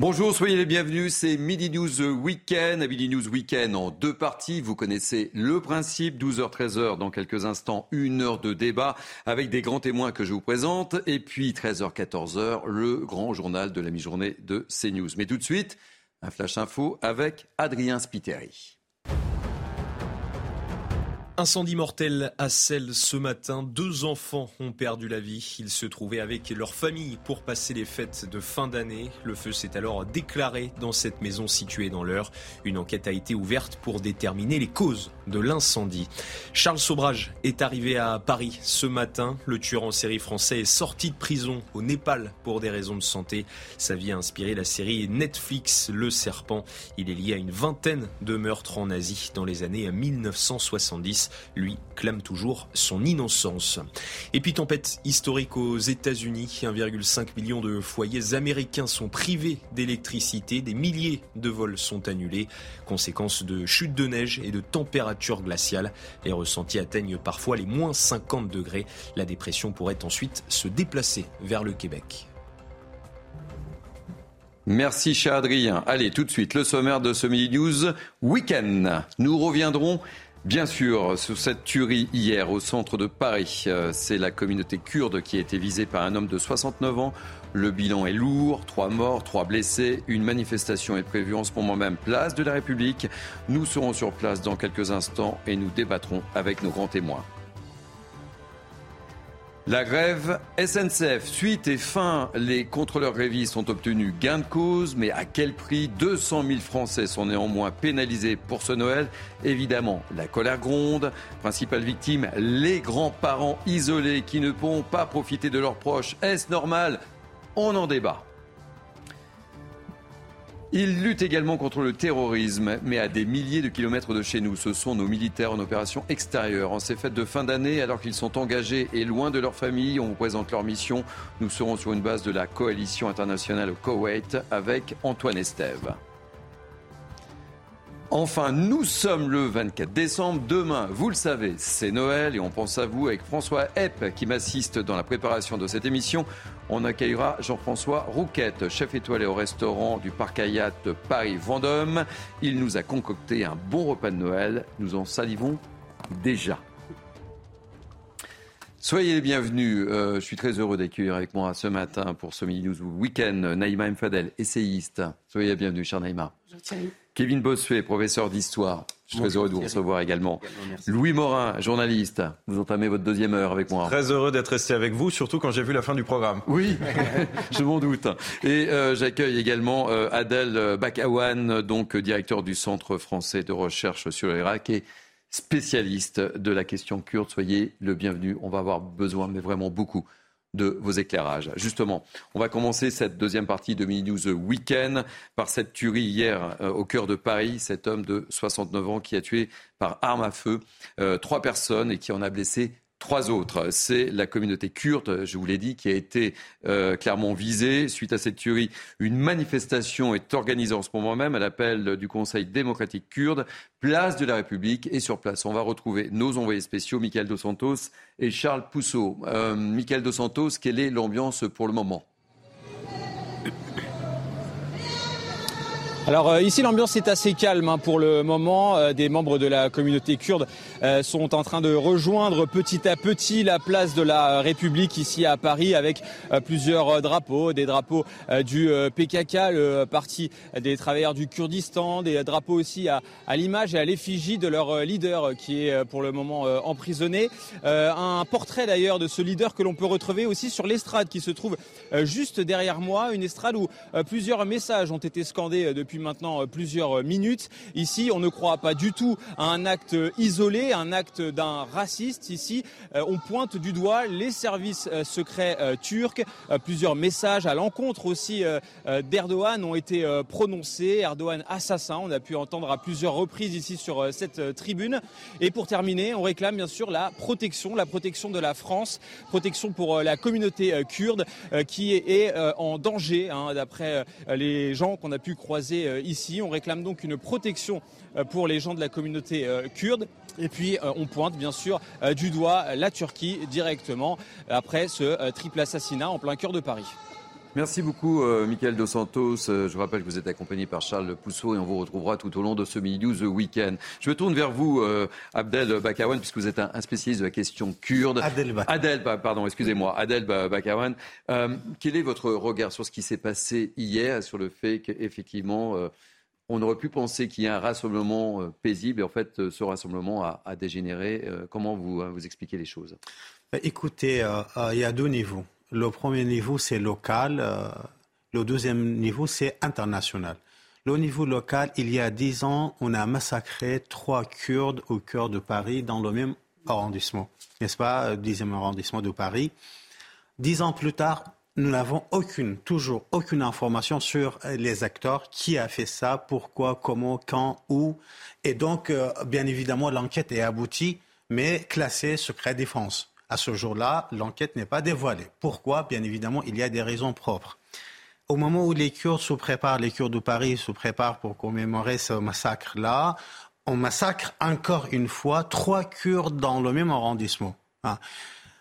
Bonjour, soyez les bienvenus. C'est Midi News Weekend. Midi News Weekend en deux parties. Vous connaissez le principe. 12h, 13h dans quelques instants. Une heure de débat avec des grands témoins que je vous présente. Et puis 13h, 14h, le grand journal de la mi-journée de CNews. Mais tout de suite, un flash info avec Adrien Spiteri. Incendie mortel à Celle ce matin. Deux enfants ont perdu la vie. Ils se trouvaient avec leur famille pour passer les fêtes de fin d'année. Le feu s'est alors déclaré dans cette maison située dans l'heure. Une enquête a été ouverte pour déterminer les causes de l'incendie. Charles Sobrage est arrivé à Paris ce matin. Le tueur en série français est sorti de prison au Népal pour des raisons de santé. Sa vie a inspiré la série Netflix Le Serpent. Il est lié à une vingtaine de meurtres en Asie dans les années 1970 lui, clame toujours son innocence. Et puis tempête historique aux États-Unis. 1,5 million de foyers américains sont privés d'électricité. Des milliers de vols sont annulés. Conséquence de chutes de neige et de températures glaciales. Les ressentis atteignent parfois les moins 50 degrés. La dépression pourrait ensuite se déplacer vers le Québec. Merci, cher Adrien. Allez, tout de suite, le sommaire de ce Midi News Week-end. Nous reviendrons Bien sûr, sur cette tuerie hier au centre de Paris, euh, c'est la communauté kurde qui a été visée par un homme de 69 ans. Le bilan est lourd, trois morts, trois blessés. Une manifestation est prévue en ce moment même, place de la République. Nous serons sur place dans quelques instants et nous débattrons avec nos grands témoins. La grève SNCF, suite et fin, les contrôleurs grévistes ont obtenu gain de cause, mais à quel prix? 200 000 Français sont néanmoins pénalisés pour ce Noël. Évidemment, la colère gronde. Principale victime, les grands-parents isolés qui ne pourront pas profiter de leurs proches. Est-ce normal? On en débat. Il lutte également contre le terrorisme, mais à des milliers de kilomètres de chez nous. Ce sont nos militaires en opération extérieure. En ces fêtes de fin d'année, alors qu'ils sont engagés et loin de leur famille, on vous présente leur mission. Nous serons sur une base de la coalition internationale au Koweït avec Antoine Estève. Enfin, nous sommes le 24 décembre. Demain, vous le savez, c'est Noël et on pense à vous avec François Epp qui m'assiste dans la préparation de cette émission. On accueillera Jean-François Rouquette, chef étoilé au restaurant du Parc Hayat Paris-Vendôme. Il nous a concocté un bon repas de Noël. Nous en salivons déjà. Soyez les bienvenus. Euh, je suis très heureux d'accueillir avec moi ce matin pour ce Mini News Weekend Naïma Mfadel, essayiste. Soyez les bienvenus, cher Naïma. Kevin Bossuet, professeur d'histoire. Je suis très heureux de vous recevoir également. Louis Morin, journaliste. Vous entamez votre deuxième heure avec moi. Très heureux d'être resté avec vous, surtout quand j'ai vu la fin du programme. Oui, je m'en doute. Et euh, j'accueille également euh, Adèle Bakawan, donc directeur du Centre français de recherche sur l'Irak et spécialiste de la question kurde. Soyez le bienvenu. On va avoir besoin, mais vraiment beaucoup, de vos éclairages. Justement, on va commencer cette deuxième partie de Mini News Weekend par cette tuerie hier euh, au cœur de Paris, cet homme de 69 ans qui a tué par arme à feu euh, trois personnes et qui en a blessé Trois autres, c'est la communauté kurde, je vous l'ai dit, qui a été euh, clairement visée. Suite à cette tuerie, une manifestation est organisée en ce moment même à l'appel du Conseil démocratique kurde, place de la République. Et sur place, on va retrouver nos envoyés spéciaux, Michael Dos Santos et Charles Pousseau. Euh, Michael Dos Santos, quelle est l'ambiance pour le moment? Alors euh, ici l'ambiance est assez calme hein, pour le moment. Euh, des membres de la communauté kurde euh, sont en train de rejoindre petit à petit la place de la République ici à Paris avec plusieurs drapeaux, des drapeaux du PKK, le parti des travailleurs du Kurdistan, des drapeaux aussi à, à l'image et à l'effigie de leur leader qui est pour le moment emprisonné. un portrait d'ailleurs de ce leader que l'on peut retrouver aussi sur l'estrade qui se trouve juste derrière moi, une estrade où plusieurs messages ont été scandés depuis maintenant plusieurs minutes. Ici, on ne croit pas du tout à un acte isolé, un acte d'un raciste. Ici, on pointe du doigt les services secrets turcs. Plusieurs messages à l'encontre aussi d'Erdogan ont été prononcés. Erdogan assassin, on a pu entendre à plusieurs reprises ici sur cette tribune. Et pour terminer, on réclame bien sûr la protection, la protection de la France, protection pour la communauté kurde qui est en danger, hein, d'après les gens qu'on a pu croiser ici. On réclame donc une protection pour les gens de la communauté kurde. Et puis on pointe bien sûr du doigt la Turquie directement après ce triple assassinat en plein cœur de Paris. Merci beaucoup, euh, Michael Dos Santos. Euh, je vous rappelle que vous êtes accompagné par Charles Pousseau et on vous retrouvera tout au long de ce Midi News Weekend. Je me tourne vers vous, euh, Abdel Bakawan, puisque vous êtes un, spécialiste de la question kurde. Adel, Adel pardon, excusez-moi. Adel Bakawan. quel est votre regard sur ce qui s'est passé hier, sur le fait qu'effectivement, on aurait pu penser qu'il y a un rassemblement paisible et en fait, ce rassemblement a, dégénéré. comment vous, vous expliquez les choses? Écoutez, il y a deux niveaux. Le premier niveau, c'est local. Euh, le deuxième niveau, c'est international. Le niveau local, il y a dix ans, on a massacré trois Kurdes au cœur de Paris dans le même arrondissement, n'est-ce pas, dixième arrondissement de Paris. Dix ans plus tard, nous n'avons aucune, toujours aucune information sur les acteurs, qui a fait ça, pourquoi, comment, quand, où. Et donc, euh, bien évidemment, l'enquête est aboutie, mais classée secret défense. À ce jour-là, l'enquête n'est pas dévoilée. Pourquoi? Bien évidemment, il y a des raisons propres. Au moment où les Kurdes se préparent, les Kurdes de Paris se préparent pour commémorer ce massacre-là, on massacre encore une fois trois Kurdes dans le même arrondissement. Hein.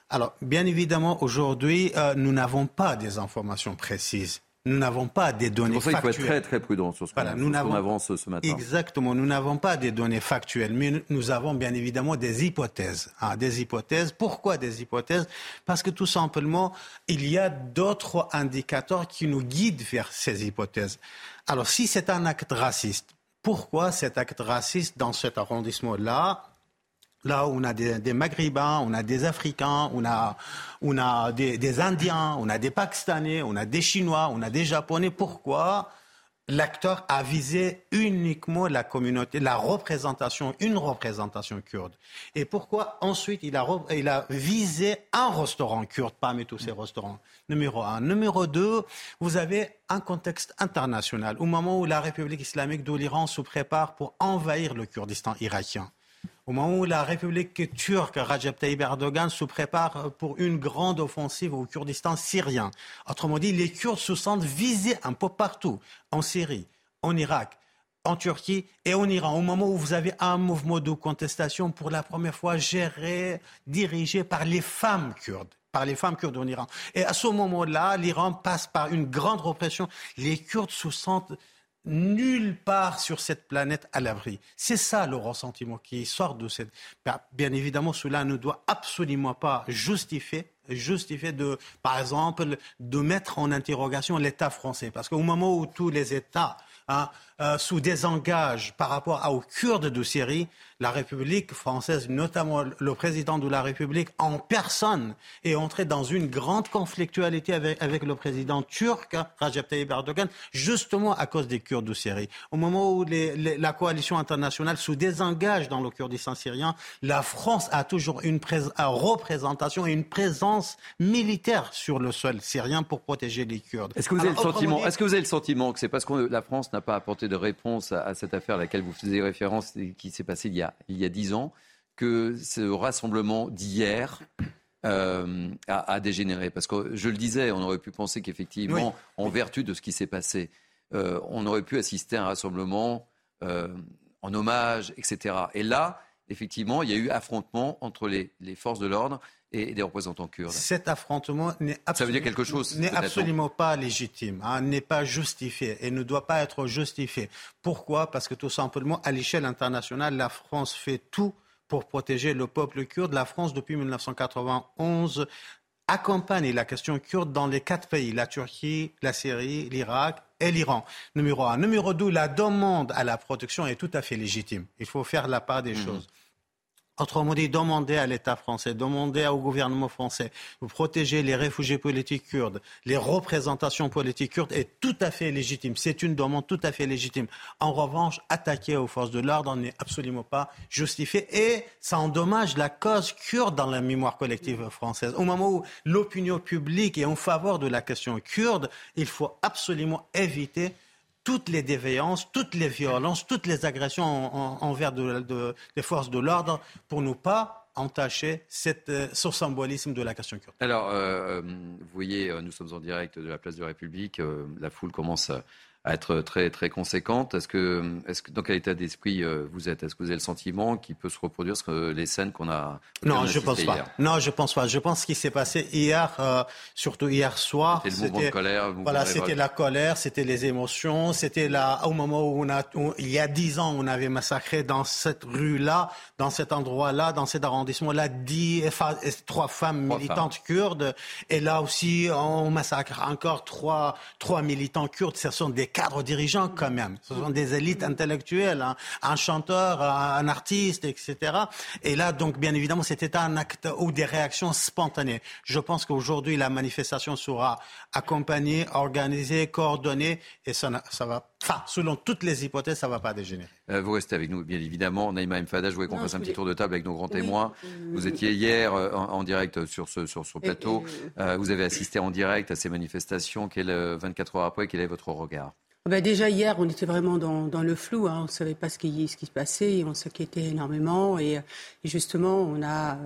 Alors, bien évidemment, aujourd'hui, euh, nous n'avons pas des informations précises. Nous n'avons pas des données factuelles. Pour ça qu'il faut être très très prudent sur ce qu'on avance ce matin. Exactement, nous n'avons pas des données factuelles, mais nous avons bien évidemment des hypothèses. Hein, des hypothèses. Pourquoi des hypothèses? Parce que tout simplement, il y a d'autres indicateurs qui nous guident vers ces hypothèses. Alors, si c'est un acte raciste, pourquoi cet acte raciste dans cet arrondissement-là Là on a des, Maghrébins, on a des Africains, on a, on a des, Indiens, on a des Pakistanais, on a des Chinois, on a des Japonais. Pourquoi l'acteur a visé uniquement la communauté, la représentation, une représentation kurde? Et pourquoi ensuite il a, il a visé un restaurant kurde parmi tous ces restaurants? Numéro un. Numéro deux, vous avez un contexte international. Au moment où la République islamique de l'Iran se prépare pour envahir le Kurdistan irakien au moment où la République turque, Rajab Tayyip Erdogan, se prépare pour une grande offensive au Kurdistan syrien. Autrement dit, les Kurdes se sentent visés un peu partout, en Syrie, en Irak, en Turquie et en Iran, au moment où vous avez un mouvement de contestation pour la première fois géré, dirigé par les femmes kurdes par les femmes kurdes en Iran. Et à ce moment-là, l'Iran passe par une grande répression. Les Kurdes se sentent nulle part sur cette planète à l'abri. C'est ça le ressentiment qui sort de cette. Bah, bien évidemment, cela ne doit absolument pas justifier justifier de, par exemple, de mettre en interrogation l'État français. Parce qu'au moment où tous les États hein, euh, sous désengage par rapport aux Kurdes de Syrie, la République française, notamment le président de la République en personne, est entré dans une grande conflictualité avec, avec le président turc, Rajab Tayyip Erdogan, justement à cause des Kurdes de Syrie. Au moment où les, la coalition internationale se désengage dans le Kurdistan syrien, la France a toujours une, une représentation et une présence militaire sur le sol syrien pour protéger les Kurdes. Est-ce que vous avez le sentiment, est-ce que vous avez le sentiment que c'est parce que la France n'a pas apporté de réponse à, cette affaire à laquelle vous faisiez référence, qui s'est passée il y a il y a dix ans, que ce rassemblement d'hier euh, a, dégénéré. Parce que je le disais, on aurait pu penser qu'effectivement, en vertu de ce qui s'est passé, euh, on aurait pu assister à un rassemblement euh, en hommage, etc. Et là, effectivement, il y a eu affrontement entre les, forces de l'ordre et des représentants kurdes. Cet affrontement n'est absolument, pas légitime, hein, n'est pas justifié et ne doit pas être justifié. Pourquoi? Parce que tout simplement, à l'échelle internationale, la France fait tout pour protéger le peuple kurde. La France, depuis 1991, accompagne la question kurde dans les quatre pays, la Turquie, la Syrie, l'Irak et l'Iran. Numéro un. Numéro deux, la demande à la protection est tout à fait légitime. Il faut faire la part des mhm. choses. Autrement dit, demander à l'État français, demander au gouvernement français de protéger les réfugiés politiques kurdes, les représentations politiques kurdes est tout à fait légitime. C'est une demande tout à fait légitime. En revanche, attaquer aux forces de l'ordre n'est absolument pas justifié et ça endommage la cause kurde dans la mémoire collective française. Au moment où l'opinion publique est en faveur de la question kurde, il faut absolument éviter toutes les déviances, toutes les violences, toutes les agressions envers les forces de l'ordre pour ne pas entacher cette, euh, ce symbolisme de la question kurde. Alors, euh, vous voyez, euh, nous sommes en direct de la place de la République. la foule commence à à être très très conséquente. Est-ce que, est-ce que dans quel état d'esprit euh, vous êtes? Est-ce que vous avez le sentiment qu'il peut se reproduire ce les scènes qu'on a Non, je pense pas. Non, je pense pas. Je pense qu'il s'est passé hier, euh, surtout hier soir. C'était le mouvement de colère. Voilà, c'était la colère, c'était les émotions, c'était là au moment où on a, il y a dix ans, on avait massacré dans cette rue-là, dans cet endroit-là, dans cet arrondissement-là, dix, trois femmes militantes kurdes, et là aussi on massacre encore trois, trois militants kurdes. Ce sont des cadres dirigeants quand même. Ce sont des élites intellectuelles, hein. un chanteur, un artiste, etc. Et là, donc, bien évidemment, c'était un acte ou des réactions spontanées. Je pense qu'aujourd'hui, la manifestation sera accompagnée, organisée, coordonnée, et ça, ça va Enfin, selon toutes les hypothèses, ça ne va pas dégénérer. Euh, vous restez avec nous, bien évidemment. Naïma Mfada, je voulais qu'on fasse un petit tour de table avec nos grands témoins. Vous étiez hier euh, en, direct sur ce, sur ce plateau. Euh, vous avez assisté en direct à ces manifestations. Quel, 24 heures après, quel est votre regard? Ah ben déjà hier, on était vraiment dans, dans le flou. Hein. On ne savait pas ce qui, ce qui se passait. On s'inquiétait énormément. Et, et, justement, on a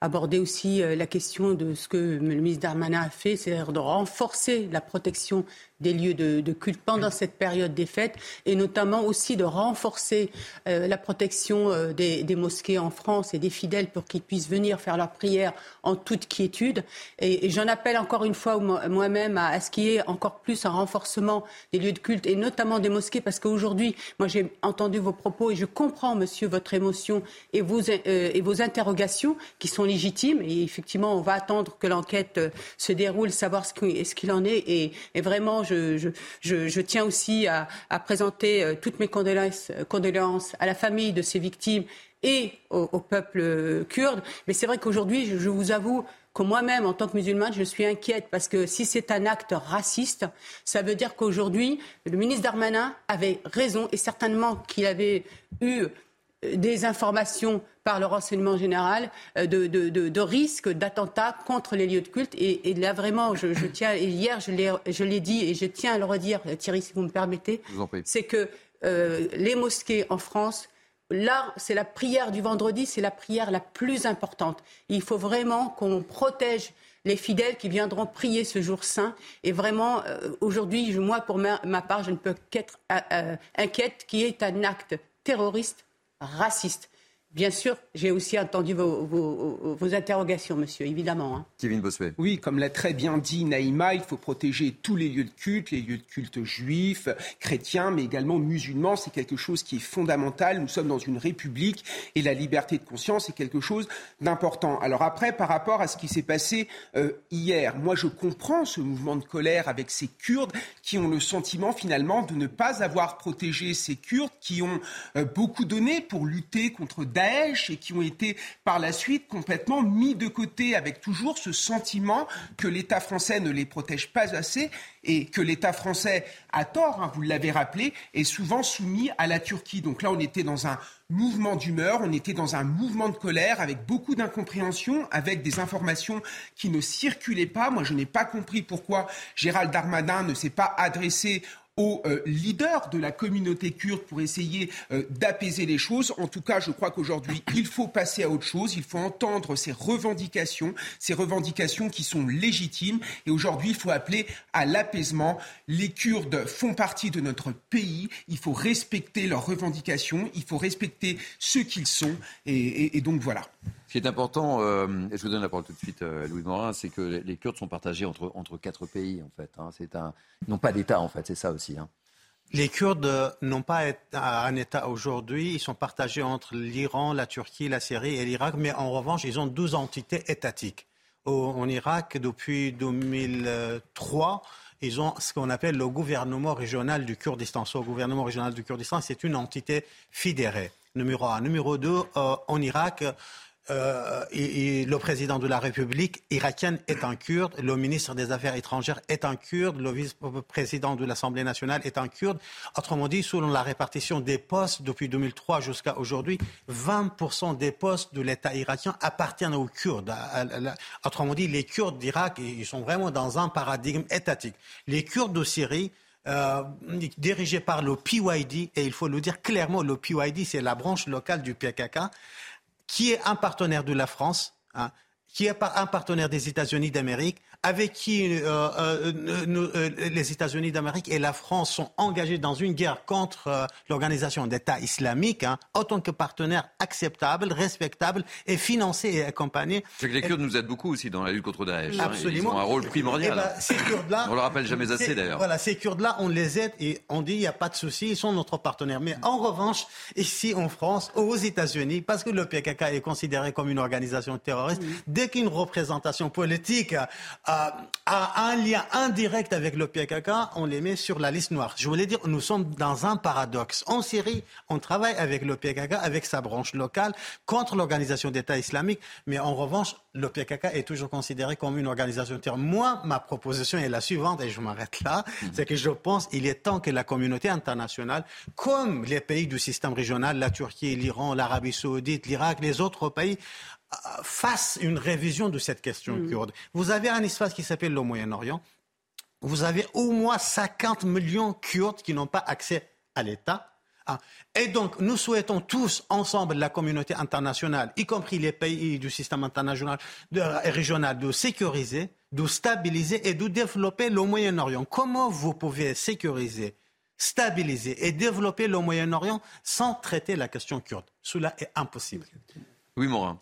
abordé aussi la question de ce que le ministre Darmanin a fait, c'est-à-dire de renforcer la protection des lieux de, culte pendant cette période des fêtes et notamment aussi de renforcer euh, la protection euh, des, mosquées en France et des fidèles pour qu'ils puissent venir faire leurs prières en toute quiétude. Et, j'en appelle encore une fois moi-même à, ce qu'il y ait encore plus un renforcement des lieux de culte et notamment des mosquées parce qu'aujourd'hui, moi j'ai entendu vos propos et je comprends, monsieur, votre émotion et vos, euh, et vos interrogations qui sont légitimes et effectivement, on va attendre que l'enquête se déroule, savoir ce qu'il en est et, vraiment, je, tiens aussi à, présenter euh, toutes mes condoléances, à la famille de ces victimes et au, peuple kurde. Mais c'est vrai qu'aujourd'hui, je, vous avoue que moi-même, en tant que musulmane, je suis inquiète parce que si c'est un acte raciste, ça veut dire qu'aujourd'hui, le ministre Darmanin avait raison et certainement qu'il avait eu des informations par le renseignement général euh, de, de, de, risques d'attentats contre les lieux de culte. Et, là, vraiment, je, tiens, et hier, je l'ai dit et je tiens à le redire, Thierry, si vous me permettez, c'est que euh, les mosquées en France, là, c'est la prière du vendredi, c'est la prière la plus importante. Il faut vraiment qu'on protège les fidèles qui viendront prier ce jour saint. Et vraiment, euh, aujourd'hui, moi, pour ma, part, je ne peux qu'être inquiète qu'il y ait un acte terroriste raciste. Bien sûr, j'ai aussi entendu vos, interrogations, monsieur, évidemment. Hein. Kevin Bossuet. Oui, comme l'a très bien dit Naïma, il faut protéger tous les lieux de culte, les lieux de culte juifs, chrétiens, mais également musulmans. C'est quelque chose qui est fondamental. Nous sommes dans une république et la liberté de conscience est quelque chose d'important. Alors après, par rapport à ce qui s'est passé euh, hier, moi je comprends ce mouvement de colère avec ces Kurdes qui ont le sentiment finalement de ne pas avoir protégé ces Kurdes qui ont euh, beaucoup donné pour lutter contre Et qui ont été par la suite complètement mis de côté avec toujours ce sentiment que l'État français ne les protège pas assez et que l'État français, a tort, hein, vous l'avez rappelé, est souvent soumis à la Turquie. Donc là, on était dans un mouvement d'humeur, on était dans un mouvement de colère avec beaucoup d'incompréhension, avec des informations qui ne circulaient pas. Moi, je n'ai pas compris pourquoi Gérald Darmanin ne s'est pas adressé aux euh, leaders de la communauté kurde pour essayer euh, d'apaiser les choses. En tout cas, je crois qu'aujourd'hui, il faut passer à autre chose. Il faut entendre ces revendications, ces revendications qui sont légitimes. Et aujourd'hui, il faut appeler à l'apaisement. Les Kurdes font partie de notre pays. Il faut respecter leurs revendications. Il faut respecter ce qu'ils sont. et donc voilà. Ce qui est important, euh, et je vous donne la parole tout de suite, euh, Louis Morin, c'est que les Kurdes sont partagés entre, entre quatre pays, en fait. Hein. C'est un, ils n'ont pas d'État, en fait, c'est ça aussi. Hein. Les Kurdes n'ont pas un État aujourd'hui. Ils sont partagés entre l'Iran, la Turquie, la Syrie et l'Irak. Mais en revanche, ils ont 12 entités étatiques. en Irak, depuis 2003, ils ont ce qu'on appelle le gouvernement régional du Kurdistan. Ce gouvernement régional du Kurdistan, c'est une entité fédérée. Numéro un. Numéro deux, en Irak, euh, le président de la République irakienne est un kurde, le ministre des Affaires étrangères est un kurde, le vice-président de l'Assemblée nationale est un kurde. Autrement dit, selon la répartition des postes depuis 2003 jusqu'à aujourd'hui, 20% des postes de l'État irakien appartiennent aux Kurdes. Autrement dit, les Kurdes d'Irak, ils sont vraiment dans un paradigme étatique. Les Kurdes de Syrie, euh, dirigés par le PYD, et il faut le dire clairement, le PYD, c'est la branche locale du PKK qui est un partenaire de la France, hein, qui est un partenaire des États-Unis d'Amérique, avec qui euh, euh, euh, les États-Unis d'Amérique et la France sont engagés dans une guerre contre l'organisation d'État islamique, hein, en tant que partenaire acceptable, respectable et financé et accompagné. C'est que les Kurdes nous aident beaucoup aussi dans la lutte contre Daesh. Hein. Absolument. Ils ont un rôle primordial. Eh ben, ces Kurdes-là, on le rappelle jamais assez d'ailleurs. Voilà, ces Kurdes-là, on les aide et on dit il n'y a pas de souci, ils sont notre partenaire. Mais en revanche, ici en France, aux États-Unis, parce que le PKK est considéré comme une organisation terroriste, dès qu'une représentation politique a un lien indirect avec le PKK, on les met sur la liste noire. Je voulais dire, nous sommes dans un paradoxe. En Syrie, on travaille avec le PKK, avec sa branche locale, contre l'organisation d'État islamique, mais en revanche, le PKK est toujours considéré comme une organisation terroriste. Moi, ma proposition est la suivante, et je m'arrête là, c'est que je pense qu'il est temps que la communauté internationale, comme les pays du système régional, la Turquie, l'Iran, l'Arabie saoudite, l'Irak, les autres pays, fasse une révision de cette question mm. kurde. Vous avez un espace qui s'appelle le Moyen-Orient. Vous avez au moins 50 millions Kurdes qui n'ont pas accès à l'État. Ah. Et donc, nous souhaitons tous ensemble, la communauté internationale, y compris les pays du système international de, régional, de sécuriser, de stabiliser et de développer le Moyen-Orient. Comment vous pouvez sécuriser, stabiliser et développer le Moyen-Orient sans traiter la question kurde? Cela est impossible. Oui, Morin.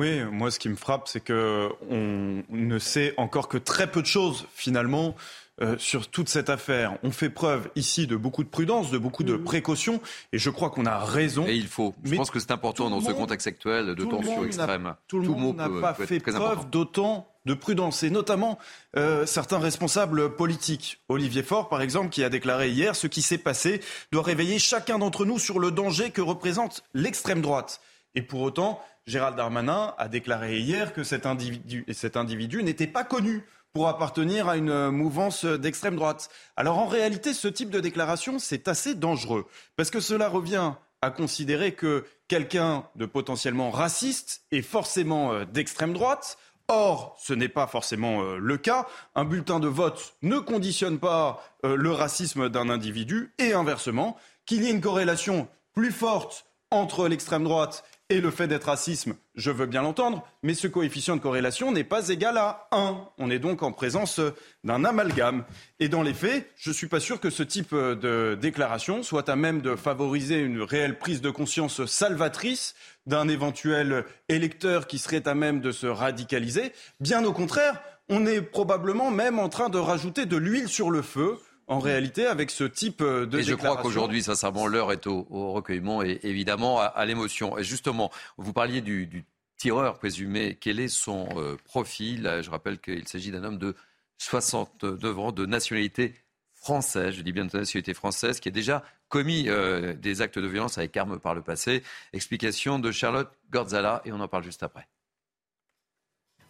Oui, moi ce qui me frappe, c'est que on ne sait encore que très peu de choses finalement euh, sur toute cette affaire. On fait preuve ici de beaucoup de prudence, de beaucoup de mm. précaution, et je crois qu'on a raison. Et il faut. Je pense que c'est important dans ce contexte actuel de tension extrême. Tout le monde n'a pas fait preuve d'autant de prudence, et notamment euh, certains responsables politiques. Olivier Faure, par exemple, qui a déclaré hier ce qui s'est passé doit réveiller chacun d'entre nous sur le danger que représente l'extrême droite. Et pour autant, Gérald Darmanin a déclaré hier que cet individu, cet individu n'était pas connu pour appartenir à une mouvance d'extrême droite. Alors en réalité, ce type de déclaration, c'est assez dangereux, parce que cela revient à considérer que quelqu'un de potentiellement raciste est forcément euh, d'extrême droite. Or, ce n'est pas forcément euh, le cas. Un bulletin de vote ne conditionne pas euh, le racisme d'un individu et inversement, qu'il y ait une corrélation plus forte entre l'extrême droite et le fait d'être racisme, je veux bien l'entendre, mais ce coefficient de corrélation n'est pas égal à 1. On est donc en présence d'un amalgame. Et dans les faits, je ne suis pas sûr que ce type de déclaration soit à même de favoriser une réelle prise de conscience salvatrice d'un éventuel électeur qui serait à même de se radicaliser. Bien au contraire, on est probablement même en train de rajouter de l'huile sur le feu en réalité avec ce type euh, de Et je crois qu'aujourd'hui, sincèrement, l'heure est au, recueillement et évidemment à, l'émotion. Et justement, vous parliez du, tireur présumé. Quel est son euh, profil? Je rappelle qu'il s'agit d'un homme de 69 ans, de nationalité française, je dis bien de nationalité française, qui a déjà commis euh, des actes de violence avec armes par le passé. Explication de Charlotte Gordzala et on en parle juste après.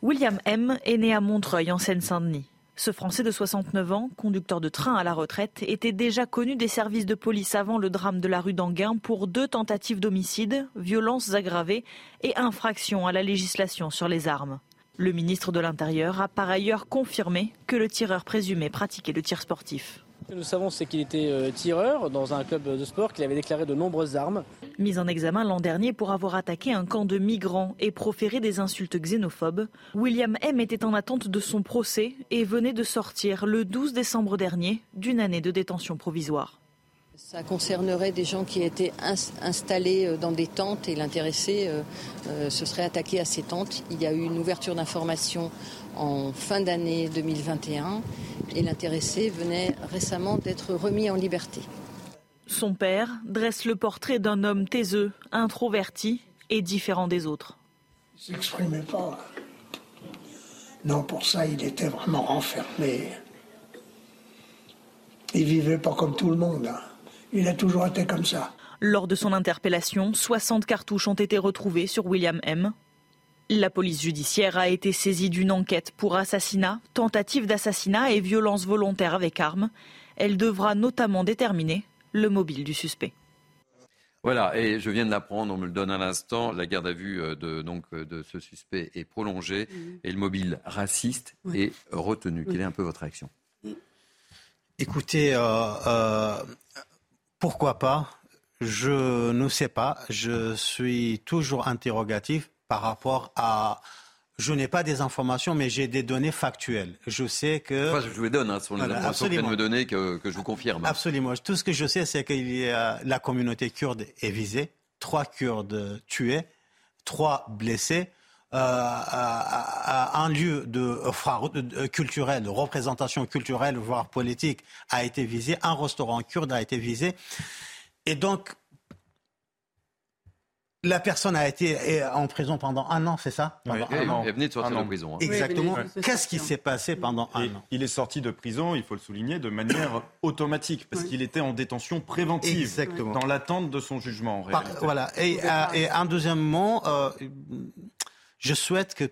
William M. est né à Montreuil en Seine-Saint-Denis. Ce Français de 69 ans, conducteur de train à la retraite, était déjà connu des services de police avant le drame de la rue d'Anguin pour deux tentatives d'homicide, violences aggravées et infractions à la législation sur les armes. Le ministre de l'Intérieur a par ailleurs confirmé que le tireur présumé pratiquait le tir sportif. Ce que nous savons, c'est qu'il était euh, tireur dans un club de sport, qu'il avait déclaré de nombreuses armes. Mis en examen l'an dernier pour avoir attaqué un camp de migrants et proféré des insultes xénophobes, William M. était en attente de son procès et venait de sortir le 12 décembre dernier d'une année de détention provisoire. Ça concernerait des gens qui étaient installés euh, dans des tentes et l'intéressé euh, se serait attaqué à ces tentes. Il y a eu une ouverture d'information en fin d'année 2021 et l'intéressé venait récemment d'être remis en liberté. Son père dresse le portrait d'un homme taiseux, introverti et différent des autres. Il s'exprimait pas. Non, pour ça, il était vraiment renfermé. Il vivait pas comme tout le monde. Hein. Il a toujours été comme ça. Lors de son interpellation, 60 cartouches ont été retrouvées sur William M. La police judiciaire a été saisie d'une enquête pour assassinat, tentative d'assassinat et violence volontaire avec arme. Elle devra notamment déterminer le mobile du suspect. Voilà, et je viens de l'apprendre, on me le donne à l'instant, la garde à vue euh, de, donc, euh, de ce suspect est prolongée mhm. et le mobile raciste est retenu. Quelle est un peu votre réaction? Écoutez, euh, pourquoi pas? Je ne sais pas. Je suis toujours interrogatif par rapport à je n'ai pas des informations, mais j'ai des données factuelles. Je sais que. je vous les donne, hein, ce sont les informations que me donner que, que, je vous confirme. Absolument. Tout ce que je sais, c'est que la communauté kurde est visée, trois Kurdes tués, trois blessés. Euh, un lieu de, de, culturel, de représentation culturelle, voire politique, a été visé. Un restaurant kurde a été visé. Et donc, la personne a été en prison pendant un an, c'est ça pendant un an. Elle venait de sortir de prison. Hein. Exactement. Qu'est-ce qui s'est passé pendant un an Il est sorti de prison, il faut le souligner, de manière automatique, parce qu'il était en détention préventive, Exactement. dans l'attente de son jugement. En voilà. Et, euh, et, un deuxième mot, euh, je souhaite que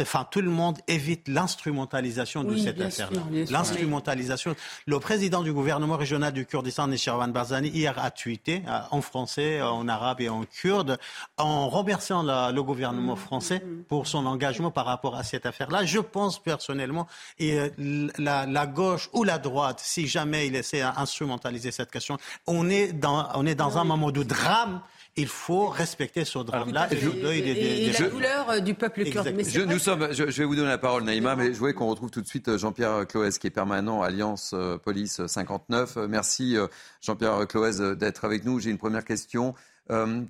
enfin, tout le monde évite l'instrumentalisation de cette affaire-là. L'instrumentalisation. Le président du gouvernement régional du Kurdistan, Nishirvan Barzani, hier a tweeté euh, en français, en arabe et en kurde, en remerciant le gouvernement français pour son engagement par rapport à cette affaire-là. Je pense personnellement, et euh, la, la, gauche ou la droite, si jamais il essaie d'instrumentaliser cette question, on est dans, on est dans un moment de drame il faut respecter ce drame-là et, la douleur euh, du peuple kurde. Je, nous sommes, je, vais vous donner la parole, Naïma, mais je voulais qu'on retrouve tout de suite euh, Jean-Pierre Cloès, qui est permanent Alliance euh, Police 59. Merci Jean-Pierre Cloès d'être avec nous. J'ai une première question.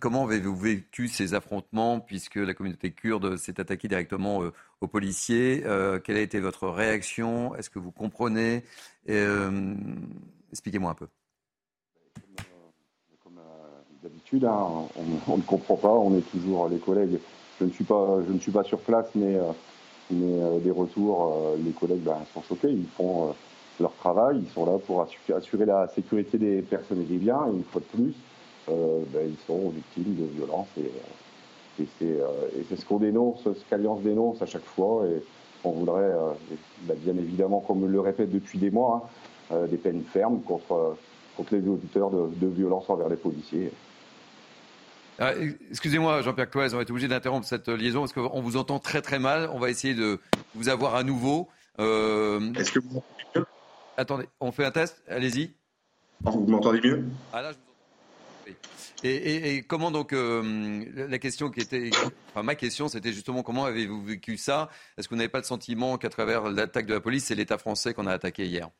comment avez-vous vécu ces affrontements puisque la communauté kurde s'est attaquée directement aux policiers? Quelle a été votre réaction? Est-ce que vous comprenez? Expliquez-moi un peu d'habitude, hein, on, ne comprend pas, on est toujours les collègues. Je ne suis pas, sur place, mais, euh, euh, des retours, euh, les collègues ben, sont choqués, ils font leur travail, ils sont là pour assurer, la sécurité des personnes et des biens, et une fois de plus, ben, ils sont victimes de violences. Et, c'est ce qu'on dénonce, ce qu'Alliance dénonce à chaque fois. Et on voudrait, ben, bien évidemment, comme le répète depuis des mois, hein, des peines fermes contre, les auditeurs de, de violences envers les policiers. Ah, excusez-moi, Jean-Pierre Cloès, on va être obligé d'interrompre cette liaison parce qu'on vous entend très très mal. On va essayer de vous avoir à nouveau. Euh, Est-ce que vous mieux? Attendez, on fait un test? Allez-y. Vous m'entendez mieux? Ah là, je vous entends. Et, comment donc euh, la question qui était, enfin ma question, c'était justement comment avez-vous vécu ça? Est-ce que vous n'avez pas le sentiment qu'à travers l'attaque de la police, c'est l'État français qu'on a attaqué hier?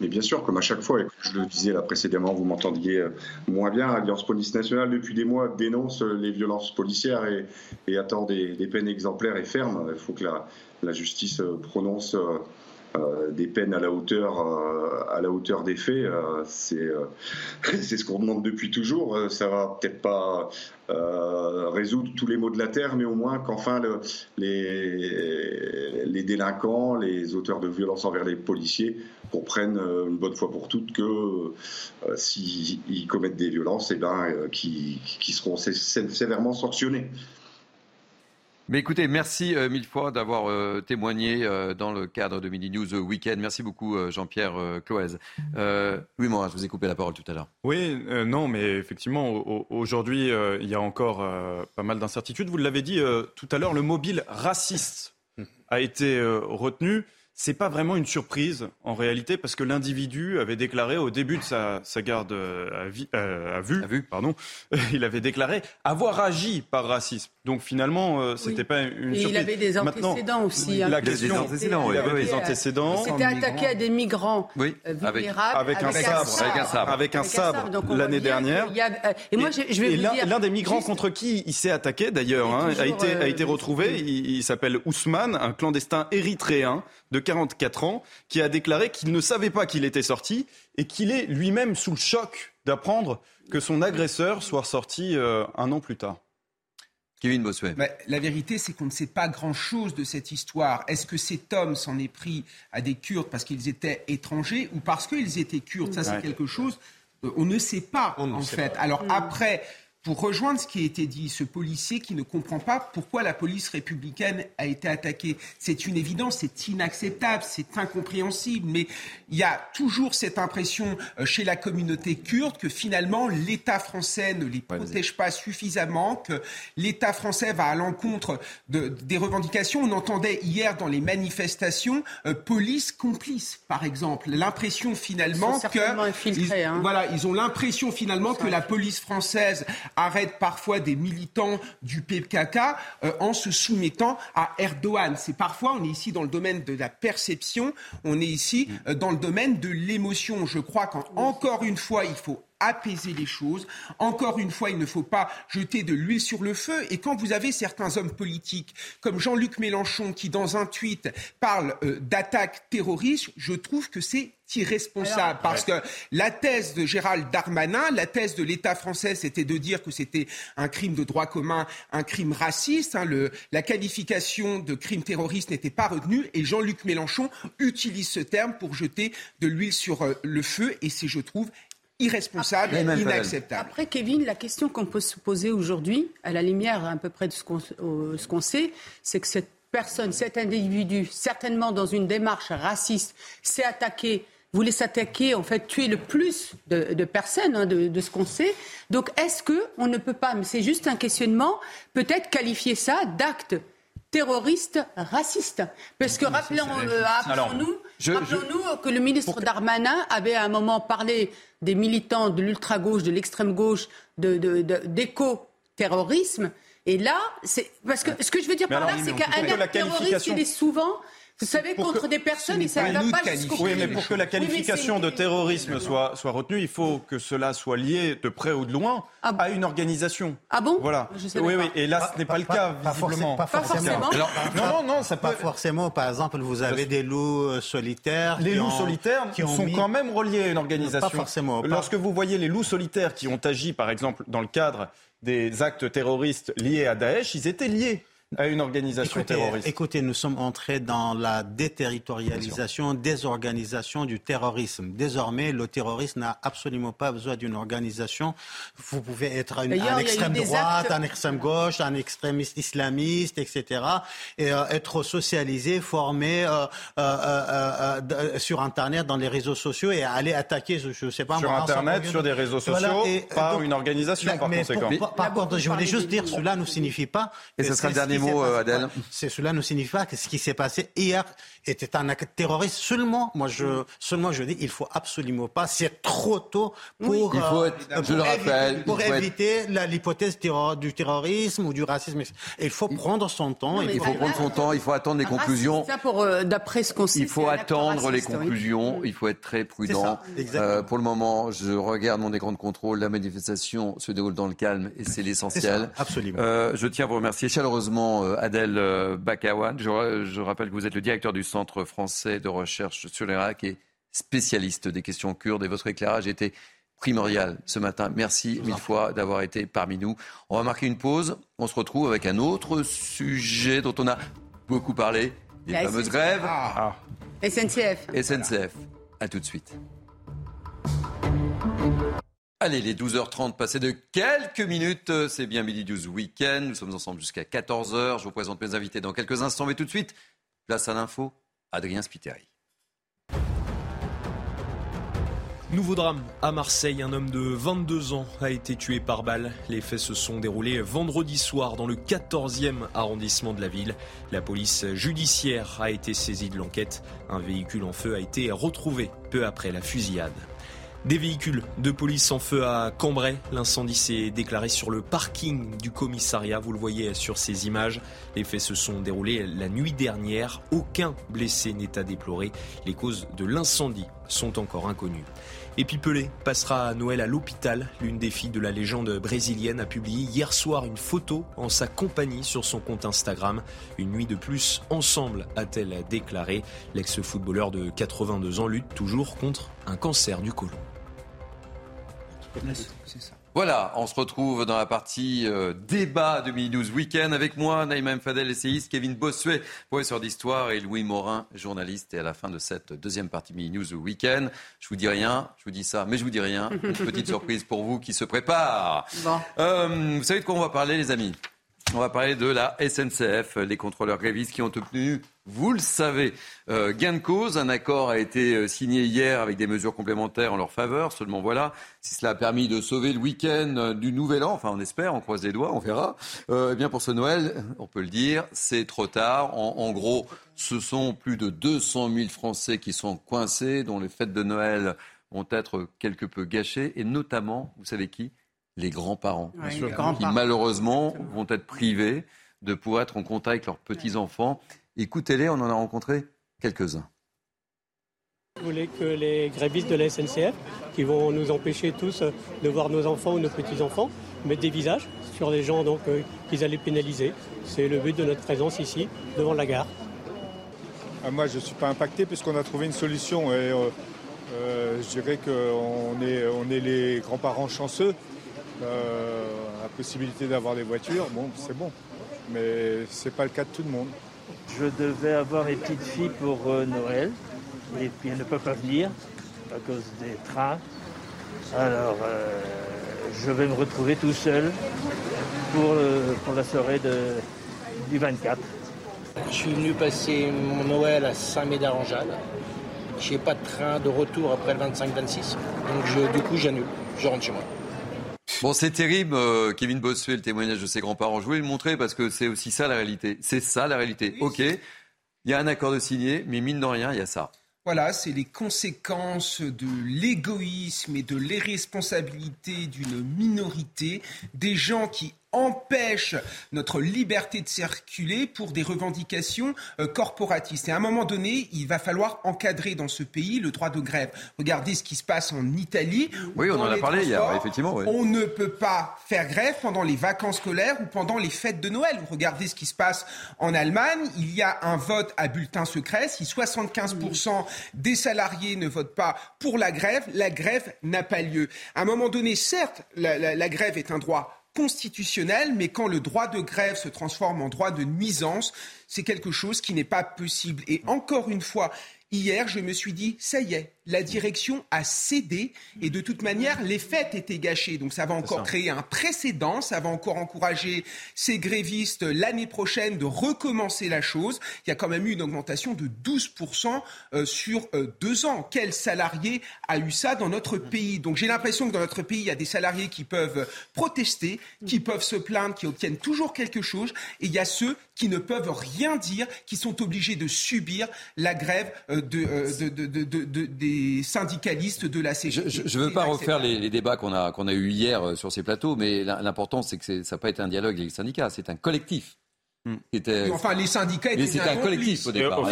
Mais bien sûr, comme à chaque fois, et je le disais là précédemment, vous m'entendiez euh, moins bien, Alliance Police Nationale, depuis des mois, dénonce les violences policières et, attend des, peines exemplaires et fermes. Il faut que la, justice euh, prononce euh, des peines à la hauteur, à la hauteur des faits. c'est ce qu'on demande depuis toujours. Ça va peut-être pas résoudre tous les maux de la terre, mais au moins qu'enfin les, les délinquants, les auteurs de violences envers les policiers comprennent euh, une bonne fois pour toutes que euh, s'ils commettent des violences, et eh ben, euh, qui, seront sévèrement sanctionnés. Mais écoutez, merci mille fois d'avoir témoigné dans le cadre de Mini News Weekend. Merci beaucoup, Jean-Pierre Cloez. oui, moi, je vous ai coupé la parole tout à l'heure. Oui, non, mais effectivement, aujourd'hui, il y a encore pas mal d'incertitudes. Vous l'avez dit tout à l'heure, le mobile raciste a été retenu c'est pas vraiment une surprise en réalité parce que l'individu avait déclaré au début de sa, garde à, euh, vue, pardon, il avait déclaré avoir agi par racisme. Donc finalement, euh, c'était pas une surprise. il avait des antécédents aussi. Hein. La question, il avait des antécédents. C'était attaqué à des migrants euh, vulnérables avec, un, sabre, avec un sabre, l'année dernière. et moi, je, vais vous L'un des migrants contre qui il s'est attaqué d'ailleurs hein, a été a été retrouvé. Il, s'appelle Ousmane, un clandestin érythréen de 44 ans, qui a déclaré qu'il ne savait pas qu'il était sorti et qu'il est lui-même sous le choc d'apprendre que son agresseur soit sorti euh, un an plus tard. Kevin Bossuet. la vérité, c'est qu'on ne sait pas grand-chose de cette histoire. Est-ce que cet homme s'en est pris à des Kurdes parce qu'ils étaient étrangers ou parce qu'ils étaient Kurdes? Ça, c'est quelque chose on ne sait pas, en fait. Alors après, pour rejoindre ce qui a été dit, ce policier qui ne comprend pas pourquoi la police républicaine a été attaquée. C'est une évidence, c'est inacceptable, c'est incompréhensible, mais il y a toujours cette impression euh, chez la communauté kurde que finalement l'État français ne les protège pas suffisamment, que l'État français va à l'encontre de, des revendications. On entendait hier dans les manifestations euh, police complice, par exemple. L'impression finalement que ils, hein. voilà, ils ont l'impression finalement que la police française arrête parfois des militants du PKK euh, en se soumettant à Erdogan. C'est parfois, on est ici dans le domaine de la perception, on est ici euh, dans le domaine de l'émotion. Je crois qu'encore une fois, il faut apaiser les choses. Encore une fois, il ne faut pas jeter de l'huile sur le feu. Et quand vous avez certains hommes politiques comme Jean-Luc Mélenchon qui, dans un tweet, parle euh, d'attaque terroriste, je trouve que c'est irresponsable parce que la thèse de Gérald Darmanin, la thèse de l'État français, c'était de dire que c'était un crime de droit commun, un crime raciste. Hein, le, la qualification de crime terroriste n'était pas retenue et Jean-Luc Mélenchon utilise ce terme pour jeter de l'huile sur euh, le feu et c'est, je trouve, irresponsable, et inacceptable. Après, Kevin, la question qu'on peut se poser aujourd'hui, à la lumière à peu près de ce qu'on sait, c'est que cette personne, cet individu, certainement dans une démarche raciste, s'est attaqué voulait s'attaquer, en fait, tuer le plus de, personnes, hein, de, de, ce qu'on sait. Donc, est-ce qu'on ne peut pas, mais c'est juste un questionnement, peut-être qualifier ça d'acte terroriste raciste. Parce que rappelons-nous euh, rappelons que le ministre Darmanin avait à un moment parlé des militants de l'ultra-gauche, de l'extrême-gauche, d'éco-terrorisme. Et là, c'est parce que ce que je veux dire par là, c'est qu'un terroriste, il est souvent vous savez, contre des personnes, et ça ne va pas jusqu'au Oui, mais pour que la qualification de terrorisme soit, soit retenue, il faut que cela soit lié de près ou de loin ah à une organisation. Ah bon Voilà. oui, oui. Et là, ce n'est pas, le cas, visiblement. Pas, forcément. non, non, non, ça pas forcément. Par exemple, vous avez des loups euh, solitaires. Les loups solitaires qui sont quand même reliés à une organisation. Pas forcément. Lorsque vous voyez les loups solitaires qui ont agi, par exemple, dans le cadre des actes terroristes liés à Daesh, ils étaient liés à une organisation terroriste. Écoutez, nous sommes entrés dans la déterritorialisation, désorganisation du terrorisme. Désormais, le terrorisme n'a absolument pas besoin d'une organisation. Vous pouvez être une, un extrême droite, un extrême gauche, un extrémiste islamiste, etc. Et euh, être socialisé, formé euh, euh, euh, sur Internet, dans les réseaux sociaux et aller attaquer, je ne sais pas Sur Internet, sur des réseaux sociaux, et, par une organisation, par conséquent. par contre, je voulais juste dire, cela ne signifie pas... Et ce sera le dernier euh, Adèle. Cela ne signifie pas que ce qui s'est passé hier était un acte terroriste seulement. Moi, je, seulement, je dis, il faut absolument pas. C'est trop tôt pour, il faut je le rappelle, pour éviter l'hypothèse du terrorisme ou du racisme. Il faut prendre son temps. il faut prendre son temps. Il faut attendre les conclusions. Ça pour euh, d'après ce qu'on sait. Il faut attendre les conclusions. Il faut être très prudent. Euh, pour le moment, je regarde mon écran de contrôle. La manifestation se déroule dans le calme et c'est l'essentiel. Absolument. je tiens à vous remercier chaleureusement, Adèle Bakawan. Je, je rappelle que vous êtes le directeur du centre français de recherche sur l'Irak et spécialiste des questions kurdes. Et votre éclairage était primordial ce matin. Merci mille fois d'avoir été parmi nous. On va marquer une pause. On se retrouve avec un autre sujet dont on a beaucoup parlé, les fameuses grèves. Ah. SNCF. SNCF. À tout de suite. Allez, les 12h30 passées de quelques minutes, c'est bien midi 12 week-end. Nous sommes ensemble jusqu'à 14h. Je vous présente mes invités dans quelques instants, mais tout de suite, place à l'info Adrien Spiteri. Nouveau drame à Marseille, un homme de 22 ans a été tué par balle. Les faits se sont déroulés vendredi soir dans le 14e arrondissement de la ville. La police judiciaire a été saisie de l'enquête. Un véhicule en feu a été retrouvé peu après la fusillade. Des véhicules de police en feu à Cambrai. L'incendie s'est déclaré sur le parking du commissariat. Vous le voyez sur ces images. Les faits se sont déroulés la nuit dernière. Aucun blessé n'est à déplorer. Les causes de l'incendie sont encore inconnues. Et Pelé passera Noël à l'hôpital. L'une des filles de la légende brésilienne a publié hier soir une photo en sa compagnie sur son compte Instagram. Une nuit de plus ensemble, a-t-elle déclaré. L'ex-footballeur de 82 ans lutte toujours contre un cancer du côlon. Ça. Voilà, on se retrouve dans la partie euh, débat de Mini News Weekend avec moi, Naïma Mfadel, essayiste, Kevin Bossuet, professeur d'histoire, et Louis Morin, journaliste. Et à la fin de cette deuxième partie Mini News Weekend, je vous dis rien, je vous dis ça, mais je vous dis rien. Une petite surprise pour vous qui se prépare. Euh, vous savez de quoi on va parler, les amis? On va parler de la SNCF, les contrôleurs grévistes qui ont obtenu vous le savez, euh, gain de cause. Un accord a été euh, signé hier avec des mesures complémentaires en leur faveur. Seulement voilà, si cela a permis de sauver le week-end euh, du Nouvel An, enfin on espère, on croise les doigts, on verra. eh bien pour ce Noël, on peut le dire, c'est trop tard. En, gros, ce sont plus de 200 000 Français qui sont coincés, dont les fêtes de Noël vont être quelque peu gâchées, et notamment, vous savez qui? Les grands-parents, qui malheureusement vont être privés de pouvoir être en contact avec leurs petits-enfants. Écoutez-les, on en a rencontré quelques-uns. Vous voulez que les grévistes de la SNCF, qui vont nous empêcher tous de voir nos enfants ou nos petits-enfants, mettent des visages sur les gens donc euh, qu'ils allaient pénaliser. C'est le but de notre présence ici, devant la gare. Ah, moi, je ne suis pas impacté puisqu'on a trouvé une solution. Et, euh, euh, je dirais qu'on est, on est les grands-parents chanceux. la possibilité d'avoir des voitures, bon, c'est bon. Mais ce n'est pas le cas de tout le monde. Je devais avoir mes petites filles pour euh, Noël, et puis elles ne peuvent pas venir à cause des trains. Alors, euh, je vais me retrouver tout seul pour, euh, pour la soirée du 24. Je suis venu passer mon Noël à Saint-Médard-en-Jalles. Je n'ai pas de train de retour après le 25-26. Donc du coup, j'annule. Je rentre chez moi. Bon, c'est terrible, euh, Kevin Bossuet, le témoignage de ses grands-parents. Je voulais le montrer parce que c'est aussi ça la réalité. C'est ça la réalité. ok, il y a un accord de signé, mais mine de rien, il y a ça. Voilà, c'est les conséquences de l'égoïsme et de l'irresponsabilité d'une minorité, des gens qui empêche notre liberté de circuler pour des revendications euh, corporatistes. Et à un moment donné, il va falloir encadrer dans ce pays le droit de grève. Regardez ce qui se passe en Italie. Oui, on en a parlé hier, effectivement. On ne peut pas faire grève pendant les vacances scolaires ou pendant les fêtes de Noël. Regardez ce qui se passe en Allemagne. Il y a un vote à bulletin secret. Si 75% des salariés ne votent pas pour la grève, la grève n'a pas lieu. À un moment donné, certes, la, la grève est un droit constitutionnel, mais quand le droit de grève se transforme en droit de nuisance, c'est quelque chose qui n'est pas possible. Et encore une fois, hier, je me suis dit, ça y est, la direction a cédé et de toute manière, les fêtes étaient gâchées. Donc ça va encore créer un précédent, ça va encore encourager ces grévistes l'année prochaine de recommencer la chose. Il y a quand même eu une augmentation de 12% euh, sur euh, deux ans. Quel salarié a eu ça dans notre pays? Donc j'ai l'impression que dans notre pays, il y a des salariés qui peuvent protester, qui peuvent se plaindre, qui obtiennent toujours quelque chose, et il y a ceux qui ne peuvent rien dire, qui sont obligés de subir la grève euh, de, des syndicalistes de la CGT. Je ne veux pas refaire les, débats qu'on a, qu'on a eus hier euh, sur ces plateaux, mais l'important, c'est que ça n'a pas été un dialogue avec les syndicats, c'est un collectif. Hmm. Était... Enfin, les syndicats étaient C'était un collectif au départ. Au,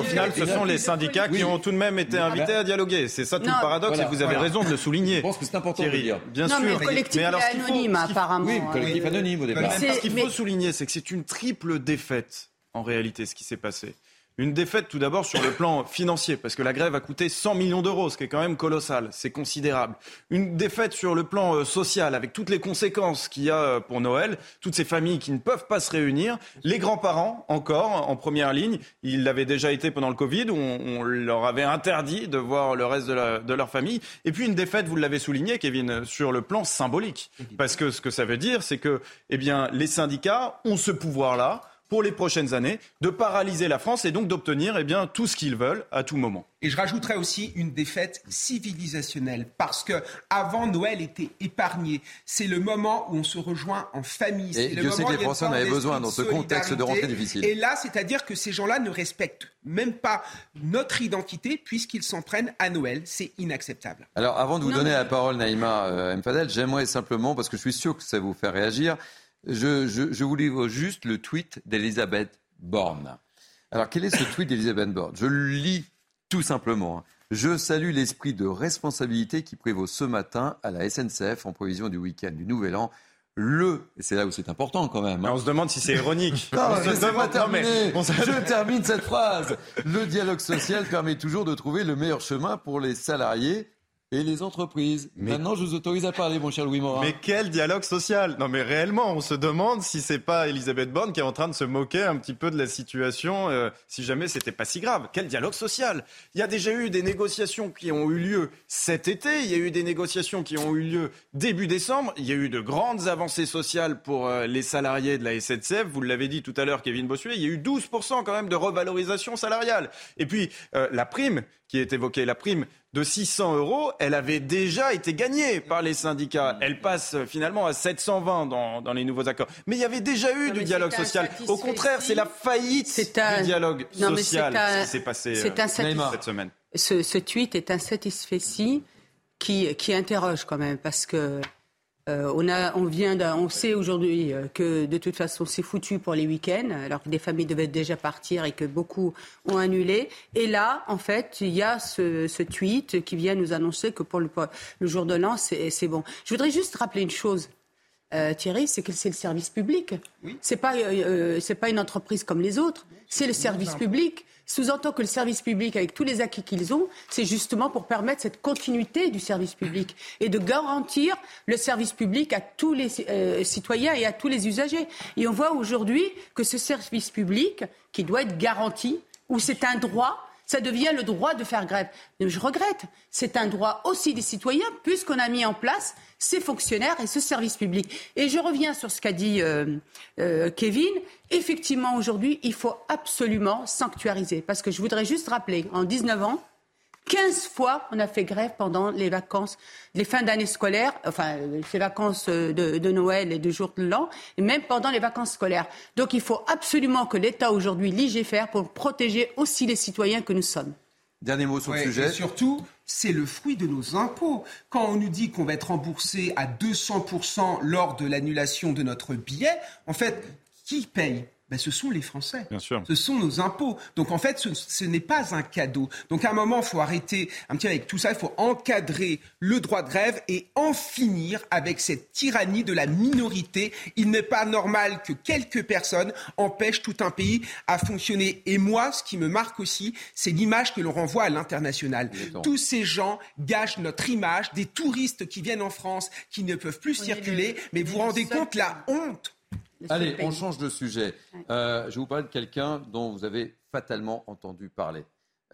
final, ce sont les syndicats qui ont tout de même été invités à dialoguer. C'est ça tout le paradoxe et vous avez raison de le souligner. Je pense que c'est important de dire. Bien sûr. Mais le collectif mais alors, anonyme, apparemment. Oui, le collectif anonyme au départ. Ce qu'il faut souligner, c'est que c'est une triple défaite, en réalité, ce qui s'est passé. Une défaite tout d'abord sur le plan financier, parce que la grève a coûté 100 millions d'euros, ce qui est quand même colossal, c'est considérable. Une défaite sur le plan euh, social, avec toutes les conséquences qu'il y a euh, pour Noël, toutes ces familles qui ne peuvent pas se réunir, les grands-parents encore en première ligne, ils l'avaient déjà été pendant le Covid, où on, leur avait interdit de voir le reste de, de leur famille. Et puis une défaite, vous l'avez souligné, Kevin, sur le plan symbolique, parce que ce que ça veut dire, c'est que eh bien, les syndicats ont ce pouvoir-là pour les prochaines années, de paralyser la France et donc d'obtenir eh bien, tout ce qu'ils veulent à tout moment. Et je rajouterais aussi une défaite civilisationnelle, parce que avant Noël était épargné. C'est le moment où on se rejoint en famille. Et Dieu sait que les Français en avaient besoin dans ce contexte de rentrée difficile. Et là, c'est-à-dire que ces gens-là ne respectent même pas notre identité, puisqu'ils s'en prennent à Noël. C'est inacceptable. Alors, avant de vous donner la parole, Naïma euh, Mfadel, j'aimerais simplement, parce que je suis sûr que ça vous fait réagir, je, vous livre juste le tweet d'Elisabeth Borne. Alors, quel est ce tweet d'Elisabeth Borne? Je le lis tout simplement. Hein. Je salue l'esprit de responsabilité qui prévaut ce matin à la SNCF en prévision du week-end du Nouvel An. Le, et c'est là où c'est important quand même. Hein. On se demande si c'est ironique. non, je termine cette phrase. Le dialogue social permet toujours de trouver le meilleur chemin pour les salariés et les entreprises. Maintenant, je vous autorise à parler, mon cher Louis Morin. Mais quel dialogue social? Non, mais réellement, on se demande si c'est pas Elisabeth Borne qui est en train de se moquer un petit peu de la situation, euh, si jamais c'était pas si grave. Quel dialogue social? Il y a déjà eu des négociations qui ont eu lieu cet été, il y a eu des négociations qui ont eu lieu début décembre, il y a eu de grandes avancées sociales pour euh, les salariés de la SNCF, vous l'avez dit tout à l'heure, Kevin Bossuet, il y a eu 12% quand même de revalorisation salariale. Et puis, euh, la prime qui est évoquée, la prime de 600 euros, elle avait déjà été gagnée par les syndicats. Elle passe euh, finalement à 720 dans, dans les nouveaux accords. Mais il y avait déjà eu du dialogue social. Au contraire, c'est la faillite du dialogue social qui s'est passé euh, cette semaine. Ce, ce, tweet est insatisfait qui, qui interroge quand même, parce que euh, on, a, on, vient on sait aujourd'hui euh, que de toute façon c'est foutu pour les week-ends, alors que des familles devaient déjà partir et que beaucoup ont annulé. Et là, en fait, il y a ce, ce tweet qui vient nous annoncer que pour le, le jour de l'an, c'est bon. Je voudrais juste rappeler une chose. Euh, Thierry, c'est que c'est le service public. Oui. C'est pas, euh, c'est pas une entreprise comme les autres. C'est le service public sous-entend que le service public, avec tous les acquis qu'ils ont, c'est justement pour permettre cette continuité du service public et de garantir le service public à tous les euh, citoyens et à tous les usagers. Et on voit aujourd'hui que ce service public, qui doit être garanti, où c'est un droit, ça devient le droit de faire grève. Je regrette. C'est un droit aussi des citoyens, puisqu'on a mis en place ces fonctionnaires et ce service public. Et je reviens sur ce qu'a dit euh, euh, Kevin. Effectivement, aujourd'hui, il faut absolument sanctuariser. Parce que je voudrais juste rappeler, en 19 ans, 15 fois, on a fait grève pendant les vacances, les fins d'année scolaires, enfin, les vacances de, de, Noël et de jour de l'an, et même pendant les vacances scolaires. Donc, il faut absolument que l'État aujourd'hui légifère pour protéger aussi les citoyens que nous sommes. Dernier mot sur le sujet. Et surtout, c'est le fruit de nos impôts. Quand on nous dit qu'on va être remboursé à 200% lors de l'annulation de notre billet, en fait, qui paye? Ben, ce sont les Français. Bien sûr. Ce sont nos impôts. Donc en fait, ce, n'est pas un cadeau. Donc à un moment, il faut arrêter un petit avec tout ça. Il faut encadrer le droit de grève et en finir avec cette tyrannie de la minorité. Il n'est pas normal que quelques personnes empêchent tout un pays à fonctionner. Et moi, ce qui me marque aussi, c'est l'image que l'on renvoie à l'international. Tous ces gens gâchent notre image, des touristes qui viennent en France, qui ne peuvent plus circuler. Mais vous vous rendez compte la honte Allez, on change de sujet. Euh, je vais vous parler de quelqu'un dont vous avez fatalement entendu parler.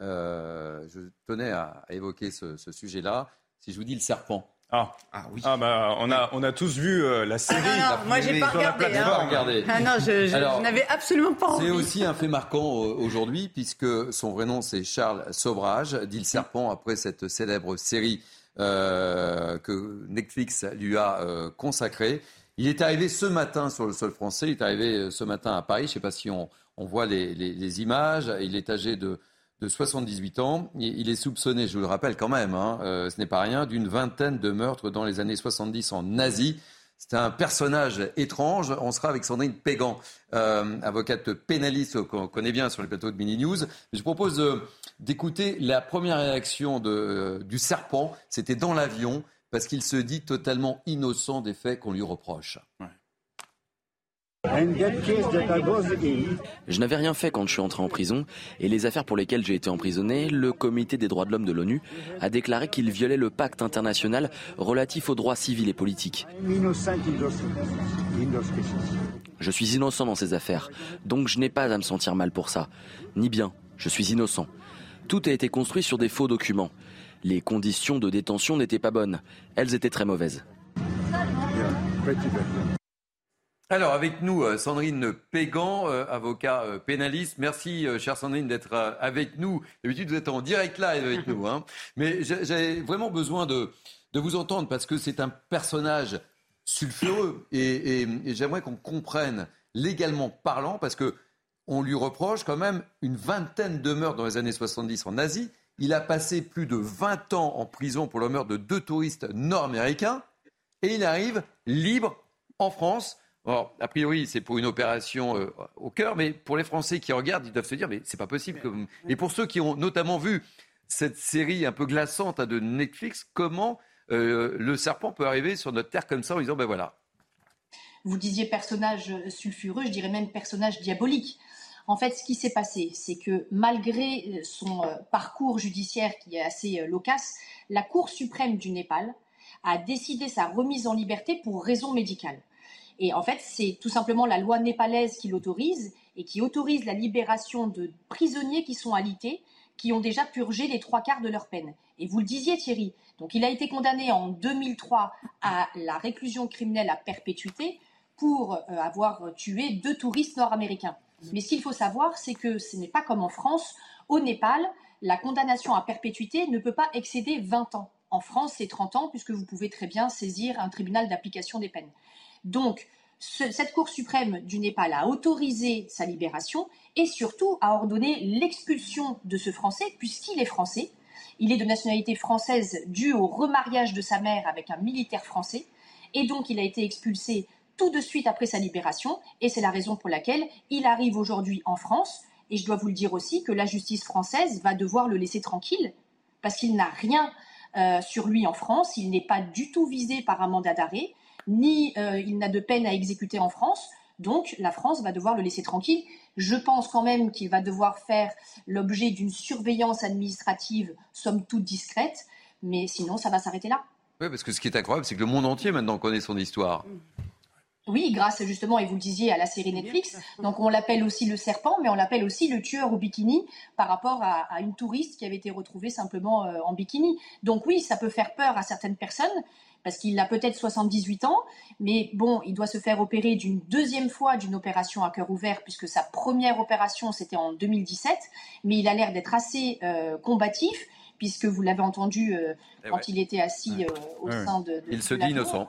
Euh, je tenais à, évoquer ce, sujet-là. Si je vous dis le serpent. Ah, ah oui. Ah bah, on a on a tous vu euh, la série. Ah non, moi j'ai pas regardé. Hein. Ah non, je, je n'avais absolument pas envie. C'est aussi un fait marquant aujourd'hui puisque son vrai nom c'est Charles Sauvrage, dit le serpent après cette célèbre série que Netflix lui a consacrée. Il est arrivé ce matin sur le sol français, il est arrivé euh, ce matin à Paris, je ne sais pas si on, voit les, images, il est âgé de, 78 ans, il est soupçonné, je vous le rappelle quand même, hein, euh, ce n'est pas rien, d'une vingtaine de meurtres dans les années 70 en Asie. C'est un personnage étrange. On sera avec Sandrine Pégan, euh, avocate pénaliste qu'on connaît bien sur le plateau de Mini News. Je propose d'écouter la première réaction du serpent. C'était dans l'avion parce qu'il se dit totalement innocent des faits qu'on lui reproche. Je n'avais rien fait quand je suis entré en prison et les affaires pour lesquelles j'ai été emprisonné, le comité des droits de l'homme de l'ONU a déclaré qu'il violait le pacte international relatif aux droits civils et politiques. Je suis innocent dans ces affaires, donc je n'ai pas à me sentir mal pour ça. Ni bien, je suis innocent. Tout a été construit sur des faux documents. Les conditions de détention n'étaient pas bonnes. Elles étaient très mauvaises. Alors avec nous, euh, Sandrine Pégan, euh, avocat euh, pénaliste. Merci, chère Sandrine, d'être avec nous. D'habitude, vous êtes en direct live avec nous. Hein. Mais j'ai vraiment besoin de, vous entendre parce que c'est un personnage sulfureux. Et, et j'aimerais qu'on comprenne légalement parlant, parce que on lui reproche quand même une vingtaine de meurtres dans les années 70 en Asie. Il a passé plus de 20 ans en prison pour le meurtre de deux touristes nord-américains et il arrive libre en France. A priori, c'est pour une opération euh, au cœur, mais pour les Français qui regardent, ils doivent se dire, mais c'est pas possible. Et pour ceux qui ont notamment vu cette série un peu glaçante hein, de Netflix, comment euh, le serpent peut arriver sur notre terre comme ça en disant, ben voilà. Vous disiez personnage sulfureux, je dirais même personnage diabolique. En fait, ce qui s'est passé, c'est que malgré son parcours judiciaire qui est assez loquace, la Cour suprême du Népal a décidé sa remise en liberté pour raison médicale. Et en fait, c'est tout simplement la loi népalaise qui l'autorise et qui autorise la libération de prisonniers qui sont alités, qui ont déjà purgé les trois quarts de leur peine. Et vous le disiez, Thierry, donc il a été condamné en 2003 à la réclusion criminelle à perpétuité pour euh, avoir tué deux touristes nord-américains. Mais ce qu'il faut savoir, c'est que ce n'est pas comme en France. Au Népal, la condamnation à perpétuité ne peut pas excéder 20 ans. En France, c'est 30 ans, puisque vous pouvez très bien saisir un tribunal d'application des peines. Donc, cette Cour suprême du Népal a autorisé sa libération et surtout a ordonné l'expulsion de ce Français, puisqu'il est français. Il est de nationalité française dû au remariage de sa mère avec un militaire français. Et donc, il a été expulsé tout de suite après sa libération. Et c'est la raison pour laquelle il arrive aujourd'hui en France. Et je dois vous le dire aussi que la justice française va devoir le laisser tranquille, parce qu'il n'a rien euh, sur lui en France. Il n'est pas du tout visé par un mandat d'arrêt ni euh, il n'a de peine à exécuter en France. Donc la France va devoir le laisser tranquille. Je pense quand même qu'il va devoir faire l'objet d'une surveillance administrative, somme toute discrète, mais sinon ça va s'arrêter là. Oui, parce que ce qui est incroyable, c'est que le monde entier maintenant connaît son histoire. Oui, grâce justement, et vous le disiez, à la série Netflix. Donc on l'appelle aussi le serpent, mais on l'appelle aussi le tueur au bikini par rapport à, une touriste qui avait été retrouvée simplement euh, en bikini. Donc oui, ça peut faire peur à certaines personnes, parce qu'il a peut-être 78 ans, mais bon, il doit se faire opérer d'une deuxième fois d'une opération à cœur ouvert, puisque sa première opération, c'était en 2017, mais il a l'air d'être assez euh, combatif, puisque vous l'avez entendu euh, eh quand il était assis euh, au sein de, de... Il se dit innocent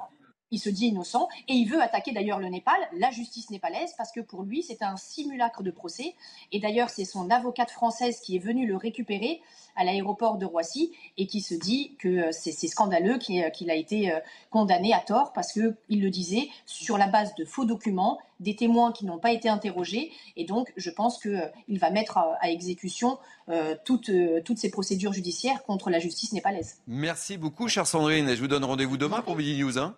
il se dit innocent et il veut attaquer d'ailleurs le Népal, la justice népalaise, parce que pour lui c'est un simulacre de procès. Et d'ailleurs c'est son avocate française qui est venue le récupérer à l'aéroport de Roissy et qui se dit que euh, c'est scandaleux euh, qu'il a été euh, condamné à tort parce que il le disait sur la base de faux documents, des témoins qui n'ont pas été interrogés et donc je pense qu'il va mettre à, exécution toutes, toutes ces procédures judiciaires contre la justice népalaise. Merci beaucoup, chère Sandrine. Et je vous donne rendez-vous demain pour Midi News. Hein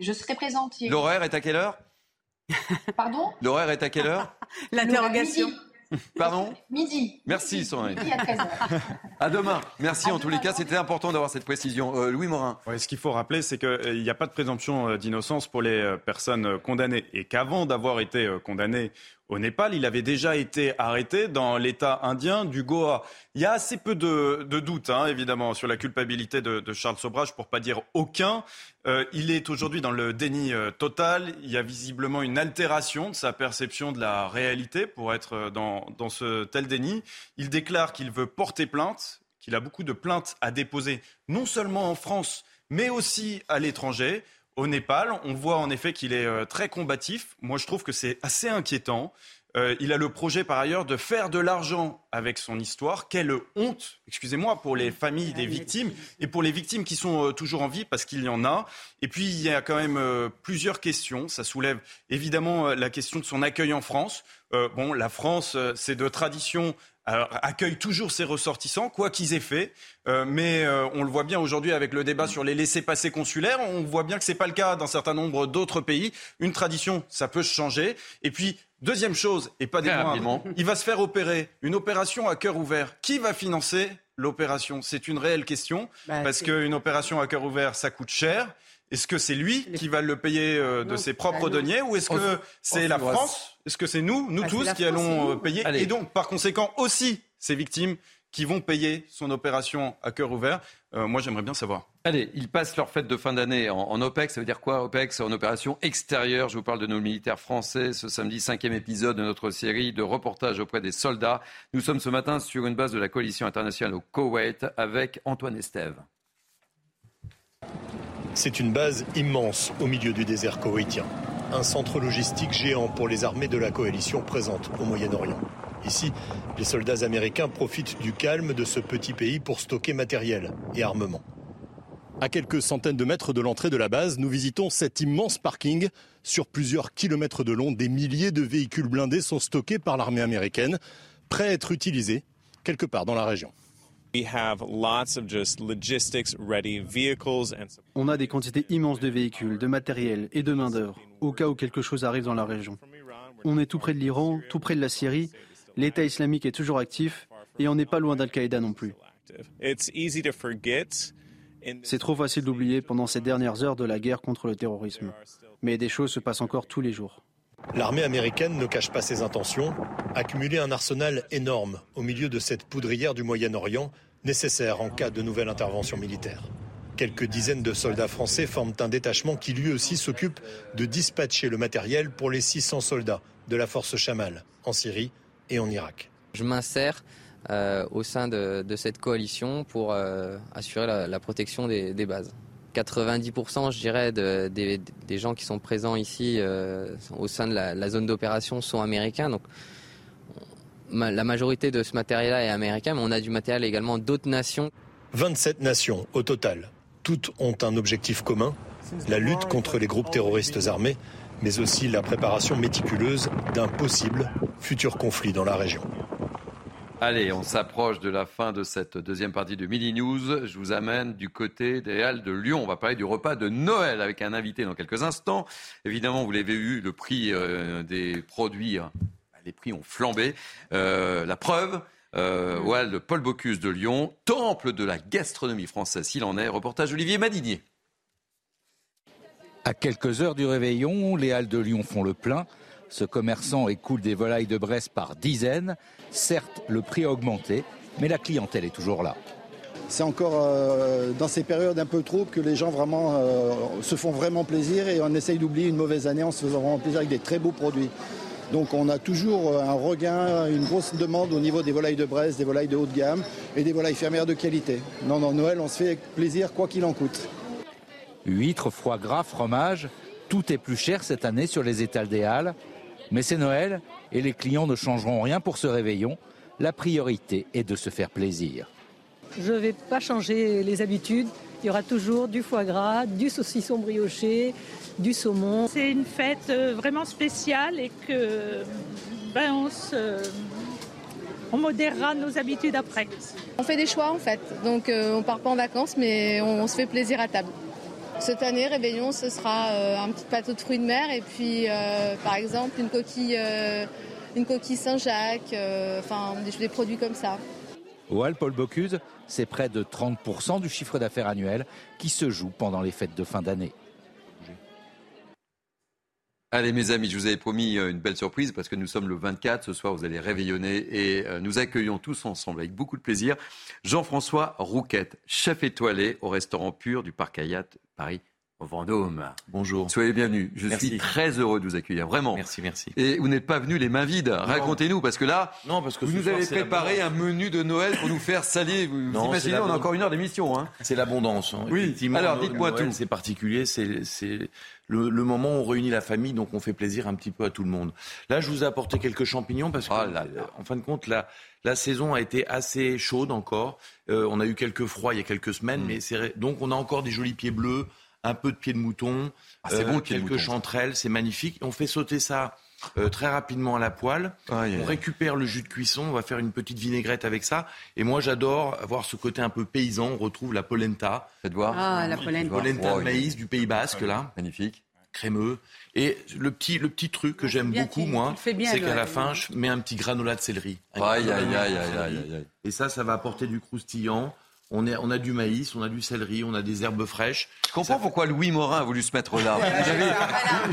je serai présente. L'horaire est à quelle heure? Pardon? L'horaire est à quelle heure? L'interrogation. Pardon? Midi. Merci Sandrine. Midi à 13h. À demain. Merci en tous les cas. C'était important d'avoir cette précision. Euh, Louis Morin. ce qu'il faut rappeler, c'est qu'il euh, n'y a pas de présomption euh, d'innocence pour les personnes condamnées. Et qu'avant d'avoir été condamné au Népal. Il avait déjà été arrêté dans l'État indien du Goa. Il y a assez peu de, doutes, hein, évidemment, sur la culpabilité de, Charles Sobrage, pour pas dire aucun. Euh, il est aujourd'hui dans le déni euh, total. Il y a visiblement une altération de sa perception de la réalité pour être euh, dans, dans ce tel déni. Il déclare qu'il veut porter plainte, qu'il a beaucoup de plaintes à déposer, non seulement en France, mais aussi à l'étranger au Népal. On voit en effet qu'il est euh, très combatif. Moi, je trouve que c'est assez inquiétant. Euh, il a le projet par ailleurs de faire de l'argent avec son histoire. Quelle honte, excusez-moi, pour les familles des victimes et pour les victimes qui sont euh, toujours en vie, parce qu'il y en a. Et puis, il y a quand même plusieurs questions. Ça soulève évidemment la question de son accueil en France. bon, la France, c'est de tradition accueille toujours ses ressortissants, quoi qu'ils aient fait. Euh, mais euh, on le voit bien aujourd'hui avec le débat sur les laissés-passer consulaires. On voit bien que ce n'est pas le cas dans un certain nombre d'autres pays. Une tradition, ça peut se changer. Et puis, deuxième chose, et pas des moindres, il va se faire opérer une opération à cœur ouvert. Qui va financer l'opération? C'est une réelle question. Bah, parce qu'une opération à cœur ouvert, ça coûte cher. Est-ce que c'est lui qui va le payer euh, de ses propres deniers ou est-ce que c'est la France Est-ce que c'est nous, nous bah, tous, qui allons euh, payer Et donc, par conséquent, aussi ces victimes qui vont payer son opération à cœur ouvert euh, Moi, j'aimerais bien savoir. Allez, ils passent leur fête de fin d'année en, OPEX. Ça veut dire quoi OPEX? En opération extérieure. Je vous parle de nos militaires français. Ce samedi, cinquième épisode de notre série de reportages auprès des soldats. Nous sommes ce matin sur une base de la coalition internationale au Koweït avec Antoine Estève. C'est une base immense au milieu du désert koweïtien. Un centre logistique géant pour les armées de la coalition présentes au Moyen-Orient. Ici, les soldats américains profitent du calme de ce petit pays pour stocker matériel et armement. À quelques centaines de mètres de l'entrée de la base, nous visitons cet immense parking. Sur plusieurs kilomètres de long, des milliers de véhicules blindés sont stockés par l'armée américaine, prêts à être utilisés quelque part dans la région. On a des quantités immenses de véhicules, de matériel et de main-d'œuvre, au cas où quelque chose arrive dans la région. On est tout près de l'Iran, tout près de la Syrie. L'État islamique est toujours actif et on n'est pas loin d'Al-Qaïda non plus. C'est trop facile d'oublier pendant ces dernières heures de la guerre contre le terrorisme. Mais des choses se passent encore tous les jours. L'armée américaine ne cache pas ses intentions, accumuler un arsenal énorme au milieu de cette poudrière du Moyen-Orient, nécessaire en cas de nouvelle intervention militaire. Quelques dizaines de soldats français forment un détachement qui lui aussi s'occupe de dispatcher le matériel pour les 600 soldats de la force Chamal en Syrie et en Irak. Je m'insère euh, au sein de, cette coalition pour euh, assurer la, protection des, bases. 90% je dirais des, gens qui sont présents ici euh, au sein de la, zone d'opération sont américains. Donc la majorité de ce matériel-là est américain, mais on a du matériel également d'autres nations. 27 nations au total. Toutes ont un objectif commun, la lutte contre les groupes terroristes armés, mais aussi la préparation méticuleuse d'un possible futur conflit dans la région. Allez, on s'approche de la fin de cette deuxième partie de Midi News. Je vous amène du côté des Halles de Lyon. On va parler du repas de Noël avec un invité dans quelques instants. Évidemment, vous l'avez vu, le prix euh, des produits, hein, les prix ont flambé. Euh, la preuve, euh, mm. Paul Bocuse de Lyon, temple de la gastronomie française, s'il en est. Reportage Olivier Madinier. À quelques heures du réveillon, les Halles de Lyon font le plein. Ce commerçant écoule des volailles de Bresse par dizaines. Certes, le prix a augmenté, mais la clientèle est toujours là. C'est encore euh, dans ces périodes un peu troubles que les gens vraiment euh, se font vraiment plaisir et on essaye d'oublier une mauvaise année en se faisant vraiment plaisir avec des très beaux produits. Donc on a toujours euh, un regain, une grosse demande au niveau des volailles de Bresse, des volailles de haut de gamme et des volailles fermières de qualité. Non, non, Noël, on se fait plaisir quoi qu'il en coûte. Huîtres, foie gras, fromage, tout est plus cher cette année sur les étals des Halles. Mais c'est Noël et les clients ne changeront rien pour ce réveillon. La priorité est de se faire plaisir. Je ne vais pas changer les habitudes. Il y aura toujours du foie gras, du saucisson brioché, du saumon. C'est une fête euh, vraiment spéciale et que ben, on, on modérera nos habitudes après. On fait des choix en fait, donc euh, on ne part pas en vacances mais on se fait plaisir à table. Cette année, réveillon, ce sera euh, un petit plateau de fruits de mer et puis, euh, par exemple, une coquille, euh, une coquille Saint-Jacques, enfin des, produits comme ça. Au Paul Bocuse, c'est près de 30% du chiffre d'affaires annuel qui se joue pendant les fêtes de fin d'année. Allez mes amis, je vous avais promis une belle surprise parce que nous sommes le 24, ce soir vous allez réveillonner et nous accueillons tous ensemble avec beaucoup de plaisir Jean-François Rouquette, chef étoilé au restaurant Pur du Parc Hayat Paris Vendôme. Bonjour. Soyez bienvenus. Je suis très heureux de vous accueillir, vraiment. Merci, merci. Et vous n'êtes pas venu les mains vides. Racontez-nous, parce que là, non, parce que vous nous avez préparé un menu de Noël pour nous faire salir. Vous, non, imaginez, on a encore une heure d'émission. Hein. C'est l'abondance. Hein. Oui. Alors, dites-moi tout. C'est particulier. C'est le, le, moment où on réunit la famille, donc on fait plaisir un petit peu à tout le monde. Là, je vous ai apporté quelques champignons parce que, oh en fin de compte, la, la saison a été assez chaude encore. Euh, on a eu quelques froids il y a quelques semaines, mm. mais c'est donc on a encore des jolis pieds bleus, un peu de pieds de mouton, ah, euh, quelques chanterelles, c'est magnifique. On fait sauter ça euh, très rapidement à la poêle. on récupère le jus de cuisson, on va faire une petite vinaigrette avec ça. Et moi, j'adore avoir ce côté un peu paysan. On retrouve la polenta. Faites voir. Ah, la polenta. Polenta de maïs du Pays Basque, là. Magnifique crémeux. Et le petit, le petit truc que j'aime beaucoup, moi, c'est qu'à la fin, je mets un petit granola de céleri. Aïe, aïe, aïe, aïe, aïe, Et ça, ça va apporter du croustillant. On, est, on a du maïs, on a du céleri, on a des herbes fraîches. Je comprends pourquoi Louis Morin a voulu se mettre là.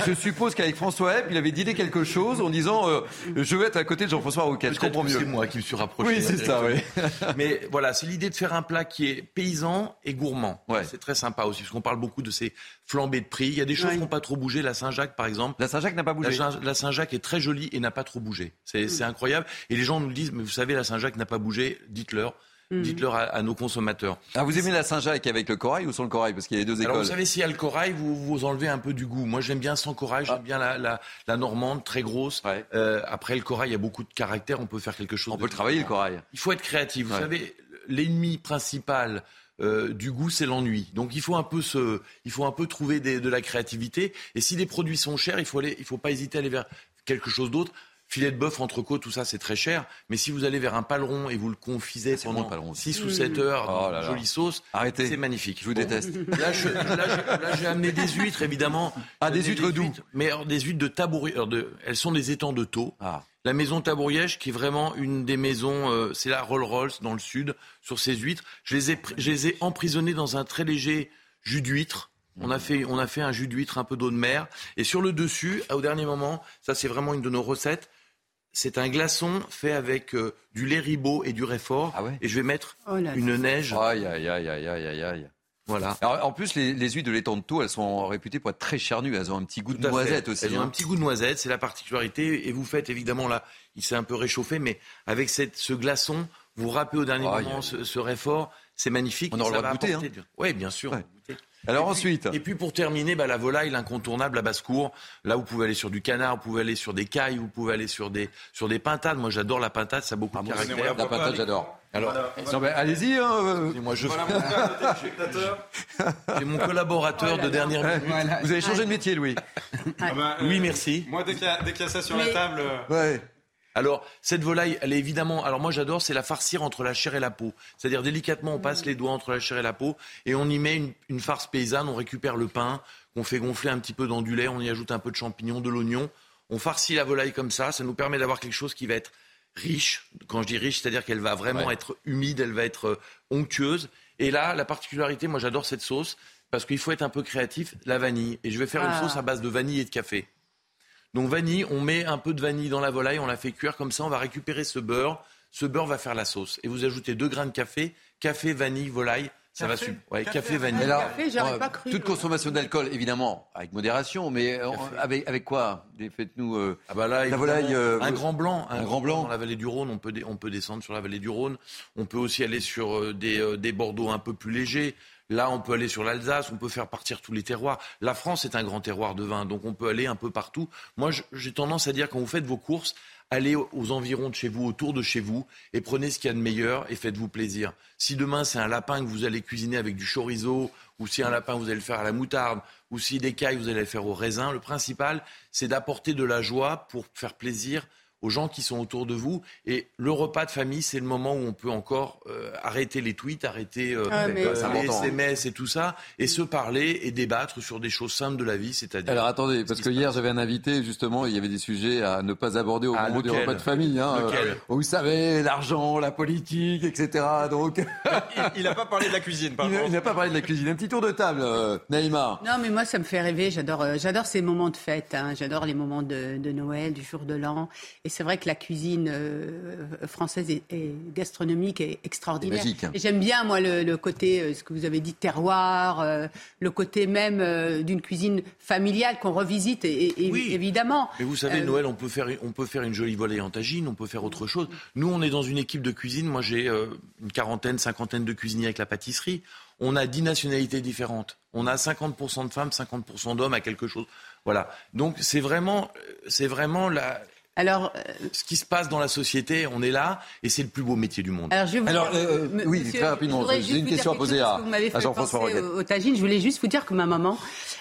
je suppose qu'avec François Hepp, il avait dit quelque chose en disant euh, Je vais être à côté de Jean-François Rouquet. Je comprends mieux. C'est moi qui me suis rapproché. Oui, c'est ça, oui. Mais voilà, c'est l'idée de faire un plat qui est paysan et gourmand. Ouais. C'est très sympa aussi, parce qu'on parle beaucoup de ces flambées de prix. Il y a des choses qui n'ont pas trop bougé. La Saint-Jacques, par exemple. La Saint-Jacques n'a pas bougé. La, Saint-Jacques est très jolie et n'a pas trop bougé. Hmm. C'est incroyable. Et les gens nous disent Mais vous savez, la Saint-Jacques n'a pas bougé. Dites-leur. Dites-leur à, nos consommateurs. Ah, vous aimez la Saint-Jacques avec le corail ou sans le corail? Parce qu'il y a les deux écoles. Alors, vous savez, s'il y a le corail, vous, vous enlevez un peu du goût. Moi, j'aime bien sans corail, j'aime ah. bien la, la, normande, très grosse. Euh, après, le corail, il y a beaucoup de caractère, on peut faire quelque chose. On peut le travailler, le corail. Il faut être créatif. Vous savez, l'ennemi principal euh, du goût, c'est l'ennui. Donc il faut un peu se, il faut un peu trouver de la créativité. Et si les produits sont chers, il faut aller, il faut pas hésiter à aller vers quelque chose d'autre Filet de bœuf, entrecôte, tout ça, c'est très cher. Mais si vous allez vers un paleron et vous le confisez pendant 6 ou 7 heures, Oh là une là. jolie sauce, Arrêtez. c'est magnifique. Je vous déteste. Là, je- là, je- là, j'ai amené des huîtres, évidemment. Ah, des huîtres d'où Mais alors, des huîtres de de- Elles sont des étangs de taux. Ah. La maison Tabouriège, qui est vraiment une des maisons, euh, c'est la Rolls-Royce dans le sud, sur ces huîtres. Je les ai, je les ai emprisonnées dans un très léger jus d'huître. On a, fait, on a fait un jus d'huître, un peu d'eau de mer. Et sur le dessus, au dernier moment, ça c'est vraiment une de nos recettes, c'est un glaçon fait avec euh, du lait ribot et du réfort. et je vais mettre Oh là une neige. Aïe, aïe, aïe, aïe, aïe, aïe. Voilà. Alors, en plus, les, les huîtres de l'étang de Thau, elles sont réputées pour être très charnues. Elles ont un petit goût de fait. noisette aussi. Elles ont hein. un petit goût de noisette, c'est la particularité. Et vous faites évidemment là, il s'est un peu réchauffé, mais avec cette, ce glaçon, vous râpez au dernier Aïe, moment aïe. ce, ce réfort, c'est magnifique. On aura le droit de goûter, hein. du- Oui, bien sûr. Ouais. Alors Et puis- ensuite Et puis pour terminer, bah, la volaille, l'incontournable, la basse-cour. Là, vous pouvez aller sur du canard, vous pouvez aller sur des cailles, vous pouvez aller sur des, sur des pintades. Moi, j'adore la pintade, ça a beaucoup de caractère. La pintade, j'adore. Alors, Non, mais Allez-y. hein, euh. moi, je J'ai mon collaborateur de dernière minute. Vous avez changé de métier, Louis. Ah bah, euh, Oui, merci. Moi, dès qu'il y, a- dès qu'il y a ça sur la table. euh, Ouais. Alors, cette volaille, elle est évidemment. Alors, moi, j'adore, c'est la farcir entre la chair et la peau. C'est-à-dire, délicatement, on passe les doigts entre la chair et la peau et on y met une, une farce paysanne. On récupère le pain, qu'on fait gonfler un petit peu dans du lait. On y ajoute un peu de champignons, de l'oignon. On farcit la volaille comme ça. Ça nous permet d'avoir quelque chose qui va être riche. Quand je dis riche, c'est-à-dire qu'elle va vraiment Ouais. être humide, elle va être euh, onctueuse. Et là, la particularité, moi, j'adore cette sauce parce qu'il faut être un peu créatif. La vanille. Et je vais faire Ah. une sauce à base de vanille et de café. Donc vanille, on met un peu de vanille dans la volaille, on la fait cuire comme ça, on va récupérer ce beurre. Ce beurre va faire la sauce. Et vous ajoutez deux grains de café, café, vanille, volaille, ça va super. Ouais, Café, café, vanille. Alors, café, euh, pas cru. Toute consommation d'alcool, évidemment, avec modération, mais euh, avec, avec quoi? Faites-nous. euh, Ah bah La volaille, euh, un grand blanc, un grand blanc. dans la vallée du Rhône. On peut, on peut descendre sur la vallée du Rhône. On peut aussi aller sur des, des Bordeaux un peu plus légers. Là, on peut aller sur l'Alsace. On peut faire partir tous les terroirs. La France est un grand terroir de vin, donc on peut aller un peu partout. Moi, j'ai tendance à dire quand vous faites vos courses, allez aux aux environs de chez vous, autour de chez vous, et prenez ce qu'il y a de meilleur et faites-vous plaisir. Si demain c'est un lapin que vous allez cuisiner avec du chorizo, ou si un lapin vous allez le faire à la moutarde, ou si des cailles vous allez le faire au raisin, le principal c'est d'apporter de la joie pour faire plaisir aux gens qui sont autour de vous. Et le repas de famille, c'est le moment où on peut encore euh, arrêter les tweets, arrêter euh, Ah, mais- euh, les important, hein. SMS et tout ça, et se parler et débattre sur des choses simples de la vie, c'est-à-dire... Alors attendez, parce que hier j'avais un invité justement, il y avait des sujets à ne pas aborder au Ah, moment lequel repas de famille. Hein, euh, vous savez, l'argent, la politique, etc. Donc il n'a pas parlé de la cuisine, par il n'a- il contre. n'a pas parlé de la cuisine. Un petit tour de table, euh, Naïma. Non, mais moi, ça me fait rêver. J'adore, euh, j'adore ces moments de fête. hein. J'adore les moments de, de Noël, du jour de l'an. Et c'est vrai que la cuisine euh, française et, et gastronomique est extraordinaire. Et j'aime bien, moi, le, le côté, euh, ce que vous avez dit, terroir, euh, le côté même d'une cuisine familiale qu'on revisite, et, et- Oui. évidemment. Mais vous savez, Euh, Noël, on peut, faire, on peut faire une jolie volaille en tagine, on peut faire autre chose. Nous, on est dans une équipe de cuisine. Moi, j'ai une quarantaine, cinquantaine de cuisiniers avec la pâtisserie. On a dix nationalités différentes. On a 50% de femmes, 50% d'hommes à quelque chose. Voilà. Donc, c'est vraiment, c'est vraiment la, Alors, euh, ce qui se passe dans la société. On est là et c'est le plus beau métier du monde. Alors, je vais vous Alors, dire, euh, m- oui, monsieur, très rapidement, j'ai une question à poser à- Jean-François Roquette. au, au tagine. Je voulais juste vous dire que ma maman,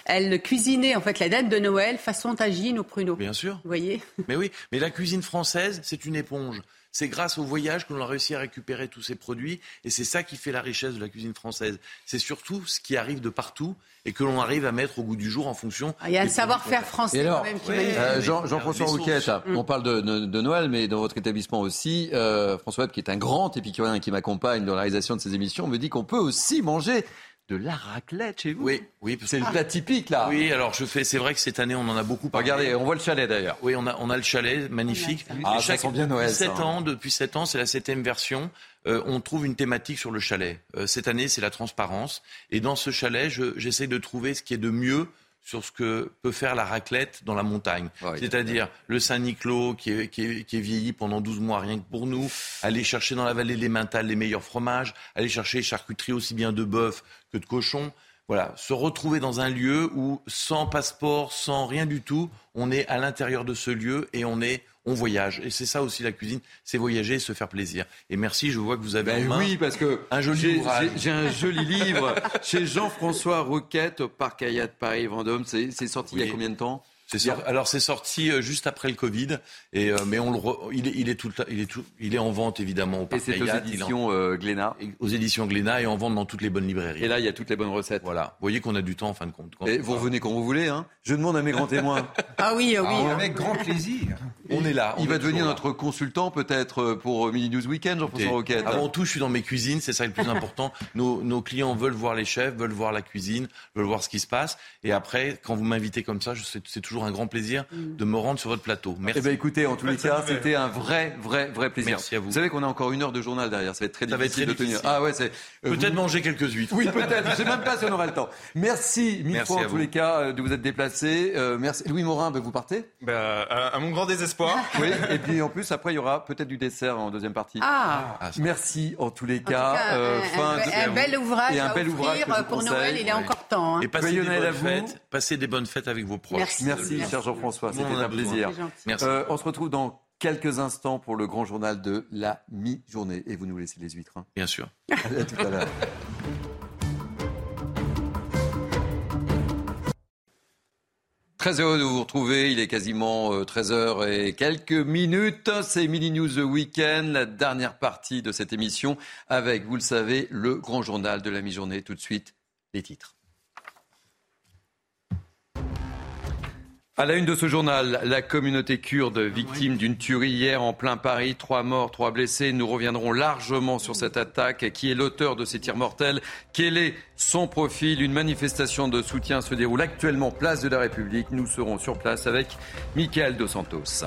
elle cuisinait en fait la date de Noël façon tagine au pruneau. Bien sûr. Vous voyez? Mais oui, mais la cuisine française, c'est une éponge. C'est grâce au voyage que l'on a réussi à récupérer tous ces produits et c'est ça qui fait la richesse de la cuisine française. C'est surtout ce qui arrive de partout et que l'on arrive à mettre au goût du jour en fonction. Ah, Il y a un des savoir-faire français Et alors, quand même qui est ouais. Euh. Jean- Jean-François Rouquette, sauces. on parle de, de- de Noël, mais dans votre établissement aussi, euh, François Webb, qui est un grand épicurien qui m'accompagne dans la réalisation de ces émissions, me dit qu'on peut aussi manger de la raclette chez vous. Oui, oui, parce C'est le plat typique là. Oui, alors je fais. C'est vrai que cette année on en a beaucoup parlé. Regardez, on voit le chalet d'ailleurs. Oui, on a, on a le chalet magnifique. Ah, ça sent bien Noël, Depuis ça, 7 hein. ans, depuis 7 ans, c'est la septième version. euh, on trouve une thématique sur le chalet. Euh, cette année, c'est la transparence. Et dans ce chalet, je- j'essaie de trouver ce qui est de mieux sur ce que peut faire la raclette dans la montagne. Ouais, C'est-à-dire le Saint-Niclot qui est, qui, est, qui est vieilli pendant 12 mois rien que pour nous, aller chercher dans la vallée des Mentales les meilleurs fromages, aller chercher charcuterie aussi bien de bœuf que de cochon. Voilà, se retrouver dans un lieu où sans passeport, sans rien du tout, on est à l'intérieur de ce lieu et on est, on voyage. Et c'est ça aussi la cuisine, c'est voyager et se faire plaisir. Et merci, je vois que vous avez Ben en main oui, parce que un joli j'ai- un joli livre chez Jean-François Roquette au Parc Hayat Paris Vendôme. C'est sorti il y a combien de temps? Alors c'est sorti euh, juste après le Covid, et, euh, mais on le il, est, il, est tout, il, est tout, il est en vente évidemment au Et c'est aux éditions euh, Glénat. Aux éditions Glénat et en vente dans toutes les bonnes librairies. Et là, il y a toutes les bonnes recettes. Voilà. Vous voyez qu'on a du temps en fin de compte. et vous revenez quand vous voulez. Hein. Je demande à mes grands témoins. ah oui, ah oui. Ah, avec grand plaisir. On est là. il va devenir notre consultant peut-être pour Mini News Weekend, Jean-François Roquette. Avant tout, je suis dans mes cuisines, c'est ça le plus important. nos, nos clients veulent voir les chefs, veulent voir la cuisine, veulent voir ce qui se passe. Et après, quand vous m'invitez comme ça, c'est toujours un grand plaisir de me rendre sur votre plateau. Merci. Eh bien, écoutez, en tous les cas, c'était un vrai, vrai, vrai plaisir. Merci à vous. Vous savez qu'on a encore une heure de journal derrière. Ça va être très difficile de tenir. Ah ouais, c'est euh, peut-être manger quelques huîtres. Oui, peut-être. Je sais même pas si on aura le temps. Merci mille fois en tous les cas euh, de vous être déplacé. Euh, merci. Louis Morin, ben, vous partez? Ben, à, mon grand désespoir. oui. Et puis en plus, après, il y aura peut-être du dessert en deuxième partie. Ah. ah merci en tous les cas. un, bel ouvrage et un bel ouvrage pour Noël. Il est encore temps. Hein. Et passez des bonnes fêtes. Passez des bonnes fêtes avec vos proches. Merci, merci cher Jean-François. C'était un plaisir. Euh, on se retrouve dans quelques instants pour le grand journal de la mi-journée. Et vous nous laissez les huîtres. Hein. Bien sûr. à tout à l'heure. Très heureux de vous retrouver. Il est quasiment 13h euh, et quelques minutes. C'est Mini News Weekend, la dernière partie de cette émission avec, vous le savez, le grand journal de la mi-journée. Tout de suite, les titres. À la une de ce journal, la communauté kurde victime d'une tuerie hier en plein Paris, trois morts, trois blessés. Nous reviendrons largement sur cette attaque. Qui est l'auteur de ces tirs mortels? Quel est son profil? Une manifestation de soutien se déroule actuellement place de la République. Nous serons sur place avec Michael Dos Santos.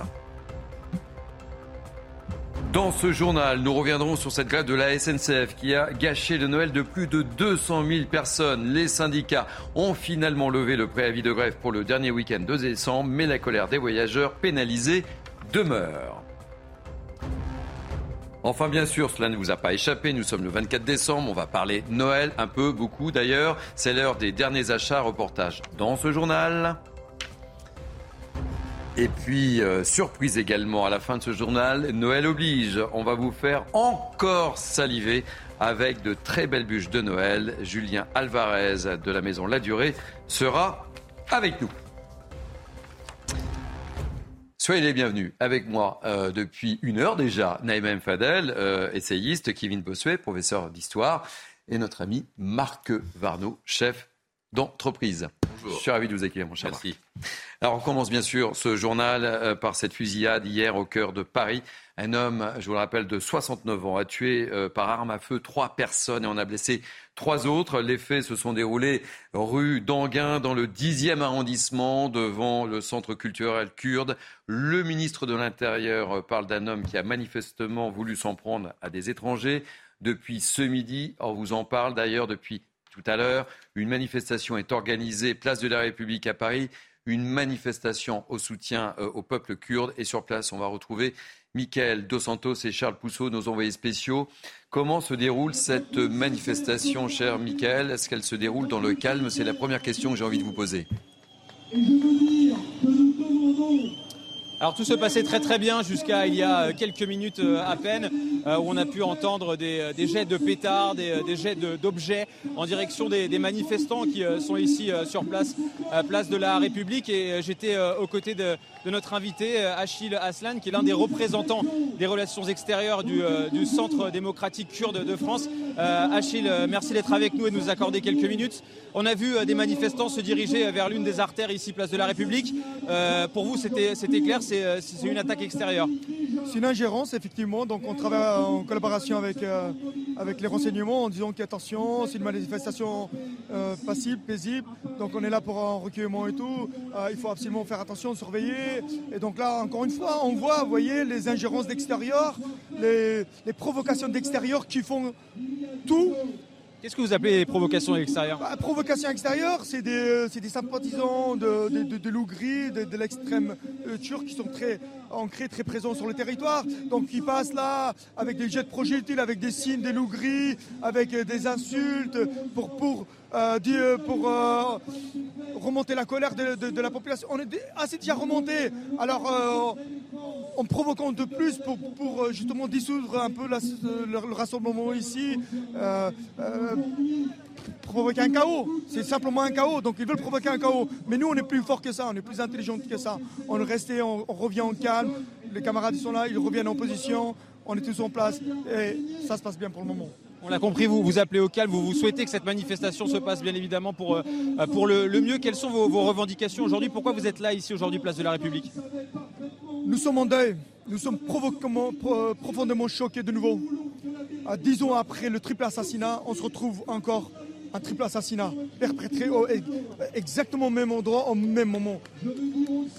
Dans ce journal, nous reviendrons sur cette grève de la SNCF qui a gâché le Noël de plus de 200 000 personnes. Les syndicats ont finalement levé le préavis de grève pour le dernier week-end de décembre, mais la colère des voyageurs pénalisés demeure. Enfin, bien sûr, cela ne vous a pas échappé. Nous sommes le 24 décembre. On va parler Noël, un peu, beaucoup d'ailleurs. C'est l'heure des derniers achats. Reportage dans ce journal. Et puis, euh, surprise également à la fin de ce journal, Noël oblige. On va vous faire encore saliver avec de très belles bûches de Noël. Julien Alvarez de la maison La Durée sera avec nous. Soyez les bienvenus avec moi euh, depuis une heure déjà. Naïma. Fadel, euh, essayiste, Kevin Bossuet, professeur d'histoire, et notre ami Marc Varno, chef d'entreprise. Je suis ravi de vous accueillir, mon cher. Merci. Alors, on commence bien sûr ce journal euh, par cette fusillade hier au cœur de Paris. Un homme, je vous le rappelle, de 69 ans a tué euh, par arme à feu trois personnes et en a blessé trois autres. Les faits se sont déroulés rue d'Anguin dans le 10e arrondissement devant le centre culturel kurde. Le ministre de l'Intérieur euh, parle d'un homme qui a manifestement voulu s'en prendre à des étrangers. Depuis ce midi, on vous en parle d'ailleurs depuis tout à l'heure. Une manifestation est organisée place de la République à Paris. Une manifestation au soutien euh, au peuple kurde. Et sur place, on va retrouver Michael Dos Santos et Charles Pousseau, nos envoyés spéciaux. Comment se déroule cette manifestation, cher Michael? Est-ce qu'elle se déroule dans le calme? C'est la première question que j'ai envie de vous poser. Alors tout se passait très très bien jusqu'à il y a quelques minutes euh, à peine euh, où on a pu entendre des, euh, jets de pétards, des, jets d'objets en direction des, manifestants qui sont ici sur place, place de la République. Et j'étais aux côtés de, notre invité Achille Aslan qui est l'un des représentants des relations extérieures du, Centre démocratique kurde de France. Achille, merci d'être avec nous et de nous accorder quelques minutes. On a vu des manifestants se diriger vers l'une des artères ici, place de la République. pour vous, c'était clair euh, c'est une attaque extérieure. C'est une ingérence, effectivement. Donc on travaille en collaboration avec, euh, avec les renseignements en disant qu'attention, c'est une manifestation euh, passible, paisible. Donc on est là pour un recueillement et tout. il faut absolument faire attention, surveiller. Et donc là, encore une fois, on voit, vous voyez, les ingérences d'extérieur, les, les provocations d'extérieur qui font tout. Qu'est-ce que vous appelez provocation extérieure bah, Provocation extérieure, c'est des, des, sympathisants de, de, de, de l'Ougrie, de, l'extrême euh, turc qui sont très ancrés, très présents sur le territoire. Donc qui passent là avec des jets de projectiles, avec des signes des Lougris, avec euh, des insultes pour, pour, euh, pour remonter la colère de, la population. On est assez déjà remonté. Alors en provoquant de plus pour, pour justement dissoudre un peu le, rassemblement ici provoquer un chaos. C'est simplement un chaos. Donc ils veulent provoquer un chaos. Mais nous, on est plus fort que ça, on est plus intelligent que ça. On est resté, on, revient en calme. Les camarades sont là, ils reviennent en position. On est tous en place et ça se passe bien pour le moment. On l'a compris, vous vous appelez au calme, vous, vous souhaitez que cette manifestation se passe bien évidemment pour, euh, pour le, mieux. Quelles sont vos, revendications aujourd'hui? Pourquoi vous êtes là ici aujourd'hui, place de la République? Nous sommes en deuil, nous sommes profondément choqués de nouveau. À dix ans après le triple assassinat, on se retrouve encore un triple assassinat perpétré exactement au même endroit, au même moment.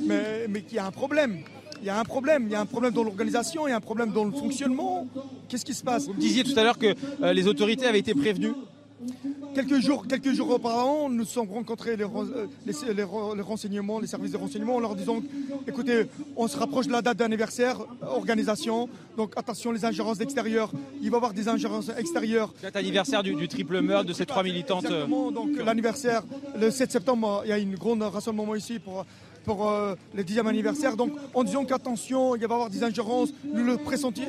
Mais, mais il y a un problème. Il y a un problème. Il y a un problème dans l'organisation, il y a un problème dans le fonctionnement. Qu'est-ce qui se passe? Vous disiez tout à l'heure que euh, les autorités avaient été prévenues Quelques jours, quelques jours auparavant, nous sommes rencontrés les, les, renseignements, les services de renseignement, en leur disant écoutez, on se rapproche de la date d'anniversaire, organisation, donc attention les ingérences extérieures. Il va y avoir des ingérences extérieures. Date anniversaire du, triple meurtre de ces trois militantes. Euh, Exactement, donc l'anniversaire, le 7 septembre, il y a une grande rassemblement ici pour pour euh, le 10e anniversaire. Donc en disant qu'attention, il va y avoir des ingérences, nous, le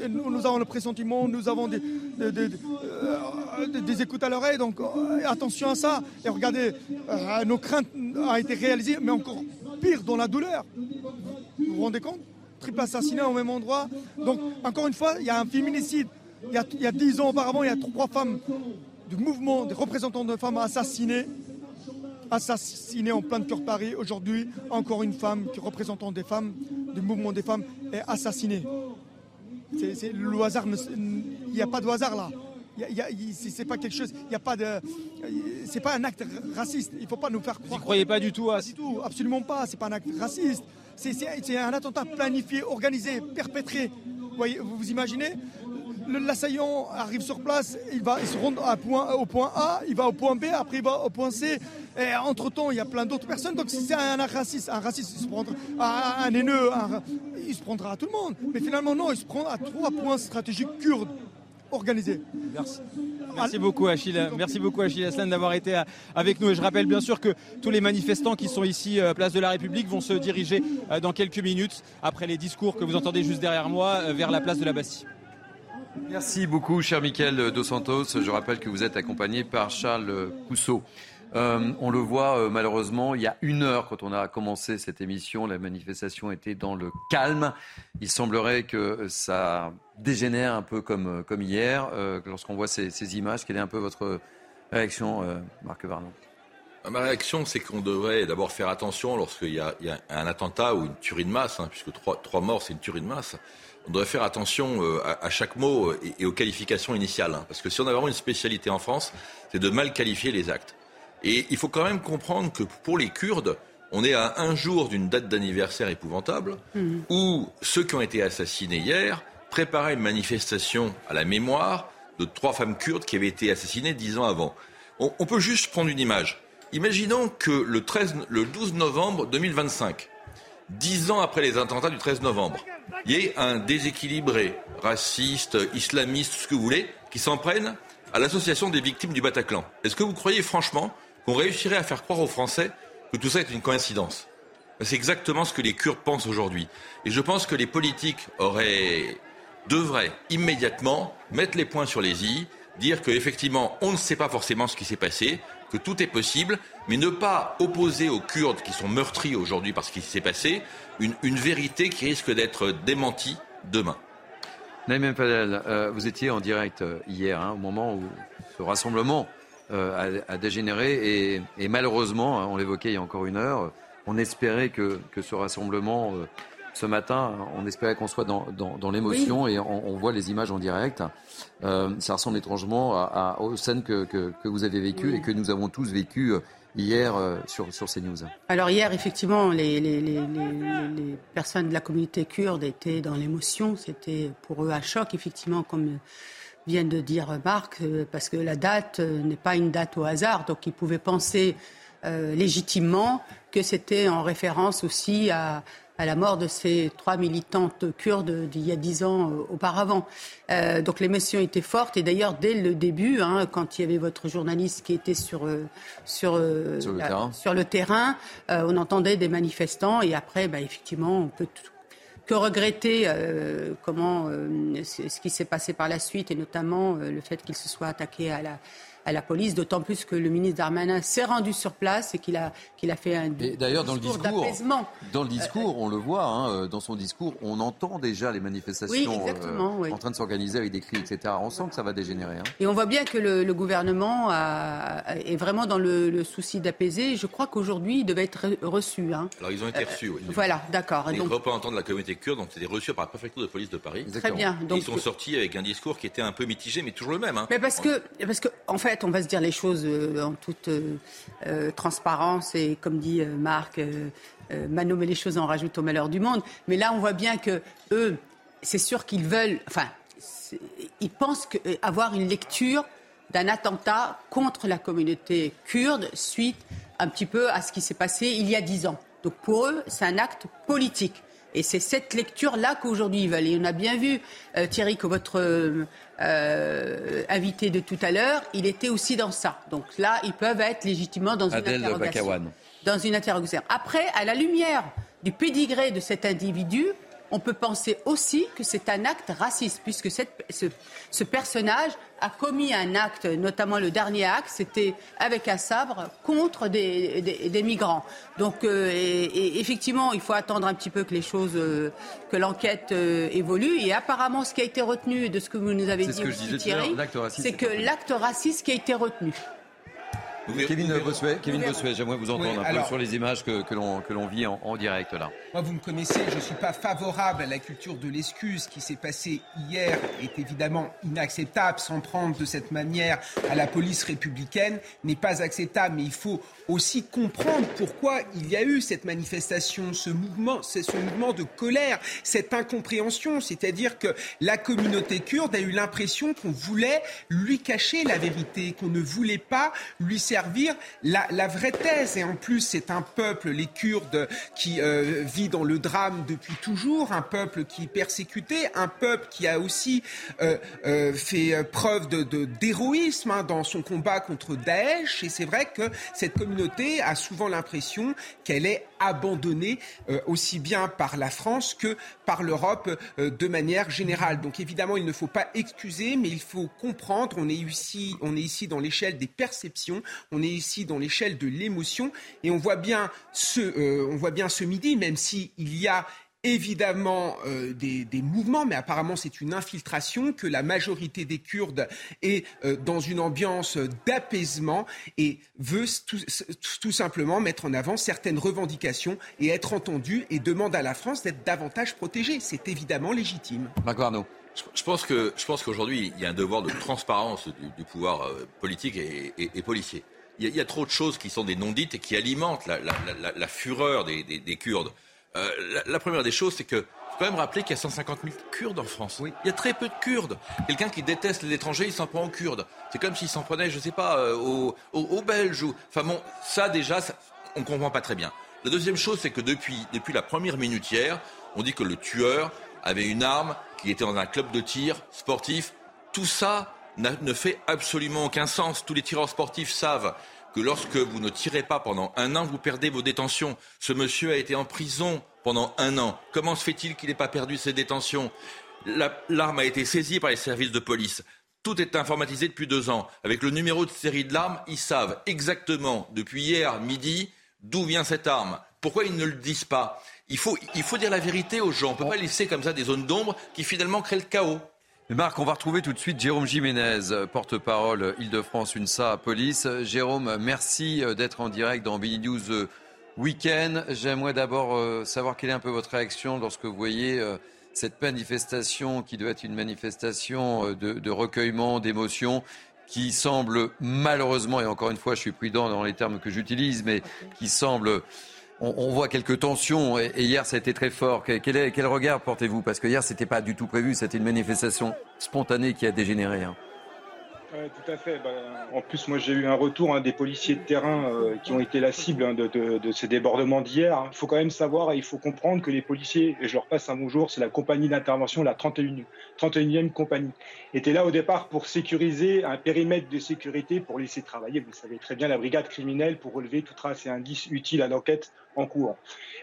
nous avons le pressentiment, nous avons des, des, euh, écoutes à l'oreille, donc euh, attention à ça. Et regardez, nos craintes ont été réalisées, mais encore pire dans la douleur. Vous vous rendez compte? Triple assassinat au même endroit. Donc encore une fois, il y a un féminicide. Il y a, il y a 10 ans auparavant, il y a trois femmes du mouvement, des représentants de femmes assassinées assassinée en plein cœur de Paris. Aujourd'hui, encore une femme qui représentant des femmes, du mouvement des femmes, est assassinée. C'est, le hasard, il n'y a pas de hasard là. C'est pas quelque chose, il n'y a pas de, c'est pas un acte raciste. Il faut pas nous faire croire. Vous ne croyez pas du tout à du tout, absolument pas. C'est pas un acte raciste. C'est un attentat planifié, organisé, perpétré. Vous, voyez, vous, vous imaginez l'assaillant arrive sur place, il va, il se rend à point, au point A, il va au point B, après il va au point C. Et entre-temps, il y a plein d'autres personnes. Donc si c'est un raciste, un raciste, il se prendra, un, haineux, il se prendra à tout le monde. Mais finalement, non, il se prend à trois points stratégiques kurdes organisés. Merci. Merci beaucoup Achille, merci beaucoup Achille Aslan d'avoir été avec nous et je rappelle bien sûr que tous les manifestants qui sont ici euh, place de la République vont se diriger euh, dans quelques minutes après les discours que vous entendez juste derrière moi euh, vers la place de la Bastille. Merci beaucoup, cher Michael Dos Santos. Je rappelle que vous êtes accompagné par Charles Cousseau. Euh, on le voit euh, malheureusement, il y a une heure quand on a commencé cette émission, la manifestation était dans le calme. Il semblerait que ça dégénère un peu comme, comme hier. Euh, lorsqu'on voit ces, images, quelle est un peu votre réaction, Marc Varnon? Ma réaction, c'est qu'on devrait d'abord faire attention lorsqu'il y, a un attentat ou une tuerie de masse, hein, puisque trois morts, c'est une tuerie de masse on devrait faire attention euh, à, chaque mot euh, et, aux qualifications initiales. Hein. parce que si on a vraiment une spécialité en France, c'est de mal qualifier les actes. Et il faut quand même comprendre que pour les Kurdes, on est à un jour d'une date d'anniversaire épouvantable, mmh. où ceux qui ont été assassinés hier préparaient une manifestation à la mémoire de trois femmes kurdes qui avaient été assassinées dix ans avant. On, on peut juste prendre une image. Imaginons que le, 13, le 12 novembre 2025, dix ans après les attentats du 13 novembre, il y ait un déséquilibré, raciste, islamiste, ce que vous voulez, qui s'en prenne à l'association des victimes du Bataclan. Est-ce que vous croyez franchement qu'on réussirait à faire croire aux Français que tout ça est une coïncidence? C'est exactement ce que les Kurdes pensent aujourd'hui. Et je pense que les politiques devraient immédiatement mettre les points sur les i, dire qu'effectivement, on ne sait pas forcément ce qui s'est passé, que tout est possible, mais ne pas opposer aux Kurdes qui sont meurtris aujourd'hui par ce qui s'est passé une, vérité qui risque d'être démentie demain. Naïm Fadel, euh, vous étiez en direct euh, hier, hein, au moment où ce rassemblement euh, a, dégénéré et, malheureusement, hein, on l'évoquait il y a encore une heure, on espérait que, ce rassemblement ce matin, on espérait qu'on soit dans, l'émotion et on, voit les images en direct. ça ressemble étrangement à, aux scènes que, vous avez vécues et que nous avons tous vécues hier euh, sur, sur CNews. Alors hier, effectivement, les, les, les, les, personnes de la communauté kurde étaient dans l'émotion. C'était pour eux un choc, effectivement, comme vient de dire Marc, euh, parce que la date euh, n'est pas une date au hasard. Donc ils pouvaient penser légitimement que c'était en référence aussi à, à la mort de ces trois militantes kurdes d'il y a dix ans euh, auparavant. Euh, donc l'émotion était forte et d'ailleurs dès le début, hein, quand il y avait votre journaliste qui était sur euh, sur, sur, le, terrain. on entendait des manifestants et après, bah, effectivement, on peut que regretter comment ce qui s'est passé par la suite et notamment le fait qu'il se soit attaqué à la à la police, d'autant plus que le ministre Darmanin s'est rendu sur place et qu'il a, qu'il a fait un D'ailleurs, dans le discours, dans le discours, on le voit, hein, dans son discours, on entend déjà les manifestations en train de s'organiser avec des cris, etc. On sent que ça va dégénérer. Hein. Et on voit bien que le, gouvernement est vraiment dans le, souci d'apaiser. Je crois qu'aujourd'hui, il devait être reçu. Hein. Alors, ils ont été reçus, oui. Voilà, d'accord. Les donc... représentants de la communauté kurde ont été reçus par la préfecture de police de Paris. Très bien. Donc... Ils sont sortis avec un discours qui était un peu mitigé, mais toujours le même. Hein. Mais parce que, parce que, en fait, on va se dire les choses euh, en toute euh, euh, transparence et, comme dit Marc, m'a nommé les choses en rajoute au malheur du monde. Mais là, on voit bien que eux, c'est sûr qu'ils veulent, enfin, ils pensent avoir une lecture d'un attentat contre la communauté kurde suite un petit peu à ce qui s'est passé il y a dix ans. Donc pour eux, c'est un acte politique. Et c'est cette lecture-là qu'aujourd'hui ils veulent. Et on a bien vu, euh, Thierry, que votre euh, invité de tout à l'heure, il était aussi dans ça. Donc là, ils peuvent être légitimement dans une interrogation. Dans une interrogation. Après, à la lumière du pédigré de cet individu, on peut penser aussi que c'est un acte raciste, puisque cette, ce, personnage a commis un acte, notamment le dernier acte, c'était avec un sabre contre des, migrants. Donc, euh, et, effectivement, il faut attendre un petit peu que les choses, euh, que l'enquête euh, évolue. Et apparemment, ce qui a été retenu de ce que vous nous avez dit, Thierry, c'est que l'acte raciste qui a été retenu. Kevin Bossuet, Kevin Bossuet, j'aimerais vous entendre un peu sur les images que, que l'on vit en, direct là. Moi, vous me connaissez, je ne suis pas favorable à la culture de l'excuse. qui s'est passé hier est évidemment inacceptable. S'en prendre de cette manière à la police républicaine n'est pas acceptable. Mais il faut aussi comprendre pourquoi il y a eu cette manifestation, ce mouvement, ce mouvement de colère, cette incompréhension. C'est-à-dire que la communauté kurde a eu l'impression qu'on voulait lui cacher la vérité, qu'on ne voulait pas lui servir la, la vraie thèse. Et en plus, c'est un peuple, les Kurdes, qui euh, vit dans le drame depuis toujours, un peuple qui est persécuté, un peuple qui a aussi euh, euh, fait preuve de, d'héroïsme hein, dans son combat contre Daesh. Et c'est vrai que cette communauté a souvent l'impression qu'elle est abandonnée aussi bien par la France que par l'Europe de manière générale. Donc évidemment, il ne faut pas excuser, mais il faut comprendre. On est ici, on est ici dans l'échelle des perceptions. On est ici dans l'échelle de l'émotion et on voit bien ce, euh, on voit bien ce midi, même s'il y a évidemment euh, des, mouvements, mais apparemment c'est une infiltration, que la majorité des Kurdes est euh, dans une ambiance d'apaisement et veut tout, simplement mettre en avant certaines revendications et être entendue et demande à la France d'être davantage protégée. C'est évidemment légitime. Marc je pense que je pense qu'aujourd'hui il y a un devoir de transparence du, pouvoir politique et policier il y, a trop de choses qui sont des non-dites et qui alimentent la, fureur des, Kurdes. Euh, la, première des choses, c'est que faut quand même rappeler qu'il y a 150 000 Kurdes en France. Oui. Il y a très peu de Kurdes. Quelqu'un qui déteste les étrangers, il s'en prend aux Kurdes. C'est comme s'il s'en prenait, je ne sais pas, euh, aux, Belges. Enfin bon, ça déjà, on ne comprend pas très bien. La deuxième chose, c'est que depuis, depuis la première minute hier, on dit que le tueur avait une arme, qui était dans un club de tir sportif. Tout ça, ne fait absolument aucun sens. Tous les tireurs sportifs savent que lorsque vous ne tirez pas pendant un an, vous perdez vos détentions. Ce monsieur a été en prison pendant un an. Comment se fait-il qu'il n'ait pas perdu ses détentions? L'arme a été saisie par les services de police. Tout est informatisé depuis deux ans. Avec le numéro de série de l'arme, ils savent exactement, depuis hier midi, d'où vient cette arme. Pourquoi ils ne le disent pas? Il faut, dire la vérité aux gens. On ne peut pas laisser comme ça des zones d'ombre qui finalement créent le chaos. Marc, on va retrouver tout de suite Jérôme Jiménez, porte-parole Île-de-France UNSA Police. Jérôme, merci euh, d'être en direct dans Billy News euh, Weekend. J'aimerais d'abord euh, savoir quelle est un peu votre réaction lorsque vous voyez cette manifestation qui doit être une manifestation de, recueillement, d'émotions qui semble malheureusement, et encore une fois je suis prudent dans les termes que j'utilise, mais qui semble on, voit quelques tensions et, hier ça a été très fort. Quel, quel regard portez-vous? Parce que hier c'était pas du tout prévu, c'était une manifestation spontanée qui a dégénéré. Hein. Tout à fait. Bah, en plus, moi, j'ai eu un retour hein, des policiers de terrain euh, qui ont été la cible hein, de, ces débordements d'hier. Il faut quand même savoir et il faut comprendre que les policiers, et je leur passe un bonjour, c'est la compagnie d'intervention, la 31, 31e compagnie, étaient là au départ pour sécuriser un périmètre de sécurité pour laisser travailler, vous savez très bien, la brigade criminelle pour relever tout trace et indice utile à l'enquête en cours.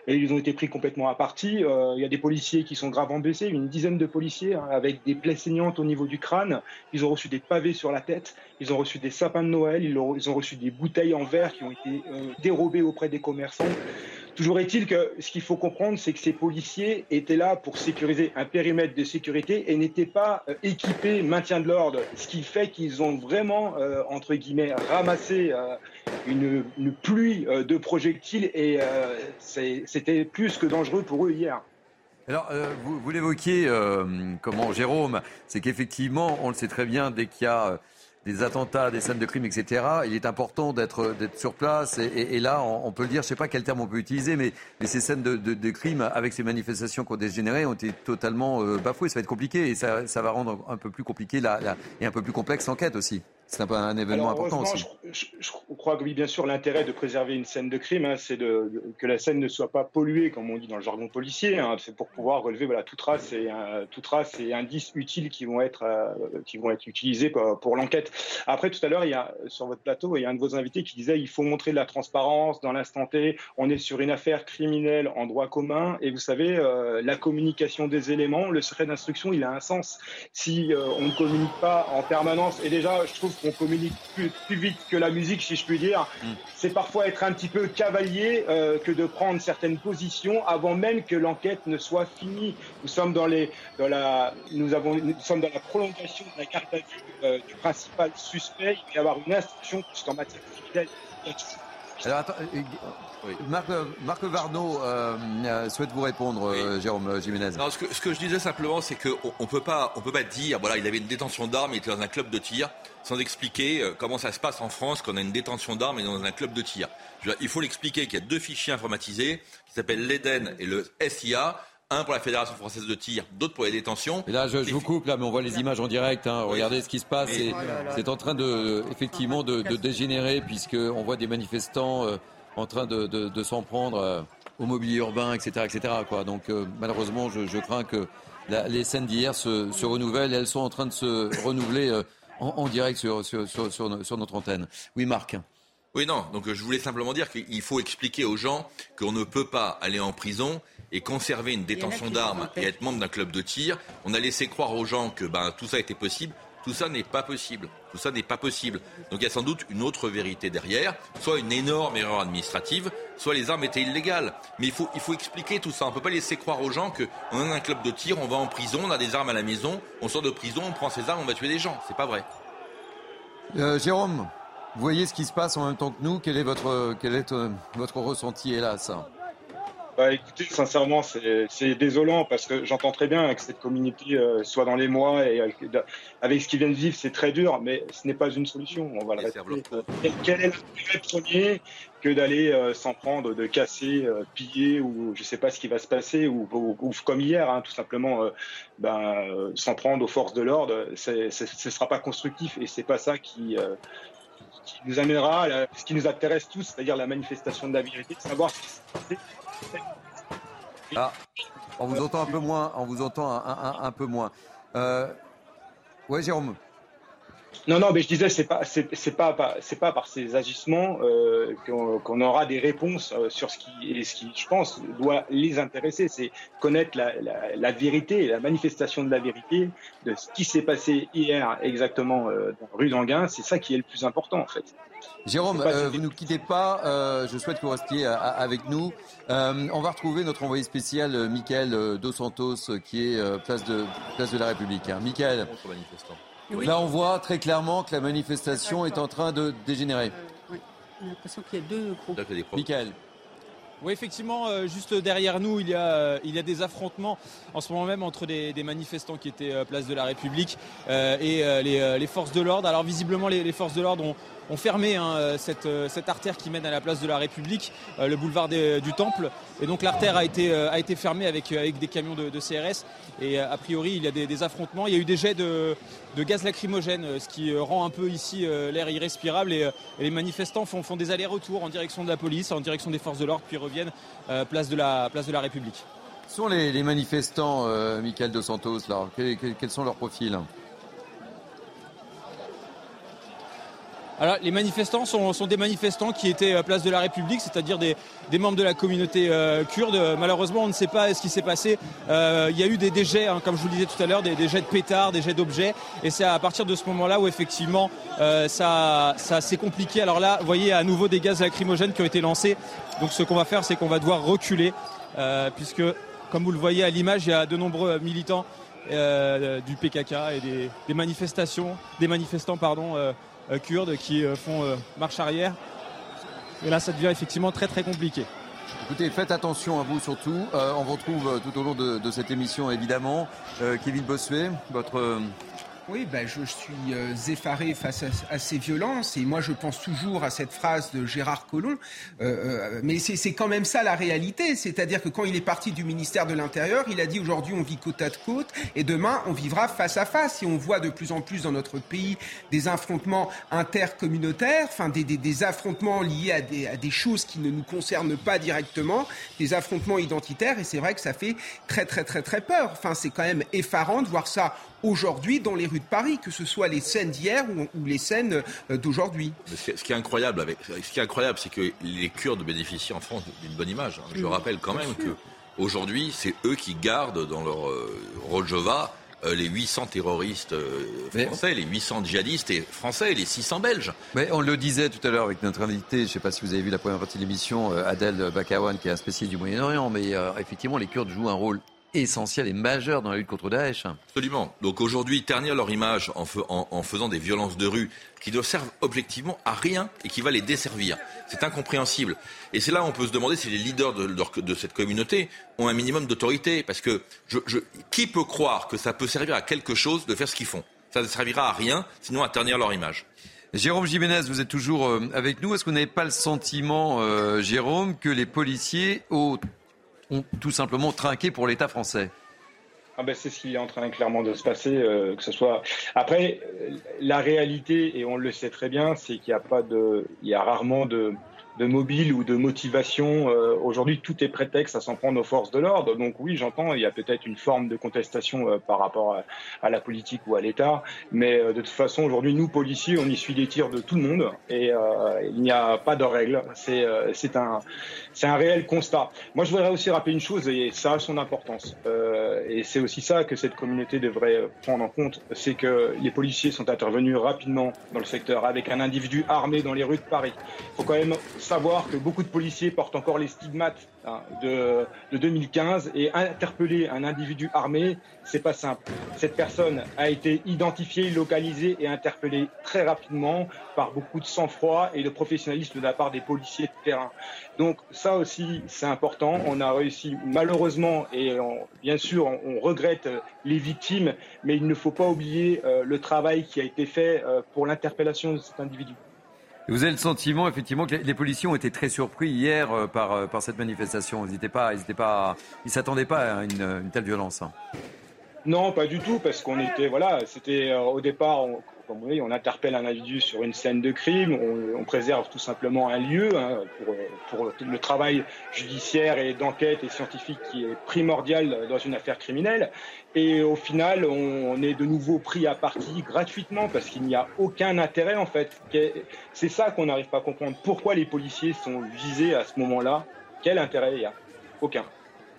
Et ils ont été pris complètement à partie. Euh, il y a des policiers qui sont gravement blessés, une dizaine de policiers hein, avec des plaies saignantes au niveau du crâne. Ils ont reçu des pavés sur la tête, ils ont reçu des sapins de Noël, ils ont, reçu des bouteilles en verre qui ont été euh, dérobées auprès des commerçants. Toujours est-il que ce qu'il faut comprendre, c'est que ces policiers étaient là pour sécuriser un périmètre de sécurité et n'étaient pas euh, équipés maintien de l'ordre. Ce qui fait qu'ils ont vraiment, euh, entre guillemets, ramassé euh, une, pluie de projectiles et c'était plus que dangereux pour eux hier. Alors, vous, vous l'évoquiez, comment, Jérôme, c'est qu'effectivement, on le sait très bien, dès qu'il y a des attentats, des scènes de crime, etc., il est important d'être sur place. Et, là, on, peut le dire, je ne sais pas quel terme on peut utiliser, mais, ces scènes de, crime avec ces manifestations qui ont dégénéré ont été totalement euh, bafouées. Ça va être compliqué et ça, va rendre un peu plus compliqué et un peu plus complexe l'enquête aussi. C'est un, un, événement important aussi. Je, je, crois que oui, bien sûr, l'intérêt de préserver une scène de crime, hein, c'est de, que la scène ne soit pas polluée, comme on dit dans le jargon policier. Hein. c'est pour pouvoir relever voilà, toute trace et euh, toute trace et indices utiles qui vont être euh, qui vont être utilisés pour, pour l'enquête. Après, tout à l'heure, il y a sur votre plateau, il y a un de vos invités qui disait il faut montrer de la transparence dans l'instant T. On est sur une affaire criminelle en droit commun, et vous savez, euh, la communication des éléments, le secret d'instruction, il a un sens. Si on ne communique pas en permanence, et déjà, je trouve qu'on communique plus, vite que la musique, si je puis dire. Mm. C'est parfois être un petit peu cavalier euh, que de prendre certaines positions avant même que l'enquête ne soit finie. Nous sommes dans les, dans la, nous avons, nous sommes dans la prolongation de la carte à vue euh, du principal suspect. Il va y avoir une instruction puisqu'en matière criminelle, alors, attends, euh, oui. Marc, Marc Varno euh, souhaite vous répondre, Jérôme Jiménez. Non, ce, que, ce que je disais simplement, c'est qu'on ne peut pas, on peut pas dire, voilà, il avait une détention d'armes, il était dans un club de tir sans expliquer euh, comment ça se passe en France quand on a une détention d'armes et dans un club de tir. Il faut l'expliquer qu'il y a deux fichiers informatisés qui s'appellent l'EDEN et le SIA un pour la Fédération française de tir, d'autres pour les détentions. Et là, je, vous coupe, là, mais on voit les images en direct. Hein. Regardez ce qui se passe. C'est en train de, effectivement, de, de dégénérer, puisqu'on voit des manifestants euh, en train de, s'en prendre euh, au mobilier urbain, etc. etc. Quoi. Donc, malheureusement, je, crains que les scènes d'hier se, se, renouvellent. Elles sont en train de se renouveler en, direct sur, sur, notre antenne. Oui, Marc. Oui, non. Donc je voulais simplement dire qu'il faut expliquer aux gens qu'on ne peut pas aller en prison et conserver une détention d'armes et être membre d'un club de tir. On a laissé croire aux gens que ben, tout ça était possible. Tout ça n'est pas possible. Tout ça n'est pas possible. Donc il y a sans doute une autre vérité derrière, soit une énorme erreur administrative, soit les armes étaient illégales. Mais il faut, expliquer tout ça. On ne peut pas laisser croire aux gens qu'on a un club de tir, on va en prison, on a des armes à la maison, on sort de prison, on prend ses armes, on va tuer des gens. C'est pas vrai. Euh, Jérôme, vous voyez ce qui se passe en même temps que nous. Quel est votre, quel euh, votre ressenti, hélas? Bah, écoutez, sincèrement, c'est désolant parce que j'entends très bien que cette communauté euh, soit dans les mois et avec ce qu'ils viennent de vivre, c'est très dur, mais ce n'est pas une solution. On va le répéter. Quel est l'intérêt premier que d'aller euh, s'en prendre, de casser, euh, piller ou je ne sais pas ce qui va se passer ou, comme hier, hein, tout simplement, ben, s'en prendre aux forces de l'ordre, ce ne sera pas constructif et c'est pas ça qui qui nous amènera ce qui nous intéresse tous, c'est-à-dire la manifestation de la vérité, savoir ce qui s'est passé ah, on vous entend un peu moins. On vous entend un, peu moins. Euh, Jérôme. Non, non, mais je disais, c'est pas, c'est pas, c'est pas par ces agissements euh, qu'on aura des réponses euh, sur ce qui, ce qui, je pense, doit les intéresser. C'est connaître la, vérité, la manifestation de la vérité de ce qui s'est passé hier exactement euh, rue d'Anguin. C'est ça qui est le plus important, en fait. Jérôme, euh, vous ne nous quittez pas. Euh, je souhaite que vous restiez euh, avec nous. on va retrouver notre envoyé spécial, Michael Dos Santos, qui est place, de, place de la République. Hein. Michael, là on voit très clairement que la manifestation est en train de dégénérer. oui, on a l'impression qu'il y a deux groupes. Michael. Oui, effectivement, euh, juste derrière nous, il y, a, euh, il y a des affrontements en ce moment même entre des, manifestants qui étaient euh, place de la République et les, forces de l'ordre. Alors visiblement, les, forces de l'ordre ont, fermé hein, cette, cette, artère qui mène à la place de la République, le boulevard du Temple. Et donc l'artère a été, fermée avec, des camions de, CRS. Et a priori, il y a des, affrontements. Il y a eu des jets de, gaz lacrymogène, ce qui rend un peu ici l'air irrespirable. Et, les manifestants font, des allers-retours en direction de la police, en direction des forces de l'ordre, puis reviennent euh, place, de la, place de la République. Sont les, manifestants, euh, Michael Dos Santos, là, quels, sont leurs profils? Alors, les manifestants sont, des manifestants qui étaient à place de la République, c'est-à-dire des, membres de la communauté euh, kurde. Malheureusement, on ne sait pas ce qui s'est passé. Euh, il y a eu des, jets, hein, comme je vous le disais tout à l'heure, des, jets de pétards, des jets d'objets. Et c'est à partir de ce moment-là où effectivement euh, ça, ça s'est compliqué. Alors là, vous voyez à nouveau des gaz lacrymogènes qui ont été lancés. Donc ce qu'on va faire, c'est qu'on va devoir reculer, puisque comme vous le voyez à l'image, il y a de nombreux militants du PKK et des, des, manifestations, des manifestants pardon, kurdes qui euh, font euh, marche arrière. Et là, ça devient effectivement très très compliqué. Écoutez, faites attention à vous surtout. on vous retrouve tout au long de cette émission, évidemment. Kevin Bossuet, votre oui, ben, je, suis euh, effaré face à, ces violences et moi je pense toujours à cette phrase de Gérard Collomb. Euh, euh, mais c'est quand même ça la réalité, c'est-à-dire que quand il est parti du ministère de l'Intérieur, il a dit aujourd'hui on vit côte à côte et demain on vivra face à face. Et on voit de plus en plus dans notre pays des affrontements intercommunautaires, enfin des, des, des affrontements liés à des, à des choses qui ne nous concernent pas directement, des affrontements identitaires et c'est vrai que ça fait très très très très peur. Enfin c'est quand même effarant de voir ça aujourd'hui dans les rues de Paris, que ce soit les scènes d'hier ou, les scènes euh, d'aujourd'hui. Ce qui est incroyable, avec, ce qui est incroyable, c'est que les Kurdes bénéficient en France d'une bonne image. Hein. Je rappelle quand même que aujourd'hui, c'est eux qui gardent dans leur euh, Rojava euh, les 800 terroristes français, les 800 djihadistes et français et les 600 belges. Mais on le disait tout à l'heure avec notre invité, je ne sais pas si vous avez vu la première partie de l'émission, Adel Bakawan, qui est un spécialiste du Moyen-Orient, mais effectivement, les Kurdes jouent un rôle essentiel et majeur dans la lutte contre Daesh. Absolument. Donc aujourd'hui, ternir leur image en, faisant des violences de rue qui ne servent objectivement à rien et qui va les desservir. C'est incompréhensible. Et c'est là où on peut se demander si les leaders de, cette communauté ont un minimum d'autorité. Parce que qui peut croire que ça peut servir à quelque chose de faire ce qu'ils font? Ça ne servira à rien, sinon à ternir leur image. Jérôme Jiménez, vous êtes toujours euh, avec nous. Est-ce que vous n'avez pas le sentiment, euh, Jérôme, que les policiers ont ont tout simplement trinqué pour l'État français. Ah ben c'est ce qui est en train clairement de se passer, euh, que ce soit. Après, la réalité, et on le sait très bien, c'est qu'il n'y a de, a rarement de, mobile ou de motivation. Euh, aujourd'hui, tout est prétexte à s'en prendre aux forces de l'ordre. Donc oui, j'entends, il y a peut-être une forme de contestation euh, par rapport à, la politique ou à l'État, mais de toute façon, aujourd'hui, nous, policiers, on y suit les tirs de tout le monde et il n'y a pas de règles. C'est un, c'est un réel constat. Moi, je voudrais aussi rappeler une chose, et ça a son importance. et c'est aussi ça que cette communauté devrait prendre en compte, c'est que les policiers sont intervenus rapidement dans le secteur avec un individu armé dans les rues de Paris. Il faut quand même savoir que beaucoup de policiers portent encore les stigmates hein, de, 2015 et interpeller un individu armé, c'est pas simple. Cette personne a été identifiée, localisée et interpellée très rapidement par beaucoup de sang-froid et de professionnalisme de la part des policiers de terrain. Donc ça aussi, c'est important. On a réussi malheureusement et bien sûr, on, regrette les victimes, mais il ne faut pas oublier euh, le travail qui a été fait euh, pour l'interpellation de cet individu. Vous avez le sentiment, effectivement, que les policiers ont été très surpris hier euh, par, euh, cette manifestation. Ils n'étaient pas, s'attendaient pas à une, telle violence. Non, pas du tout, parce qu'on était, voilà, c'était euh, au départ, on interpelle un individu sur une scène de crime, on, préserve tout simplement un lieu hein, pour, le travail judiciaire et d'enquête et scientifique qui est primordial dans une affaire criminelle. Et au final, on, est de nouveau pris à partie gratuitement parce qu'il n'y a aucun intérêt en fait. C'est ça qu'on n'arrive pas à comprendre. Pourquoi les policiers sont visés à ce moment-là? Quel intérêt il y a? Aucun.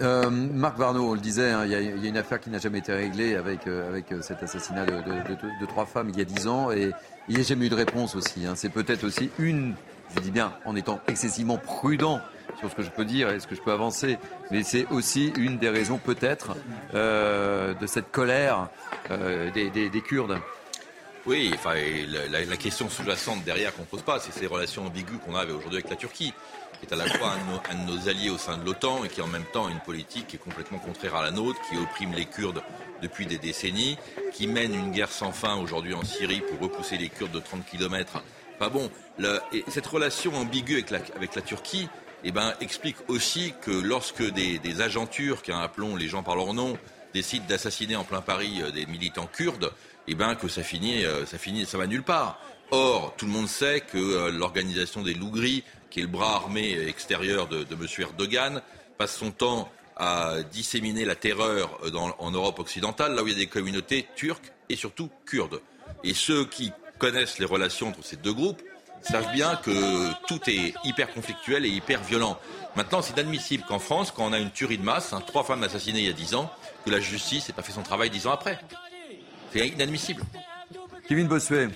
Euh, Marc Varnaud, on le disait, hein, il y, a une affaire qui n'a jamais été réglée avec, euh, avec euh, cet assassinat de, trois femmes il y a dix ans et il n'y a jamais eu de réponse aussi. Hein. C'est peut-être aussi une, je dis bien en étant excessivement prudent sur ce que je peux dire et ce que je peux avancer, mais c'est aussi une des raisons peut-être de cette colère des, Kurdes. Oui, enfin, la, la, question sous-jacente derrière qu'on ne pose pas, c'est ces relations ambiguës qu'on a aujourd'hui avec la Turquie qui est à la fois un de, nos, alliés au sein de l'OTAN et qui en même temps a une politique qui est complètement contraire à la nôtre, qui opprime les Kurdes depuis des décennies, qui mène une guerre sans fin aujourd'hui en Syrie pour repousser les Kurdes de 30 km. Enfin bon, et cette relation ambiguë avec la, Turquie eh ben, explique aussi que lorsque des, agents turcs, appelons les gens par leur nom, décident d'assassiner en plein Paris euh, des militants kurdes, eh ben, que ça finit, euh, ça finit, va nulle part. Or, tout le monde sait que euh, l'organisation des loups gris qui est le bras armé extérieur de, M. Erdogan, passe son temps à disséminer la terreur en Europe occidentale, là où il y a des communautés turques et surtout kurdes. Et ceux qui connaissent les relations entre ces deux groupes savent bien que tout est hyper conflictuel et hyper violent. Maintenant, c'est inadmissible qu'en France, quand on a une tuerie de masse, hein, trois femmes assassinées il y a dix ans, que la justice n'ait pas fait son travail dix ans après. C'est inadmissible. Kevin Bossuet.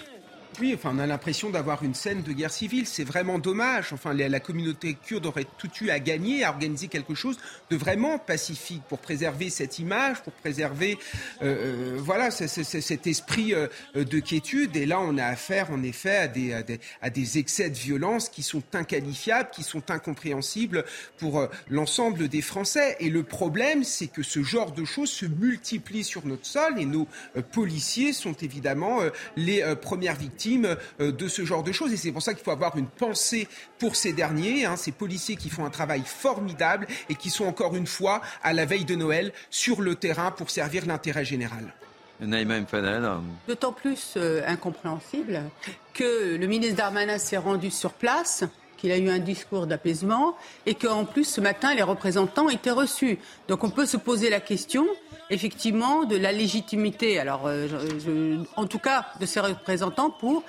Oui, enfin, on a l'impression d'avoir une scène de guerre civile. C'est vraiment dommage. Enfin, la, communauté kurde aurait tout eu à gagner, à organiser quelque chose de vraiment pacifique pour préserver cette image, pour préserver, euh, euh voilà, cet esprit euh, de quiétude. Et là, on a affaire, en effet, à des, à des, excès de violence qui sont inqualifiables, qui sont incompréhensibles pour euh, l'ensemble des Français. Et le problème, c'est que ce genre de choses se multiplie sur notre sol et nos policiers sont évidemment les premières victimes euh, de ce genre de choses. Et c'est pour ça qu'il faut avoir une pensée pour ces derniers, hein, ces policiers qui font un travail formidable et qui sont encore une fois à la veille de Noël sur le terrain pour servir l'intérêt général. D'autant plus euh, incompréhensible que le ministre Darmanin s'est rendu sur place qu'il a eu un discours d'apaisement et qu'en plus ce matin les représentants étaient reçus. Donc on peut se poser la question effectivement de la légitimité, euh, en tout cas de ces représentants pour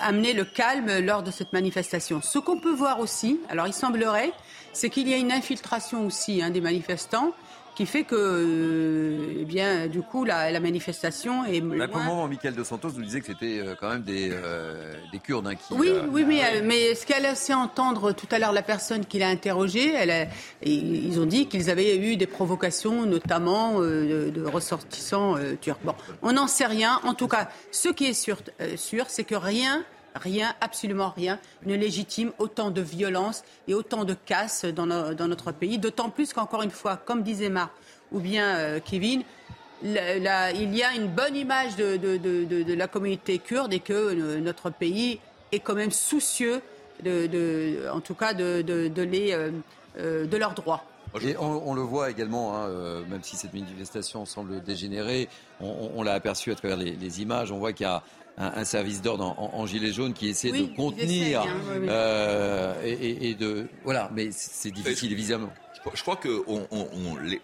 amener le calme lors de cette manifestation. Ce qu'on peut voir aussi, alors il semblerait, c'est qu'il y a une infiltration aussi hein, des manifestants qui fait que, euh, eh bien, du coup, la, manifestation est. Bah, pour le moment, Michael Dos Santos nous disait que c'était euh, quand même des, euh, des Kurdes hein, qui. Oui, oui, mais, mais ce qu'elle a laissé entendre tout à l'heure la personne qui l'a interrogée, elle ils ont dit qu'ils avaient eu des provocations, notamment de, ressortissants turcs. Bon, on n'en sait rien. En tout cas, ce qui est sûr, sûr c'est que rien rien, absolument rien, ne légitime autant de violence et autant de casse dans, notre pays. D'autant plus qu'encore une fois, comme disait Marc ou bien euh, Kevin, il y a une bonne image de, la communauté kurde et que euh, notre pays est quand même soucieux, en tout cas, de, euh, leurs droits. On, le voit également, hein, même si cette manifestation semble dégénérer, on, l'a aperçu à travers les images, on voit qu'il y a un, service d'ordre en, gilet jaune qui essaie de contenir hein, euh, et, de voilà, mais c'est difficile évidemment. Je crois que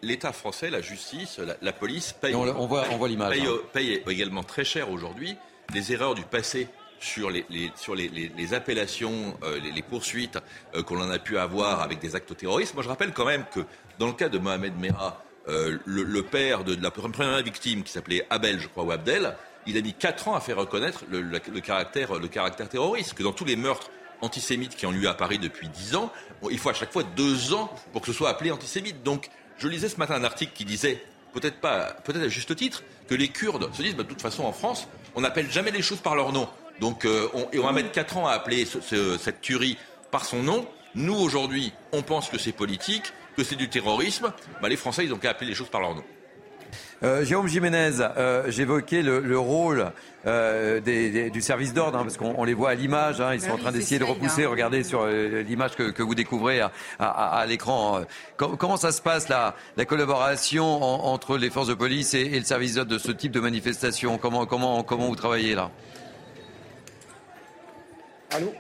l'État français, la justice, la, police paye. On, voit, on voit l'image. Paye, hein. également très cher aujourd'hui les erreurs du passé sur les, sur les, appellations, euh, les, poursuites euh, qu'on en a pu avoir avec des actes terroristes. Moi, je rappelle quand même que dans le cas de Mohamed Merah, le, père de, de, la première victime, qui s'appelait Abel, je crois, ou Abdel, il a mis 4 ans à faire reconnaître le, caractère, terroriste. Que dans tous les meurtres antisémites qui ont lieu à Paris depuis 10 ans, il faut à chaque fois 2 ans pour que ce soit appelé antisémite. Donc, je lisais ce matin un article qui disait, peut-être pas, peut-être à juste titre, que les Kurdes se disent, bah, de toute façon, en France, on n'appelle jamais les choses par leur nom. Donc, euh, on, et on va mettre 4 ans à appeler cette tuerie par son nom. Nous, aujourd'hui, on pense que c'est politique, que c'est du terrorisme. Bah, les Français, ils ont qu'à appeler les choses par leur nom. Euh, Jérôme Jiménez, euh, j'évoquais le, rôle euh, du service d'ordre, hein, parce qu'on les voit à l'image, hein, ils sont en train d'essayer de repousser, hein. regardez sur l'image que, vous découvrez à, l'écran. comment ça se passe la, la collaboration entre les forces de police et, le service d'ordre de ce type de manifestation? Comment, comment, comment vous travaillez là? Allô?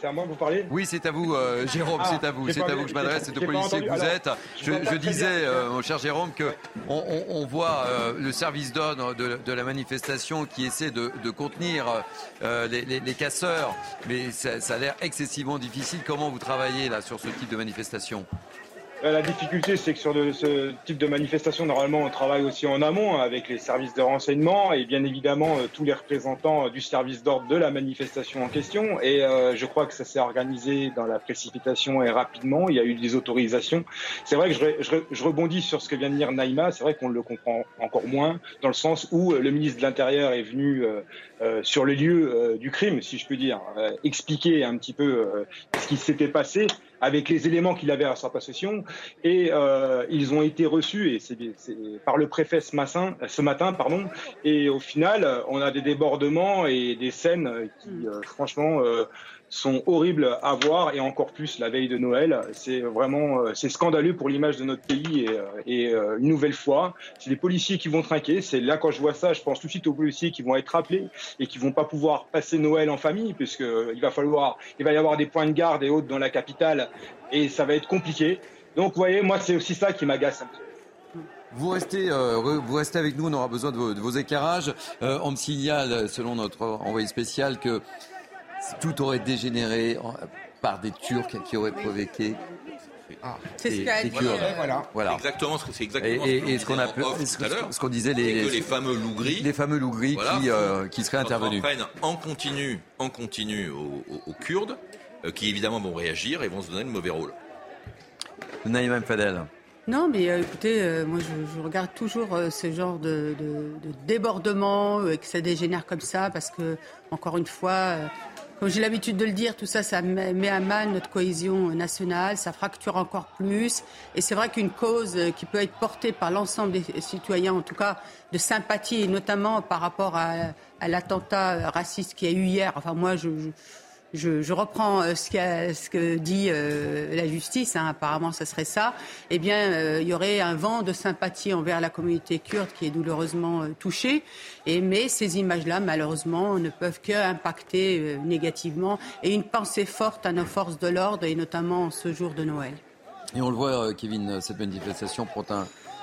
C'est à moi que vous parlez Oui, c'est à vous, euh, Jérôme, c'est à vous, c'est à vous que je m'adresse, c'est au policier que vous êtes. Je, disais, euh, mon cher Jérôme, que on, voit euh, le service d'ordre de, la manifestation qui essaie de, contenir les, casseurs, mais ça, ça a l'air excessivement difficile. Comment vous travaillez là sur ce type de manifestation? La difficulté, c'est que sur ce type de manifestation, normalement, on travaille aussi en amont avec les services de renseignement et bien évidemment euh, tous les représentants euh, du service d'ordre de la manifestation en question. Et je crois que ça s'est organisé dans la précipitation et rapidement. Il y a eu des autorisations. C'est vrai que je, rebondis sur ce que vient de dire Naïma. C'est vrai qu'on le comprend encore moins dans le sens où le ministre de l'Intérieur est venu sur le lieu du crime, si je peux dire, expliquer un petit peu ce qui s'était passé avec les éléments qu'il avait à sa possession. Et euh, ils ont été reçus et c'est, par le préfet ce matin, ce matin, pardon. Et au final, on a des débordements et des scènes qui, euh, franchement, euh, sont horribles à voir et encore plus la veille de Noël. C'est vraiment euh, c'est scandaleux pour l'image de notre pays et, euh, euh, une nouvelle fois, c'est les policiers qui vont trinquer. C'est là quand je vois ça, je pense tout de suite aux policiers qui vont être appelés et qui vont pas pouvoir passer Noël en famille puisque il va falloir il va y avoir des points de garde et autres dans la capitale et ça va être compliqué. Donc vous voyez, moi c'est aussi ça qui m'agace un peu. Vous restez, vous restez avec nous, on aura besoin de vos, éclairages. on me signale, selon notre envoyé spécial, que tout aurait dégénéré par des Turcs qui auraient provoqué ah, c'est ce qu'a dit. Voilà. voilà. Exactement, c'est exactement et, ce qu'on a ce qu'on disait les, les fameux loups gris, les fameux loups gris qui, euh, qui seraient intervenus. en continu, en continu aux, Kurdes, euh, qui évidemment vont réagir et vont se donner le mauvais rôle. Naïm Fadel. Non, mais euh, écoutez, moi je, regarde toujours ce genre de, de, de débordement, que ça dégénère comme ça, parce que, encore une fois, comme j'ai l'habitude de le dire, tout ça, ça met à mal notre cohésion nationale, ça fracture encore plus. Et c'est vrai qu'une cause qui peut être portée par l'ensemble des citoyens, en tout cas de sympathie, notamment par rapport à, l'attentat raciste qu'il y a eu hier. Enfin, moi, je je, reprends euh, ce, que dit euh, la justice, hein, apparemment ce serait ça, eh bien euh, il y aurait un vent de sympathie envers la communauté kurde qui est douloureusement touchée. Et, mais ces images-là, malheureusement, ne peuvent qu'impacter négativement et une pensée forte à nos forces de l'ordre et notamment ce jour de Noël. Et on le voit, Kevin, cette manifestation prend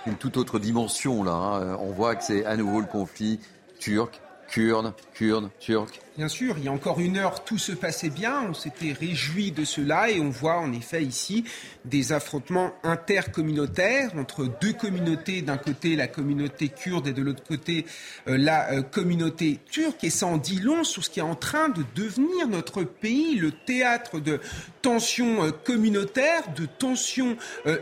une toute autre dimension là. Hein. On voit que c'est à nouveau le conflit turc, kurde, kurde, turc. Bien sûr, il y a encore une heure, tout se passait bien, on s'était réjoui de cela et on voit en effet ici des affrontements intercommunautaires entre deux communautés, d'un côté la communauté kurde et de l'autre côté euh, la euh, communauté turque. Et ça en dit long sur ce qui est en train de devenir notre pays, le théâtre de tensions euh, communautaires, de tensions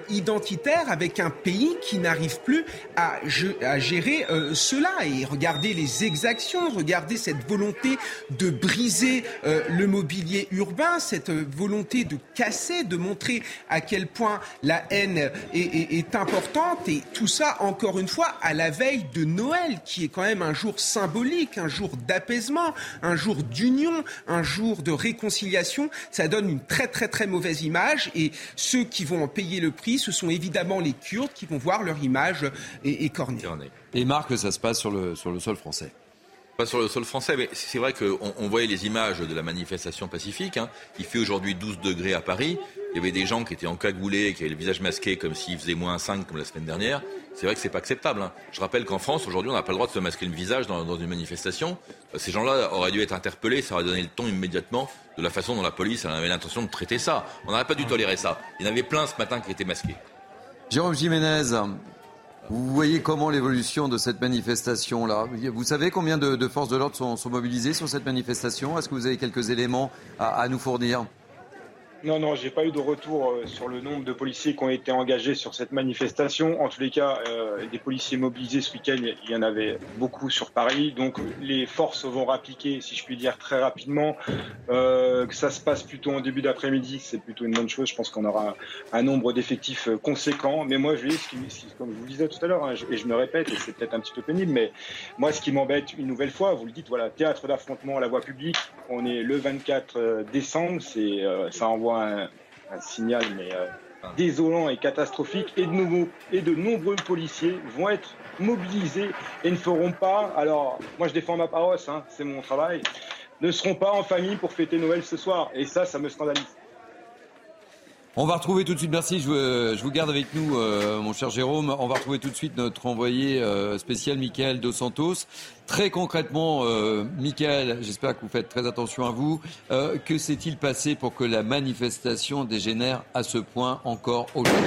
identitaires avec un pays qui n'arrive plus à, à gérer cela. Et regardez les exactions, regardez cette volonté de briser euh, le mobilier urbain, cette volonté de casser, de montrer à quel point la haine est, importante. Et tout ça, encore une fois, à la veille de Noël, qui est quand même un jour symbolique, un jour d'apaisement, un jour d'union, un jour de réconciliation. Ça donne une très très très mauvaise image. Et ceux qui vont en payer le prix, ce sont évidemment les Kurdes qui vont voir leur image écornée. Et Marc, ça se passe sur le, sur le sol français. Pas sur le sol français, mais c'est vrai qu'on on voyait les images de la manifestation pacifique. Hein. Il fait aujourd'hui 12 degrés à Paris. Il y avait des gens qui étaient encagoulés, qui avaient le visage masqué comme s'il faisait moins 5 comme la semaine dernière. C'est vrai que c'est pas acceptable. Hein. Je rappelle qu'en France, aujourd'hui, on n'a pas le droit de se masquer le visage dans, dans une manifestation. Euh, ces gens-là auraient dû être interpellés, ça aurait donné le ton immédiatement de la façon dont la police avait l'intention de traiter ça. On n'aurait pas dû tolérer ça. Il y en avait plein ce matin qui étaient masqués. Jérôme Jiménez, vous voyez comment l'évolution de cette manifestation-là Vous savez combien de, forces de l'ordre sont, mobilisées sur cette manifestation? Est-ce que vous avez quelques éléments à nous fournir? Non, non, j'ai pas eu de retour euh, sur le nombre de policiers qui ont été engagés sur cette manifestation. En tous les cas, euh, des policiers mobilisés ce week-end, il y en avait beaucoup sur Paris. Donc les forces vont rappliquer, si je puis dire, très rapidement. Euh, que ça se passe plutôt en début d'après-midi, c'est plutôt une bonne chose. Je pense qu'on aura un nombre d'effectifs conséquent. Mais moi, je qui, comme je vous le disais tout à l'heure, hein, et je me répète, et c'est peut-être un petit peu pénible, mais moi, ce qui m'embête une nouvelle fois, vous le dites, voilà, théâtre d'affrontement à la voie publique. On est le 24 décembre, c'est ça envoie un, signal euh, désolant et catastrophique et de, nouveaux, et de nombreux policiers vont être mobilisés et ne feront pas, alors moi je défends ma paroisse, hein, c'est mon travail, ne seront pas en famille pour fêter Noël ce soir. Et ça, ça me scandalise. On va retrouver tout de suite, merci, je, vous garde avec nous, euh, mon cher Jérôme. On va retrouver tout de suite notre envoyé euh, spécial, Michael Dos Santos. Très concrètement, euh, Michael, j'espère que vous faites très attention à vous. que s'est-il passé pour que la manifestation dégénère à ce point encore aujourd'hui?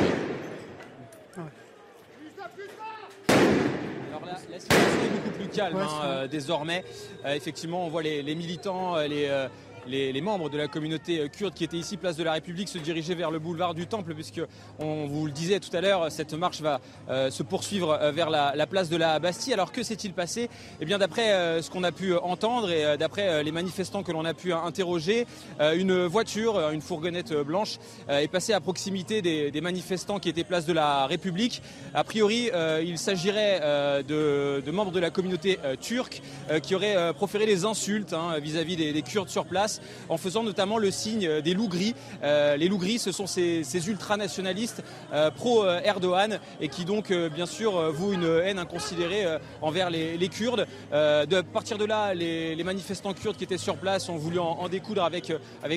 La situation est beaucoup plus calme hein, désormais. effectivement, on voit les militants, les les, membres de la communauté euh, kurde qui étaient ici, place de la République, se dirigeaient vers le boulevard du Temple, puisque on vous le disait tout à l'heure, cette marche va euh, se poursuivre euh, vers la, place de la Bastille. Alors que s'est-il passé? Eh bien, d'après ce qu'on a pu entendre et d'après les manifestants que l'on a pu interroger, une voiture, une fourgonnette blanche, est passée à proximité des, manifestants qui étaient place de la République. A priori, il s'agirait de, membres de la communauté turque qui auraient proféré des insultes hein, vis-à-vis des Kurdes sur place en faisant notamment le signe des loups gris. Euh, les loups gris, ce sont ces, ultranationalistes euh, pro-Erdogan et qui donc, euh, bien sûr, vouent une haine inconsidérée envers les, Kurdes. de partir de là, les, manifestants kurdes qui étaient sur place ont voulu en, découdre avec,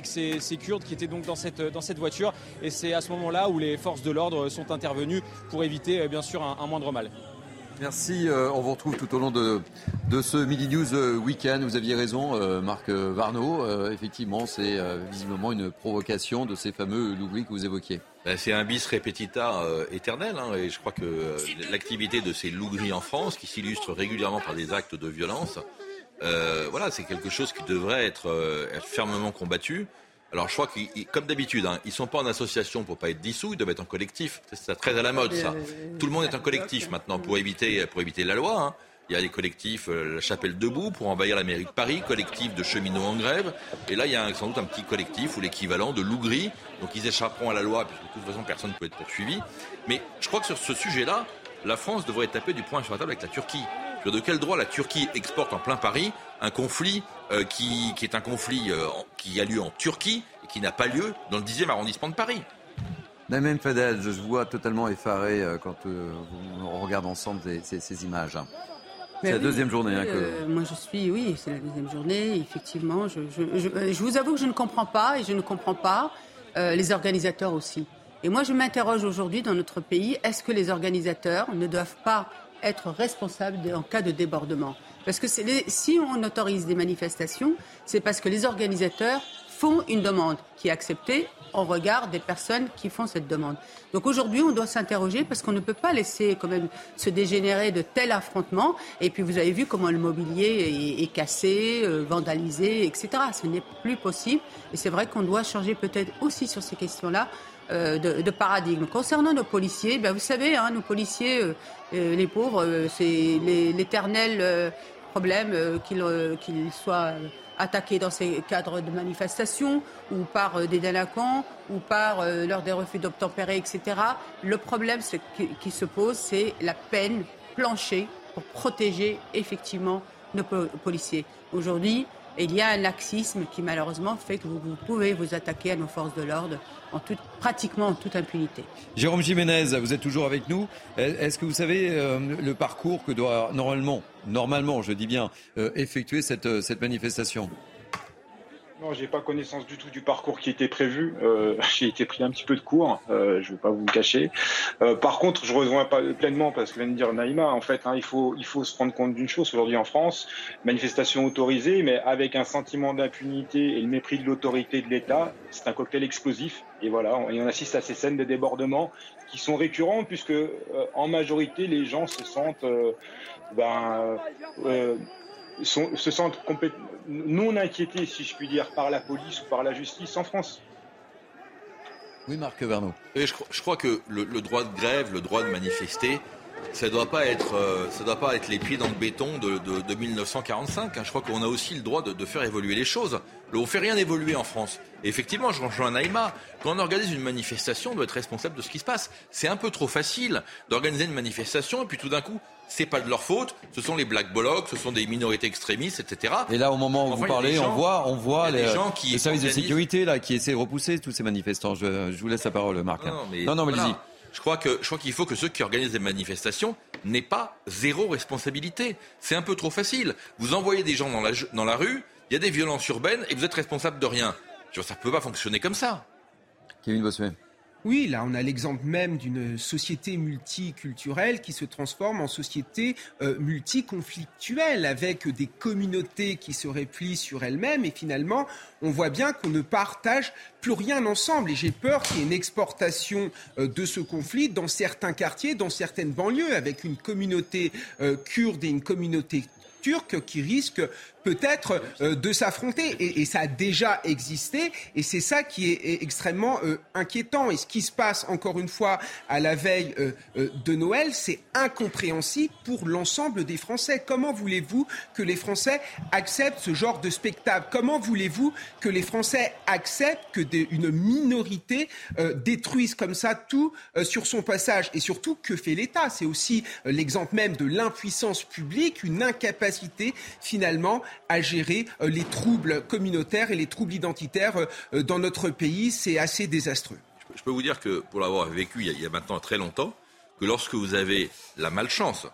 ces, Kurdes qui étaient donc dans cette, dans cette voiture. Et c'est à ce moment-là où les forces de l'ordre sont intervenues pour éviter, bien sûr, un moindre mal. Merci. Euh, on vous retrouve tout au long de, de ce Midi News euh, Weekend. Vous aviez raison, euh, Marc Varno. effectivement, c'est visiblement une provocation de ces fameux loubris que vous évoquiez. Ben, c'est un bis repetita éternel. Hein, et je crois que l'activité de ces loubris en France, qui s'illustre régulièrement par des actes de violence, voilà, c'est quelque chose qui devrait être fermement combattu. Alors je crois qu'ils, comme d'habitude, hein, ils sont pas en association pour pas être dissous, ils doivent être en collectif. C'est très à la mode ça. Tout le monde est en collectif maintenant pour éviter pour éviter la loi. Hein. Il y a des collectifs, euh, la Chapelle debout pour envahir la mairie de Paris, collectif de cheminots en grève. Et là, il y a sans doute un petit collectif ou l'équivalent de loup gris. Donc ils échapperont à la loi puisque de toute façon personne ne peut être poursuivi. Mais je crois que sur ce sujet-là, la France devrait taper du poing sur la table avec la Turquie. De quel droit la Turquie exporte en plein Paris un conflit euh, qui, est un conflit euh, qui a lieu en Turquie et qui n'a pas lieu dans le 10e arrondissement de Paris? Namen Fadel, je vois totalement effaré euh, quand on regarde ensemble ces, images. C'est la deuxième journée. Hein, que... moi, je suis, oui, c'est la deuxième journée. Effectivement, je, je, vous avoue que je ne comprends pas et je ne comprends pas les organisateurs aussi. Et moi, je m'interroge aujourd'hui dans notre pays, est-ce que les organisateurs ne doivent pas être responsables en cas de débordement Parce que si on autorise des manifestations, c'est parce que les organisateurs font une demande qui est acceptée en regard des personnes qui font cette demande. Donc aujourd'hui, on doit s'interroger parce qu'on ne peut pas laisser quand même se dégénérer de tels affrontements. Et puis vous avez vu comment le mobilier est, cassé, euh, vandalisé, etc. Ce n'est plus possible. Et c'est vrai qu'on doit changer peut-être aussi sur ces questions-là euh, de, paradigme. Concernant nos policiers, ben vous savez, hein, nos policiers, euh, euh, les pauvres, c'est l'éternel problème qu'ils soient attaqués dans ces cadres de manifestations ou par des délinquants ou par lors des refus d'obtempérer, etc. Le problème qui se pose, c'est la peine planchée pour protéger effectivement nos policiers. Aujourd'hui, il y a un laxisme qui malheureusement fait que vous, pouvez vous attaquer à nos forces de l'ordre en pratiquement en toute impunité. Jérôme Jiménez, vous êtes toujours avec nous. Est-ce que vous savez euh, le parcours que doit normalement, normalement, je dis bien, euh, effectuer cette, euh, cette manifestation? Non, j'ai pas connaissance du tout du parcours qui était prévu. Euh, j'ai été pris un petit peu de cours, euh, je vais pas vous le cacher. Euh, par contre, je rejoins pas pleinement parce que vient de dire Naïma. En fait, hein, il faut il faut se rendre compte d'une chose aujourd'hui en France manifestation autorisée, mais avec un sentiment d'impunité et le mépris de l'autorité de l'État, c'est un cocktail explosif. Et voilà, on, et on assiste à ces scènes de débordement qui sont récurrentes puisque euh, en majorité les gens se sentent ben, se sentent non inquiétés, si je puis dire, par la police ou par la justice en France. Oui, Marc Verneau. Et je, crois que le, droit de grève, le droit de manifester, ça ne doit pas être, euh, ça doit pas être les pieds dans le béton de, de, 1945. Hein. Je crois qu'on a aussi le droit de, de, faire évoluer les choses. On ne fait rien évoluer en France. Et effectivement, je rejoins Naïma. Quand on organise une manifestation, on doit être responsable de ce qui se passe. C'est un peu trop facile d'organiser une manifestation et puis tout d'un coup, c'est pas de leur faute. Ce sont les black blocs, ce sont des minorités extrémistes, etc. Et là, au moment où vous parlez, on voit, on voit les, les, services de sécurité là qui essaient de repousser tous ces manifestants. Je, vous laisse la parole, Marc. Non, mais, non, mais Je crois que je crois qu'il faut que ceux qui organisent des manifestations n'aient pas zéro responsabilité. C'est un peu trop facile. Vous envoyez des gens dans la, dans la rue, il y a des violences urbaines et vous êtes responsable de rien. Ça ne peut pas fonctionner comme ça. Kevin Bossuet. Oui, là, on a l'exemple même d'une société multiculturelle qui se transforme en société euh, multiconflictuelle, avec des communautés qui se replient sur elles-mêmes. Et finalement, on voit bien qu'on ne partage plus rien ensemble. Et j'ai peur qu'il y ait une exportation euh, de ce conflit dans certains quartiers, dans certaines banlieues, avec une communauté euh, kurde et une communauté turque qui risquent peut-être euh, de s'affronter. Et, ça a déjà existé. Et c'est ça qui est, extrêmement euh, inquiétant. Et ce qui se passe, encore une fois, à la veille euh, de Noël, c'est incompréhensible pour l'ensemble des Français. Comment voulez-vous que les Français acceptent ce genre de spectacle? Comment voulez-vous que les Français acceptent que une minorité détruise comme ça tout sur son passage? Et surtout, que fait l'État? C'est aussi l'exemple même de l'impuissance publique, une incapacité finalement à gérer euh, les troubles communautaires et les troubles identitaires euh, dans notre pays. C'est assez désastreux. Je peux vous dire que, pour l'avoir vécu il y, a, maintenant très longtemps, que lorsque vous avez la malchance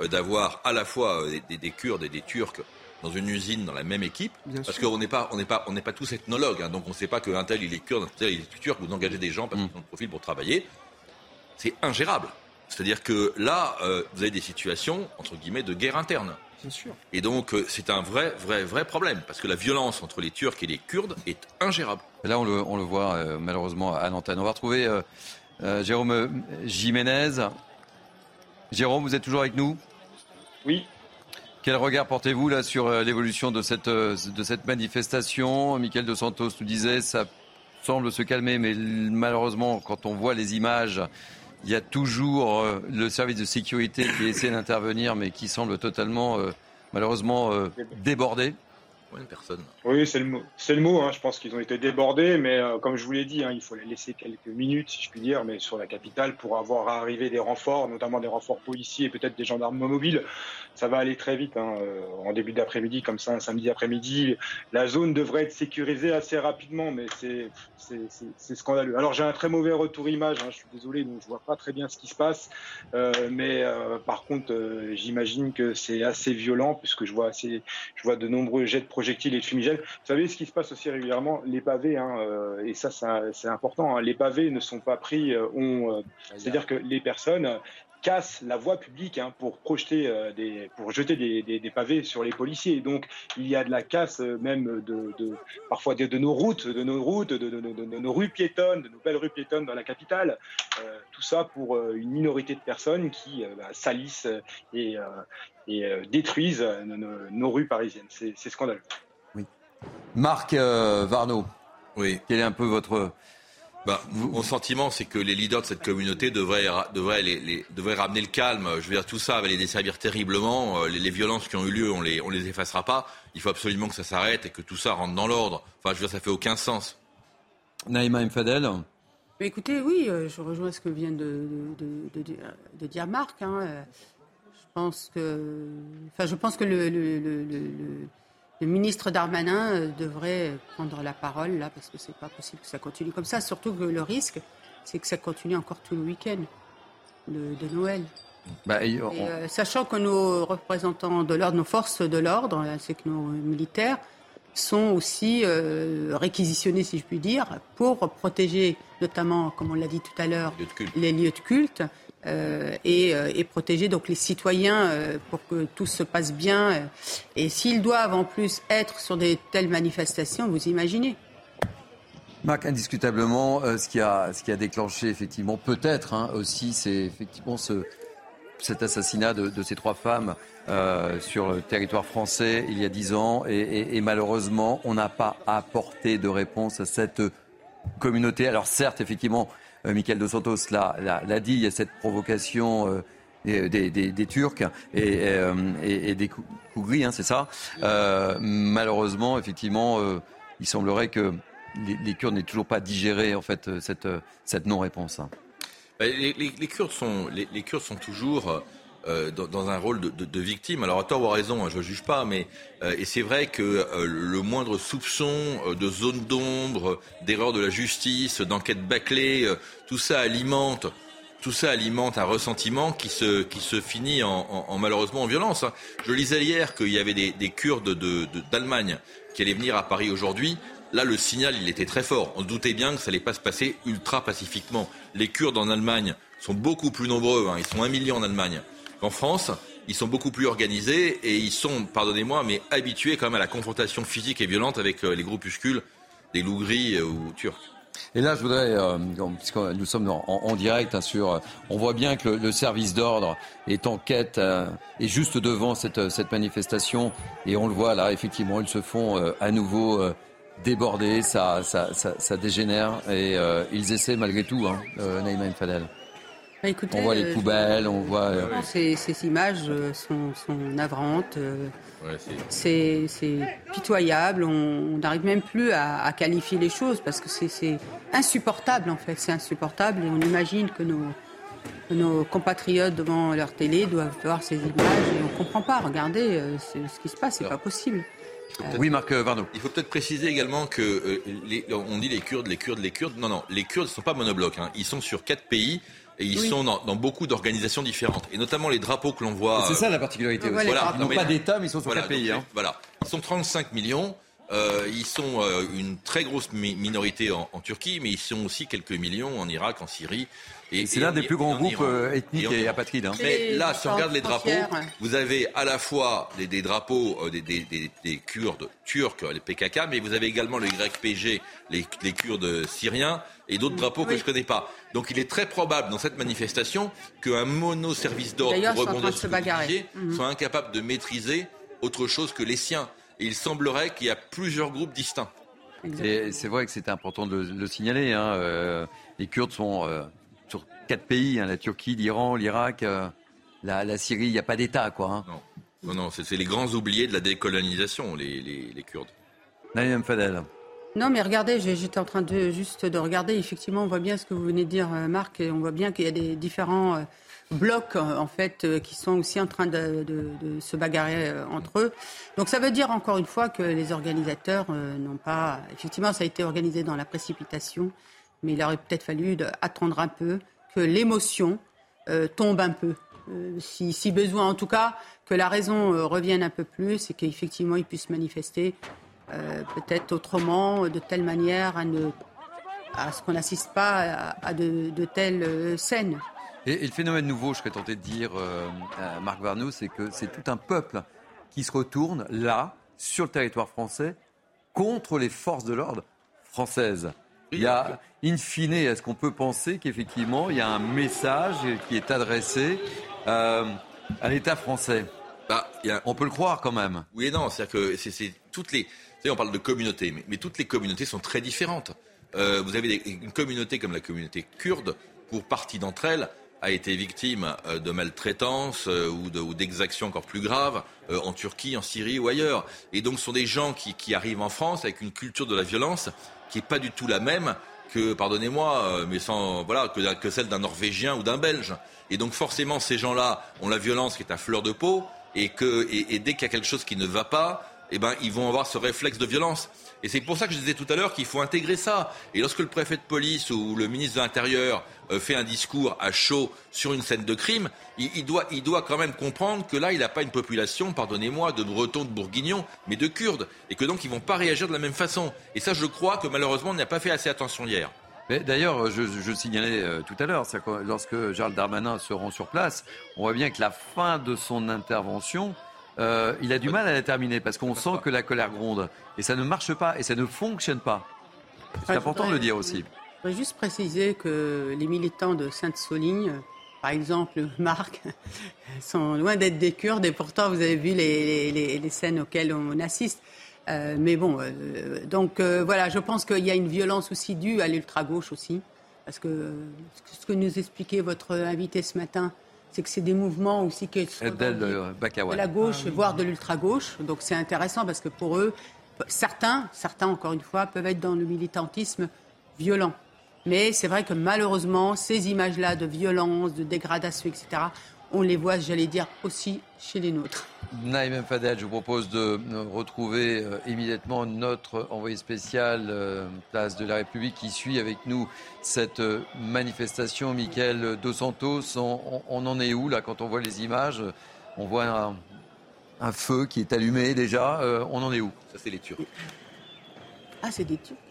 euh, d'avoir à la fois des, Kurdes et des Turcs dans une usine, dans la même équipe, parce qu'on n'est pas, on n'est pas, on n'est pas tous ethnologues, hein, donc on ne sait pas qu'un tel il est kurde, un tel il est turc, vous engagez des gens parce qu'ils ont le profil pour travailler, c'est ingérable. C'est-à-dire que là, euh, vous avez des situations, entre guillemets, de guerre interne. Bien sûr. Et donc, euh, c'est un vrai, vrai, vrai problème, parce que la violence entre les Turcs et les Kurdes est ingérable. Là, on le, on le voit euh, malheureusement à l'antenne. On va retrouver Jérôme Jiménez. Jérôme, vous êtes toujours avec nous? Oui. Quel regard portez-vous là sur l'évolution de cette, de cette manifestation? Michael De Santos nous disait ça semble se calmer, mais malheureusement, quand on voit les images il y a toujours euh, le service de sécurité qui essaie d'intervenir, mais qui semble totalement, euh, malheureusement, euh, débordé. personne. Oui, c'est le mot. C'est le mot. Hein. Je pense qu'ils ont été débordés, mais comme je vous l'ai dit, hein, il faut les laisser quelques minutes, si je puis dire, mais sur la capitale pour avoir arrivé des renforts, notamment des renforts policiers et peut-être des gendarmes mobiles ça va aller très vite. Hein. Euh, en début d'après-midi, comme ça, un samedi après-midi, la zone devrait être sécurisée assez rapidement, mais c'est scandaleux. Alors j'ai un très mauvais retour image, hein, je suis désolé, donc je vois pas très bien ce qui se passe, euh, mais euh, par contre, j'imagine que c'est assez violent puisque je vois assez, je vois de nombreux jets de projectiles et de fumigènes. Vous savez ce qui se passe aussi régulièrement, les pavés, hein, et ça, c'est important. les pavés ne sont pas pris, c'est-à-dire que les personnes casse la voie publique hein, pour projeter euh, des, pour jeter des, des, pavés sur les policiers. Donc il y a de la casse euh, même de, de parfois de, nos routes, de nos routes, de, nos rues piétonnes, de nos belles rues piétonnes dans la capitale. Euh, tout ça pour une minorité de personnes qui bah, salissent et, et détruisent nos, rues parisiennes. C'est scandaleux. Oui. Marc Varno. Oui. Quel est un peu votre bah, mon sentiment, c'est que les leaders de cette communauté devraient, devraient, les, devraient ramener le calme. Je veux dire, tout ça va les desservir terriblement. Euh, les, violences qui ont eu lieu, on les, on les effacera pas. Il faut absolument que ça s'arrête et que tout ça rentre dans l'ordre. Enfin, je veux dire, ça fait aucun sens. Naïma Mfadel Écoutez, oui, euh, je rejoins ce que vient de, de, de, dire Marc. Hein. Je pense que, enfin, je pense que le, le le ministre Darmanin euh, devrait prendre la parole là parce que c'est pas possible que ça continue comme ça. Surtout que le risque, c'est que ça continue encore tout le week-end de, Noël. Bah, euh, sachant que nos représentants de l'ordre, nos forces de l'ordre, ainsi que nos militaires, sont aussi euh, réquisitionnés, si je puis dire, pour protéger notamment, comme on l'a dit tout à l'heure, les lieux de culte. Euh, euh, et, protéger donc les citoyens euh, pour que tout se passe bien. Et s'ils doivent en plus être sur des telles manifestations, vous imaginez. Marc, indiscutablement, ce, qui a, ce qui a déclenché effectivement peut-être hein, aussi, c'est effectivement ce, cet assassinat de, ces trois femmes sur le territoire français il y a dix ans. Et, malheureusement, on n'a pas apporté de réponse à cette communauté. Alors certes, effectivement, Michael Dos Santos l'a dit, il y a cette provocation euh, des, Turcs et, euh, des coups gris, hein, c'est ça. malheureusement, effectivement, il semblerait que les, Kurdes n'aient toujours pas digéré en fait cette, non-réponse. Bah, les, Kurdes sont toujours euh, dans, un rôle de, victime. Alors à tort ou à raison, hein, je ne juge pas, mais euh, et c'est vrai que euh, le moindre soupçon de zone d'ombre, d'erreur de la justice, d'enquête bâclée, tout ça alimente. Tout ça alimente un ressentiment qui se, qui se finit en, en, malheureusement en violence. Hein. Je lisais hier qu'il y avait des, des Kurdes d'Allemagne qui allaient venir à Paris aujourd'hui. Là, le signal, il était très fort. On doutait bien que ça allait pas se passer ultra pacifiquement. Les Kurdes en Allemagne sont beaucoup plus nombreux. Hein. Ils sont un million en Allemagne. En France, ils sont beaucoup plus organisés et ils sont, pardonnez-moi, mais habitués quand même à la confrontation physique et violente avec euh, les groupuscules des loups gris euh, ou turcs. Et là, je voudrais, euh, puisque nous sommes en, direct hein, sur, on voit bien que le, service d'ordre est en quête, est juste devant cette, cette, manifestation, et on le voit là, effectivement, ils se font à nouveau déborder, ça, ça, ça, dégénère, et ils essaient malgré tout, hein, Mfadel. Bah, on voit les euh, poubelles, on voit. Euh, ces, images euh, sont, navrantes. c'est pitoyable. On n'arrive même plus à, qualifier les choses parce que c'est insupportable en fait. C'est insupportable et on imagine que nos, nos compatriotes devant leur télé doivent voir ces images et on ne comprend pas. Regardez ce qui se passe, c'est pas possible. Oui, Marc Varno. Il faut peut-être préciser également que on dit les Kurdes, les Kurdes, les Kurdes. Non, non, les Kurdes ne sont pas monoblocs. Hein. Ils sont sur quatre pays. Et ils sont dans, beaucoup d'organisations différentes. Et notamment les drapeaux que l'on voit. C'est ça la particularité aussi. Voilà, ils n'ont pas d'État, mais ils sont sur quatre pays. Hein. Voilà. Ils sont 35 millions. Euh, ils sont euh, une très grosse minorité en, Turquie, mais ils sont aussi quelques millions en Irak, en Syrie. Et, c'est l'un des plus grands groupes euh, ethniques et, apatrides. Hein. Mais là, si on regarde les drapeaux, vous avez à la fois des, drapeaux des, des, Kurdes turcs, les PKK, mais vous avez également le YPG, les, les Kurdes syriens, et d'autres drapeaux que je ne connais pas. Donc il est très probable dans cette manifestation qu'un mono-service d'ordre rebondissant sur mhm. soit incapable de maîtriser autre chose que les siens il semblerait qu'il y a plusieurs groupes distincts. Et c'est vrai que c'est important de le, signaler. Hein. Euh, les Kurdes sont euh, sur quatre pays hein, la Turquie, l'Iran, l'Irak, euh, la, Syrie. Il n'y a pas d'État, quoi. Hein. Non, non, c'est les grands oubliés de la décolonisation, les, les, Kurdes. Naïm Fadel. Non, mais regardez, j'étais en train de juste de regarder. Effectivement, on voit bien ce que vous venez de dire, Marc, et on voit bien qu'il y a des différents blocs en fait euh, qui sont aussi en train de, se bagarrer euh, entre eux. Donc ça veut dire encore une fois que les organisateurs euh, n'ont pas. Effectivement, ça a été organisé dans la précipitation, mais il aurait peut-être fallu attendre un peu que l'émotion tombe un peu. Si, besoin, en tout cas, que la raison revienne un peu plus et qu'effectivement ils puissent manifester peut-être autrement, de telle manière à, ne, à ce qu'on n'assiste pas à, de, telles scènes. Et, le phénomène nouveau, je serais tenté de dire, euh, à Marc Varneau, c'est que c'est tout un peuple qui se retourne là, sur le territoire français, contre les forces de l'ordre françaises. Il y a, in fine, est-ce qu'on peut penser qu'effectivement, il y a un message qui est adressé euh, à l'État français? Bah, On peut le croire quand même. Oui et non, c'est-à-dire que c'est toutes les... on parle de communautés, mais, toutes les communautés sont très différentes. Euh, vous avez une communauté comme la communauté kurde, pour partie d'entre elles, a été victime euh, de maltraitance euh, ou d'exactions encore plus graves euh, en Turquie, en Syrie ou ailleurs. Et donc ce sont des gens qui, arrivent en France avec une culture de la violence qui n'est pas du tout la même que, pardonnez-moi, mais sans voilà que, celle d'un Norvégien ou d'un Belge. Et donc forcément ces gens-là ont la violence qui est à fleur de peau et que et, dès qu'il y a quelque chose qui ne va pas, eh ben ils vont avoir ce réflexe de violence. Et c'est pour ça que je disais tout à l'heure qu'il faut intégrer ça. Et lorsque le préfet de police ou le ministre de l'Intérieur fait un discours à chaud sur une scène de crime, il, doit, il doit quand même comprendre que là, il n'a pas une population, pardonnez-moi, de Bretons, de Bourguignons, mais de Kurdes. Et que donc, ils ne vont pas réagir de la même façon. Et ça, je crois que malheureusement, on n'a pas fait assez attention hier. D'ailleurs, je, je, signalais euh, tout à l'heure, lorsque Gérald Darmanin se rend sur place, on voit bien que la fin de son intervention, euh, il a du mal à la terminer parce qu'on sent que la colère gronde. Et ça ne marche pas et ça ne fonctionne pas. C'est important de le dire aussi. Je voudrais juste préciser que les militants de Sainte-Soligne, par exemple Marc, sont loin d'être des Kurdes et pourtant vous avez vu les, scènes auxquelles on assiste. Euh, mais bon, euh, donc voilà, je pense qu'il y a une violence aussi due à l'ultra-gauche aussi. Parce que ce que nous expliquait votre invité ce matin, c'est que c'est des mouvements aussi qui sont de la gauche, ah voire de l'ultra-gauche. Donc c'est intéressant parce que pour eux, certains, certains encore une fois, peuvent être dans le militantisme violent. Mais c'est vrai que malheureusement, ces images-là de violence, de dégradation, etc., on les voit, j'allais dire, aussi chez les nôtres. Naïm Fadel, je vous propose de retrouver euh, immédiatement notre envoyé spécial euh, place de la République qui suit avec nous cette euh, manifestation. Michael Dos Santos, on, en est où là quand on voit les images? On voit un, feu qui est allumé déjà. on en est où? Ça, c'est les Turcs. Ah, c'est des Turcs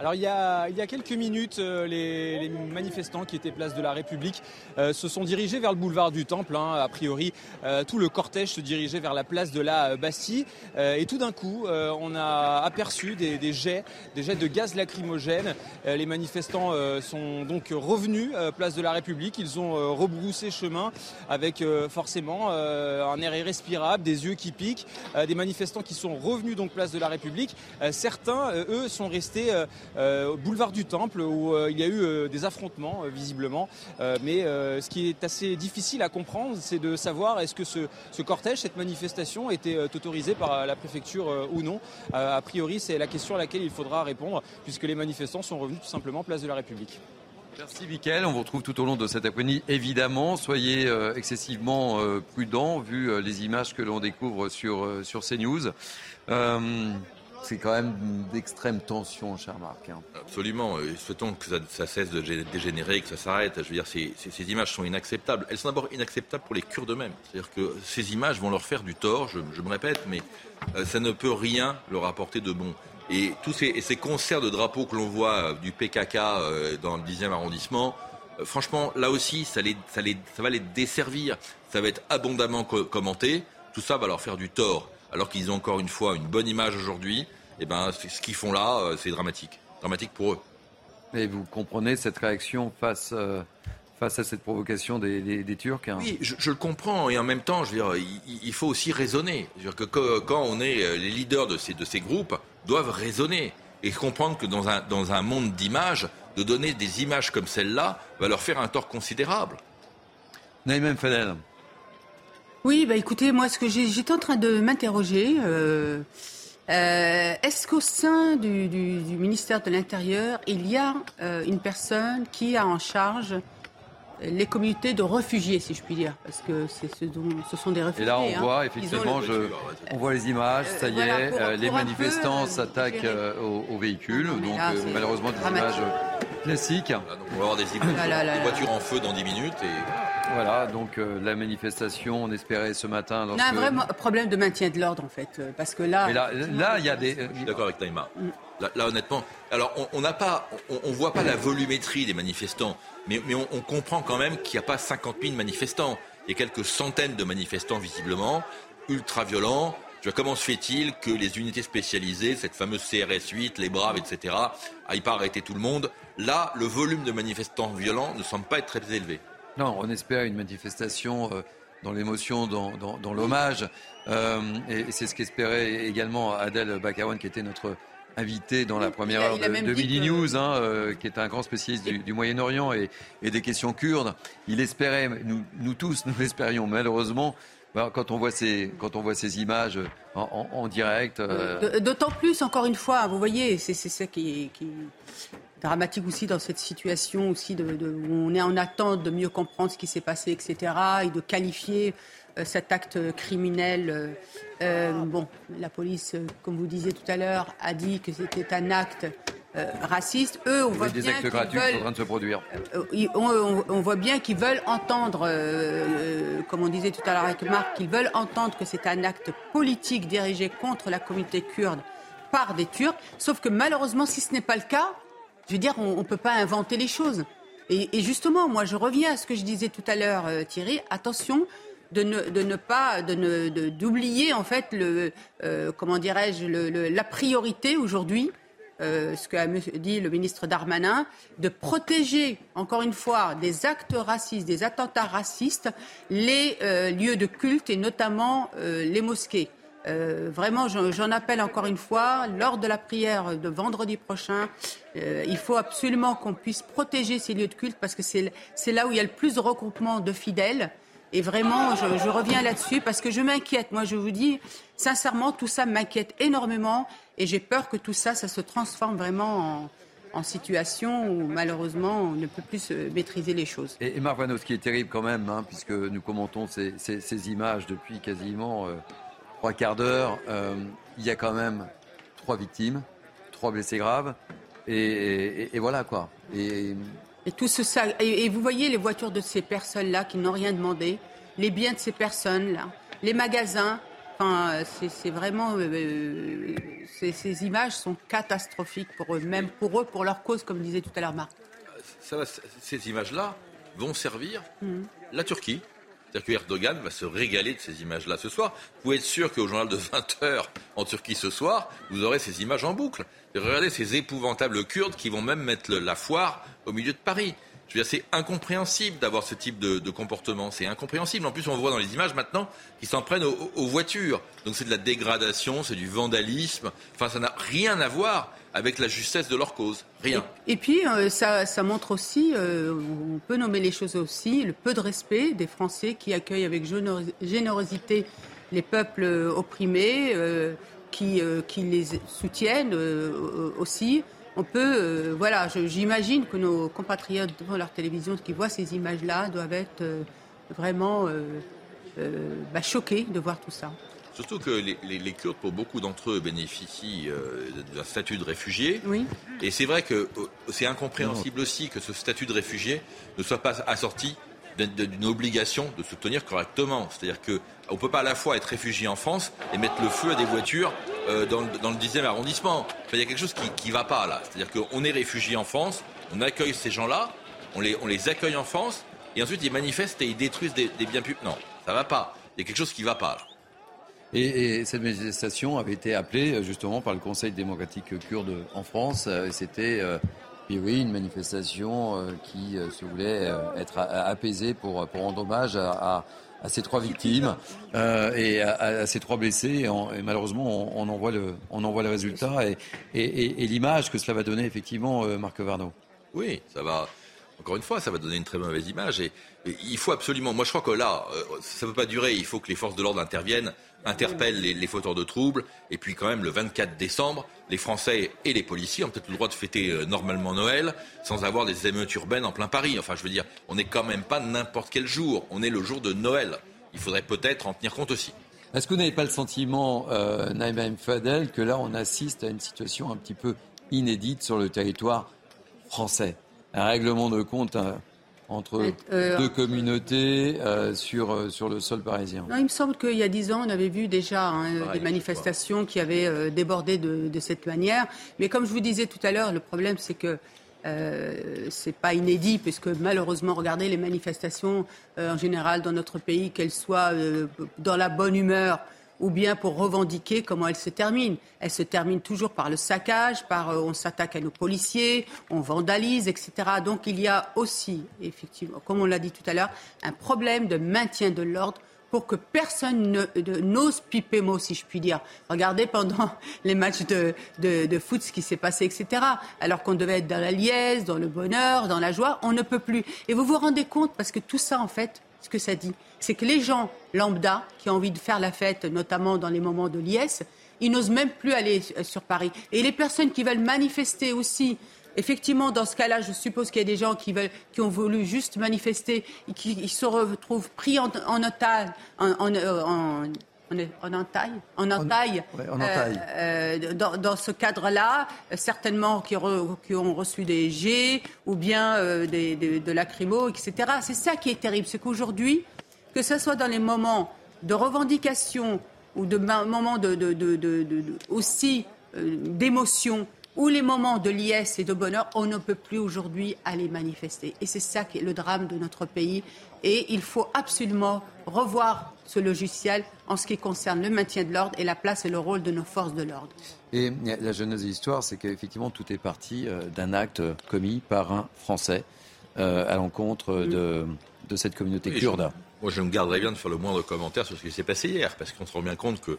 alors il y, a, il y a quelques minutes, euh, les, manifestants qui étaient place de la République euh, se sont dirigés vers le boulevard du Temple. Hein. A priori, euh, tout le cortège se dirigeait vers la place de la Bastille. et tout d'un coup, on a aperçu des, jets, des jets de gaz lacrymogène. les manifestants sont donc revenus place de la République. Ils ont rebroussé chemin avec forcément un air irrespirable, des yeux qui piquent. des manifestants qui sont revenus donc place de la République. certains, eux, sont restés euh, boulevard du Temple où euh, il y a eu euh, des affrontements visiblement. mais ce qui est assez difficile à comprendre, c'est de savoir est-ce que ce, cortège, cette manifestation était autorisée par la préfecture ou non. a priori, c'est la question à laquelle il faudra répondre puisque les manifestants sont revenus tout simplement place de la République. Merci Mickaël, on vous retrouve tout au long de cette après-midi. Évidemment, soyez excessivement prudents vu les images que l'on découvre sur, sur CNews. C'est quand même d'extrême tension, cher Marc. Hein. Absolument. Souhaitons que ça, cesse de dégénérer, que ça s'arrête. Je veux dire, ces, images sont inacceptables. Elles sont d'abord inacceptables pour les Kurdes eux-mêmes. C'est-à-dire que ces images vont leur faire du tort, je, me répète, mais euh, ça ne peut rien leur apporter de bon. Et tous ces, concerts de drapeaux que l'on voit euh, du PKK euh, dans le 10e arrondissement, franchement, là aussi, ça, va les desservir. Ça va être abondamment commenté. Tout ça va leur faire du tort alors qu'ils ont encore une fois une bonne image aujourd'hui, et eh ben, ce qu'ils font là, euh, c'est dramatique. Dramatique pour eux. Et vous comprenez cette réaction face, euh, face à cette provocation des, Turcs hein Oui, je, le comprends. Et en même temps, je veux dire, il, faut aussi raisonner. Je veux dire que quand on est euh, les leaders de ces, de ces groupes, doivent raisonner et comprendre que dans un, dans un monde d'images, de donner des images comme celle-là va leur faire un tort considérable. Naïm Fadel. Oui, bah écoutez, moi, ce que j'étais en train de m'interroger, euh, euh, est-ce qu'au sein du, ministère de l'Intérieur, il y a euh, une personne qui a en charge les communautés de réfugiés, si je puis dire, parce que ce, ce sont des réfugiés. Et là, on hein. voit effectivement, on voit les images, ça y est, les manifestants s'attaquent aux, véhicules, donc malheureusement des images classiques. on va avoir des, ah des voitures en feu dans 10 minutes et voilà, donc euh, la manifestation, on espérait ce matin. On a un vrai problème de maintien de l'ordre, en fait, euh, parce que là. là, il y a des. Je suis d'accord avec Taïma. Mm. Là, honnêtement, alors on n'a pas, on, voit pas la volumétrie des manifestants, mais, mais on, comprend quand même qu'il n'y a pas 50 000 manifestants. Il y a quelques centaines de manifestants visiblement, ultra violents. comment se fait-il que les unités spécialisées, cette fameuse CRS 8, les Braves, etc., aillent pas arrêter tout le monde Là, le volume de manifestants violents ne semble pas être très élevé. Non, on espère une manifestation euh, dans l'émotion, dans, l'hommage. Euh, et c'est ce qu'espérait également Adèle Bakawan, qui était notre invité dans la première heure de, de News, hein, euh, qui est un grand spécialiste du, Moyen-Orient et, des questions kurdes. Il espérait, nous, tous, nous l'espérions malheureusement, bah, quand, on voit ces, quand on voit ces images en, direct. D'autant plus, encore une fois, vous voyez, c'est ça qui, qui, dramatique aussi dans cette situation aussi de, où on est en attente de mieux comprendre ce qui s'est passé, etc., et de qualifier euh, cet acte criminel. Euh, euh, bon, la police, comme vous disiez tout à l'heure, a dit que c'était un acte raciste. Eux, on voit des actes gratuits en train de se produire. On, voit bien qu'ils veulent entendre, comme on disait tout à l'heure avec Marc, qu'ils veulent entendre que c'est un acte politique dirigé contre la communauté kurde par des Turcs. Sauf que malheureusement, si ce n'est pas le cas, je veux dire, on ne peut pas inventer les choses. Et, justement, moi, je reviens à ce que je disais tout à l'heure, euh, Thierry. Attention de ne, pas, d'oublier en fait euh, comment dirais-je, la priorité aujourd'hui, euh, ce qu'a dit le ministre Darmanin, de protéger encore une fois des actes racistes, des attentats racistes, les lieux de culte et notamment les mosquées. Euh, vraiment, j'en appelle encore une fois, lors de la prière de vendredi prochain, euh, il faut absolument qu'on puisse protéger ces lieux de culte parce que c'est là où il y a le plus de regroupement de fidèles. Et vraiment, je, reviens là-dessus parce que je m'inquiète. Moi, je vous dis, sincèrement, tout ça m'inquiète énormément et j'ai peur que tout ça, ça se transforme vraiment en, situation où malheureusement on ne peut plus maîtriser les choses. Et, et Marvano, ce qui est terrible quand même, hein, puisque nous commentons ces, images depuis quasiment euh, trois quarts d'heure, euh, il y a quand même trois victimes, trois blessés graves, et, voilà quoi. Et, tout ce ça, et, vous voyez les voitures de ces personnes-là qui n'ont rien demandé, les biens de ces personnes-là, les magasins. Enfin, c'est vraiment euh, ces, images sont catastrophiques pour eux, même pour eux, pour leur cause, comme disait tout à l'heure Marc. ces images-là vont servir mmh. la Turquie, c'est-à-dire qu'Erdogan va se régaler de ces images-là ce soir. Vous pouvez être sûr qu'au journal de 20h en Turquie ce soir, vous aurez ces images en boucle. regardez ces épouvantables Kurdes qui vont même mettre la foire au milieu de Paris. Je c'est incompréhensible d'avoir ce type de, comportement. C'est incompréhensible. En plus, on voit dans les images maintenant qu'ils s'en prennent aux, voitures. Donc c'est de la dégradation, c'est du vandalisme. Enfin, ça n'a rien à voir avec la justesse de leur cause. Rien. Et, puis, euh, ça, montre aussi, euh, on peut nommer les choses aussi, le peu de respect des Français qui accueillent avec générosité les peuples opprimés, euh, qui, qui les soutiennent aussi. On peut, voilà, j'imagine que nos compatriotes devant leur télévision qui voient ces images-là doivent être vraiment bah, choqués de voir tout ça. Surtout que les, Kurdes, pour beaucoup d'entre eux, bénéficient euh, d'un statut de réfugié. Oui. Et c'est vrai que euh, c'est incompréhensible aussi que ce statut de réfugié ne soit pas assorti d'une obligation de se tenir correctement. C'est-à-dire qu'on ne peut pas à la fois être réfugié en France et mettre le feu à des voitures euh, dans, le, 10e arrondissement. il y a quelque chose qui ne va pas là. C'est-à-dire qu'on est réfugié en France, on accueille ces gens-là, on les, on les accueille en France, et ensuite ils manifestent et ils détruisent des, biens publics. Non, ça ne va pas. Il y a quelque chose qui ne va pas là. Et, cette manifestation avait été appelée justement par le Conseil démocratique kurde en France. Euh, c'était euh, oui, une manifestation euh, qui se voulait être apaisée pour, pour rendre hommage à, ces trois victimes et à, ces trois blessés. Et, malheureusement, on, en voit le, on en voit le résultat et, et l'image que cela va donner effectivement, Marc Varno. Oui, ça va. Encore une fois, ça va donner une très mauvaise image. Et, il faut absolument. Moi, je crois que là, ça ne peut pas durer. Il faut que les forces de l'ordre interviennent interpelle les, fauteurs de troubles. Et puis quand même, le 24 décembre, les Français et les policiers ont peut-être le droit de fêter euh, normalement Noël sans avoir des émeutes urbaines en plein Paris. Enfin, je veux dire, on n'est quand même pas n'importe quel jour. On est le jour de Noël. Il faudrait peut-être en tenir compte aussi. Est-ce que vous n'avez pas le sentiment, euh, Fadel, que là, on assiste à une situation un petit peu inédite sur le territoire français? Un règlement de compte entre euh, deux communautés euh, sur, euh, sur le sol parisien non, Il me semble qu'il y a dix ans, on avait vu déjà hein, des manifestations qui avaient débordé de, de, cette manière. Mais comme je vous disais tout à l'heure, le problème, c'est que euh, c'est pas inédit, puisque malheureusement, regardez les manifestations en général dans notre pays, qu'elles soient dans la bonne humeur ou bien pour revendiquer comment elle se termine. Elle se termine toujours par le saccage, par euh, on s'attaque à nos policiers, on vandalise, etc. Donc il y a aussi, effectivement, comme on l'a dit tout à l'heure, un problème de maintien de l'ordre pour que personne n'ose piper mot, si je puis dire. Regardez pendant les matchs de, de foot ce qui s'est passé, etc. Alors qu'on devait être dans la liesse, dans le bonheur, dans la joie, on ne peut plus. Et vous vous rendez compte, parce que tout ça, en fait, ce que ça dit, c'est que les gens lambda qui ont envie de faire la fête, notamment dans les moments de liesse, ils n'osent même plus aller euh, sur Paris. Et les personnes qui veulent manifester aussi, effectivement, dans ce cas-là, je suppose qu'il y a des gens qui, veulent, qui ont voulu juste manifester et qui se retrouvent pris en, otage, en, en, en en entaille, en entaille, euh, dans, ce cadre-là, certainement qui, qui, ont reçu des jets ou bien euh, des, de lacrymo, etc. C'est ça qui est terrible, c'est qu'aujourd'hui, que ce soit dans les moments de revendication ou de moments de, aussi euh, d'émotion ou les moments de liesse et de bonheur, on ne peut plus aujourd'hui aller manifester. Et c'est ça qui est le drame de notre pays. Et il faut absolument revoir ce logiciel en ce qui concerne le maintien de l'ordre et la place et le rôle de nos forces de l'ordre. Et la jeunesse de l'histoire, c'est qu'effectivement, tout est parti euh, d'un acte commis par un Français euh, à l'encontre de, de, cette communauté kurde. Moi, je me garderais bien de faire le moindre commentaire sur ce qui s'est passé hier, parce qu'on se rend bien compte que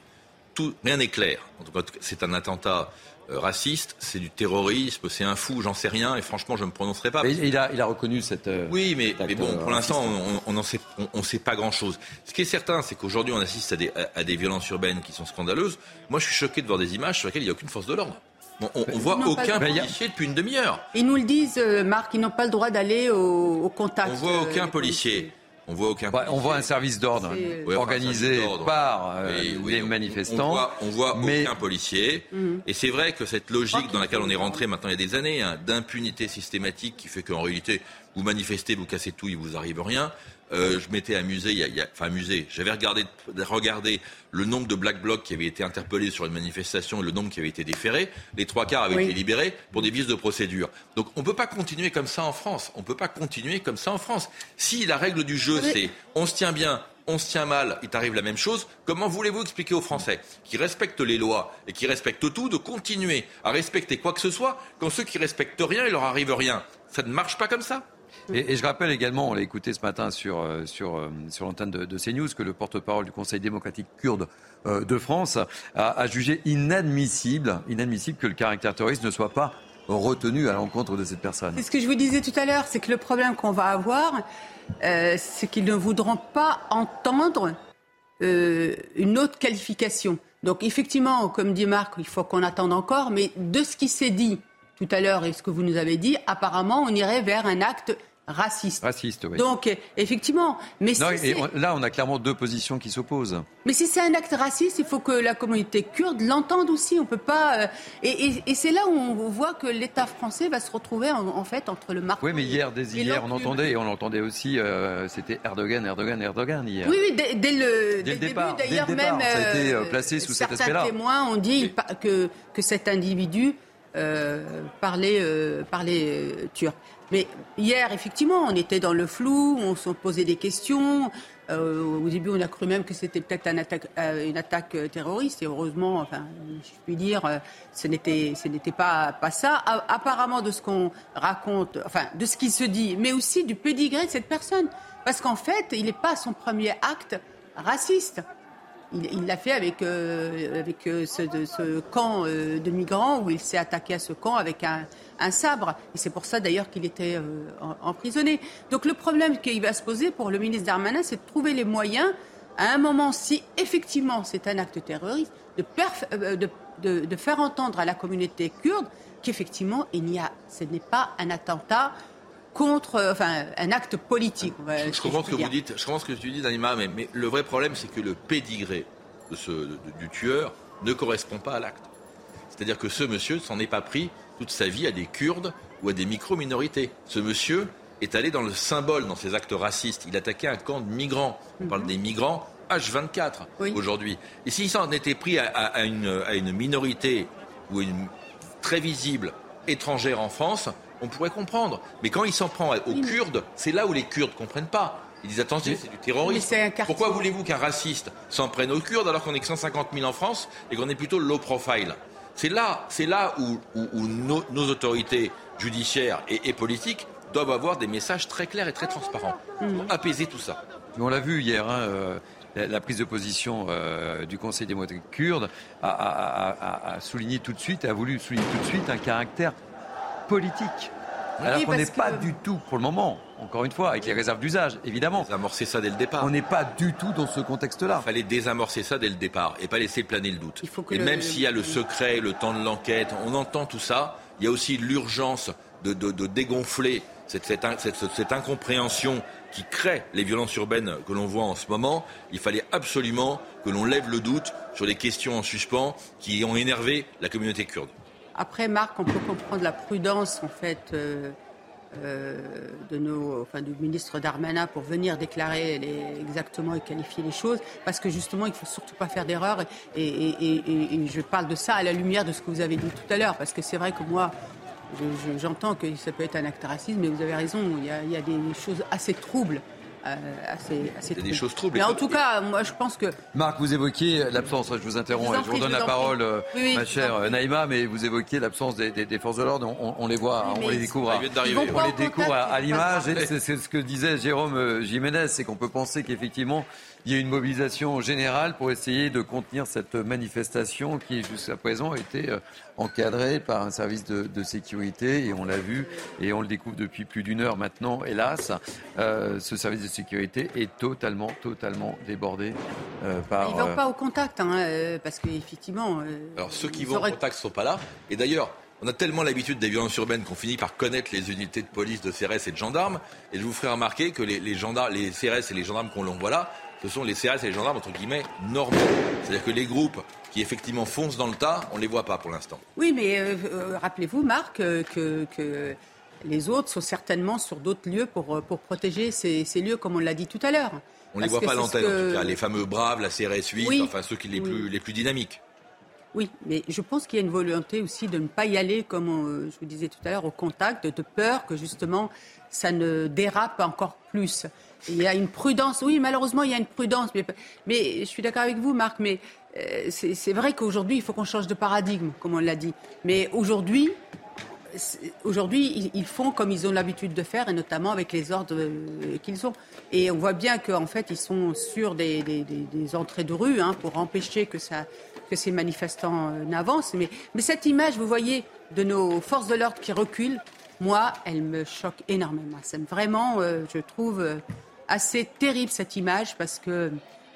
tout, rien n'est clair. En tout cas, c'est un attentat raciste, c'est du terrorisme, c'est un fou, j'en sais rien, et franchement, je ne me prononcerai pas. il, a, il a reconnu cette. Euh, oui, mais, mais bon, pour l'instant, on ne sait, on, sait pas grand-chose. Ce qui est certain, c'est qu'aujourd'hui, on assiste à des, à, des violences urbaines qui sont scandaleuses. Moi, je suis choqué de voir des images sur lesquelles il n'y a aucune force de l'ordre. on, ne voit aucun policier depuis une demi-heure. Ils nous le disent, euh, Marc, ils n'ont pas le droit d'aller au, au, contact. On voit aucun policier. On voit aucun. on voit un service d'ordre organisé par euh, les manifestants. On voit, aucun policier. Mhm. Et c'est vrai que cette logique dans laquelle on est rentré maintenant il y a des années, hein, d'impunité systématique qui fait qu'en réalité, vous manifestez, vous cassez tout, il vous arrive rien. Euh, je m'étais amusé, il y a, enfin amusé, j'avais regardé, regardé le nombre de black blocs qui avaient été interpellés sur une manifestation et le nombre qui avait été déféré. Les trois quarts avaient été libérés pour des vices de procédure. Donc on ne peut pas continuer comme ça en France. On ne peut pas continuer comme ça en France. Si la règle du jeu, c'est on se tient bien, on se tient mal, il t'arrive la même chose, comment voulez-vous expliquer aux Français qui respectent les lois et qui respectent tout de continuer à respecter quoi que ce soit quand ceux qui respectent rien, il leur arrive rien? Ça ne marche pas comme ça? Et, je rappelle également, on l'a écouté ce matin sur, euh, sur, euh, sur l'antenne de, CNews, que le porte-parole du Conseil démocratique kurde euh, de France a, jugé inadmissible, inadmissible que le caractère terroriste ne soit pas retenu à l'encontre de cette personne. C'est ce que je vous disais tout à l'heure, c'est que le problème qu'on va avoir, c'est qu'ils ne voudront pas entendre une autre qualification. Donc effectivement, comme dit Marc, il faut qu'on attende encore, mais de ce qui s'est dit tout à l'heure et ce que vous nous avez dit, apparemment, on irait vers un acte raciste. Raciste, oui. Donc, effectivement. Mais là, on a clairement deux positions qui s'opposent. Mais si c'est un acte raciste, il faut que la communauté kurde l'entende aussi. On peut pas. Euh, et, c'est là où on voit que l'État français va se retrouver en, fait entre le marqueur. Oui, mais hier, dès hier, on entendait et on entendait aussi. Euh, c'était Erdogan, Erdogan, Erdogan hier. Oui, oui, dès, le, dès le départ. D'ailleurs, même. Ça a été euh, placé sous cet aspect-là. Certains témoins ont dit que, que cet individu parlait, parlait turc. Mais hier, effectivement, on était dans le flou, on se posait des questions. Euh, au début, on a cru même que c'était peut-être euh, une attaque euh, terroriste. Et heureusement, enfin, je puis dire, ce n'était, pas, ça. apparemment, de ce qu'on raconte, enfin, de ce qui se dit, mais aussi du pédigré de cette personne. Parce qu'en fait, il n'est pas son premier acte raciste. Il l'a fait avec, ce camp de migrants où il s'est attaqué à ce camp avec un, un sabre. Et c'est pour ça d'ailleurs qu'il était euh, emprisonné. Donc le problème qui va se poser pour le ministre Darmanin, c'est de trouver les moyens, à un moment, si effectivement c'est un acte terroriste, de, euh, de, faire entendre à la communauté kurde qu'effectivement, il n'y a, ce n'est pas un attentat contre, euh, enfin, un acte politique. je, comprends ce que vous dites, je comprends ce que tu dis, Danima, mais, mais le vrai problème, c'est que le pédigré de ce, du tueur ne correspond pas à l'acte. C'est-à-dire que ce monsieur s'en est pas pris toute sa vie à des Kurdes ou à des micro-minorités. Ce monsieur est allé dans le symbole, dans ses actes racistes. Il attaquait un camp de migrants. On parle mhm. des migrants H24 aujourd'hui. Et s'il s'en était pris à, une, minorité ou une très visible étrangère en France, on pourrait comprendre. Mais quand il s'en prend aux Kurdes, c'est là où les Kurdes ne comprennent pas. Ils disent attention, c'est du terrorisme. Pourquoi voulez-vous qu'un raciste s'en prenne aux Kurdes alors qu'on est que 150 000 en France et qu'on est plutôt low profile? C'est là, c'est là où, nos, autorités judiciaires et, politiques doivent avoir des messages très clairs et très transparents pour mhm. apaiser tout ça. on l'a vu hier, hein, euh, la, prise de position euh, du Conseil démocratique kurde a, a, souligné tout de suite, a voulu souligner tout de suite un caractère politique alors qu'on n'est pas du tout, pour le moment, encore une fois, avec les réserves d'usage, évidemment. Désamorcer ça dès le départ. On n'est pas du tout dans ce contexte-là. Il fallait désamorcer ça dès le départ et pas laisser planer le doute. et même s'il y a le secret, le temps de l'enquête, on entend tout ça, il y a aussi l'urgence de, dégonfler cette, cette, incompréhension qui crée les violences urbaines que l'on voit en ce moment. Il fallait absolument que l'on lève le doute sur les questions en suspens qui ont énervé la communauté kurde. Après, Marc, on peut comprendre la prudence, en fait, euh, de nos, enfin, du ministre Darmanin pour venir déclarer exactement et qualifier les choses, parce que justement, il ne faut surtout pas faire d'erreur. Et, je parle de ça à la lumière de ce que vous avez dit tout à l'heure, parce que c'est vrai que moi, j'entends que ça peut être un acte raciste, mais vous avez raison, il y a des choses assez troubles euh, assez, assez des choses troubles. Mais en tout cas, moi, je pense que. Marc, vous évoquiez l'absence. Je vous interromps. Je, vous donne la parole, euh, ma chère Naïma, mais vous évoquiez l'absence des, forces de l'ordre. On, les voit, on les découvre. À, on les découvre à, l'image. C'est ce que disait Jérôme euh, Jiménez, c'est qu'on peut penser qu'effectivement, il y a une mobilisation générale pour essayer de contenir cette manifestation qui, jusqu'à présent, a été euh, encadrée par un service de, sécurité. Et on l'a vu, et on le découvre depuis plus d'une heure maintenant, hélas. Euh, ce service de sécurité est totalement, totalement débordé euh, par. Ils ne vont pas au contact, hein, parce qu'effectivement. Alors, ceux qui vont au contact ne sont pas là. Et d'ailleurs, on a tellement l'habitude des violences urbaines qu'on finit par connaître les unités de police, de CRS et de gendarmes. Et je vous ferai remarquer que les, gendarmes, les CRS et les gendarmes qu'on voit là ce sont les CRS et les gendarmes, entre guillemets, normaux. C'est-à-dire que les groupes qui effectivement foncent dans le tas, on ne les voit pas pour l'instant. Oui, mais euh, euh, rappelez-vous, Marc, euh, que, les autres sont certainement sur d'autres lieux pour, pour protéger ces, lieux, comme on l'a dit tout à l'heure. On ne les voit pas à l'antenne, en tout cas. Les fameux braves, la CRS 8, enfin ceux qui les, plus, les plus dynamiques. Oui, mais je pense qu'il y a une volonté aussi de ne pas y aller, comme je vous disais tout à l'heure, au contact, de peur que justement ça ne dérape encore plus. Il y a une prudence. Oui, malheureusement, il y a une prudence. Mais, je suis d'accord avec vous, Marc. Mais euh, c'est vrai qu'aujourd'hui, il faut qu'on change de paradigme, comme on l'a dit. Mais aujourd'hui, aujourd'hui, ils font comme ils ont l'habitude de faire, et notamment avec les ordres euh, qu'ils ont. Et on voit bien qu'en fait, ils sont sur des, entrées de rue hein, pour empêcher que, ça, que ces manifestants euh, n'avancent. Mais, cette image, vous voyez, de nos forces de l'ordre qui reculent, moi, elle me choque énormément. C'est vraiment, je trouve, assez terrible cette image parce que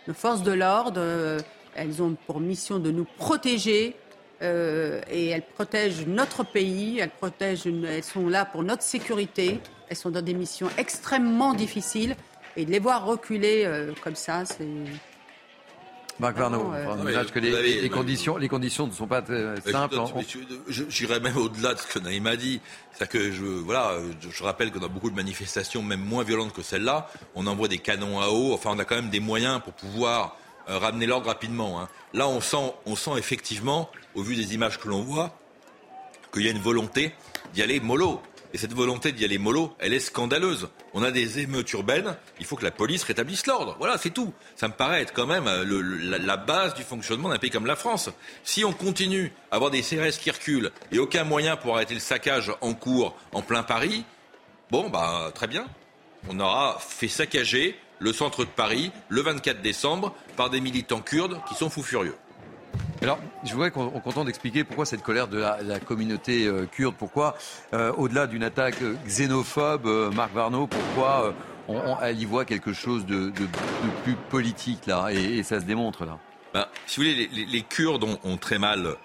nos forces de l'ordre, euh, elles ont pour mission de nous protéger et elles protègent notre pays, elles, protègent, elles sont là pour notre sécurité, elles sont dans des missions extrêmement difficiles. Et de les voir reculer comme ça, c'est Marc Varnaud, euh, que les, conditions, les conditions ne sont pas très simples. J'irais même au-delà de ce que Naïm a dit. cest que je, voilà, je rappelle que dans beaucoup de manifestations, même moins violentes que celle-là, on envoie des canons à eau. Enfin, on a quand même des moyens pour pouvoir euh, ramener l'ordre rapidement. Hein. Là, on sent, on sent effectivement, au vu des images que l'on voit, qu'il y a une volonté d'y aller mollo. Et cette volonté d'y aller mollo, elle est scandaleuse. On a des émeutes urbaines, il faut que la police rétablisse l'ordre. Voilà, c'est tout. Ça me paraît être quand même euh, la, base du fonctionnement d'un pays comme la France. Si on continue à avoir des CRS qui reculent et aucun moyen pour arrêter le saccage en cours en plein Paris, bon, bah très bien. On aura fait saccager le centre de Paris le 24 décembre par des militants kurdes qui sont fous furieux. Alors, je voudrais qu'on contente d'expliquer pourquoi cette colère de la, communauté euh, kurde, pourquoi, euh, au-delà d'une attaque xénophobe, euh, Marc Varnaud, pourquoi on, elle y voit quelque chose de, plus politique là, et, ça se démontre là. Ben, si vous voulez, les, Kurdes ont, très mal,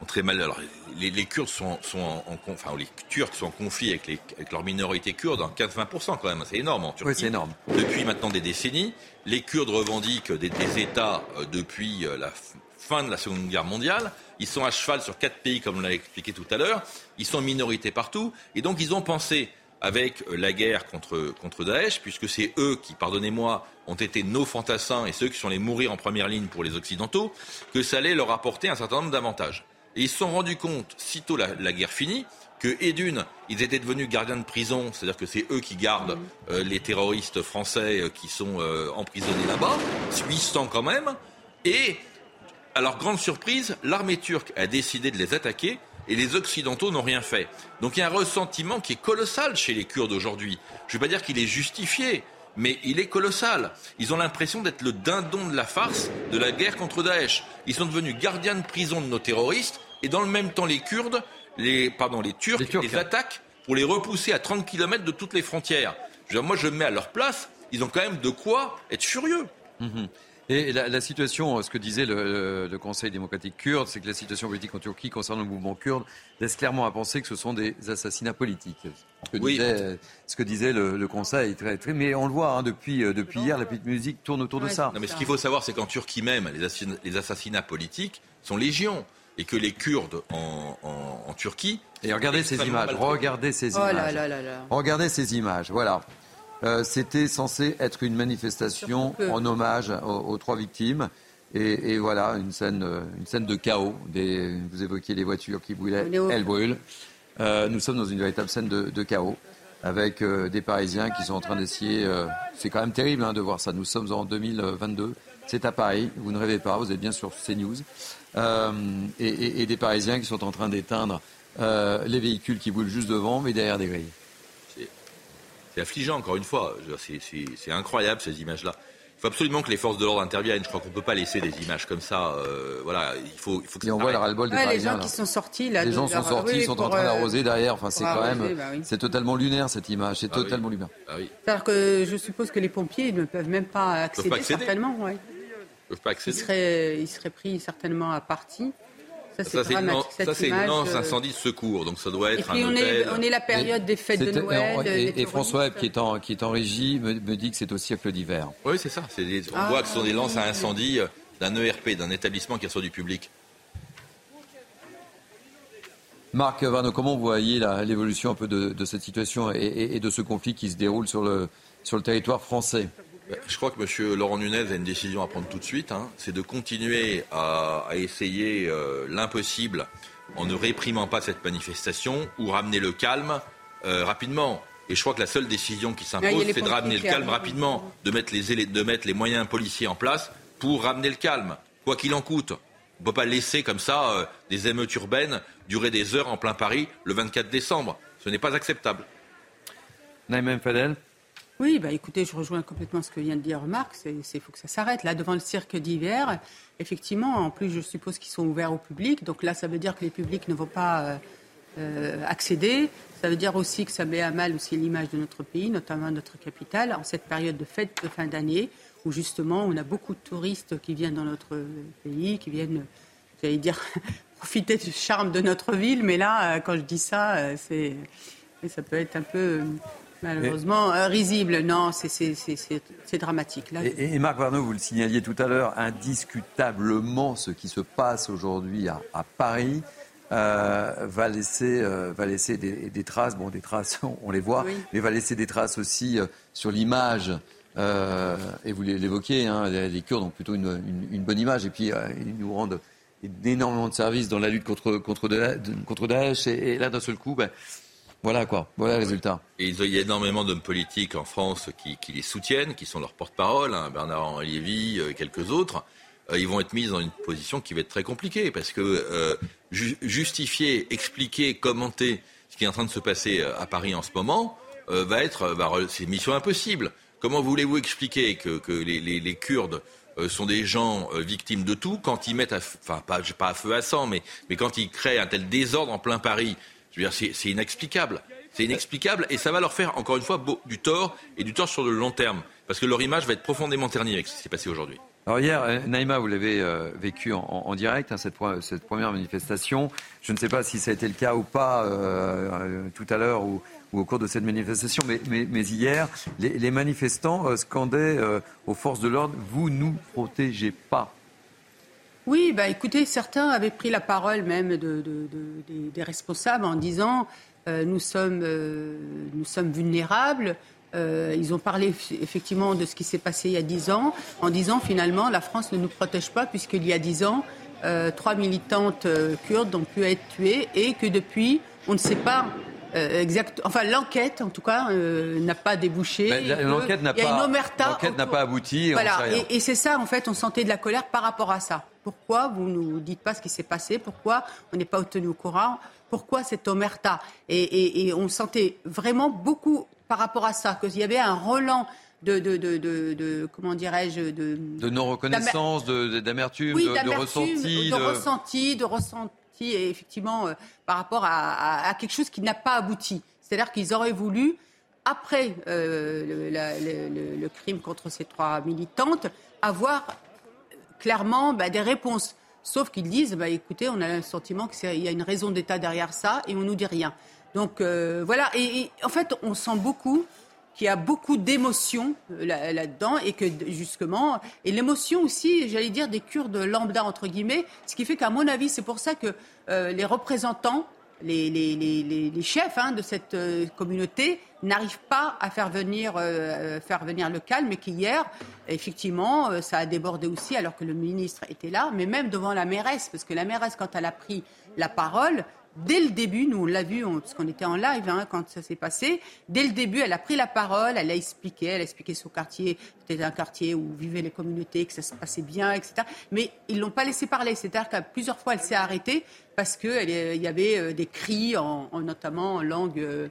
ont très mal. Alors, les, Kurdes sont, en, enfin, les Turcs sont en conflit avec, avec leur minorité kurde, 15-20% quand même, c'est énorme en Turquie. Oui, c'est énorme. Depuis maintenant des décennies, les Kurdes revendiquent des, des États depuis la fin de la Seconde Guerre mondiale. Ils sont à cheval sur quatre pays, comme on l'a expliqué tout à l'heure. Ils sont en minorité partout. Et donc, ils ont pensé, avec euh, la guerre contre, contre Daesh, puisque c'est eux qui, pardonnez-moi, ont été nos fantassins et ceux qui sont les mourir en première ligne pour les Occidentaux, que ça allait leur apporter un certain nombre d'avantages. Et ils se sont rendus compte, sitôt la, guerre finie, que, et d'une, ils étaient devenus gardiens de prison, c'est-à-dire que c'est eux qui gardent mmh. euh, les terroristes français euh, qui sont emprisonnés là-bas, 800 quand même, et alors, grande surprise, l'armée turque a décidé de les attaquer et les Occidentaux n'ont rien fait. Donc il y a un ressentiment qui est colossal chez les Kurdes aujourd'hui. Je ne vais pas dire qu'il est justifié, mais il est colossal. Ils ont l'impression d'être le dindon de la farce de la guerre contre Daesh. Ils sont devenus gardiens de prison de nos terroristes et dans le même temps les Kurdes, les, pardon, les Turcs, les, attaquent pour les repousser à 30 km de toutes les frontières. moi je me mets à leur place, ils ont quand même de quoi être furieux. Mhm. Et la, situation, ce que disait le, Conseil démocratique kurde, c'est que la situation politique en Turquie concernant le mouvement kurde laisse clairement à penser que ce sont des assassinats politiques. Ce que disait, ce que disait le, Conseil, très, très, mais on le voit hein, depuis, euh, depuis hier, la petite musique tourne autour de ça. Non, mais ce qu'il faut savoir, c'est qu'en Turquie même, les assassinats, les assassinats politiques sont légion et que les Kurdes en, en, Turquie. Et regardez ces images, regardez ces oh images. Regardez ces images, voilà. Euh, c'était censé être une manifestation en hommage aux, trois victimes. Et, voilà, une scène, une scène de chaos. vous évoquiez les voitures qui brûlaient, elles brûlent. Euh, nous sommes dans une véritable scène de, chaos avec euh, des Parisiens qui sont en train d'essayer. c'est quand même terrible hein, de voir ça. Nous sommes en 2022. C'est à Paris. Vous ne rêvez pas. Vous êtes bien sur CNews. Et, et, des Parisiens qui sont en train d'éteindre les véhicules qui brûlent juste devant, mais derrière des grilles c'est affligeant, encore une fois. C'est incroyable, ces images-là. Il faut absolument que les forces de l'ordre interviennent. Je crois qu'on ne peut pas laisser des images comme ça. Euh, voilà, il faut, il faut que Et on voit le ras-le-bol des Les gens qui sont sortis là. Les gens sont sortis, ils sont en train d'arroser derrière. Enfin, c'est quand même, bah c'est totalement lunaire cette image. C'est ah totalement lunaire. Ah C'est-à-dire que je suppose que les pompiers ne peuvent même pas accéder, certainement. Ouais. Ils peuvent pas accéder. Ils seraient, ils seraient pris certainement à partie. Ça, c'est une, lance euh, incendie de secours, donc ça doit être un on Est, on est la période des fêtes de Noël. Et, François, qui est, en, qui est en régie, me, dit que c'est aussi siècle d'hiver. Oui, c'est ça. on ah, voit que ce sont des lances à incendie euh, d'un ERP, d'un établissement qui reçoit du public. Marc Varno, comment vous voyez l'évolution un peu de, cette situation et, de ce conflit qui se déroule sur le, sur le territoire français? Je crois que M. Laurent Nunez a une décision à prendre tout de suite. Hein. C'est de continuer à, essayer euh, l'impossible en ne réprimant pas cette manifestation ou ramener le calme euh, rapidement. Et je crois que la seule décision qui s'impose, c'est de ramener le calme rapidement, de mettre, les, de mettre les moyens policiers en place pour ramener le calme, quoi qu'il en coûte. On ne peut pas laisser comme ça euh, des émeutes urbaines durer des heures en plein Paris le 24 décembre. Ce n'est pas acceptable. Naïm Fadel oui, bah écoutez, je rejoins complètement ce que vient de dire Marc. Il faut que ça s'arrête. Là, devant le cirque d'hiver, effectivement, en plus, je suppose qu'ils sont ouverts au public. Donc là, ça veut dire que les publics ne vont pas euh, euh, accéder. Ça veut dire aussi que ça met à mal aussi l'image de notre pays, notamment notre capitale, en cette période de fête de fin d'année, où justement, on a beaucoup de touristes qui viennent dans notre pays, qui viennent, j'allais dire, profiter du charme de notre ville, mais là, quand je dis ça, c'est, ça peut être un peu malheureusement risible. Non, c'est dramatique. Là, et, Marc Varnaud, vous le signaliez tout à l'heure, indiscutablement, ce qui se passe aujourd'hui à, Paris. va laisser, va laisser des, traces, bon des traces on les voit, mais va laisser des traces aussi sur l'image euh, et vous l'évoquez, hein, les, Kurdes ont plutôt une, bonne image. Et puis, euh, ils nous rendent énormément de services dans la lutte contre, contre, contre Daesh. Et, là, d'un seul coup, ben, voilà quoi, voilà le résultat. Et il y a énormément d'hommes politiques en France qui, les soutiennent, qui sont leurs porte-parole, hein, Bernard-Henri Lévy, euh, quelques autres. ils vont être mis dans une position qui va être très compliquée parce que justifier, expliquer, commenter ce qui est en train de se passer à Paris en ce moment va être, c'est une mission impossible. Comment voulez-vous expliquer que, les, Kurdes euh, sont des gens euh, victimes de tout quand ils mettent, enfin pas, pas à feu à sang, mais, mais quand ils créent un tel désordre en plein Paris c'est inexplicable. C'est inexplicable et ça va leur faire, encore une fois, du tort et du tort sur le long terme. Parce que leur image va être profondément ternie avec ce qui s'est passé aujourd'hui. Alors hier, euh, Naïma, vous l'avez vécu en, direct, hein, cette, première manifestation. Je ne sais pas si ça a été le cas ou pas tout à l'heure, ou au cours de cette manifestation, mais, hier, les, manifestants euh, scandaient euh, aux forces de l'ordre Vous nous protégez pas. Oui, bah écoutez, certains avaient pris la parole même de, des, responsables en disant euh, nous, sommes, nous sommes vulnérables. ils ont parlé effectivement de ce qui s'est passé il y a dix ans, en disant finalement la France ne nous protège pas puisqu'il y a dix ans, trois militantes kurdes ont pu être tuées et que depuis, on ne sait pas euh, exact. Enfin, l'enquête, en tout cas, euh, n'a pas débouché. l'enquête n'a pas, pas abouti. Voilà. Et, c'est ça, en fait, on sentait de la colère par rapport à ça. Pourquoi vous nous dites pas ce qui s'est passé? Pourquoi on n'est pas tenu au courant? Pourquoi cette omerta? Et, on sentait vraiment beaucoup par rapport à ça, qu'il y avait un Roland de, de, de, de, comment dirais-je de, de non reconnaissance, d'amertume, de, ressenti, de, ressenti, de ressenti et effectivement euh, par rapport à, quelque chose qui n'a pas abouti. C'est-à-dire qu'ils auraient voulu, après euh, le, crime contre ces trois militantes, avoir clairement bah, des réponses. Sauf qu'ils disent, bah, écoutez, on a le sentiment qu'il y a une raison d'État derrière ça et on nous dit rien. Donc euh, voilà, et, en fait, on sent beaucoup qu'il y a beaucoup d'émotions euh, là-dedans et que justement, et l'émotion aussi, j'allais dire, des Kurdes lambda, entre guillemets, ce qui fait qu'à mon avis, c'est pour ça que euh, les représentants, les, chefs hein, de cette communauté n'arrivent pas à faire venir, faire venir le calme et qu'hier, effectivement, ça a débordé aussi alors que le ministre était là, mais même devant la mairesse, parce que la mairesse, quand elle a pris la parole, dès le début, nous on l'a vu, parce qu'on était en live hein, quand ça s'est passé, dès le début, elle a pris la parole, elle a expliqué, elle a expliqué son quartier, c'était un quartier où vivaient les communautés, que ça se passait bien, etc. Mais ils l'ont pas laissé parler, c'est-à-dire qu'à plusieurs fois elle s'est arrêtée parce qu'il y avait euh, des cris, en, notamment en langue euh,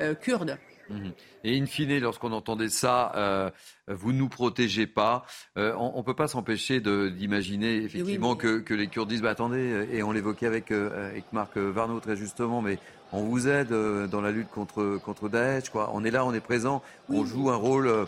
euh, kurde. Mhm. Et in fine, lorsqu'on entendait ça, euh, vous ne nous protégez pas, euh, on ne peut pas s'empêcher d'imaginer effectivement que, les Kurdes disent bah, attendez, et on l'évoquait avec, euh, avec Marc Varnaud très justement, mais on vous aide dans la lutte contre, contre Daesh. Quoi. On est là, on est présent, on joue un rôle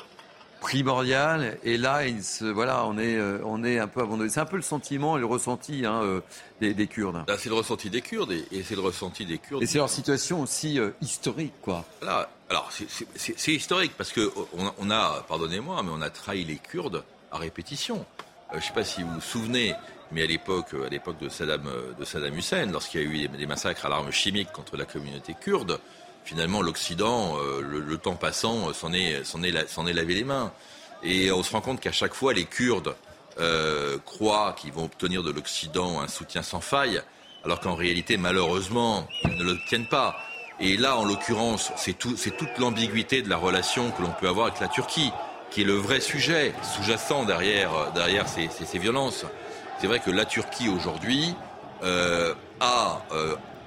primordial. Et là, il se, voilà, on est, euh, on est un peu abandonné. C'est un peu le sentiment et le ressenti hein, euh, des, Kurdes. c'est le ressenti des Kurdes et, c'est le ressenti des Kurdes. Et c'est leur situation aussi euh, historique, quoi. alors, c'est historique parce que on, a, pardonnez-moi, mais on a trahi les Kurdes à répétition. je ne sais pas si vous vous souvenez, mais à l'époque, à l'époque de Saddam, de Saddam Hussein, lorsqu'il y a eu des massacres à l'arme chimique contre la communauté kurde, finalement, l'Occident, euh, le, temps passant, euh, s'en est, lavé les mains. Et on se rend compte qu'à chaque fois, les Kurdes euh, croient qu'ils vont obtenir de l'Occident un soutien sans faille, alors qu'en réalité, malheureusement, ils ne l'obtiennent pas. Et là, en l'occurrence, c'est, tout, c'est toute l'ambiguïté de la relation que l'on peut avoir avec la Turquie, qui est le vrai sujet sous-jacent derrière, ces, violences. C'est vrai que la Turquie, aujourd'hui, a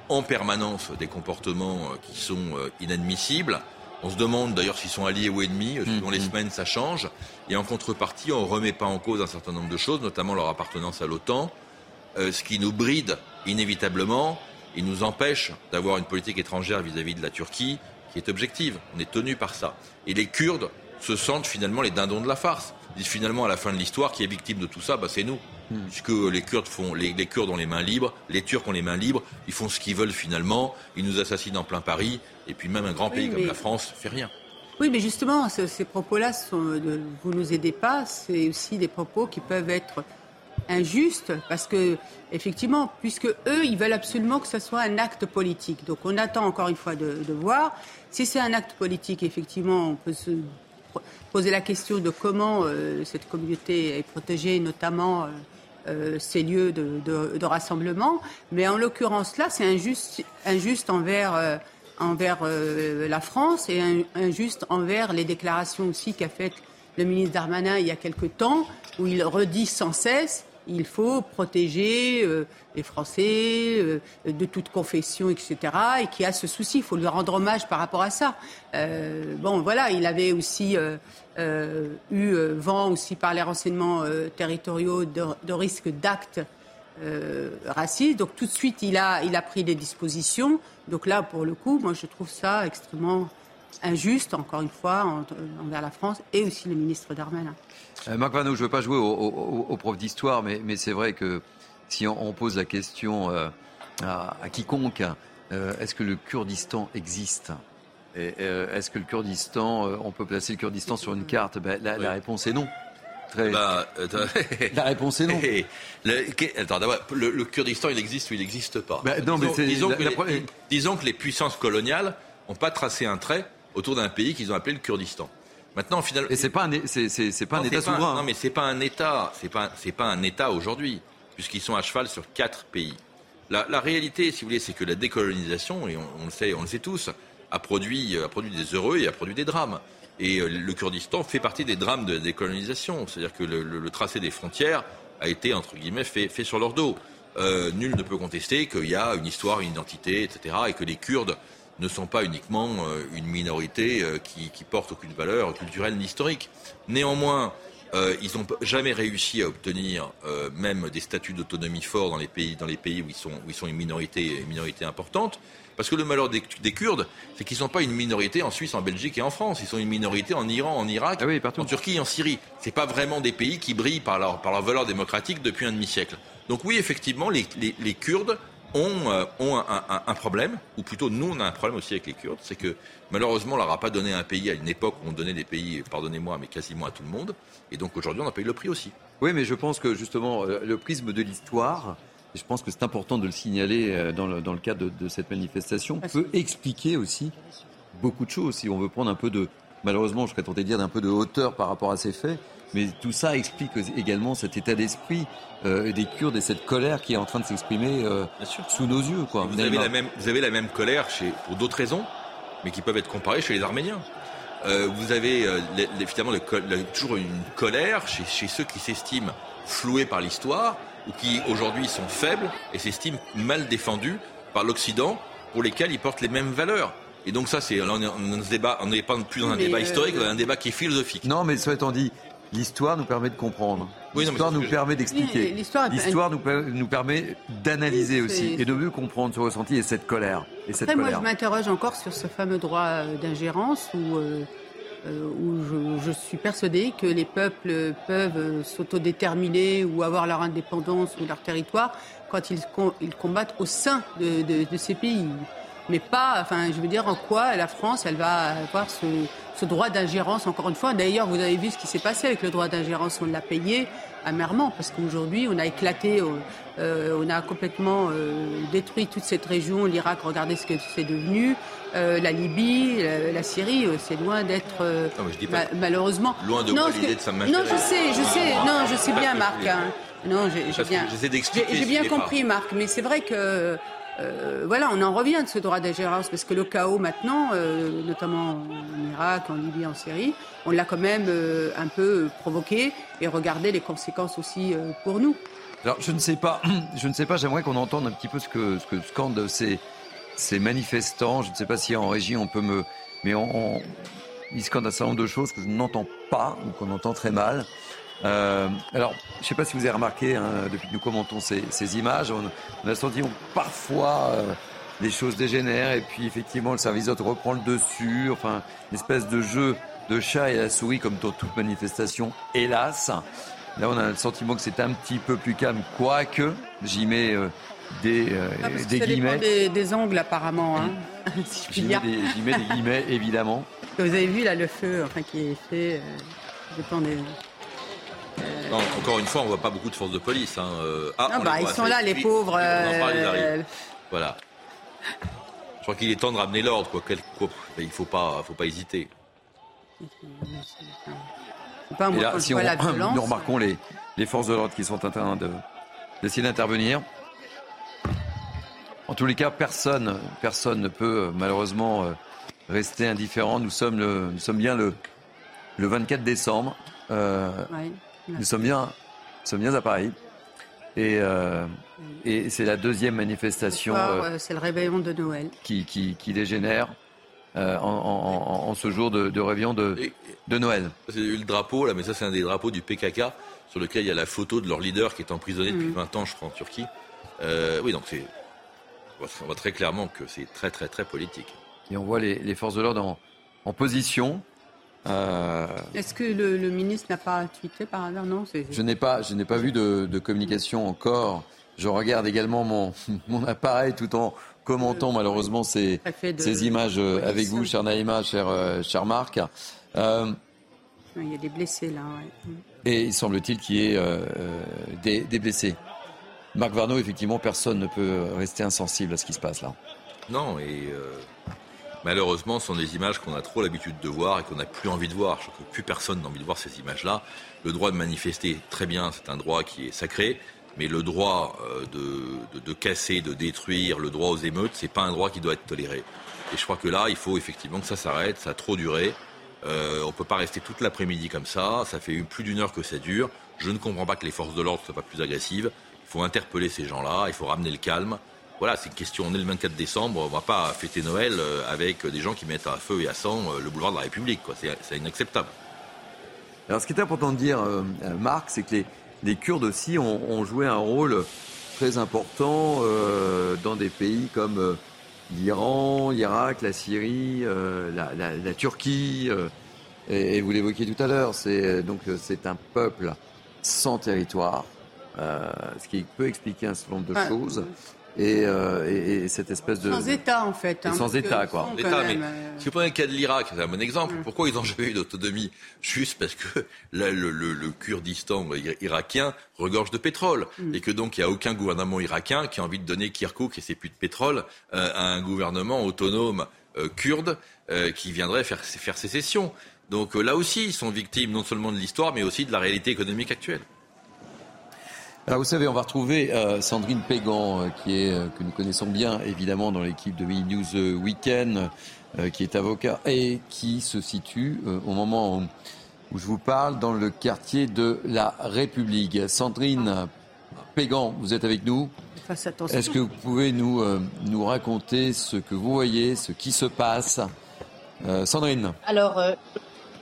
en permanence des comportements euh, qui sont euh, inadmissibles. On se demande d'ailleurs s'ils sont alliés ou ennemis. Euh, selon les mhm. semaines, ça change. Et en contrepartie, on ne remet pas en cause un certain nombre de choses, notamment leur appartenance à l'OTAN, ce qui nous bride inévitablement et nous empêche d'avoir une politique étrangère vis-à-vis de la Turquie qui est objective. On est tenu par ça. Et les Kurdes se sentent finalement les dindons de la farce. Ils disent finalement à la fin de l'histoire, qui est victime de tout ça, bah, c'est nous. Puisque les Kurdes, font, les, Kurdes ont les mains libres, les Turcs ont les mains libres, ils font ce qu'ils veulent finalement, ils nous assassinent en plein Paris, et puis même un grand pays comme la France fait rien. Oui, mais justement, ces propos-là, vous nous aidez pas, c'est aussi des propos qui peuvent être injustes, parce que, effectivement, puisque eux, ils veulent absolument que ce soit un acte politique. Donc on attend encore une fois de, voir. Si c'est un acte politique, effectivement, on peut se poser la question de comment euh, cette communauté est protégée, notamment. Euh, euh, ces lieux de, rassemblement. Mais en l'occurrence, là, c'est injuste, injuste envers, euh, envers euh, la France et injuste envers les déclarations aussi qu'a faites le ministre Darmanin il y a quelque temps, où il redit sans cesse il faut protéger les Français de toute confession, etc. Et qui a ce souci, il faut lui rendre hommage par rapport à ça. bon, voilà, il avait aussi euh, eu euh, vent aussi par les renseignements euh, territoriaux de, de risques d'actes racistes. Donc tout de suite, il a, il a pris des dispositions. Donc là, pour le coup, moi, je trouve ça extrêmement injuste, encore une fois, envers la France et aussi le ministre Darmanin. Marc Vano, je ne veux pas jouer au, prof d'histoire, mais, mais c'est vrai que si on, pose la question à, quiconque, est-ce que le Kurdistan existe? euh, est-ce que le Kurdistan, euh, on peut placer le Kurdistan sur une carte? Ben, la, réponse est non. Bah, la réponse est non. Le, Kurdistan, il existe ou il n'existe pas? Bah, disons, que les, puissances coloniales n'ont pas tracé un trait autour d'un pays qu'ils ont appelé le Kurdistan. Maintenant, finalement, et c'est pas un, c'est, pas un État souverain. non, mais c'est pas un État. C'est pas, c'est pas un État aujourd'hui, puisqu'ils sont à cheval sur quatre pays. La, réalité, si vous voulez, c'est que la décolonisation, et on, le sait, on le sait tous, a produit, a produit des heureux et a produit des drames. Et euh, le Kurdistan fait partie des drames de la décolonisation. C'est-à-dire que le, tracé des frontières a été, entre guillemets, fait, fait sur leur dos. Euh, nul ne peut contester qu'il y a une histoire, une identité, etc. et que les Kurdes ne sont pas uniquement euh, une minorité qui, qui porte aucune valeur culturelle ni historique. Néanmoins, ils n'ont jamais réussi à obtenir même des statuts d'autonomie forts dans les pays, dans les pays où, ils sont, où ils sont une minorité, une minorité importante. Parce que le malheur des, Kurdes, c'est qu'ils ne sont pas une minorité en Suisse, en Belgique et en France. Ils sont une minorité en Iran, en Irak, ah en Turquie et en Syrie. Ce pas vraiment des pays qui brillent par leur, par leur valeur démocratique depuis un demi-siècle. Donc oui, effectivement, les, Kurdes ont, euh, ont un, problème, ou plutôt nous on a un problème aussi avec les Kurdes, c'est que malheureusement on leur a pas donné un pays à une époque où on donnait des pays, pardonnez-moi, mais quasiment à tout le monde, et donc aujourd'hui on a payé le prix aussi. Oui, mais je pense que justement euh, le prisme de l'histoire, je pense que c'est important de le signaler euh, dans le, dans le cadre de, cette manifestation, peut expliquer aussi beaucoup de choses. Si on veut prendre un peu de, malheureusement, je serais tenté de dire d'un peu de hauteur par rapport à ces faits, mais tout ça explique également cet état d'esprit euh, des Kurdes et cette colère qui est en train de s'exprimer euh, sous nos yeux. Quoi. Vous, avez la même, vous avez la même colère chez, pour d'autres raisons, mais qui peuvent être comparées chez les Arméniens. vous avez finalement toujours une colère chez, chez ceux qui s'estiment floués par l'histoire ou qui aujourd'hui sont faibles et s'estiment mal défendus par l'Occident pour lesquels ils portent les mêmes valeurs. Et donc ça, c'est on n'est pas plus dans un débat historique, on un débat qui est philosophique. Non, mais soit étant dit, l'histoire nous permet de comprendre. l'histoire nous permet d'expliquer. l'histoire nous, nous, permet d'analyser aussi et de mieux comprendre ce ressenti et cette colère. Et Après, moi, je m'interroge encore sur ce fameux droit euh, d'ingérence où euh, euh, où je, suis persuadée que les peuples peuvent s'autodéterminer ou avoir leur indépendance ou leur territoire quand ils, ils combattent au sein de, de, ces pays. Mais pas, enfin, je veux dire, en quoi la France, elle va avoir ce, ce droit d'ingérence, encore une fois. D'ailleurs, vous avez vu ce qui s'est passé avec le droit d'ingérence, on l'a payé amèrement, parce qu'aujourd'hui, on a éclaté, euh, on a complètement euh, détruit toute cette région, l'Irak, regardez ce que c'est devenu, euh, la Libye, la, Syrie, c'est loin d'être, malheureusement... Loin de non, de sa Non, je sais, je sais, non, je sais bien, Marc. Hein. Non, j'ai bien, j'ai bien compris, Marc, mais c'est vrai que euh, voilà, on en revient de ce droit d'ingérence parce que le chaos maintenant, euh, notamment en Irak, en Libye, en Syrie, on l'a quand même euh, un peu provoqué et regardez les conséquences aussi pour nous. Alors je ne sais pas, je ne sais pas. J'aimerais qu'on entende un petit peu ce que ce que scandent ces ces manifestants. Je ne sais pas si en régie on peut me, mais on, ils scandent un certain nombre de choses que je n'entends pas ou qu'on entend très mal. Euh, alors, je ne sais pas si vous avez remarqué, hein, depuis que nous commentons ces, ces images, on, a senti parfois euh, les choses dégénèrent et puis effectivement le service d'autre reprend le dessus, enfin une espèce de jeu de chat et la souris comme dans toute manifestation, hélas. Là, on a le sentiment que c'est un petit peu plus calme, quoique j'y mets des, ah, des guillemets. Des, des, angles apparemment, hein, J'y mets, mets, des guillemets, évidemment. Vous avez vu là le feu enfin, qui est fait, dépend des encore une fois, on voit pas beaucoup de forces de police. Hein. Euh, ah, bah, ils sont là, les pauvres. Euh, voilà. Je crois qu'il est temps de ramener l'ordre. Quoi. Il faut pas, faut pas hésiter. Pas Et là, si on, nous remarquons les, les forces de l'ordre qui sont en train d'essayer d'intervenir. En tous les cas, personne, personne ne peut malheureusement euh, rester indifférent. Nous sommes, le, nous sommes bien le, le 24 décembre. Euh, nous sommes bien, sommes bien à Paris. Et, euh, et c'est la deuxième manifestation. Euh, c'est le réveillon de Noël. Qui, qui, qui dégénère euh, en, en, en, ce jour de, de réveillon de, de Noël. C'est le drapeau, là, mais ça, c'est un des drapeaux du PKK, sur lequel il y a la photo de leur leader qui est emprisonné depuis 20 mm. ans, je crois, en Turquie. oui, donc c'est. On voit très clairement que c'est très, très, très politique. Et on voit les, les forces de l'ordre en, en position. Euh, Est-ce que le, ministre n'a pas tweeté par hasard? Non. Je n'ai pas, je n'ai pas vu de, communication encore. Je regarde également mon, mon appareil tout en commentant malheureusement ces, ces images euh, avec vous, cher Naïma, cher, euh, cher Marc. il y a des blessés là. Et il semble-t-il qu'il y ait des, des, blessés. Marc Varno, effectivement, personne ne peut rester insensible à ce qui se passe là. Non, et malheureusement, ce sont des images qu'on a trop l'habitude de voir et qu'on n'a plus envie de voir. Je crois que plus personne n'a envie de voir ces images-là. Le droit de manifester, très bien, c'est un droit qui est sacré. Mais le droit euh, de, de, casser, de détruire, le droit aux émeutes, c'est pas un droit qui doit être toléré. Et je crois que là, il faut effectivement que ça s'arrête. Ça a trop duré. Euh, on peut pas rester toute l'après-midi comme ça. Ça fait plus d'une heure que ça dure. Je ne comprends pas que les forces de l'ordre soient pas plus agressives. Il faut interpeller ces gens-là. Il faut ramener le calme voilà, c'est une question. On est le 24 décembre, on va pas fêter Noël euh, avec des gens qui mettent à feu et à sang euh, le boulevard de la République. C'est inacceptable. Alors, ce qui est important de dire, euh, Marc, c'est que les, Kurdes aussi ont, joué un rôle très important dans des pays comme l'Iran, l'Irak, la Syrie, la, Turquie. Et, vous l'évoquiez tout à l'heure, c'est donc c'est un peuple sans territoire, ce qui peut expliquer un certain nombre de choses. Euh, et, et, cette espèce de... Sans État, en fait. Hein, sans État, quoi. État, mais euh, si vous prenez le cas de l'Irak, c'est un bon exemple. Mm. Pourquoi ils n'ont jamais eu d'autonomie Juste parce que là, le, le, le, Kurdistan irakien regorge de pétrole. Mm. Et que donc, il n'y a aucun gouvernement irakien qui a envie de donner Kirkuk et ses puits de pétrole euh, à un gouvernement autonome kurde qui viendrait faire, faire sécession. Donc là aussi, ils sont victimes non seulement de l'histoire, mais aussi de la réalité économique actuelle. Alors vous savez, on va retrouver euh, Sandrine Pégan, euh, qui est, euh, que nous connaissons bien évidemment dans l'équipe de Mini News Weekend, qui est avocat et qui se situe au moment où, je vous parle dans le quartier de la République. Sandrine Pégan, vous êtes avec nous? Est-ce que vous pouvez nous, nous raconter ce que vous voyez, ce qui se passe? Sandrine. Alors,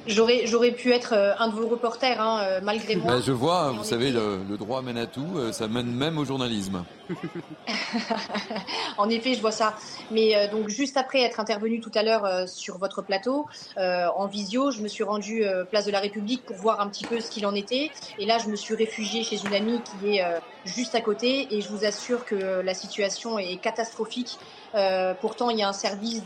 J'aurais, j'aurais pu être euh, un de vos reporters, hein, euh, malgré moi. Ben, je vois, vous savez, le, le, droit mène à tout, euh, ça mène même au journalisme. en effet, je vois ça. Mais donc, juste après être intervenu tout à l'heure sur votre plateau, en visio, je me suis rendu place de la République pour voir un petit peu ce qu'il en était. Et là, je me suis réfugiée chez une amie qui est juste à côté. Et je vous assure que la situation est catastrophique. Euh, pourtant, il y a un service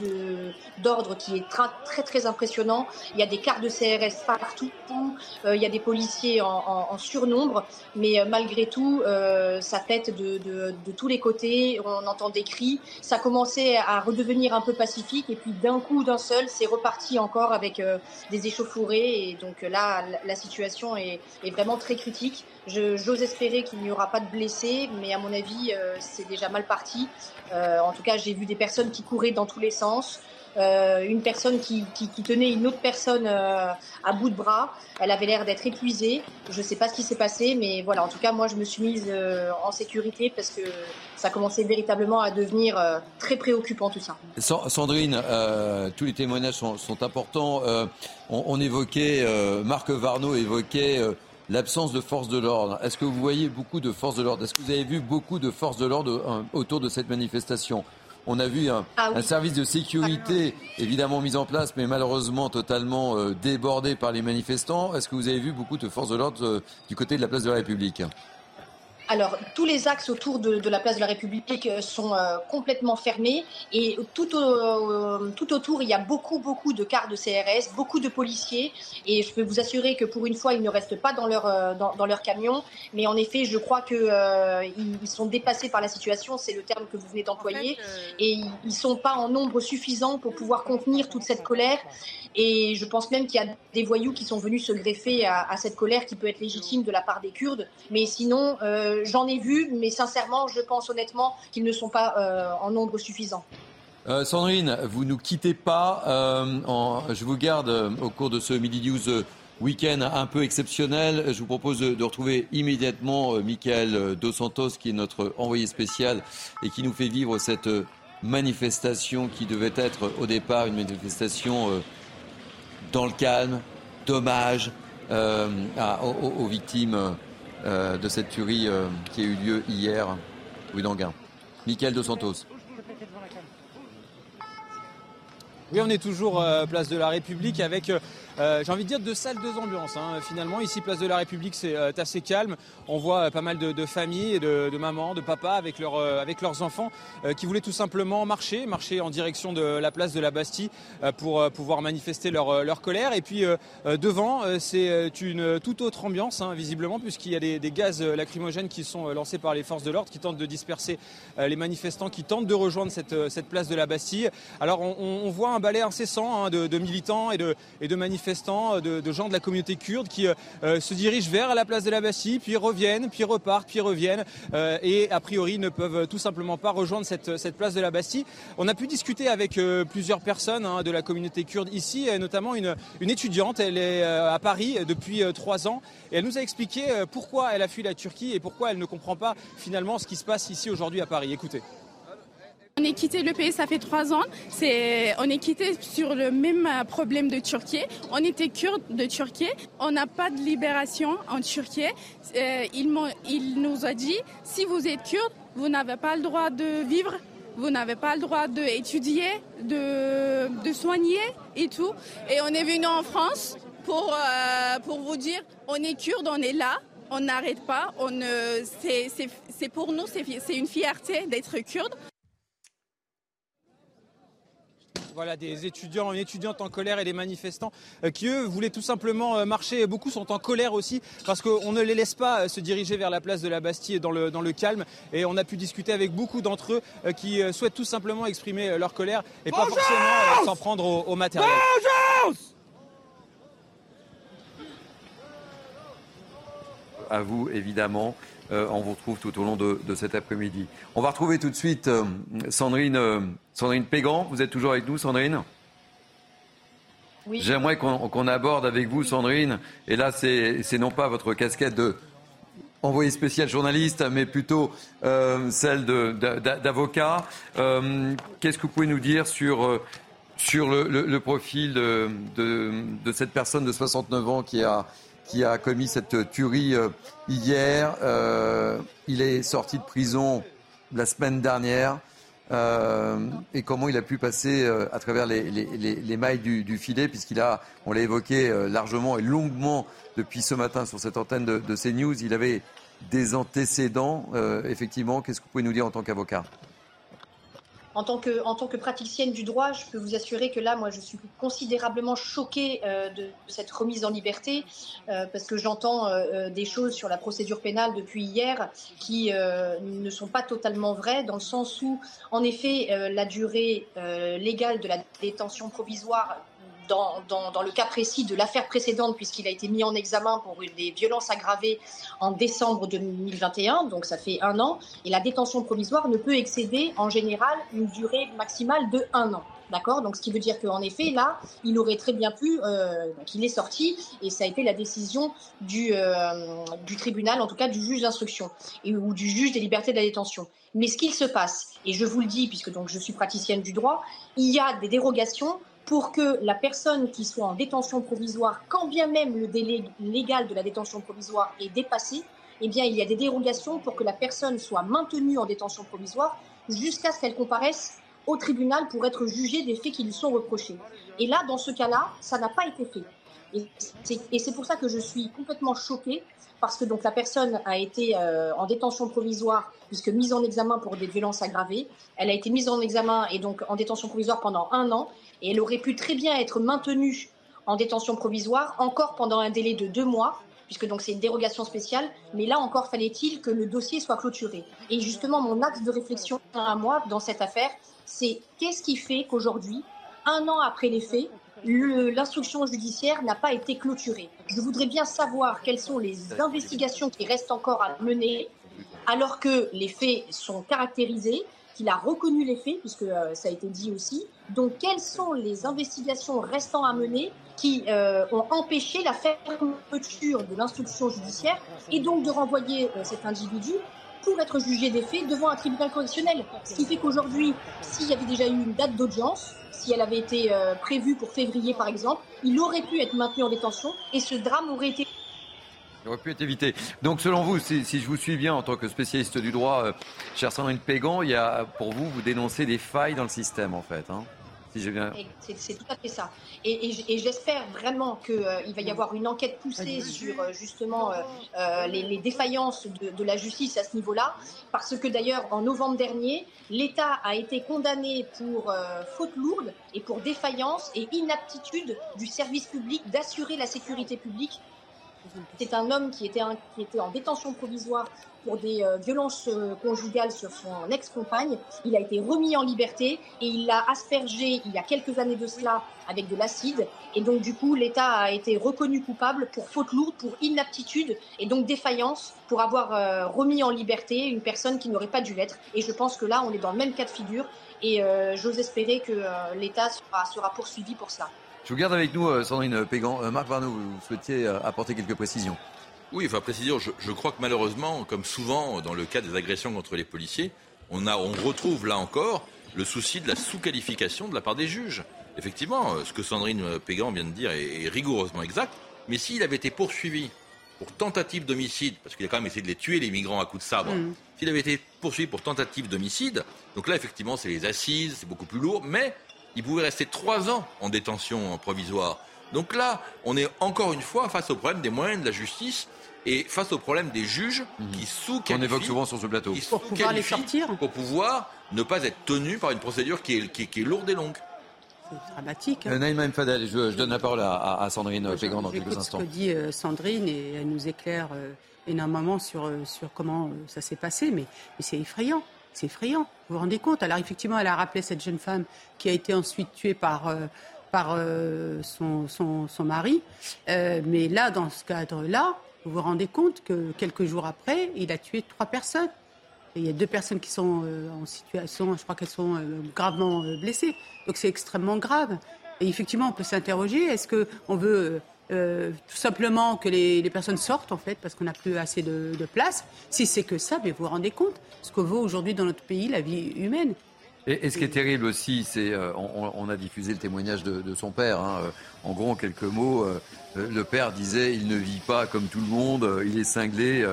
d'ordre qui est très, très impressionnant. Il y a des cartes de CRS partout. Euh, il y a des policiers en, surnombre. Mais euh, malgré tout, ça pète de, de, tous les côtés. On entend des cris. Ça commençait à redevenir un peu pacifique. Et puis d'un coup, d'un seul, c'est reparti encore avec des échauffourées. Et donc là, la situation est, est vraiment très critique. J'ose espérer qu'il n'y aura pas de blessés, mais à mon avis, c'est déjà mal parti. Euh, en tout cas, j'ai vu des personnes qui couraient dans tous les sens. Euh, une personne qui, tenait une autre personne euh, à bout de bras. Elle avait l'air d'être épuisée. Je ne sais pas ce qui s'est passé, mais voilà. En tout cas, moi, je me suis mise en sécurité parce que ça commençait véritablement à devenir très préoccupant tout ça. Sandrine, tous les témoignages sont, importants. On, on, évoquait, Marc Varno évoquait l'absence de forces de l'ordre. Est-ce que vous voyez beaucoup de forces de l'ordre? Est-ce que vous avez vu beaucoup de forces de l'ordre euh, autour de cette manifestation? On a vu un, ah service de sécurité évidemment mis en place, mais malheureusement totalement euh, débordé par les manifestants. Est-ce que vous avez vu beaucoup de forces de l'ordre euh, du côté de la place de la République? Alors, tous les axes autour de, la place de la République euh, sont euh, complètement fermés et tout, tout, autour, il y a beaucoup, beaucoup de cars de CRS, beaucoup de policiers et je peux vous assurer que pour une fois, ils ne restent pas dans leur, euh, dans, leur camion. Mais en effet, je crois qu'ils ils sont dépassés par la situation, c'est le terme que vous venez d'employer, et ils ne sont pas en nombre suffisant pour pouvoir contenir toute cette colère. Et je pense même qu'il y a des voyous qui sont venus se greffer à, cette colère qui peut être légitime de la part des Kurdes. Mais sinon, euh, j'en ai vu, mais sincèrement, je pense honnêtement qu'ils ne sont pas euh, en nombre suffisant. Euh, Sandrine, vous nous quittez pas. je vous garde au cours de ce Midi News week-end un peu exceptionnel. Je vous propose de, retrouver immédiatement Michael Dos Santos, qui est notre envoyé spécial et qui nous fait vivre cette manifestation qui devait être au départ une manifestation dans le calme, dommage euh, aux, victimes euh, de cette tuerie euh, qui a eu lieu hier, rue d'Anguin. Michael Dos Santos. Oui, on est toujours place de la République avec euh, j'ai envie de dire de salles, deux ambiances. Hein. Finalement, ici, place de la République, c'est euh, assez calme. On voit euh, pas mal de, familles, de, mamans, de papas avec, leurs enfants qui voulaient tout simplement marcher, marcher en direction de la place de la Bastille pour pouvoir manifester leur, colère. Et puis devant, c'est une toute autre ambiance, hein, visiblement, puisqu'il y a des, gaz lacrymogènes qui sont lancés par les forces de l'ordre, qui tentent de disperser les manifestants, qui tentent de rejoindre cette, place de la Bastille. Alors on, voit un balai incessant hein, de, militants et de manifestants manifestants, de, gens de la communauté kurde qui euh, euh, se dirigent vers la place de la Bastille, puis reviennent, puis repartent, puis reviennent, euh, et a priori ne peuvent tout simplement pas rejoindre cette, place de la Bastille. On a pu discuter avec plusieurs personnes hein, de la communauté kurde ici, notamment une étudiante, elle est à Paris depuis trois ans, et elle nous a expliqué pourquoi elle a fui la Turquie et pourquoi elle ne comprend pas finalement ce qui se passe ici aujourd'hui à Paris. Écoutez. On est quitté le pays, ça fait trois ans. On est quitté sur le même problème de Turquie. On était kurde de Turquie. On n'a pas de libération en Turquie. Euh, il, nous a dit, si vous êtes kurde, vous n'avez pas le droit de vivre vous n'avez pas le droit d'étudier, de, de soigner et tout. Et on est venu en France pour, euh, vous dire, on est kurde, on est là, on n'arrête pas. C'est, pour nous, c'est une fierté d'être kurde. Voilà, des étudiants, une étudiante en colère et des manifestants euh, qui, eux, voulaient tout simplement euh, marcher. Beaucoup sont en colère aussi parce qu'on ne les laisse pas euh, se diriger vers la place de la Bastille dans le, dans le calme. Et on a pu discuter avec beaucoup d'entre eux qui souhaitent tout simplement exprimer leur colère et pas forcément s'en prendre au, matériel. à vous, évidemment. on vous retrouve tout au long de, cet après-midi. On va retrouver tout de suite Sandrine Sandrine Pégan, vous êtes toujours avec nous, Sandrine oui. J'aimerais qu'on aborde avec vous, Sandrine, et là, c'est non pas votre casquette de envoyé spécial journaliste, mais plutôt euh, celle d'avocat. Euh, qu'est-ce que vous pouvez nous dire sur, euh, sur le, profil de, de, cette personne de 69 ans qui a, qui a commis cette tuerie hier Il est sorti de prison la semaine dernière. Euh, et comment il a pu passer euh, à travers les, mailles du, filet, puisqu'il a, on l'a évoqué euh, largement et longuement depuis ce matin sur cette antenne de, de CNews, il avait des antécédents, effectivement. Qu'est-ce que vous pouvez nous dire en tant qu'avocat? En tant, que, praticienne du droit, je peux vous assurer que là, moi, je suis considérablement choquée euh, de, cette remise en liberté euh, parce que j'entends euh, des choses sur la procédure pénale depuis hier qui ne sont pas totalement vraies dans le sens où, en effet, la durée légale de la détention provisoire dans, le cas précis de l'affaire précédente, puisqu'il a été mis en examen pour des violences aggravées en décembre 2021, donc ça fait un an, et la détention provisoire ne peut excéder en général une durée maximale de un an. D'accord? Donc, ce qui veut dire qu'en effet, là, il aurait très bien pu, euh, qu'il est sorti, et ça a été la décision du, euh, du tribunal, en tout cas du juge d'instruction, ou du juge des libertés de la détention. Mais ce qu'il se passe, et je vous le dis, puisque donc je suis praticienne du droit, il y a des dérogations pour que la personne qui soit en détention provisoire, quand bien même le délai légal de la détention provisoire est dépassé, eh bien, il y a des dérogations pour que la personne soit maintenue en détention provisoire jusqu'à ce qu'elle comparaisse au tribunal pour être jugés des faits qui lui sont reprochés. Et là, dans ce cas-là, ça n'a pas été fait. Et c'est pour ça que je suis complètement choquée, parce que donc la personne a été euh, en détention provisoire, puisque mise en examen pour des violences aggravées. Elle a été mise en examen et donc en détention provisoire pendant un an, et elle aurait pu très bien être maintenue en détention provisoire encore pendant un délai de deux mois, puisque donc c'est une dérogation spéciale. Mais là encore, fallait-il que le dossier soit clôturé. Et justement, mon axe de réflexion à moi dans cette affaire, c'est qu'est-ce qui fait qu'aujourd'hui, un an après les faits, l'instruction judiciaire n'a pas été clôturée? Je voudrais bien savoir quelles sont les investigations qui restent encore à mener alors que les faits sont caractérisés, qu'il a reconnu les faits, puisque euh, ça a été dit aussi. Donc, quelles sont les investigations restant à mener qui euh, ont empêché la fermeture de l'instruction judiciaire et donc de renvoyer euh, cet individu pour être jugé des faits devant un tribunal correctionnel? Ce qui fait qu'aujourd'hui, s'il y avait déjà eu une date d'audience, si elle avait été euh, prévue pour février par exemple, il aurait pu être maintenu en détention et ce drame aurait été il aurait pu être évité. Donc, selon vous, si, je vous suis bien en tant que spécialiste du droit, euh, cher Sandrine Pégan, il y a, pour vous, vous dénoncez des failles dans le système, en fait. Hein? C'est tout à fait ça. Et, j'espère vraiment qu'il euh, va y avoir une enquête poussée sur euh, justement euh, les, défaillances de, la justice à ce niveau-là, parce que d'ailleurs en novembre dernier, l'État a été condamné pour faute lourde et pour défaillance et inaptitude du service public d'assurer la sécurité publique. C'est un homme qui était, en détention provisoire pour des euh, violences euh, conjugales sur son ex-compagne. Il a été remis en liberté et il l'a aspergé il y a quelques années de cela avec de l'acide. Et donc du coup, l'État a été reconnu coupable pour faute lourde, pour inaptitude et donc défaillance pour avoir euh, remis en liberté une personne qui n'aurait pas dû l'être. Et je pense que là, on est dans le même cas de figure et j'ose espérer que l'État sera, sera poursuivi pour cela. Je vous garde avec nous, Sandrine Pégan. Marc Varneau, vous souhaitiez apporter quelques précisions oui, enfin préciser, je, je, crois que malheureusement, comme souvent dans le cas des agressions contre les policiers, on, a, on retrouve là encore le souci de la sous-qualification de la part des juges. Effectivement, euh, ce que Sandrine Pégan vient de dire est, rigoureusement exact, mais s'il avait été poursuivi pour tentative d'homicide, parce qu'il a quand même essayé de les tuer, les migrants, à coups de sabre, mm. s'il avait été poursuivi pour tentative d'homicide, donc là, effectivement, c'est les assises, c'est beaucoup plus lourd, mais il pouvait rester trois ans en détention provisoire. Donc là, on est encore une fois face au problème des moyens de la justice et face au problème des juges mhm. qui sous On évoque souvent sur ce plateau. Pour pouvoir les sortir. Pour pouvoir ne pas être tenus par une procédure qui est, qui, est lourde et longue. C'est dramatique. Hein. Euh, Fadel, je, donne la parole à, Sandrine Pégan dans quelques instants. ce que dit euh, Sandrine et elle nous éclaire euh, énormément sur, sur comment ça s'est passé, mais, mais c'est effrayant. C'est effrayant. Vous vous rendez compte Alors effectivement, elle a rappelé cette jeune femme qui a été ensuite tuée par par son, son, son, mari. mais là, dans ce cadre-là, vous vous rendez compte que quelques jours après, il a tué trois personnes. Il y a deux personnes qui sont euh, en situation, je crois qu'elles sont euh, gravement euh, blessées. Donc c'est extrêmement grave. Et effectivement, on peut s'interroger, est-ce qu'on veut tout simplement que les, personnes sortent, en fait, parce qu'on n'a plus assez de, place Si c'est que ça, vous vous rendez compte ce que vaut aujourd'hui dans notre pays la vie humaine. Et, ce qui est terrible aussi, c'est euh, on, a diffusé le témoignage de, son père. Hein, euh, en gros, en quelques mots, euh, le père disait il ne vit pas comme tout le monde, il est cinglé,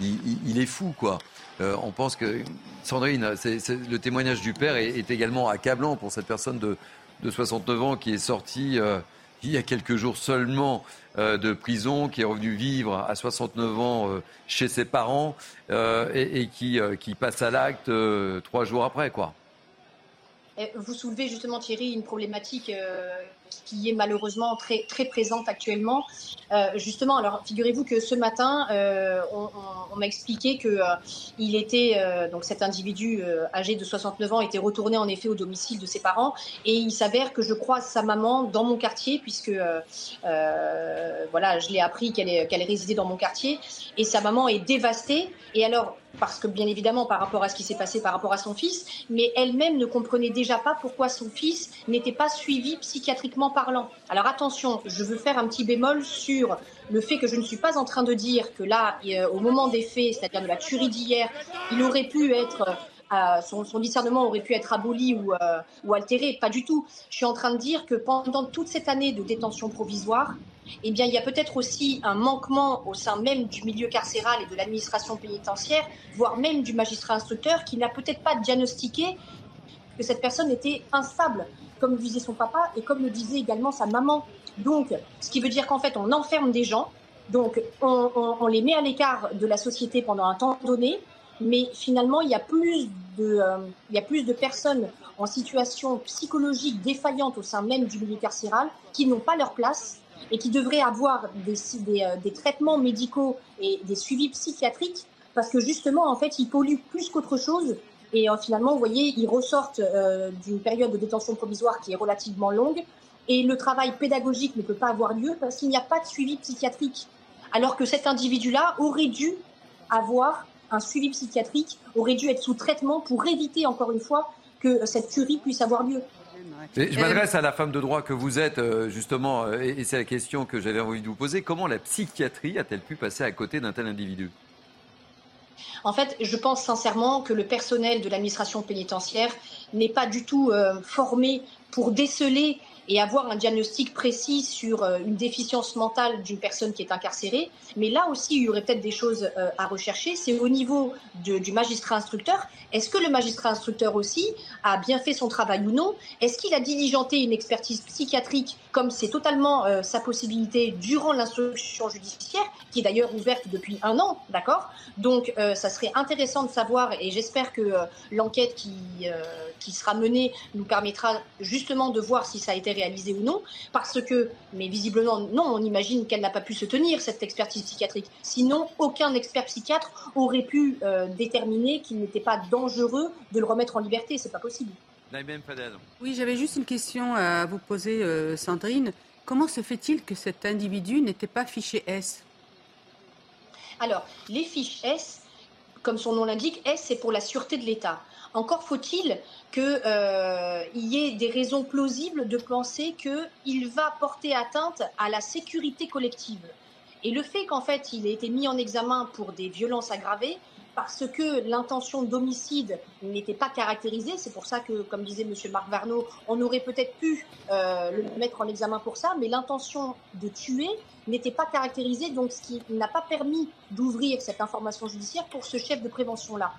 il, est fou, quoi. on pense que Sandrine, le témoignage du père est, également accablant pour cette personne de, 69 ans qui est sortie il y a quelques jours seulement de prison, qui est revenu vivre à 69 ans chez ses parents et, qui, qui passe à l'acte trois jours après, quoi. Vous soulevez justement, Thierry, une problématique euh, qui est malheureusement très, très présente actuellement. Euh, justement, alors figurez-vous que ce matin, euh, on, m'a expliqué que il était donc cet individu âgé de 69 ans était retourné en effet au domicile de ses parents et il s'avère que je croise sa maman dans mon quartier puisque voilà, je l'ai appris qu'elle qu'elle résidait dans mon quartier et sa maman est dévastée. Et alors parce que bien évidemment par rapport à ce qui s'est passé par rapport à son fils, mais elle-même ne comprenait déjà pas pourquoi son fils n'était pas suivi psychiatriquement parlant. Alors attention, je veux faire un petit bémol sur le fait que je ne suis pas en train de dire que là, euh, au moment des faits, c'est-à-dire de la tuerie d'hier, euh, son, discernement aurait pu être aboli euh, ou, altéré. Pas du tout. Je suis en train de dire que pendant toute cette année de détention provisoire, eh bien, il y a peut-être aussi un manquement au sein même du milieu carcéral et de l'administration pénitentiaire, voire même du magistrat instructeur, qui n'a peut-être pas diagnostiqué que cette personne était instable, comme le disait son papa et comme le disait également sa maman. Donc, ce qui veut dire qu'en fait, on enferme des gens, donc on, les met à l'écart de la société pendant un temps donné, mais finalement, euh, il y a plus de personnes en situation psychologique défaillante au sein même du milieu carcéral qui n'ont pas leur place et qui devraient avoir euh, des, traitements médicaux et des suivis psychiatriques parce que justement, en fait, ils polluent plus qu'autre chose. Et euh, finalement, vous voyez, ils ressortent euh, d'une période de détention provisoire qui est relativement longue. Et le travail pédagogique ne peut pas avoir lieu parce qu'il n'y a pas de suivi psychiatrique. Alors que cet individu-là aurait dû avoir un suivi psychiatrique, aurait dû être sous traitement pour éviter, encore une fois, que cette tuerie puisse avoir lieu. Je m'adresse à la femme de droit que vous êtes, euh, justement, euh, et c'est la question que j'avais envie de vous poser. Comment la psychiatrie a-t-elle pu passer à côté d'un tel individu? En fait, je pense sincèrement que le personnel de l'administration pénitentiaire n'est pas du tout euh, formé pour déceler et avoir un diagnostic précis sur euh, une déficience mentale d'une personne qui est incarcérée. Mais là aussi, il y aurait peut-être des choses euh, à rechercher. C'est au niveau du magistrat instructeur. Est-ce que le magistrat instructeur aussi a bien fait son travail ou non? Est-ce qu'il a diligenté une expertise psychiatrique comme c'est totalement euh, sa possibilité durant l'instruction judiciaire, qui est d'ailleurs ouverte depuis un an, d'accord? Donc, ça serait intéressant de savoir, et j'espère que l'enquête qui, qui sera menée nous permettra justement de voir si ça a été réalisé ou non, parce que, mais visiblement non, on imagine qu'elle n'a pas pu se tenir, cette expertise psychiatrique. Sinon, aucun expert psychiatre aurait pu euh, déterminer qu'il n'était pas dangereux de le remettre en liberté, c'est pas possible. Oui, j'avais juste une question à vous poser, euh, Sandrine. Comment se fait-il que cet individu n'était pas fiché S? Alors, les fiches S, comme son nom l'indique, S, c'est pour la sûreté de l'État. Encore faut-il qu'il euh, y ait des raisons plausibles de penser qu'il va porter atteinte à la sécurité collective. Et le fait qu'en fait il ait été mis en examen pour des violences aggravées, parce que l'intention d'homicide n'était pas caractérisée. C'est pour ça que, comme disait M. Marc Varnaud, on aurait peut-être pu euh, le mettre en examen pour ça, mais l'intention de tuer n'était pas caractérisée, donc ce qui n'a pas permis d'ouvrir cette information judiciaire pour ce chef de prévention-là.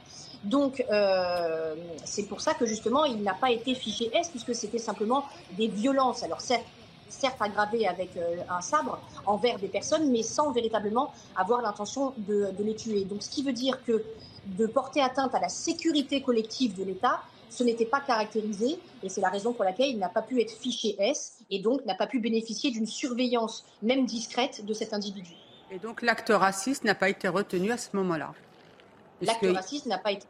Donc, euh, c'est pour ça que justement, il n'a pas été fiché S, puisque c'était simplement des violences. Alors, certes, certes aggravées avec euh, un sabre envers des personnes, mais sans véritablement avoir l'intention de, de les tuer. Donc, ce qui veut dire que de porter atteinte à la sécurité collective de l'État, ce n'était pas caractérisé et c'est la raison pour laquelle il n'a pas pu être fiché S et donc n'a pas pu bénéficier d'une surveillance, même discrète, de cet individu. Et donc l'acte raciste n'a pas été retenu à ce moment-là? L'acte raciste n'a pas été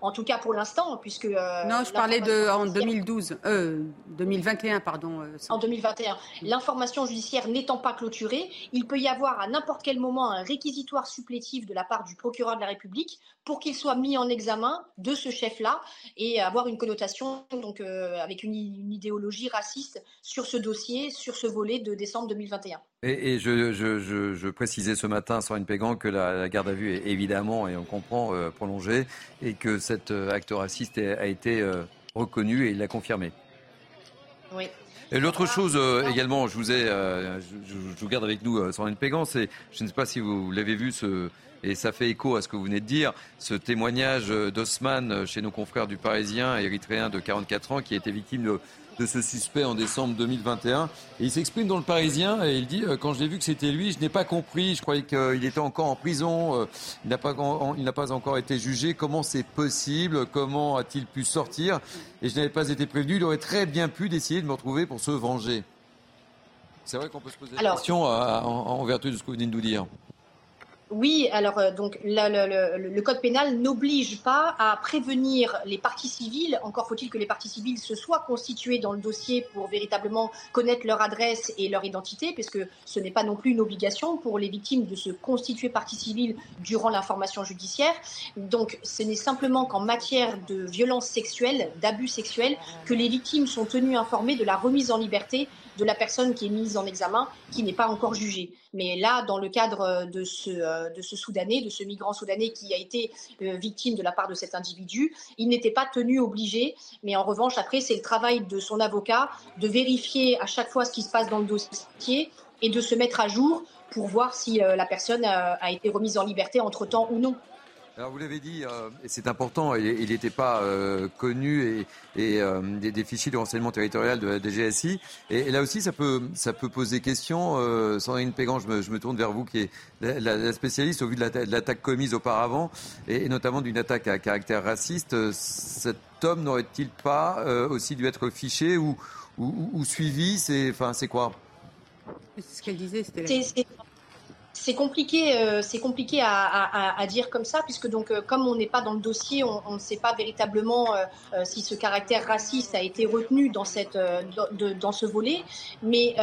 en tout cas pour l'instant, puisque... Euh, non, je parlais de en 2012, euh, 2021, pardon. Euh, en 2021. L'information judiciaire n'étant pas clôturée, il peut y avoir à n'importe quel moment un réquisitoire supplétif de la part du procureur de la République pour qu'il soit mis en examen de ce chef-là et avoir une connotation donc euh, avec une, idéologie raciste sur ce dossier, sur ce volet de décembre 2021. Et, je, précisais ce matin, une Pégan, que la, garde à vue est évidemment, et on comprend, prolongée et que cet euh, acte raciste a été euh, reconnu et il l'a confirmé. Oui. Et l'autre chose euh, également, je vous ai, je, vous garde avec nous, Sandrine Pégan, c'est, je ne sais pas si vous l'avez vu, ce, et ça fait écho à ce que vous venez de dire, ce témoignage d'Osman chez nos confrères du Parisien, érythréen de 44 ans, qui a été victime de de ce suspect en décembre 2021. Et il s'exprime dans le Parisien et il dit euh, quand je l'ai vu que c'était lui, je n'ai pas compris. Je croyais qu'il était encore en prison. Euh, il n'a pas, il n'a pas encore été jugé. Comment c'est possible? Comment a-t-il pu sortir? Et je n'avais pas été prévenu. Il aurait très bien pu décider de me retrouver pour se venger. C'est vrai qu'on peut se poser la question en, en, vertu de ce que vous venez de nous dire. Oui, alors euh, donc le, code pénal n'oblige pas à prévenir les parties civiles. Encore faut-il que les parties civiles se soient constituées dans le dossier pour véritablement connaître leur adresse et leur identité, puisque ce n'est pas non plus une obligation pour les victimes de se constituer partie civile durant l'information judiciaire. Donc, ce n'est simplement qu'en matière de violence sexuelle, d'abus sexuels, que les victimes sont tenues informées de la remise en liberté de la personne qui est mise en examen, qui n'est pas encore jugée. Mais là, dans le cadre de ce, euh, de ce Soudanais, de ce migrant soudanais qui a été euh, victime de la part de cet individu, il n'était pas tenu obligé. Mais en revanche, après, c'est le travail de son avocat de vérifier à chaque fois ce qui se passe dans le dossier et de se mettre à jour pour voir si euh, la personne a été remise en liberté entre-temps ou non. Alors vous l'avez dit, euh, et c'est important, il n'était pas euh, connu et, euh, des, fichiers de renseignement territorial de la DGSI. Et, là aussi, ça peut, ça peut poser question. Sandrine Pégan, je me, je me, tourne vers vous, qui est la, spécialiste au vu de l'attaque commise auparavant, et, notamment d'une attaque à caractère raciste. Cet homme n'aurait-il pas aussi dû être fiché ou, ou, suivi? C'est enfin, quoi? C'est ce qu'elle disait, c'était c'est compliqué, euh, c'est compliqué à, dire comme ça, puisque donc euh, comme on n'est pas dans le dossier, on, ne sait pas véritablement euh, si ce caractère raciste a été retenu dans cette, dans ce volet. Mais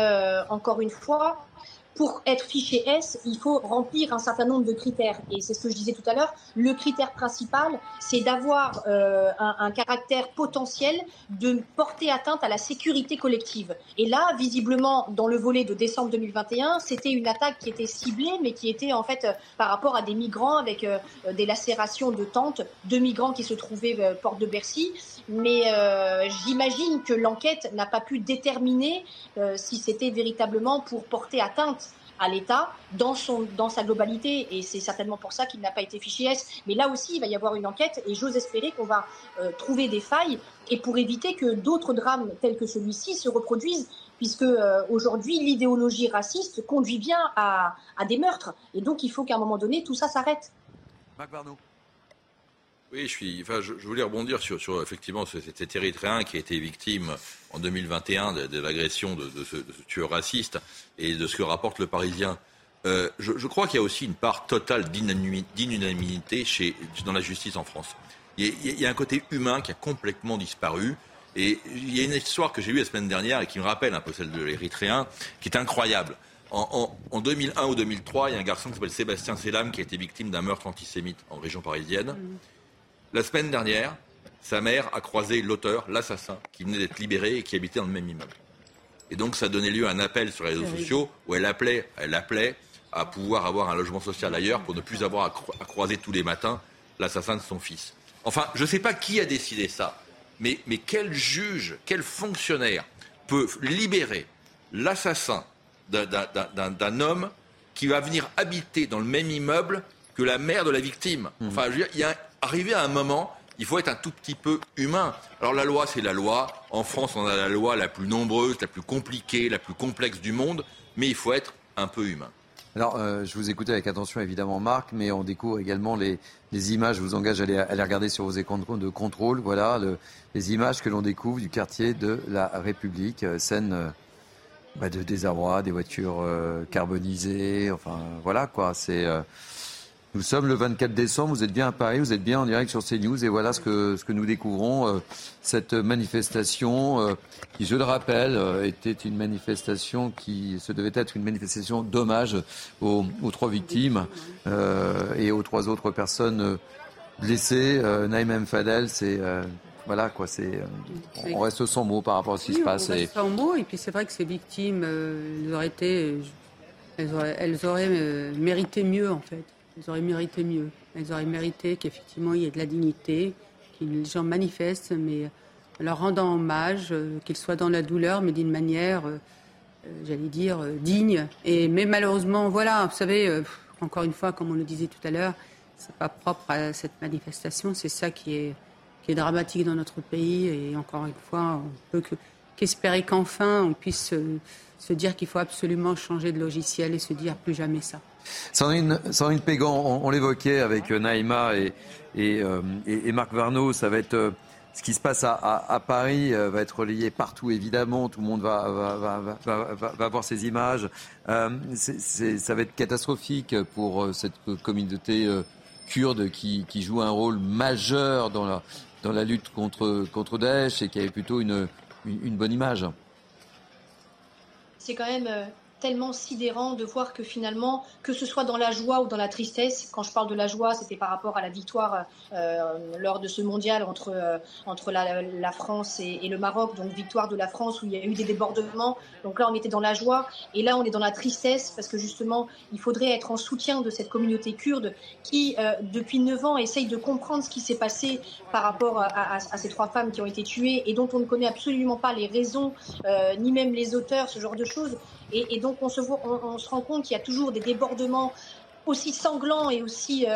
encore une fois, pour être fiché S, il faut remplir un certain nombre de critères. Et c'est ce que je disais tout à l'heure. Le critère principal, c'est d'avoir euh, un, caractère potentiel de porter atteinte à la sécurité collective. Et là, visiblement, dans le volet de décembre 2021, c'était une attaque qui était ciblée, mais qui était en fait euh, par rapport à des migrants avec euh, des lacérations de tentes, de migrants qui se trouvaient porte de Bercy. Mais j'imagine que l'enquête n'a pas pu déterminer si c'était véritablement pour porter atteinte à l'État dans, dans sa globalité. Et c'est certainement pour ça qu'il n'a pas été fiché S. Mais là aussi, il va y avoir une enquête et j'ose espérer qu'on va euh, trouver des failles et pour éviter que d'autres drames tels que celui-ci se reproduisent, puisque euh, aujourd'hui, l'idéologie raciste conduit bien à, à, des meurtres. Et donc, il faut qu'à un moment donné, tout ça s'arrête. Oui, je, voulais rebondir sur, sur effectivement cet Érythréen qui a été victime en 2021 de, l'agression de, ce, tueur raciste et de ce que rapporte le Parisien. Euh, je, crois qu'il y a aussi une part totale d'inunanimité dans la justice en France. Il y, a, un côté humain qui a complètement disparu. Et il y a une histoire que j'ai eue la semaine dernière et qui me rappelle un peu celle de l'Érythréen, qui est incroyable. En, 2001 ou 2003, il y a un garçon qui s'appelle Sébastien Selam qui a été victime d'un meurtre antisémite en région parisienne. Mmh. La semaine dernière, sa mère a croisé l'auteur, l'assassin, qui venait d'être libéré et qui habitait dans le même immeuble. Et donc, ça donnait lieu à un appel sur les réseaux sociaux où elle appelait, elle appelait à pouvoir avoir un logement social ailleurs pour ne plus avoir à, croiser tous les matins l'assassin de son fils. Enfin, je ne sais pas qui a décidé ça, mais, mais quel juge, quel fonctionnaire peut libérer l'assassin d'un homme qui va venir habiter dans le même immeuble que la mère de la victime? Mmh. Enfin, je veux dire, il y a arrivé à un moment, il faut être un tout petit peu humain. Alors la loi, c'est la loi. En France, on a la loi la plus nombreuse, la plus compliquée, la plus complexe du monde, mais il faut être un peu humain. Alors, euh, je vous écoutais avec attention, évidemment, Marc, mais on découvre également les, images. Je vous engage à les, regarder sur vos écrans de contrôle. Voilà, les images que l'on découvre du quartier de la République. Euh, scène euh, bah, de désarroi, des voitures carbonisées. Enfin, voilà, quoi. C'est nous sommes le 24 décembre, vous êtes bien à Paris, vous êtes bien en direct sur CNews et voilà ce que, ce que nous découvrons. Euh, cette manifestation euh, qui, je le rappelle, euh, était une manifestation qui se devait être une manifestation d'hommage aux, trois victimes et aux trois autres personnes blessées. Naïm M. Fadel, c'est voilà quoi, c'est on reste sans mots par rapport à ce qui se passe. On reste sans mots et puis c'est vrai que ces victimes, elles auraient été, elles auraient mérité mieux en fait. Elles auraient mérité mieux. Elles auraient mérité qu'effectivement il y ait de la dignité, que les gens manifestent, mais leur rendant hommage, euh, qu'ils soient dans la douleur, mais d'une manière, euh, euh, j'allais dire, digne. Et, mais malheureusement, voilà, vous savez, encore une fois, comme on le disait tout à l'heure, c'est pas propre à cette manifestation. C'est ça qui est, dramatique dans notre pays. Et encore une fois, on peut qu'espérer qu'enfin on puisse se dire qu'il faut absolument changer de logiciel et se dire plus jamais ça. Sandrine, Sandrine Pégan, on, l'évoquait avec euh, Naïma et, euh, Marc Varnaud, ça va être euh, ce qui se passe à, Paris va être relié partout évidemment, tout le monde va, voir ces images. ça va être catastrophique pour cette communauté kurde qui, joue un rôle majeur dans la, lutte contre, Daesh et qui avait plutôt une, une bonne image. C'est quand même tellement sidérant de voir que finalement, que ce soit dans la joie ou dans la tristesse, quand je parle de la joie, c'était par rapport à la victoire euh, lors de ce mondial entre, euh, entre la, France et, le Maroc, donc victoire de la France où il y a eu des débordements. Donc là, on était dans la joie et là, on est dans la tristesse parce que justement, il faudrait être en soutien de cette communauté kurde qui, euh, depuis 9 ans, essaye de comprendre ce qui s'est passé par rapport à, ces trois femmes qui ont été tuées et dont on ne connaît absolument pas les raisons, ni même les auteurs, ce genre de choses. Et, donc on se, on, se rend compte qu'il y a toujours des débordements aussi sanglant et aussi,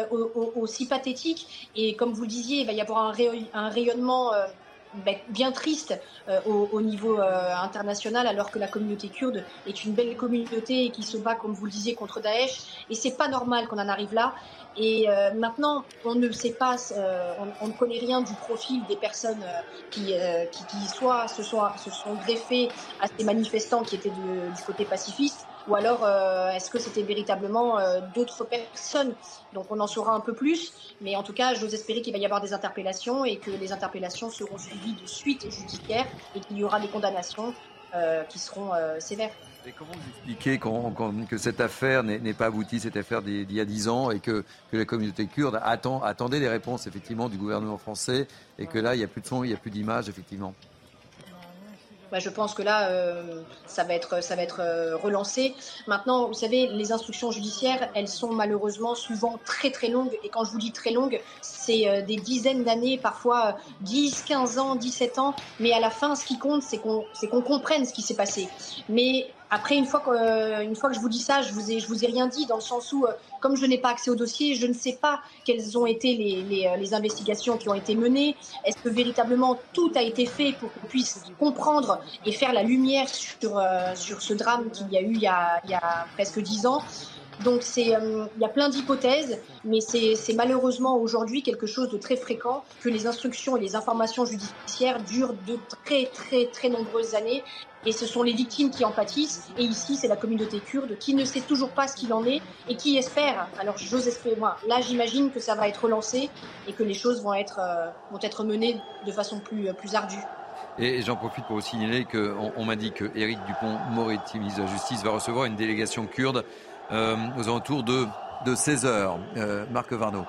aussi pathétique. Et comme vous le disiez, il va y avoir un, rayonnement ben, bien triste au, niveau international, alors que la communauté kurde est une belle communauté et qui se bat, comme vous le disiez, contre Daesh. Et c'est pas normal qu'on en arrive là. Et euh, maintenant, on ne sait pas, euh, on, ne connaît rien du profil des personnes euh, qui, qui, soit, se, soit, se sont greffées à ces manifestants qui étaient du côté pacifiste, ou alors est-ce que c'était véritablement d'autres personnes? Donc on en saura un peu plus, mais en tout cas, j'ose espérer qu'il va y avoir des interpellations et que les interpellations seront suivies de suites judiciaires et qu'il y aura des condamnations qui seront sévères. Et comment vous expliquez que cette affaire n'est pas aboutie, cette affaire d'il y a dix ans, et que, la communauté kurde attend, attendait les réponses effectivement du gouvernement français, et que là, il n'y a plus de son, il n'y a plus d'image, effectivement? Bah, je pense que là, euh, ça va être, ça va être euh, relancé. Maintenant, vous savez, les instructions judiciaires, elles sont malheureusement souvent très très longues. Et quand je vous dis très longues, c'est euh, des dizaines d'années, parfois 10, 15 ans, 17 ans. Mais à la fin, ce qui compte, c'est qu'on, c'est qu'on comprenne ce qui s'est passé. Mais après, une fois, que, euh, une fois que je vous dis ça, je vous ai, je vous ai rien dit dans le sens où, euh, comme je n'ai pas accès au dossier, je ne sais pas quelles ont été les, les, euh, les investigations qui ont été menées. Est-ce que véritablement tout a été fait pour qu'on puisse comprendre et faire la lumière sur, sur ce drame qu'il y a eu il y a, il y a presque dix ans? Donc euh, il y a plein d'hypothèses, mais c'est malheureusement aujourd'hui quelque chose de très fréquent que les instructions et les informations judiciaires durent de très très très nombreuses années. Et ce sont les victimes qui en pâtissent. Et ici, c'est la communauté kurde qui ne sait toujours pas ce qu'il en est et qui espère. Alors j'ose espérer, moi, là j'imagine que ça va être relancé et que les choses vont être, euh, vont être menées de façon plus, plus ardue. Et j'en profite pour vous signaler qu'on on, m'a dit que Éric Dupont-Moretti, ministre de la Justice, va recevoir une délégation kurde euh, aux alentours de, de 16 heures. Euh, Marc Varno.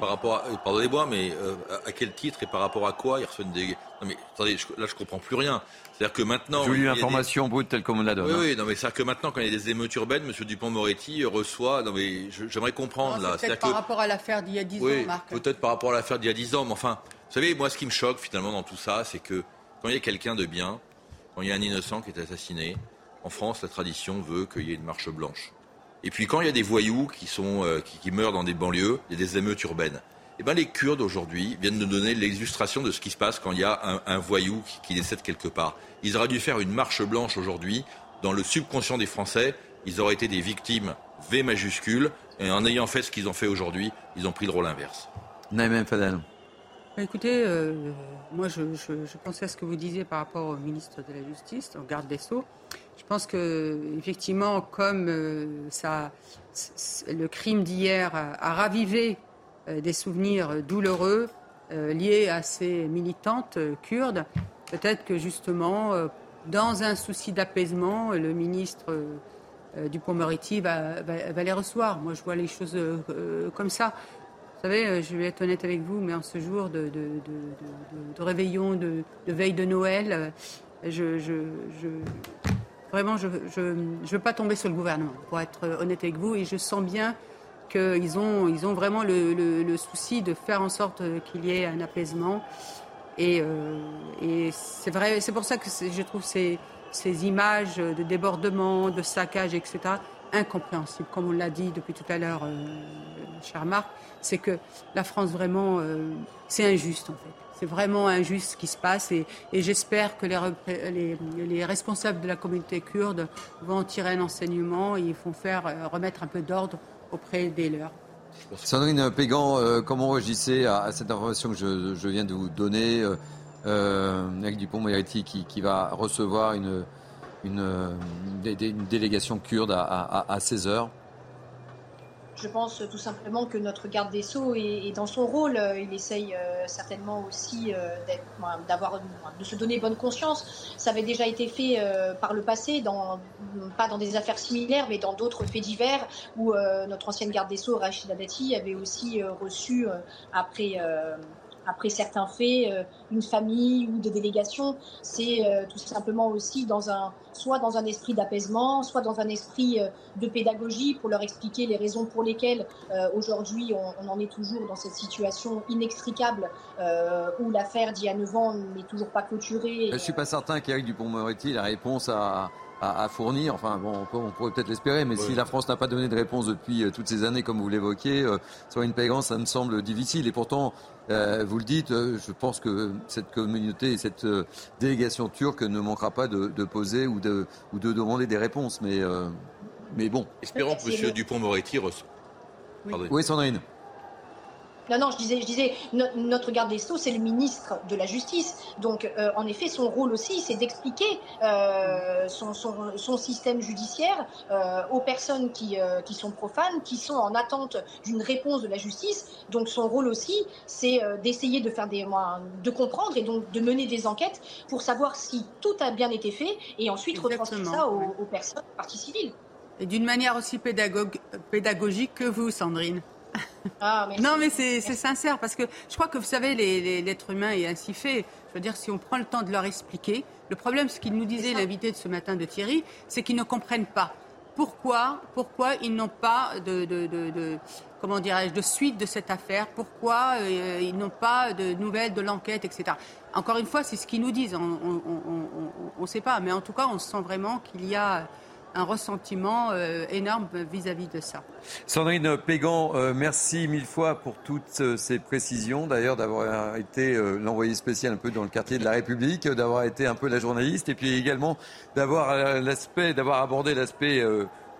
par rapport pardonnez-moi, mais euh, à quel titre et par rapport à quoi il reçoit une délégation Non mais attendez, là je comprends plus rien. C'est-à-dire que maintenant. Je lu l'information brute telle comme on la donne. Oui, hein. oui, non mais c'est-à-dire que maintenant, quand il y a des émeutes urbaines, M. Dupont-Moretti reçoit. Non mais j'aimerais comprendre là. Peut-être par rapport à l'affaire d'il y a 10 oui, ans, Marc. Peut-être par rapport à l'affaire d'il y a 10 ans, mais enfin, vous savez, moi ce qui me choque finalement dans tout ça, c'est que quand il y a quelqu'un de bien, quand il y a un innocent qui est assassiné, en France, la tradition veut qu'il y ait une marche blanche. Et puis quand il y a des voyous qui, sont, euh, qui, meurent dans des banlieues, il y a des émeutes urbaines. Eh ben, les Kurdes aujourd'hui viennent nous donner l'illustration de ce qui se passe quand il y a un, voyou qui, décède quelque part. Ils auraient dû faire une marche blanche aujourd'hui. Dans le subconscient des Français, ils auraient été des victimes V majuscule. Et en ayant fait ce qu'ils ont fait aujourd'hui, ils ont pris le rôle inverse. Naïm Fadel. Bah, écoutez, euh, moi je, pensais à ce que vous disiez par rapport au ministre de la Justice, au garde des Sceaux. Je pense que effectivement, comme euh, le crime d'hier a, ravivé euh, des souvenirs douloureux euh, liés à ces militantes kurdes, peut-être que justement, dans un souci d'apaisement, le ministre du Pont-Moretti va, les recevoir. Moi, je vois les choses comme ça. Vous savez, je vais être honnête avec vous, mais en ce jour de, réveillon, de, veille de Noël, je, Vraiment, je ne veux pas tomber sur le gouvernement, pour être honnête avec vous. Et je sens bien qu'ils ont, ils ont vraiment le, souci de faire en sorte qu'il y ait un apaisement. Et, euh, c'est vrai, c'est pour ça que je trouve ces, ces images de débordement, de saccage, etc., incompréhensibles. Comme on l'a dit depuis tout à l'heure, euh, cher Marc, c'est que la France, vraiment, euh, c'est injuste, en fait. C'est vraiment injuste ce qui se passe et, j'espère que les, les, responsables de la communauté kurde vont en tirer un enseignement et ils vont faire euh, remettre un peu d'ordre auprès des leurs. Sandrine Pégan, euh, comment réagissez à, à, cette information que je, viens de vous donner euh, euh avec Dupont-Moretti qui, va recevoir une, délégation kurde à, à, à 16 heures je pense tout simplement que notre garde des Sceaux est, dans son rôle. Il essaye euh, certainement aussi euh, d'avoir, de se donner bonne conscience. Ça avait déjà été fait euh, par le passé, pas dans des affaires similaires, mais dans d'autres faits divers, où notre ancienne garde des Sceaux, Rachida Dati, avait aussi reçu, après après certains faits, euh, une famille ou des délégations. C'est euh, tout simplement aussi dans un, soit dans un esprit d'apaisement, soit dans un esprit euh, de pédagogie pour leur expliquer les raisons pour lesquelles aujourd'hui on, en est toujours dans cette situation inextricable où l'affaire d'il y a 9 ans n'est toujours pas clôturée. Je ne suis pas certain qu'Éric Dupont-Moretti la réponse à, à, fournir. Enfin, bon, on, pourrait peut-être l'espérer, mais si la France n'a pas donné de réponse depuis toutes ces années, comme vous l'évoquez, euh, sur une paix ça me semble difficile. Et pourtant, euh, vous le dites, je pense que cette communauté et cette délégation turque ne manquera pas de, poser ou de, ou de demander des réponses. Mais, mais bon. Espérons que M. Dupont-Moretti reçoive. oui, Sandrine. Non, non, je disais, je disais notre garde des Sceaux, c'est le ministre de la Justice. Donc, euh, en effet, son rôle aussi, c'est d'expliquer euh, son, son, son, système judiciaire euh, aux personnes qui, qui sont profanes, qui sont en attente d'une réponse de la justice. Donc, son rôle aussi, c'est d'essayer de faire des, de comprendre et donc de mener des enquêtes pour savoir si tout a bien été fait et ensuite retransmettre ça aux, aux personnes, parties civiles. Et d'une manière aussi pédagogique que vous, Sandrine. Ah, non, mais c'est sincère parce que je crois que vous savez, l'être humain est ainsi fait. Je veux dire, si on prend le temps de leur expliquer, le problème, ce qu'il nous disait l'invité de ce matin de Thierry, c'est qu'ils ne comprennent pas pourquoi, pourquoi ils n'ont pas de, comment dirais-je, de suite de cette affaire, pourquoi euh, ils n'ont pas de nouvelles de l'enquête, etc. Encore une fois, c'est ce qu'ils nous disent. On ne sait pas, mais en tout cas, on sent vraiment qu'il y a un ressentiment euh, énorme vis-à-vis de ça. Sandrine Pégan, euh, merci mille fois pour toutes euh, ces précisions. D'ailleurs, d'avoir été l'envoyé spécial un peu dans le quartier de la République, d'avoir été un peu la journaliste, et puis également d'avoir l'aspect, d'avoir abordé l'aspect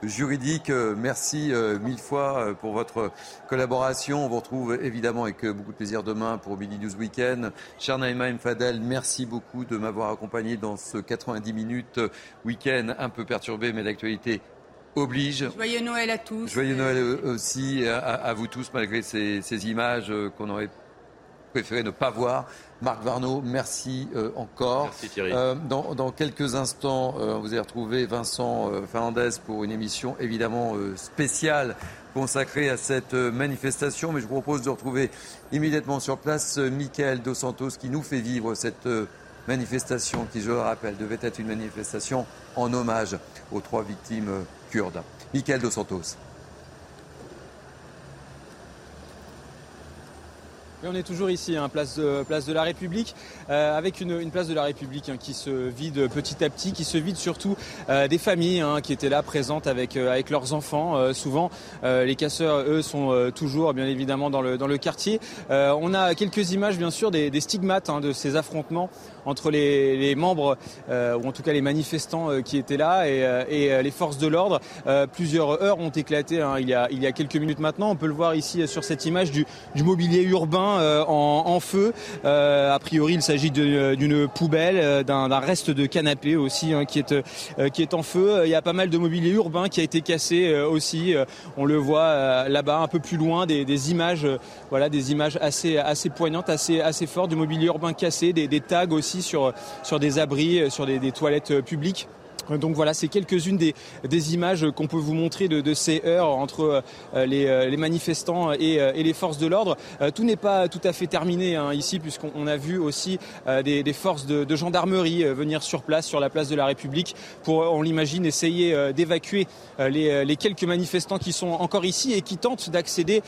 juridique. Euh, merci euh, mille fois euh, pour votre collaboration. On vous retrouve évidemment avec beaucoup de plaisir demain pour Billy News Weekend. Cher Naïma Fadel, merci beaucoup de m'avoir accompagné dans ce 90 minutes week-end un peu perturbé, mais l'actualité oblige. Joyeux Noël à tous. Joyeux Noël aussi à, vous tous, malgré ces, ces images qu'on aurait préféré ne pas voir. Marc Varnaud, merci euh, encore. Merci Thierry. Euh, dans, quelques instants, euh, vous allez retrouver Vincent Fernandez pour une émission évidemment spéciale consacrée à cette manifestation. Mais je vous propose de retrouver immédiatement sur place Michael Dos Santos qui nous fait vivre cette manifestation qui, je le rappelle, devait être une manifestation en hommage aux trois victimes kurdes. Michael Dos Santos. On est toujours ici, hein, place, de, place de la République, euh, avec une, place de la République hein, qui se vide petit à petit, qui se vide surtout euh, des familles hein, qui étaient là présentes avec, euh, avec leurs enfants. souvent, les casseurs, eux, sont toujours bien évidemment dans le, dans le quartier. on a quelques images, bien sûr, des, stigmates de ces affrontements entre les, membres, ou en tout cas les manifestants qui étaient là, et, les forces de l'ordre. plusieurs heures ont éclaté il, y a, il y a quelques minutes maintenant. On peut le voir ici sur cette image du, du mobilier urbain euh, en, feu. Euh, a priori, il s'agit d'une poubelle, euh, d'un reste de canapé aussi hein, qui, est, qui est en feu. Il y a pas mal de mobilier urbain qui a été cassé aussi. On le voit là-bas, un peu plus loin, des, images, voilà, des images assez, assez poignantes, assez, assez fortes, du mobilier urbain cassé, des, tags aussi sur, des abris, sur des toilettes publiques. Donc voilà, c'est quelques-unes des, des, images qu'on peut vous montrer de, de ces heures entre euh, les, euh, les, manifestants et, euh, et, les forces de l'ordre. tout n'est pas tout à fait terminé hein, ici, puisqu'on a vu aussi des, des, forces de, de gendarmerie venir sur place, sur la place de la République, pour, on l'imagine, essayer d'évacuer les, les, quelques manifestants qui sont encore ici et qui tentent d'accéder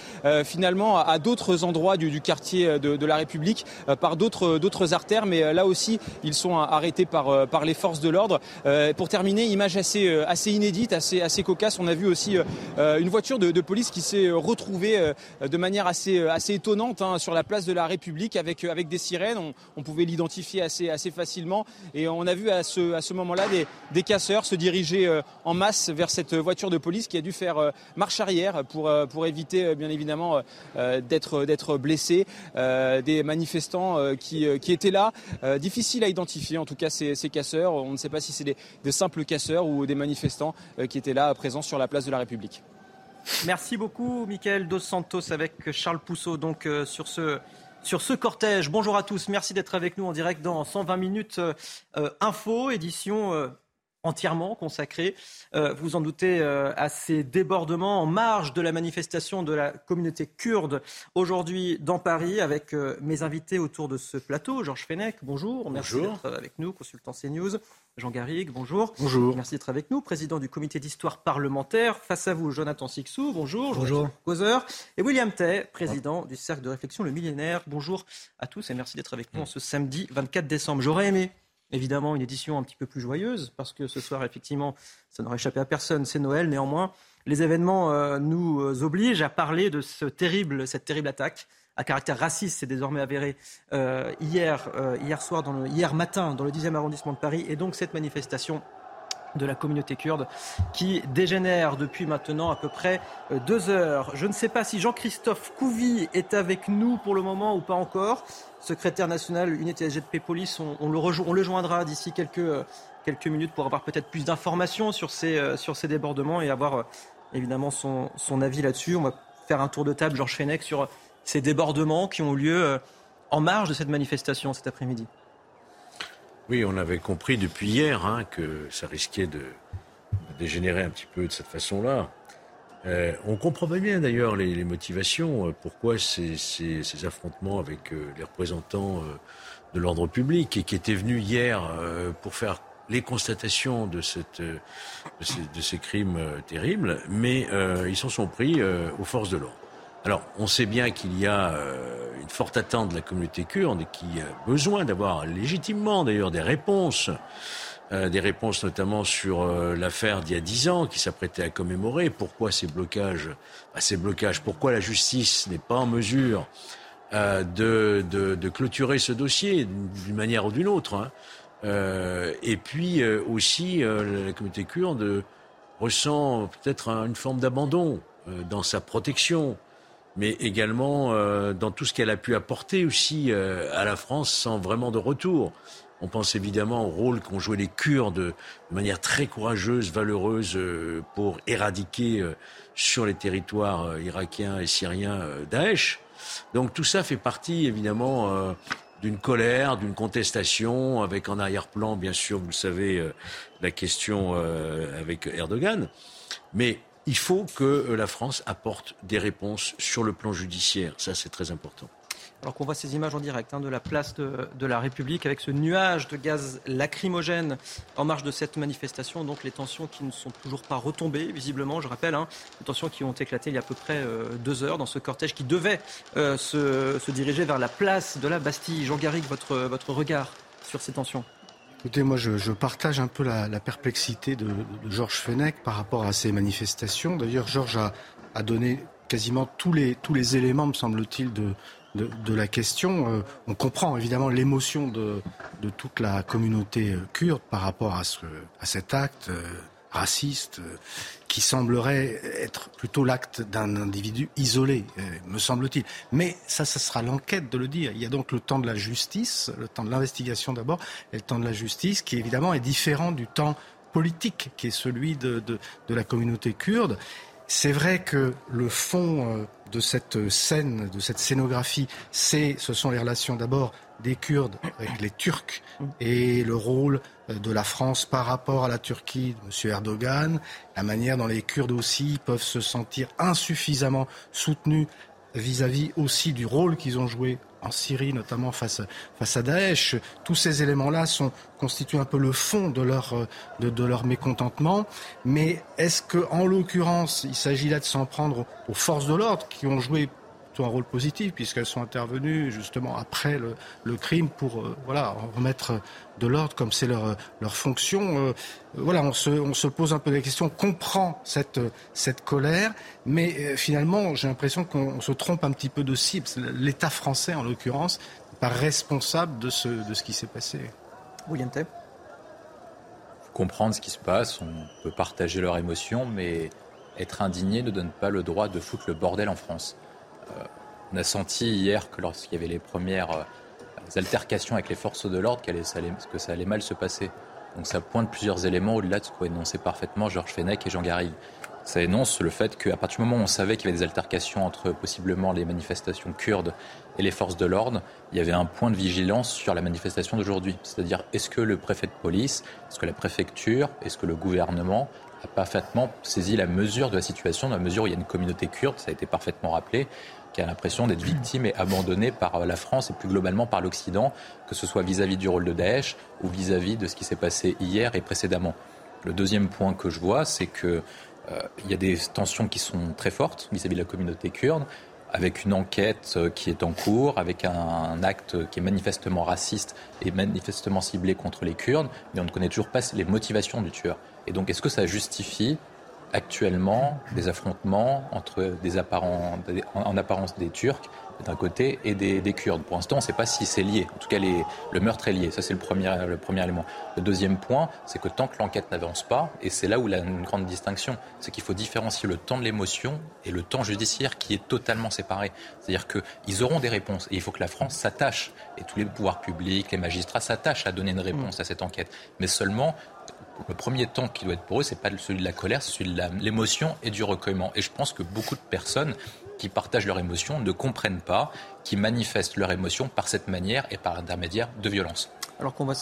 finalement à, d'autres endroits du, du quartier de, de, la République par d'autres artères. Mais là aussi, ils sont arrêtés par, par les forces de l'ordre. Terminer, image assez, euh, assez inédite, assez, assez cocasse. On a vu aussi euh, euh, une voiture de, police qui s'est retrouvée de manière assez, assez étonnante hein, sur la place de la République avec, avec des sirènes. On, pouvait l'identifier assez, assez facilement. Et on a vu à ce, à ce moment-là des, des casseurs se diriger en masse vers cette voiture de police qui a dû faire marche arrière pour, pour éviter bien évidemment d'être, d'être blessés. des manifestants qui, qui étaient là. difficile à identifier en tout cas ces, ces casseurs. On ne sait pas si c'est des simples casseurs ou des manifestants euh, qui étaient là présents sur la place de la République. Merci beaucoup, Michael Dos Santos, avec Charles Pousseau, donc euh, sur ce sur ce cortège. Bonjour à tous, merci d'être avec nous en direct dans 120 minutes euh, info, édition entièrement consacrée, vous en doutez, à ces débordements en marge de la manifestation de la communauté kurde aujourd'hui dans Paris avec mes invités autour de ce plateau. Georges Fenech, bonjour, merci d'être avec nous, consultant CNews. Jean Garrigue, bonjour. Bonjour. Merci d'être avec nous, président du comité d'histoire parlementaire. Face à vous, Jonathan Sixou, bonjour. Bonjour. Causeur. Et William Tay, président du cercle de réflexion Le Millénaire. Bonjour à tous et merci d'être avec nous ce samedi 24 décembre. J'aurais aimé évidemment une édition un petit peu plus joyeuse, parce que ce soir, effectivement, ça n'aurait échappé à personne, c'est Noël. Néanmoins, les événements euh, nous obligent à parler de cette terrible attaque à caractère raciste, c'est désormais avéré euh, hier, euh, hier soir, hier matin, dans le 10e arrondissement de Paris, et donc cette manifestation de la communauté kurde qui dégénère depuis maintenant à peu près deux heures. Je ne sais pas si Jean-Christophe Couvi est avec nous pour le moment ou pas encore. Secrétaire national unité SGP Police, on, le, on le joindra d'ici quelques, quelques minutes pour avoir peut-être plus d'informations sur ces, sur ces débordements et avoir évidemment son, son avis là-dessus. On va faire un tour de table, Georges Fenech, sur ces débordements qui ont lieu euh, en marge de cette manifestation cet après-midi. Oui, on avait compris depuis hier hein, que ça risquait de, dégénérer un petit peu de cette façon-là. Euh, on comprenait bien d'ailleurs les, motivations, euh, pourquoi ces, affrontements avec les représentants de l'ordre public et qui étaient venus hier pour faire les constatations de ces crimes terribles, mais ils s'en sont pris aux forces de l'ordre. Alors, on sait bien qu'il y a euh, une forte attente de la communauté kurde qui a besoin d'avoir légitimement d'ailleurs des réponses, euh, des réponses notamment sur euh, l'affaire d'il y a dix ans qui s'apprêtait à commémorer. Pourquoi ces blocages? Bah, pourquoi la justice n'est pas en mesure de, de, clôturer ce dossier d'une manière ou d'une autre hein? Et puis aussi, la communauté kurde ressent peut-être une forme d'abandon dans sa protection mais également euh, dans tout ce qu'elle a pu apporter aussi euh, à la France sans vraiment de retour. On pense évidemment au rôle qu'ont joué les Kurdes de manière très courageuse, valeureuse euh, pour éradiquer sur les territoires irakiens et syriens Daesh. Donc tout ça fait partie évidemment d'une colère, d'une contestation, avec en arrière-plan, bien sûr, vous le savez, la question avec Erdogan. Mais il faut que euh, la France apporte des réponses sur le plan judiciaire. Ça, c'est très important. Alors qu'on voit ces images en direct hein, de la place de, la République avec ce nuage de gaz lacrymogène en marge de cette manifestation, donc les tensions qui ne sont toujours pas retombées, visiblement, je rappelle, hein, les tensions qui ont éclaté il y a à peu près euh, deux heures dans ce cortège qui devait euh, se, diriger vers la place de la Bastille. Jean Garrigue, votre, votre regard sur ces tensions? Écoutez, moi, je, partage un peu la, perplexité de, Georges Fenech par rapport à ces manifestations. D'ailleurs, Georges a, donné quasiment tous les, tous les éléments, me semble-t-il, de, de, la question. Euh, on comprend évidemment l'émotion de, de toute la communauté kurde par rapport à, ce, à cet acte. Euh, raciste, euh, qui semblerait être plutôt l'acte d'un individu isolé, euh, me semble-t-il. Mais ça, ça sera l'enquête de le dire. Il y a donc le temps de la justice, le temps de l'investigation d'abord, et le temps de la justice, qui évidemment est différent du temps politique, qui est celui de, de, de la communauté kurde. C'est vrai que le fond euh, de cette scène, de cette scénographie, c'est, ce sont les relations d'abord des Kurdes avec les Turcs et le rôle de la France par rapport à la Turquie de M. Erdogan, la manière dont les Kurdes aussi peuvent se sentir insuffisamment soutenus vis-à-vis aussi du rôle qu'ils ont joué en Syrie, notamment face, face à Daesh. Tous ces éléments-là constituent un peu le fond de leur, euh, de, de leur mécontentement. Mais est-ce qu'en l'occurrence, il s'agit là de s'en prendre aux forces de l'ordre qui ont joué un rôle positif puisqu'elles sont intervenues justement après le, crime pour euh, voilà remettre de l'ordre comme c'est leur, leur fonction. Euh, voilà, on se, on se pose un peu des questions, on comprend cette, cette colère, mais euh, finalement j'ai l'impression qu'on se trompe un petit peu de cible. L'État français en l'occurrence n'est pas responsable de ce, de ce qui s'est passé. William Tay comprendre ce qui se passe, on peut partager leurs émotions, mais être indigné ne donne pas le droit de foutre le bordel en France. Euh, on a senti hier que lorsqu'il y avait les premières euh, altercations avec les forces de l'ordre, que ça allait mal se passer. Donc ça pointe plusieurs éléments au-delà de ce qu'ont énoncé parfaitement Georges Fenech et Jean Garrigue. Ça énonce le fait qu'à partir du moment où on savait qu'il y avait des altercations entre possiblement les manifestations kurdes et les forces de l'ordre, il y avait un point de vigilance sur la manifestation d'aujourd'hui. C'est-à-dire, est-ce que le préfet de police, est-ce que la préfecture, est-ce que le gouvernement a parfaitement saisi la mesure de la situation, dans la mesure où il y a une communauté kurde, ça a été parfaitement rappelé, qui a l'impression d'être victime et abandonnée par la France et plus globalement par l'Occident, que ce soit vis-à-vis du rôle de Daesh ou vis-à-vis de ce qui s'est passé hier et précédemment. Le deuxième point que je vois, c'est qu'il euh, y a des tensions qui sont très fortes vis-à-vis de la communauté kurde. avec une enquête euh, qui est en cours, avec un, acte qui est manifestement raciste et manifestement ciblé contre les Kurdes, mais on ne connaît toujours pas les motivations du tueur. Et donc, est-ce que ça justifie actuellement des affrontements entre des apparents, en apparence des Turcs d'un côté et des, Kurdes? Pour l'instant, on ne sait pas si c'est lié. En tout cas, le meurtre est lié. Ça, c'est le premier, le premier élément. Le deuxième point, c'est que tant que l'enquête n'avance pas, et c'est là où il y a une grande distinction, c'est qu'il faut différencier le temps de l'émotion et le temps judiciaire qui est totalement séparé. C'est-à-dire qu'ils auront des réponses et il faut que la France s'attache, et tous les pouvoirs publics, les magistrats s'attachent à donner une réponse à cette enquête. Mais seulement, le premier temps qui doit être pour eux, c'est pas celui de la colère, c'est celui de l'émotion et du recueillement. Et je pense que beaucoup de personnes qui partagent leurs émotions ne comprennent pas, qui manifestent leurs émotions par cette manière et par intermédiaire de violence. Alors qu'on voit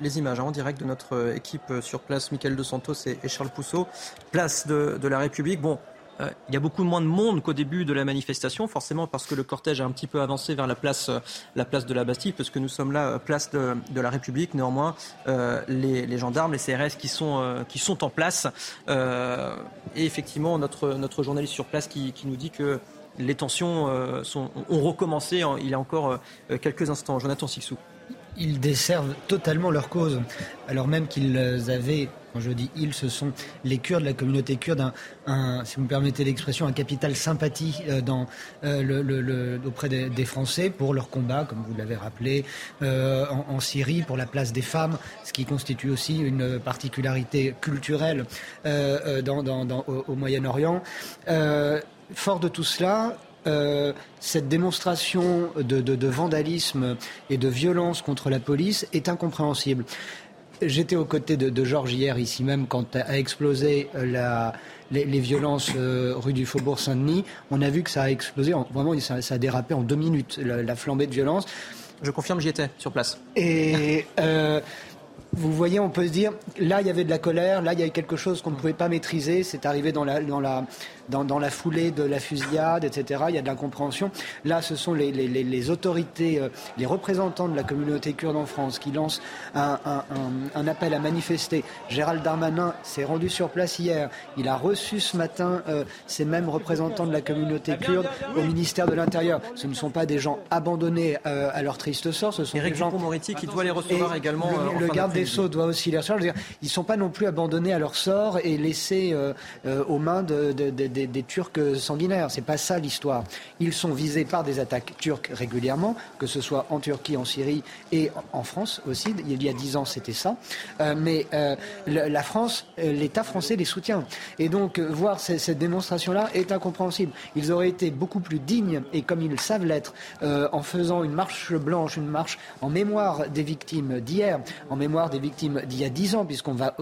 les images hein, en direct de notre équipe sur place, Michael De Santos et, Charles Pousseau, place de, de la République. Bon, euh, il y a beaucoup moins de monde qu'au début de la manifestation, forcément parce que le cortège a un petit peu avancé vers la place, euh, la place de la Bastille, parce que nous sommes là, euh, place de, la République. Néanmoins, les, gendarmes, les CRS qui sont, qui sont en place. et effectivement, notre, notre journaliste sur place qui, nous dit que les tensions ont recommencé il y a encore quelques instants. Jonathan Sixou ils desservent totalement leur cause, alors même qu'ils avaient, quand je dis ils, ce sont les Kurdes, la communauté kurde, si vous me permettez l'expression, un capital sympathie euh, euh, auprès des, Français pour leur combat, comme vous l'avez rappelé, euh, en, Syrie, pour la place des femmes, ce qui constitue aussi une particularité culturelle au, Moyen-Orient. fort de tout cela, cette démonstration de, vandalisme et de violence contre la police est incompréhensible. J'étais aux côtés de, Georges hier, ici même, quand a explosé euh, les, violences euh, rue du Faubourg Saint-Denis. On a vu que ça a explosé, vraiment, ça, a dérapé en deux minutes, la, flambée de violence. Je confirme, j'y étais sur place. Et vous voyez, on peut se dire, là, il y avait de la colère, là, il y avait quelque chose qu'on ne pouvait pas maîtriser, c'est arrivé dans la, dans la, dans, la foulée de la fusillade, etc. Il y a de l'incompréhension. Là, ce sont les, autorités, euh, les représentants de la communauté kurde en France qui lancent un, appel à manifester. Gérald Darmanin s'est rendu sur place hier. Il a reçu ce matin euh, ces mêmes représentants de la communauté kurde au ministère de l'Intérieur. Ce ne sont pas des gens abandonnés euh, à leur triste sort. Ce sont des gens. Moretti qui doit les recevoir également. Le, garde des Sceaux doit aussi les recevoir. Ils ne sont pas non plus abandonnés à leur sort et laissés aux mains de des, Turcs sanguinaires. C'est pas ça l'histoire. Ils sont visés par des attaques turques régulièrement, que ce soit en Turquie, en Syrie et en France aussi. Il y a dix ans, c'était ça. Euh, mais euh, la France, euh, l'État français les soutient. Et donc, voir cette démonstration-là est incompréhensible. Ils auraient été beaucoup plus dignes, et comme ils savent l'être, en faisant une marche blanche, une marche en mémoire des victimes d'hier, en mémoire des victimes d'il y a dix ans, puisqu'on va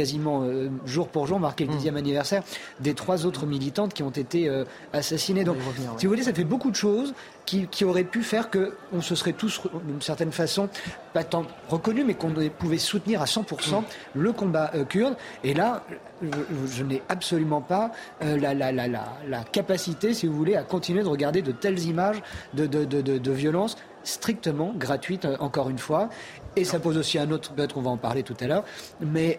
quasiment jour pour jour marquer le dixième anniversaire des trois autres militantes qui ont été euh, assassinées. Donc, si vous voulez, ça fait beaucoup de choses qui, auraient pu faire qu'on se serait tous, d'une certaine façon, pas tant reconnus, mais qu'on pouvait soutenir à 100% le combat euh, kurde. Et là, je, n'ai absolument pas euh, la, la, la, la, capacité, si vous voulez, à continuer de regarder de telles images de, de, de, de violence strictement gratuite, encore une fois. Et ça pose aussi un autre, peut-être qu'on va en parler tout à l'heure, mais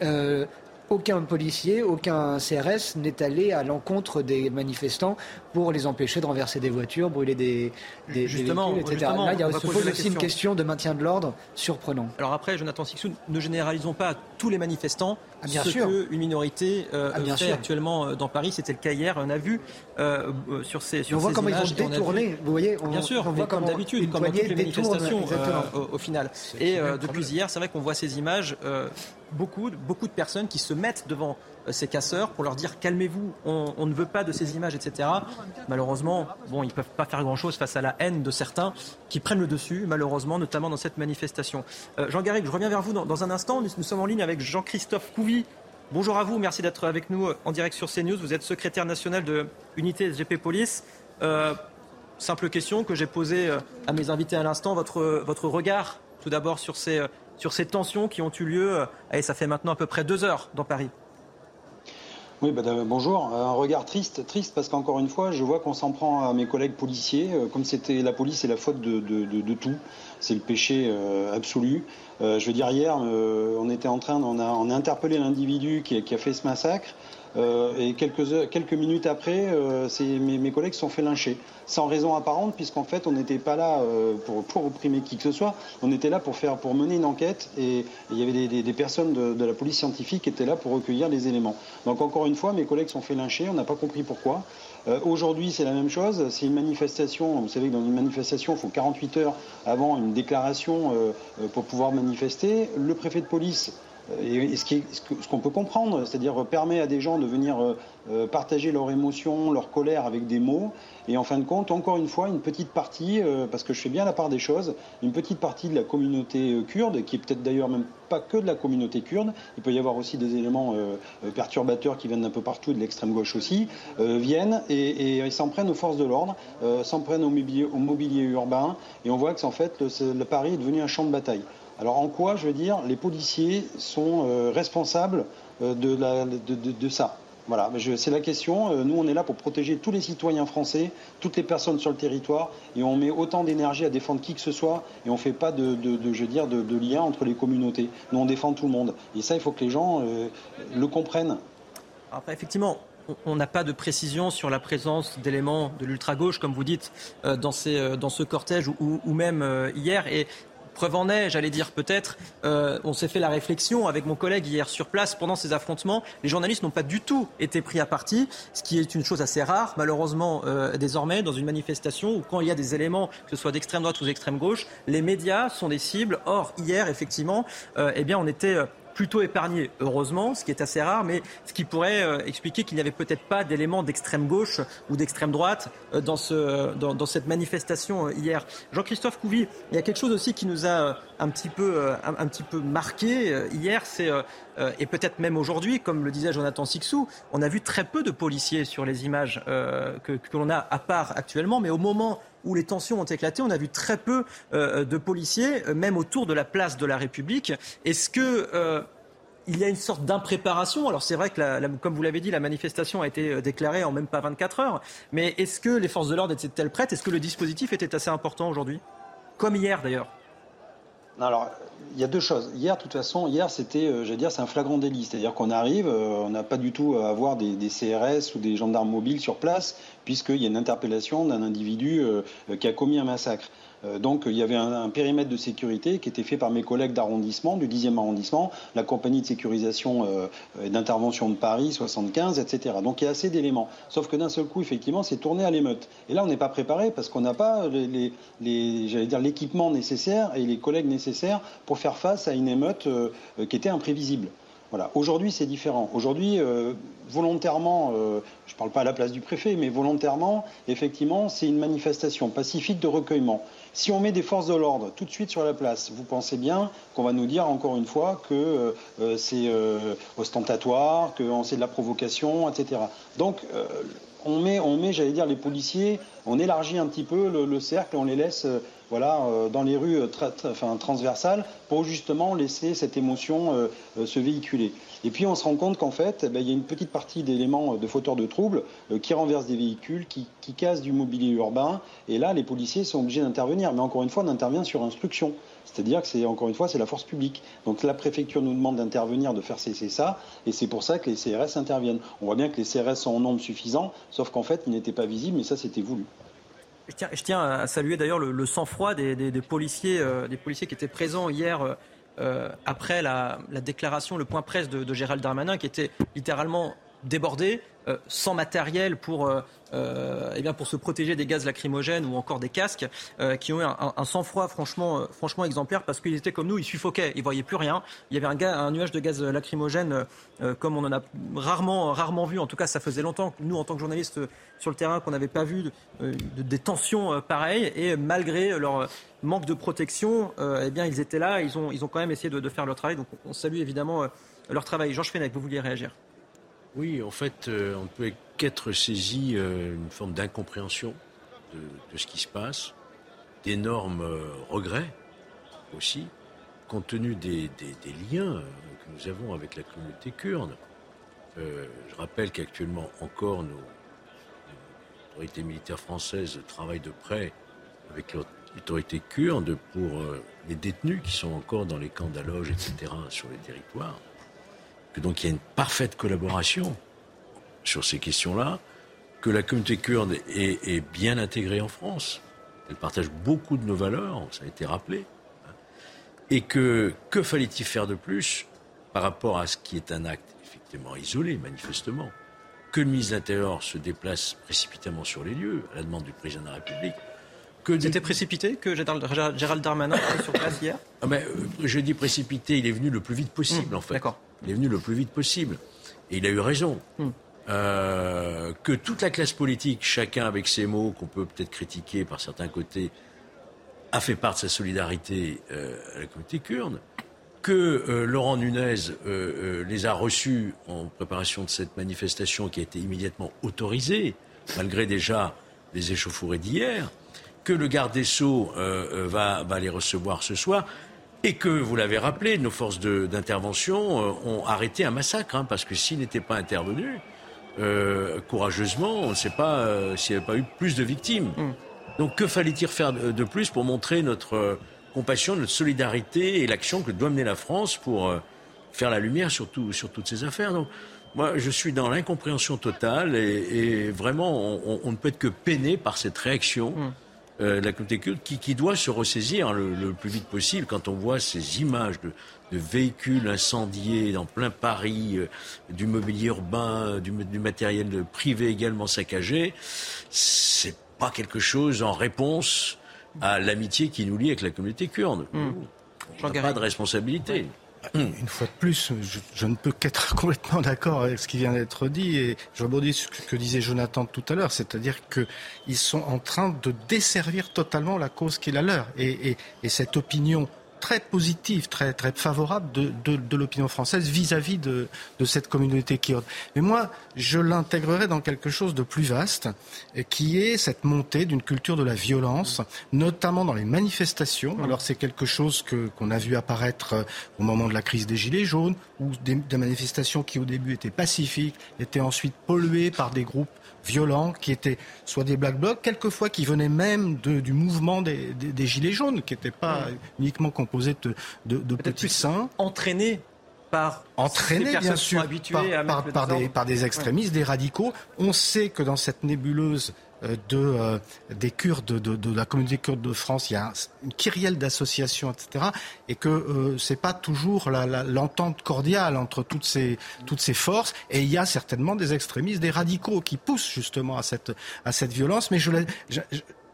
aucun policier, aucun CRS n'est allé à l'encontre des manifestants pour les empêcher de renverser des voitures, brûler des, des, justement, véhicules, etc. Là, il y a aussi une question de maintien de l'ordre surprenant. Alors après, Jonathan Sixou, ne généralisons pas tous les manifestants. Ah, bien ce sûr. qu'une minorité euh, ah, fait actuellement euh, dans Paris, c'était le cas hier. On a vu euh, euh sur ces sur On voit comment ils vont détourner. Vous voyez, on, bien sûr, on voit comme d'habitude, comme dans toutes les manifestations au, final. Et depuis hier, c'est vrai qu'on voit ces images beaucoup, beaucoup de personnes qui se mettent devant euh, ces casseurs pour leur dire calmez-vous, on, ne veut pas de ces images, etc. Malheureusement, bon, ils ne peuvent pas faire grand-chose face à la haine de certains qui prennent le dessus, malheureusement, notamment dans cette manifestation. Euh, Jean Garrigue, je reviens vers vous dans, un instant. Nous, sommes en ligne avec Jean-Christophe Couvi. Bonjour à vous, merci d'être avec nous euh, en direct sur CNews. Vous êtes secrétaire national de Unité SGP Police. simple question que j'ai posée à mes invités à l'instant. Votre, regard, tout d'abord, sur ces sur ces tensions qui ont eu lieu, euh, et ça fait maintenant à peu près deux heures dans Paris. Oui, bah, bonjour. Un regard triste, triste parce qu'encore une fois, je vois qu'on s'en prend à mes collègues policiers, euh, comme c'était la police et la faute de, tout. C'est le péché euh, absolu. je veux dire, hier, on était en train, on a, interpellé l'individu qui, a fait ce massacre. Et quelques, quelques minutes après, mes, mes, collègues sont fait lyncher. Sans raison apparente, puisqu'en fait, on n'était pas là pour, pour opprimer qui que ce soit. On était là pour, faire, pour mener une enquête et il y avait des, personnes de, la police scientifique qui étaient là pour recueillir les éléments. Donc encore une fois, mes collègues sont fait lyncher, on n'a pas compris pourquoi. Euh, aujourd'hui, c'est la même chose. C'est une manifestation. Vous savez que dans une manifestation, il faut 48 heures avant une déclaration euh, euh, pour pouvoir manifester. Le préfet de police et ce qu'on peut comprendre, c'est-à-dire permet à des gens de venir partager leurs émotions, leur colère avec des mots, et en fin de compte, encore une fois, une petite partie, euh, parce que je fais bien la part des choses, une petite partie de la communauté euh, kurde, qui est peut-être d'ailleurs même pas que de la communauté kurde, il peut y avoir aussi des éléments euh, perturbateurs qui viennent d'un peu partout, de l'extrême gauche aussi, viennent et, s'en prennent aux forces de l'ordre, s'en prennent au mobilier, urbain, et on voit que en fait, le, Paris est devenu un champ de bataille. Alors en quoi, je veux dire, les policiers sont responsables de, la, de ça? Voilà, c'est la question. Euh, nous, on est là pour protéger tous les citoyens français, toutes les personnes sur le territoire, et on met autant d'énergie à défendre qui que ce soit, et on ne fait pas de, je veux de, lien entre les communautés. Nous, on défend tout le monde. Et ça, il faut que les gens euh, le comprennent. Après, effectivement, on n'a pas de précision sur la présence d'éléments de l'ultra-gauche, comme vous dites, euh, dans, ce cortège ou, même hier. Preuve en est, j'allais dire peut-être, euh, on s'est fait la réflexion avec mon collègue hier sur place pendant ces affrontements. Les journalistes n'ont pas du tout été pris à partie, ce qui est une chose assez rare, malheureusement, euh, désormais, dans une manifestation où quand il y a des éléments, que ce soit d'extrême droite ou d'extrême gauche, les médias sont des cibles. Or, hier, effectivement, euh, eh bien, on était plutôt épargné, heureusement, ce qui est assez rare, mais ce qui pourrait euh, expliquer qu'il n'y avait peut-être pas d'éléments d'extrême gauche ou d'extrême droite euh, dans, ce, dans, cette manifestation euh, hier. Jean-Christophe Couvi, il y a quelque chose aussi qui nous a un petit peu, un, petit peu marqué hier, c'est et peut-être même aujourd'hui, comme le disait Jonathan Sixou, on a vu très peu de policiers sur les images que, que l'on a à part actuellement, mais au moment où les tensions ont éclaté, on a vu très peu euh, de policiers, euh, même autour de la place de la République. Est-ce que euh, il y a une sorte d'impréparation? Alors c'est vrai que, comme vous l'avez dit, la manifestation a été déclarée en même pas 24 heures. Mais est-ce que les forces de l'ordre étaient-elles prêtes? Est-ce que le dispositif était assez important aujourd'hui? Comme hier d'ailleurs. Alors, il y a deux choses. Hier, de toute façon, hier, c'était, j'allais dire, c'est un flagrant délit. C'est-à-dire qu'on arrive, on n'a pas du tout à avoir des, des, CRS ou des gendarmes mobiles sur place puisqu'il y a une interpellation d'un individu euh, qui a commis un massacre. Euh, donc il y avait un, périmètre de sécurité qui était fait par mes collègues d'arrondissement, du 10e arrondissement, la compagnie de sécurisation euh, et d'intervention de Paris 75, etc. Donc il y a assez d'éléments. Sauf que d'un seul coup, effectivement, c'est tourné à l'émeute. Et là, on n'est pas préparé parce qu'on n'a pas l'équipement nécessaire et les collègues nécessaires pour faire face à une émeute qui était imprévisible. Voilà. Aujourd'hui, c'est différent. Aujourd'hui, euh, volontairement, euh, je ne parle pas à la place du préfet, mais volontairement, effectivement, c'est une manifestation pacifique de recueillement. Si on met des forces de l'ordre tout de suite sur la place, vous pensez bien qu'on va nous dire encore une fois que euh, c'est ostentatoire, que c'est de la provocation, etc. Donc, on met, j'allais dire, les policiers, on élargit un petit peu le, cercle on les laisse euh, voilà, euh, dans les rues enfin, transversales pour justement laisser cette émotion euh, se véhiculer. Et puis on se rend compte qu'en fait, eh ben, il y a une petite partie d'éléments de fauteurs de troubles qui renversent des véhicules, qui, qui cassent du mobilier urbain, et là les policiers sont obligés d'intervenir. Mais encore une fois, on intervient sur instruction. C'est-à-dire que c'est encore une fois c'est la force publique. Donc la préfecture nous demande d'intervenir, de faire cesser ça, et c'est pour ça que les CRS interviennent. On voit bien que les CRS sont en nombre suffisant, sauf qu'en fait ils n'étaient pas visibles, mais ça c'était voulu. Je tiens, à saluer d'ailleurs le, sang-froid des, policiers, euh, des policiers qui étaient présents hier. Euh, après la, déclaration, le point presse de Gérald Darmanin, qui était littéralement débordé, euh, sans matériel pour, euh, euh, eh bien pour se protéger des gaz lacrymogènes ou encore des casques, qui ont eu un, sang-froid franchement, franchement exemplaire parce qu'ils étaient comme nous, ils suffoquaient, ils voyaient plus rien. Il y avait un, nuage de gaz lacrymogène comme on en a rarement, rarement vu. En tout cas, ça faisait longtemps, nous en tant que journalistes sur le terrain, qu'on n'avait pas vu des tensions pareilles. Et malgré leur manque de protection, eh bien ils étaient là, ils ont, ils ont quand même essayé de, de faire leur travail. Donc on salue évidemment leur travail. Georges Fenech, vous vouliez réagir oui, en fait, euh, on peut qu'être saisi euh, une forme d'incompréhension de, ce qui se passe, d'énormes euh, regrets aussi, compte tenu des, liens que nous avons avec la communauté kurde. je rappelle qu'actuellement encore nos, autorités militaires françaises travaillent de près avec l'autorité kurde pour les détenus qui sont encore dans les camps d'Aloge, etc., sur les territoires que donc il y a une parfaite collaboration sur ces questions-là, que la communauté kurde est, bien intégrée en France. Elle partage beaucoup de nos valeurs, ça a été rappelé. Et que que fallait-il faire de plus par rapport à ce qui est un acte effectivement isolé, manifestement? Que le ministre de l'Intérieur se déplace précipitamment sur les lieux, à la demande du président de la République? Que C'était précipité que Gérald Darmanin était sur place hier? Ah ben, euh, Je dis précipité, il est venu le plus vite possible, mmh, en fait. D'accord. Il est venu le plus vite possible. Et il a eu raison. Mmh. Euh, que toute la classe politique, chacun avec ses mots, qu'on peut peut-être critiquer par certains côtés, a fait part de sa solidarité euh, à la communauté kurde, que euh, Laurent Nunez les a reçus en préparation de cette manifestation qui a été immédiatement autorisée, malgré déjà les échauffourées d'hier, que le garde des Sceaux va, les recevoir ce soir. Et que, vous l'avez rappelé, nos forces d'intervention ont arrêté un massacre, hein, parce que s'ils n'étaient pas intervenus, euh, courageusement, on ne sait pas euh, s'il n'y avait pas eu plus de victimes. Mm. Donc que fallait-il faire de, plus pour montrer notre euh, compassion, notre solidarité et l'action que doit mener la France pour faire la lumière sur, sur toutes ces affaires? Donc, moi, je suis dans l'incompréhension totale et, vraiment, on, ne peut être que peiné par cette réaction. Mm. De la communauté qui, qui, doit se ressaisir le, le, plus vite possible quand on voit ces images de, de véhicules incendiés dans plein Paris, euh, du mobilier urbain, du, matériel privé également saccagé, c'est pas quelque chose en réponse à l'amitié qui nous lie avec la communauté kurde. Mmh. On n'a pas de responsabilité. Une fois de plus, je, ne peux qu'être complètement d'accord avec ce qui vient d'être dit et je rebondis sur ce que disait Jonathan tout à l'heure, c'est-à-dire qu'ils sont en train de desservir totalement la cause qui est la leur. et cette opinion très positive, très, très favorable de, de, l'opinion française vis-à-vis de, de, cette communauté kurde. Mais moi, je l'intégrerai dans quelque chose de plus vaste, qui est cette montée d'une culture de la violence, notamment dans les manifestations. Alors c'est quelque chose que, qu'on a vu apparaître euh, au moment de la crise des Gilets jaunes, où des, des manifestations qui au début étaient pacifiques étaient ensuite polluées par des groupes violents, qui étaient soit des black blocs, quelquefois qui venaient même de, du mouvement des, des, Gilets jaunes, qui n'était pas uniquement composé de, de, de petits saints. Entraînés par entraînés bien sûr par, par, des, par, des, extrémistes, des radicaux. On sait que dans cette nébuleuse de, euh, des Kurdes, de, de, la communauté kurde de France, il y a une kyrielle d'associations, etc. Et que euh, c'est pas toujours l'entente cordiale entre toutes ces, toutes ces forces. Et il y a certainement des extrémistes, des radicaux qui poussent justement à cette, à cette violence. Mais je, je,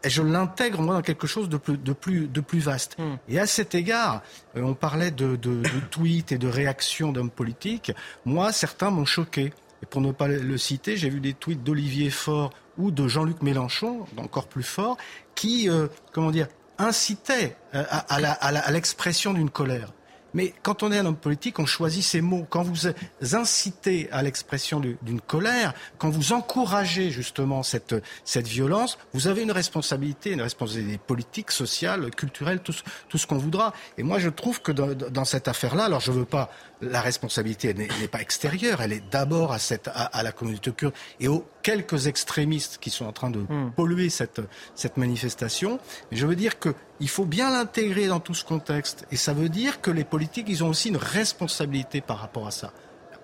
je l'intègre moi dans quelque chose de plus, de plus, de plus vaste. Hmm. Et à cet égard, euh, on parlait de, de, de tweets et de réactions d'hommes politiques. Moi, certains m'ont choqué. Et pour ne pas le citer, j'ai vu des tweets d'Olivier Faure ou de Jean-Luc Mélenchon, encore plus fort, qui, euh, comment dire, incitaient euh, à, l'expression d'une colère. Mais quand on est un homme politique, on choisit ses mots. Quand vous incitez à l'expression d'une colère, quand vous encouragez justement cette, cette violence, vous avez une responsabilité, une responsabilité politique, sociale, culturelle, tout, tout ce qu'on voudra. Et moi, je trouve que dans, dans cette affaire-là, alors je ne veux pas la responsabilité n'est pas extérieure, elle est d'abord à, cette, à, la communauté kurde et aux quelques extrémistes qui sont en train de hmm. polluer cette, cette manifestation. je veux dire qu'il faut bien l'intégrer dans tout ce contexte. Et ça veut dire que les politiques, ils ont aussi une responsabilité par rapport à ça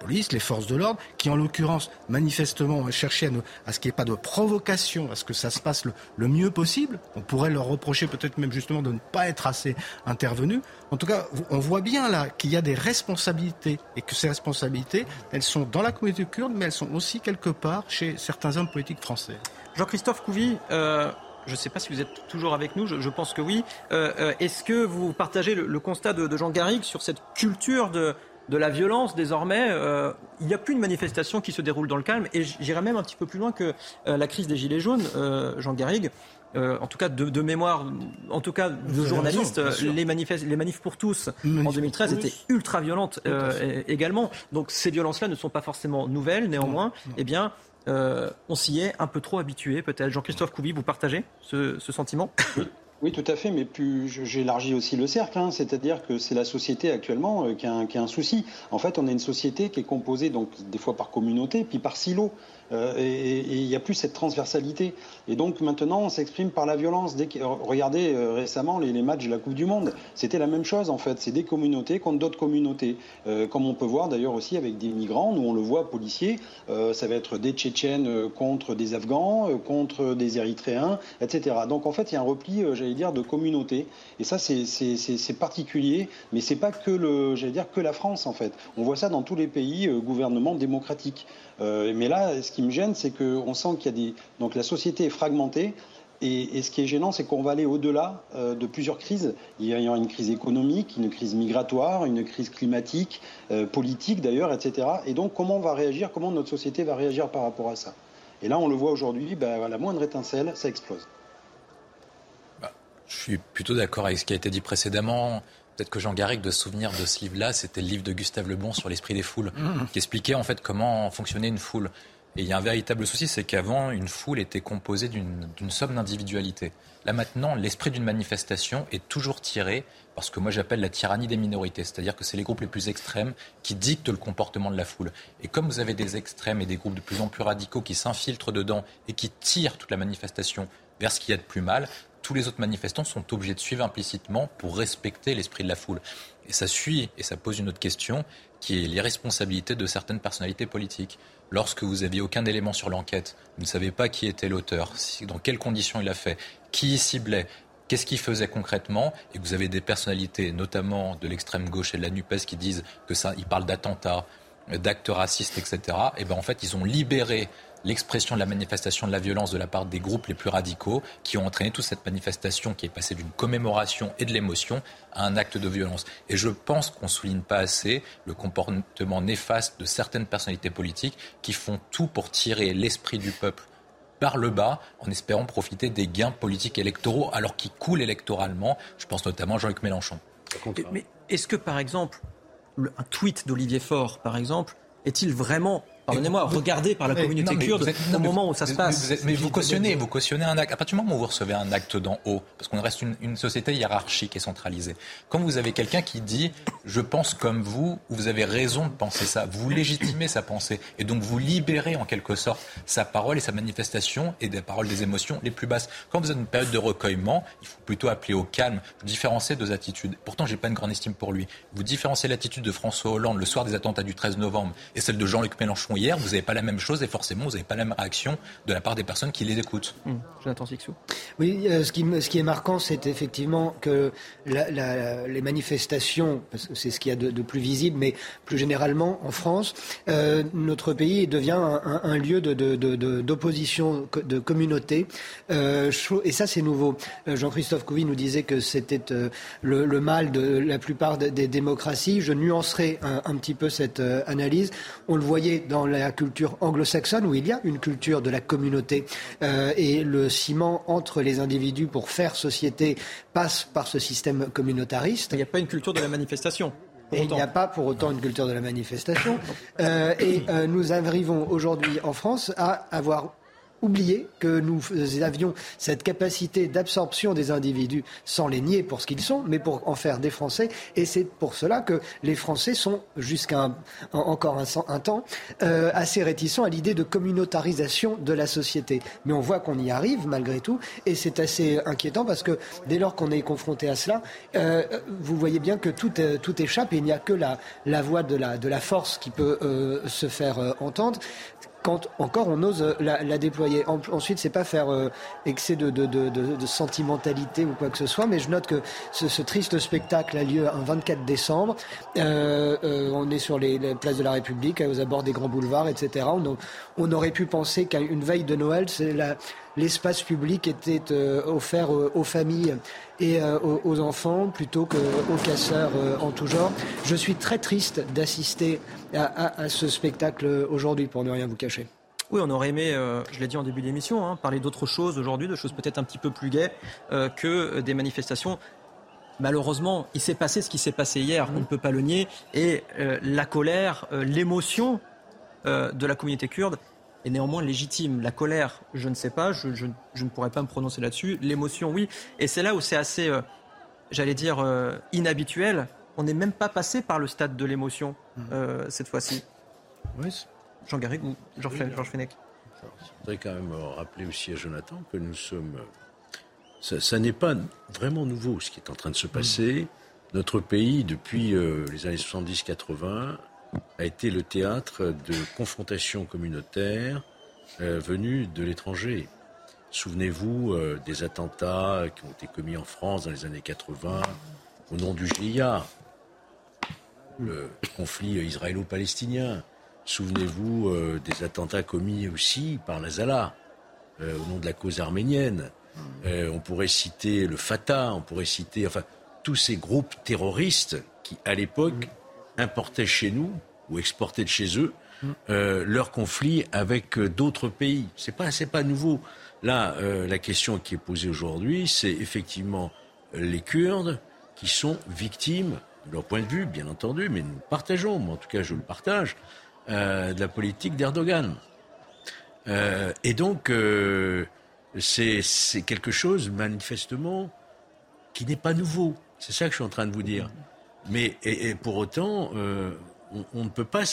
police, les forces de l'ordre, qui en l'occurrence manifestement ont cherché à, ce qu'il n'y ait pas de provocation, à ce que ça se passe le, mieux possible. On pourrait leur reprocher peut-être même justement de ne pas être assez intervenus. En tout cas, on voit bien là qu'il y a des responsabilités et que ces responsabilités, elles sont dans la communauté kurde, mais elles sont aussi quelque part chez certains hommes politiques français. Jean-Christophe Couvi, euh, je ne sais pas si vous êtes toujours avec nous, je, pense que oui. Euh, euh, est-ce que vous partagez le, constat de, de Jean Garrigue sur cette culture de, de la violence désormais. Euh, il n'y a plus de manifestation qui se déroule dans le calme. Et j'irai même un petit peu plus loin que euh, la crise des Gilets jaunes, euh, Jean Garrigue. en tout cas de, mémoire, en tout cas de journalistes, les, les manifs pour tous en 2013 étaient ultra violentes également. Donc ces violences-là ne sont pas forcément nouvelles. Néanmoins, eh bien, on s'y est un peu trop habitué, peut-être. Jean-Christophe Couvi, vous partagez ce, ce sentiment? Oui, tout à fait, mais plus j'élargis aussi le cercle, hein. c'est-à-dire que c'est la société actuellement qui, a un, qui, a un, souci. En fait, on a une société qui est composée donc des fois par communauté, puis par silo. Euh, et il n'y a plus cette transversalité. Et donc maintenant, on s'exprime par la violence. Que, regardez euh, récemment les, matchs de la Coupe du Monde, c'était la même chose en fait. C'est des communautés contre d'autres communautés, euh, comme on peut voir d'ailleurs aussi avec des migrants. Nous, on le voit policiers, ça va être des Tchétchènes contre des Afghans, contre des Érythréens, etc. Donc en fait, il y a un repli, j'allais dire, de communautés. Et ça, c'est particulier, mais c'est pas que que la France en fait. On voit ça dans tous les pays gouvernements démocratiques. Mais là, ce qui me gêne, c'est qu'on sent qu'il y a des. Donc la société est fragmentée. Et, ce qui est gênant, c'est qu'on va aller au-delà euh, de plusieurs crises. Il y a une crise économique, une crise migratoire, une crise climatique, euh, politique d'ailleurs, etc. Et donc, comment on va réagir Comment notre société va réagir par rapport à ça? Et là, on le voit aujourd'hui, ben, la moindre étincelle, ça explose. Bah, je suis plutôt d'accord avec ce qui a été dit précédemment. Peut-être que Jean Garrigue de se souvenir de ce livre-là, c'était le livre de Gustave Lebon sur l'esprit des foules, mmh. qui expliquait en fait comment fonctionnait une foule. Et il y a un véritable souci, c'est qu'avant, une foule était composée d'une somme d'individualités. Là maintenant, l'esprit d'une manifestation est toujours tiré parce que moi j'appelle la tyrannie des minorités, c'est-à-dire que c'est les groupes les plus extrêmes qui dictent le comportement de la foule. Et comme vous avez des extrêmes et des groupes de plus en plus radicaux qui s'infiltrent dedans et qui tirent toute la manifestation vers ce qu'il y a de plus mal, tous les autres manifestants sont obligés de suivre implicitement pour respecter l'esprit de la foule. Et ça suit, et ça pose une autre question, qui est l'irresponsabilité de certaines personnalités politiques lorsque vous n'aviez aucun élément sur l'enquête, vous ne savez pas qui était l'auteur, dans quelles conditions il a fait, qui y ciblait, qu'est-ce qu'il faisait concrètement, et vous avez des personnalités, notamment de l'extrême gauche et de la NUPES, qui disent que ça, ils parlent d'attentats, d'actes racistes, etc. Et ben en fait, ils ont libéré l'expression de la manifestation de la violence de la part des groupes les plus radicaux qui ont entraîné toute cette manifestation qui est passée d'une commémoration et de l'émotion à un acte de violence. Et je pense qu'on ne souligne pas assez le comportement néfaste de certaines personnalités politiques qui font tout pour tirer l'esprit du peuple par le bas en espérant profiter des gains politiques électoraux alors qu'ils coulent électoralement. Je pense notamment à Jean-Luc Mélenchon. Mais est-ce que, par exemple, un tweet d'Olivier Faure, par exemple, est-il vraiment pardonnez-moi, regardé par la communauté kurde au moment où ça se passe. mais vous cautionnez, vous cautionnez un acte. À partir du moment où vous recevez un acte d'en haut, parce qu'on reste une, société hiérarchique et centralisée, quand vous avez quelqu'un qui dit je pense comme vous, vous avez raison de penser ça, vous légitimez sa pensée et donc vous libérez en quelque sorte sa parole et sa manifestation et des paroles des émotions les plus basses. Quand vous êtes dans une période de recueillement, il faut plutôt appeler au calme, différencier deux attitudes. Pourtant, j'ai pas une grande estime pour lui. Vous différenciez l'attitude de François Hollande le soir des attentats du 13 novembre et celle de Jean-Luc Mélenchon hier, vous n'avez pas la même chose et forcément, vous n'avez pas la même réaction de la part des personnes qui les écoutent. Mmh. Jonathan Sixou. Oui, euh, ce, qui, ce qui est marquant, c'est effectivement que les manifestations, parce que c'est ce qu'il y a de, plus visible, mais plus généralement en France, euh, notre pays devient un, lieu d'opposition, de, de, communauté. Euh, et ça, c'est nouveau. Jean-Christophe Couvi nous disait que c'était le, mal de la plupart des démocraties. Je nuancerai un, un petit peu cette analyse. On le voyait dans la culture anglo-saxonne où il y a une culture de la communauté euh, et le ciment entre les individus pour faire société passe par ce système communautariste. Il n'y a pas une culture de la manifestation. Et il n'y a pas pour autant une culture de la manifestation. Euh, et euh, nous arrivons aujourd'hui en France à avoir oublier que nous avions cette capacité d'absorption des individus sans les nier pour ce qu'ils sont, mais pour en faire des Français. Et c'est pour cela que les Français sont, jusqu'à encore un, temps, euh, assez réticents à l'idée de communautarisation de la société. Mais on voit qu'on y arrive malgré tout, et c'est assez inquiétant parce que dès lors qu'on est confronté à cela, euh, vous voyez bien que tout, euh, tout échappe et il n'y a que la, la voix de la, de la force qui peut se faire entendre quand encore on ose la, la déployer. En, ensuite, c'est pas faire euh, excès de, de, de, de, sentimentalité ou quoi que ce soit, mais je note que ce, ce triste spectacle a lieu un 24 décembre. Euh, euh, on est sur les, les, places de la République, aux abords des grands boulevards, etc. On, on aurait pu penser qu'à une veille de Noël, c'est la l'espace public était euh, offert aux familles et euh, aux enfants plutôt qu'aux casseurs euh, en tout genre. Je suis très triste d'assister à, ce spectacle aujourd'hui, pour ne rien vous cacher. Oui, on aurait aimé, je l'ai dit en début d'émission, hein, parler d'autres choses aujourd'hui, de choses peut-être un petit peu plus gaies que des manifestations. Malheureusement, il s'est passé ce qui s'est passé hier, on ne peut pas le nier, et la colère, l'émotion de la communauté kurde est néanmoins légitime. La colère, je ne sais pas, je, ne pourrais pas me prononcer là-dessus. L'émotion, oui. Et c'est là où c'est assez, euh, j'allais dire, euh, inhabituel. On n'est même pas passé par le stade de l'émotion mmh. euh, cette fois-ci. Oui. Jean Garrigue ou Georges Fenech Je voudrais quand même rappeler aussi à Jonathan que nous sommes. Ça, n'est pas vraiment nouveau ce qui est en train de se passer. Mmh. Notre pays, depuis les années 70-80, a été le théâtre de confrontations communautaires euh, venues de l'étranger. Souvenez-vous euh, des attentats qui ont été commis en France dans les années 80 au nom du GIA, le conflit israélo-palestinien. Souvenez-vous euh, des attentats commis aussi par la Zala au nom de la cause arménienne. on pourrait citer le Fatah, on pourrait citer enfin tous ces groupes terroristes qui, à l'époque, importaient chez nous ou exportaient de chez eux euh, leurs conflits avec euh, d'autres pays. C'est pas c'est pas nouveau. Là, euh, la question qui est posée aujourd'hui, c'est effectivement les Kurdes qui sont victimes de leur point de vue, bien entendu, mais nous partageons, moi en tout cas je le partage, de la politique d'Erdogan. et donc, c'est quelque chose manifestement qui n'est pas nouveau. C'est ça que je suis en train de vous dire. Mais et, pour autant, euh, on, ne peut pas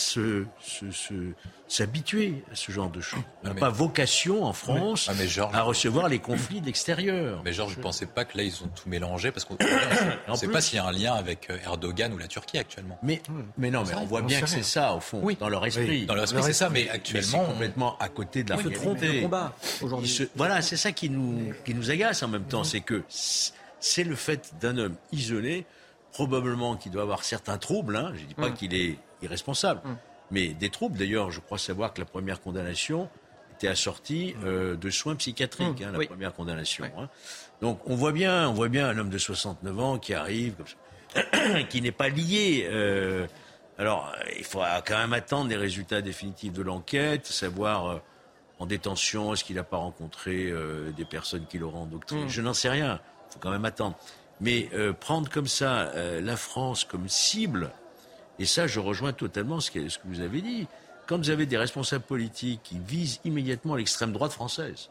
s'habituer à ce genre de choses. On n'a pas vocation en France ah, à recevoir les conflits de l'extérieur. Mais Georges, je ne pensais pas que là, ils ont tout mélangé parce qu'on ne sait pas s'il y a un lien avec euh, Erdogan ou la Turquie actuellement. Mais, mais non, mais on voit bien que c'est ça, au fond, dans leur esprit. Dans leur esprit, c'est ça, mais actuellement. complètement à côté de la réalité. combat aujourd'hui. Voilà, c'est ça qui nous, qui nous agace en même temps. C'est que c'est le fait d'un homme isolé probablement qu'il doit avoir certains troubles. Hein. Je ne dis pas mm. qu'il est irresponsable, mm. mais des troubles. D'ailleurs, je crois savoir que la première condamnation était assortie mm. euh, de soins psychiatriques, hein, la première condamnation. Hein. Donc on voit bien, on voit bien un homme de 69 ans qui arrive, qui n'est pas lié. Euh, alors, il faudra quand même attendre les résultats définitifs de l'enquête, savoir euh, en détention, est-ce qu'il n'a pas rencontré des personnes qui l'auront endoctriné. Je n'en sais rien. Il faut quand même attendre. Mais euh, prendre comme ça euh, la France comme cible, et ça je rejoins totalement ce que, ce que, vous avez dit, quand vous avez des responsables politiques qui visent immédiatement l'extrême droite française,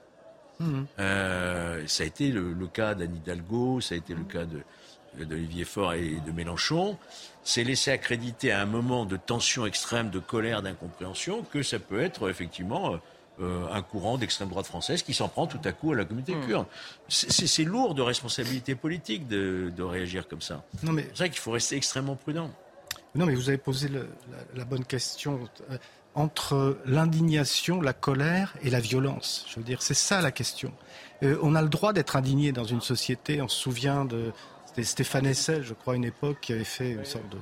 mmh. euh, ça a été le, cas d'Anne Hidalgo, ça a été le cas de, d'Olivier Faure et de Mélenchon, c'est laisser accréditer à un moment de tension extrême, de colère, d'incompréhension, que ça peut être effectivement euh, un courant d'extrême droite française qui s'en prend tout à coup à la communauté hmm. kurde. C'est lourd de responsabilité politique de, réagir comme ça. C'est vrai qu'il faut rester extrêmement prudent. Non, mais vous avez posé la, bonne question euh, entre l'indignation, la colère et la violence. Je veux dire, c'est ça la question. Euh, on a le droit d'être indigné dans une société. On se souvient de Stéphane Hessel, je crois, à une époque, qui avait fait une sorte de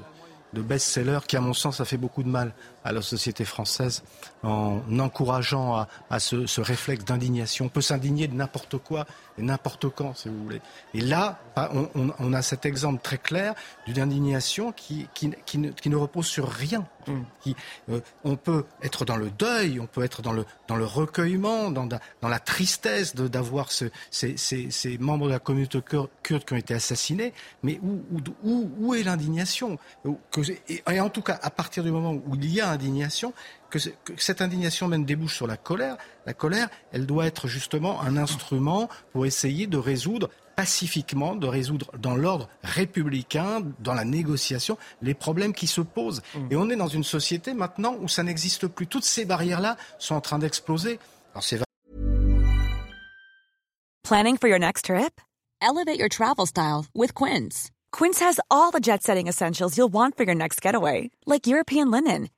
de best-seller qui, à mon sens, a fait beaucoup de mal à la société française en encourageant à, ce, réflexe d'indignation. On peut s'indigner de n'importe quoi et n'importe quand, si vous voulez. Et là, bah, on, a cet exemple très clair d'une indignation qui, qui, ne, repose sur rien. Mm. Qui, euh, on peut être dans le deuil, on peut être dans le, dans le recueillement, dans, dans la tristesse d'avoir ce, ces, ces, membres de la communauté kurde qui ont été assassinés, mais où, où, où est l'indignation? Et en tout cas, à partir du moment où il y a indignation, que, cette indignation même débouche sur la colère, la colère, elle doit être justement un instrument pour essayer de résoudre pacifiquement, de résoudre dans l'ordre républicain, dans la négociation, les problèmes qui se posent. Mmh. Et on est dans une société maintenant où ça n'existe plus. Toutes ces barrières-là sont en train d'exploser. Planning for your next trip? Elevate your travel style with Quince. Quince has all the jet-setting essentials you'll want for your next getaway, like European linen